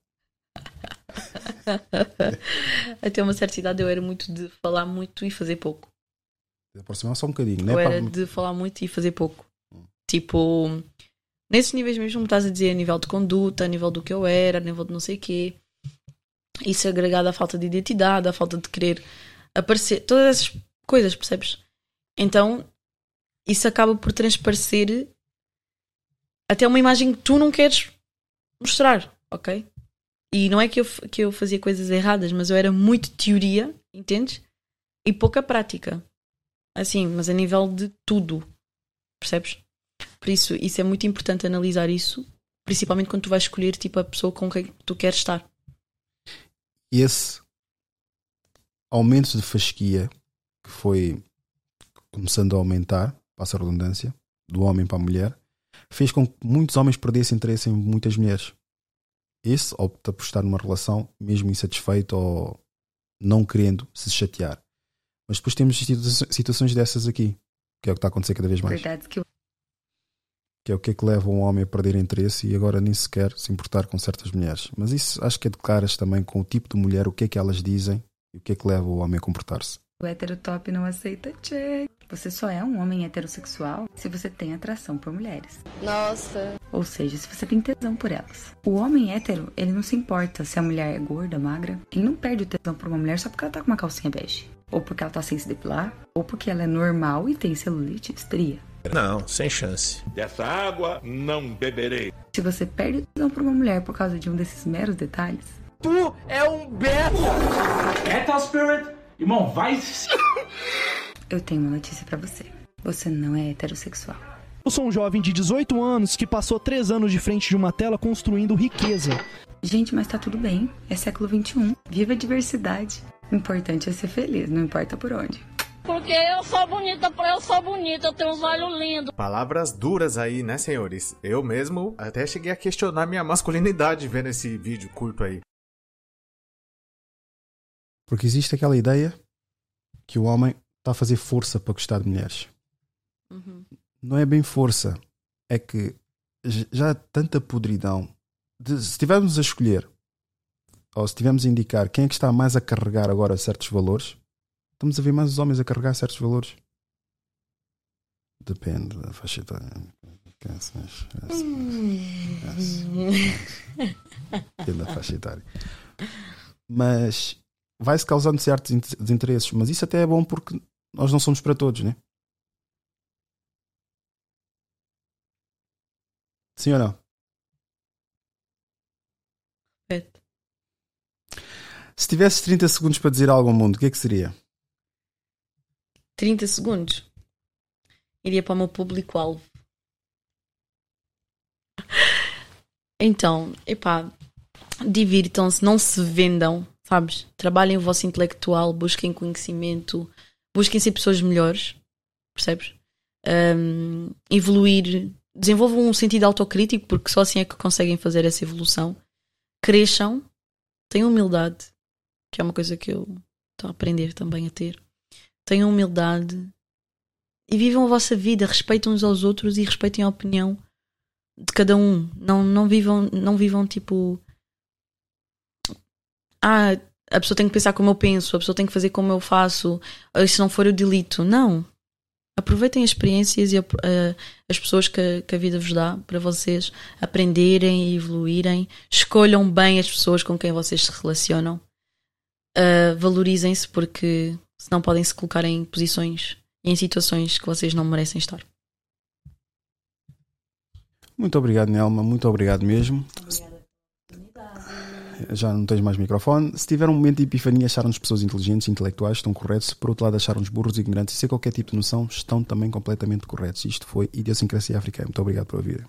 Até uma certa idade eu era muito de falar muito e fazer pouco. Aproximar só um bocadinho, né? Eu era de falar muito e fazer pouco. Tipo, nesses níveis mesmo, me estás a dizer, a nível de conduta, a nível do que eu era, a nível de não sei o quê. Isso agregado à falta de identidade, à falta de querer aparecer, todas essas coisas, percebes? Então, isso acaba por transparecer até uma imagem que tu não queres mostrar, ok? E não é que eu, que eu fazia coisas erradas, mas eu era muito teoria, entendes? E pouca prática. Assim, mas a nível de tudo. Percebes? Por isso, isso é muito importante analisar isso, principalmente quando tu vais escolher tipo a pessoa com quem tu queres estar. esse aumento de fasquia que foi começando a aumentar, passa a redundância, do homem para a mulher, fez com que muitos homens perdessem interesse em muitas mulheres. Esse opta por estar numa relação mesmo insatisfeito ou não querendo se chatear. Mas depois temos situa- situações dessas aqui, que é o que está a acontecer cada vez mais. Verdade que Que é o que é que leva um homem a perder interesse e agora nem sequer se importar com certas mulheres. Mas isso acho que é de claras também com o tipo de mulher, o que é que elas dizem e o que é que leva o homem a comportar-se. O hétero top não aceita check. Você só é um homem heterossexual se você tem atração por mulheres. Nossa. Ou seja, se você tem tesão por elas. O homem hétero, ele não se importa se a mulher é gorda, magra. Ele não perde o tesão por uma mulher só porque ela tá com uma calcinha bege. Ou porque ela tá sem se depilar. Ou porque ela é normal e tem celulite e estria. Não, sem chance. Dessa água não beberei. Se você perde o tesão por uma mulher por causa de um desses meros detalhes, Tu é um beta! Beta Spirit? Irmão, vai. eu tenho uma notícia pra você. Você não é heterossexual. Eu sou um jovem de 18 anos que passou 3 anos de frente de uma tela construindo riqueza. Gente, mas tá tudo bem. É século XXI. Viva a diversidade. O importante é ser feliz, não importa por onde. Porque eu sou bonita, eu sou bonita, eu tenho uns olhos lindos. Palavras duras aí, né, senhores? Eu mesmo até cheguei a questionar minha masculinidade vendo esse vídeo curto aí. Porque existe aquela ideia que o homem está a fazer força para gostar de mulheres. Não é bem força, é que já há tanta podridão. De- se estivermos a escolher, ou se estivermos a indicar quem é que está mais a carregar agora certos valores, estamos a ver mais os homens a carregar certos valores. Depende da faixa etária. Depende da faixa etária. Mas vai-se causando certos int- desinteresses. Mas isso até é bom porque nós não somos para todos, né? Sim ou não? Repete. Se tivesses 30 segundos para dizer algo ao mundo, o que é que seria? 30 segundos. Iria para o meu público-alvo. Então, epá, divirtam-se, não se vendam, sabes? Trabalhem o vosso intelectual, busquem conhecimento, busquem ser pessoas melhores, percebes? Ahm, evoluir, desenvolvam um sentido autocrítico, porque só assim é que conseguem fazer essa evolução. Cresçam, tenham humildade, que é uma coisa que eu estou a aprender também a ter. Tenham humildade e vivam a vossa vida, respeitem uns aos outros e respeitem a opinião de cada um. Não, não vivam, não vivam tipo. Ah, a pessoa tem que pensar como eu penso, a pessoa tem que fazer como eu faço, se não for eu delito. Não. Aproveitem as experiências e a- a- as pessoas que, a- que a vida vos dá para vocês aprenderem e evoluírem. Escolham bem as pessoas com quem vocês se relacionam. Ah, Valorizem-se porque senão podem se colocar em posições e em situações que vocês não merecem estar. Muito obrigado, Nelma. Muito obrigado mesmo. Já não tens mais microfone. Se tiver um momento de epifania, acharam-nos pessoas inteligentes, intelectuais, estão corretos. Se por outro lado acharam-nos burros, ignorantes e sem qualquer tipo de noção, estão também completamente corretos. Isto foi Idiosincrasia Africana. Muito obrigado por ouvir.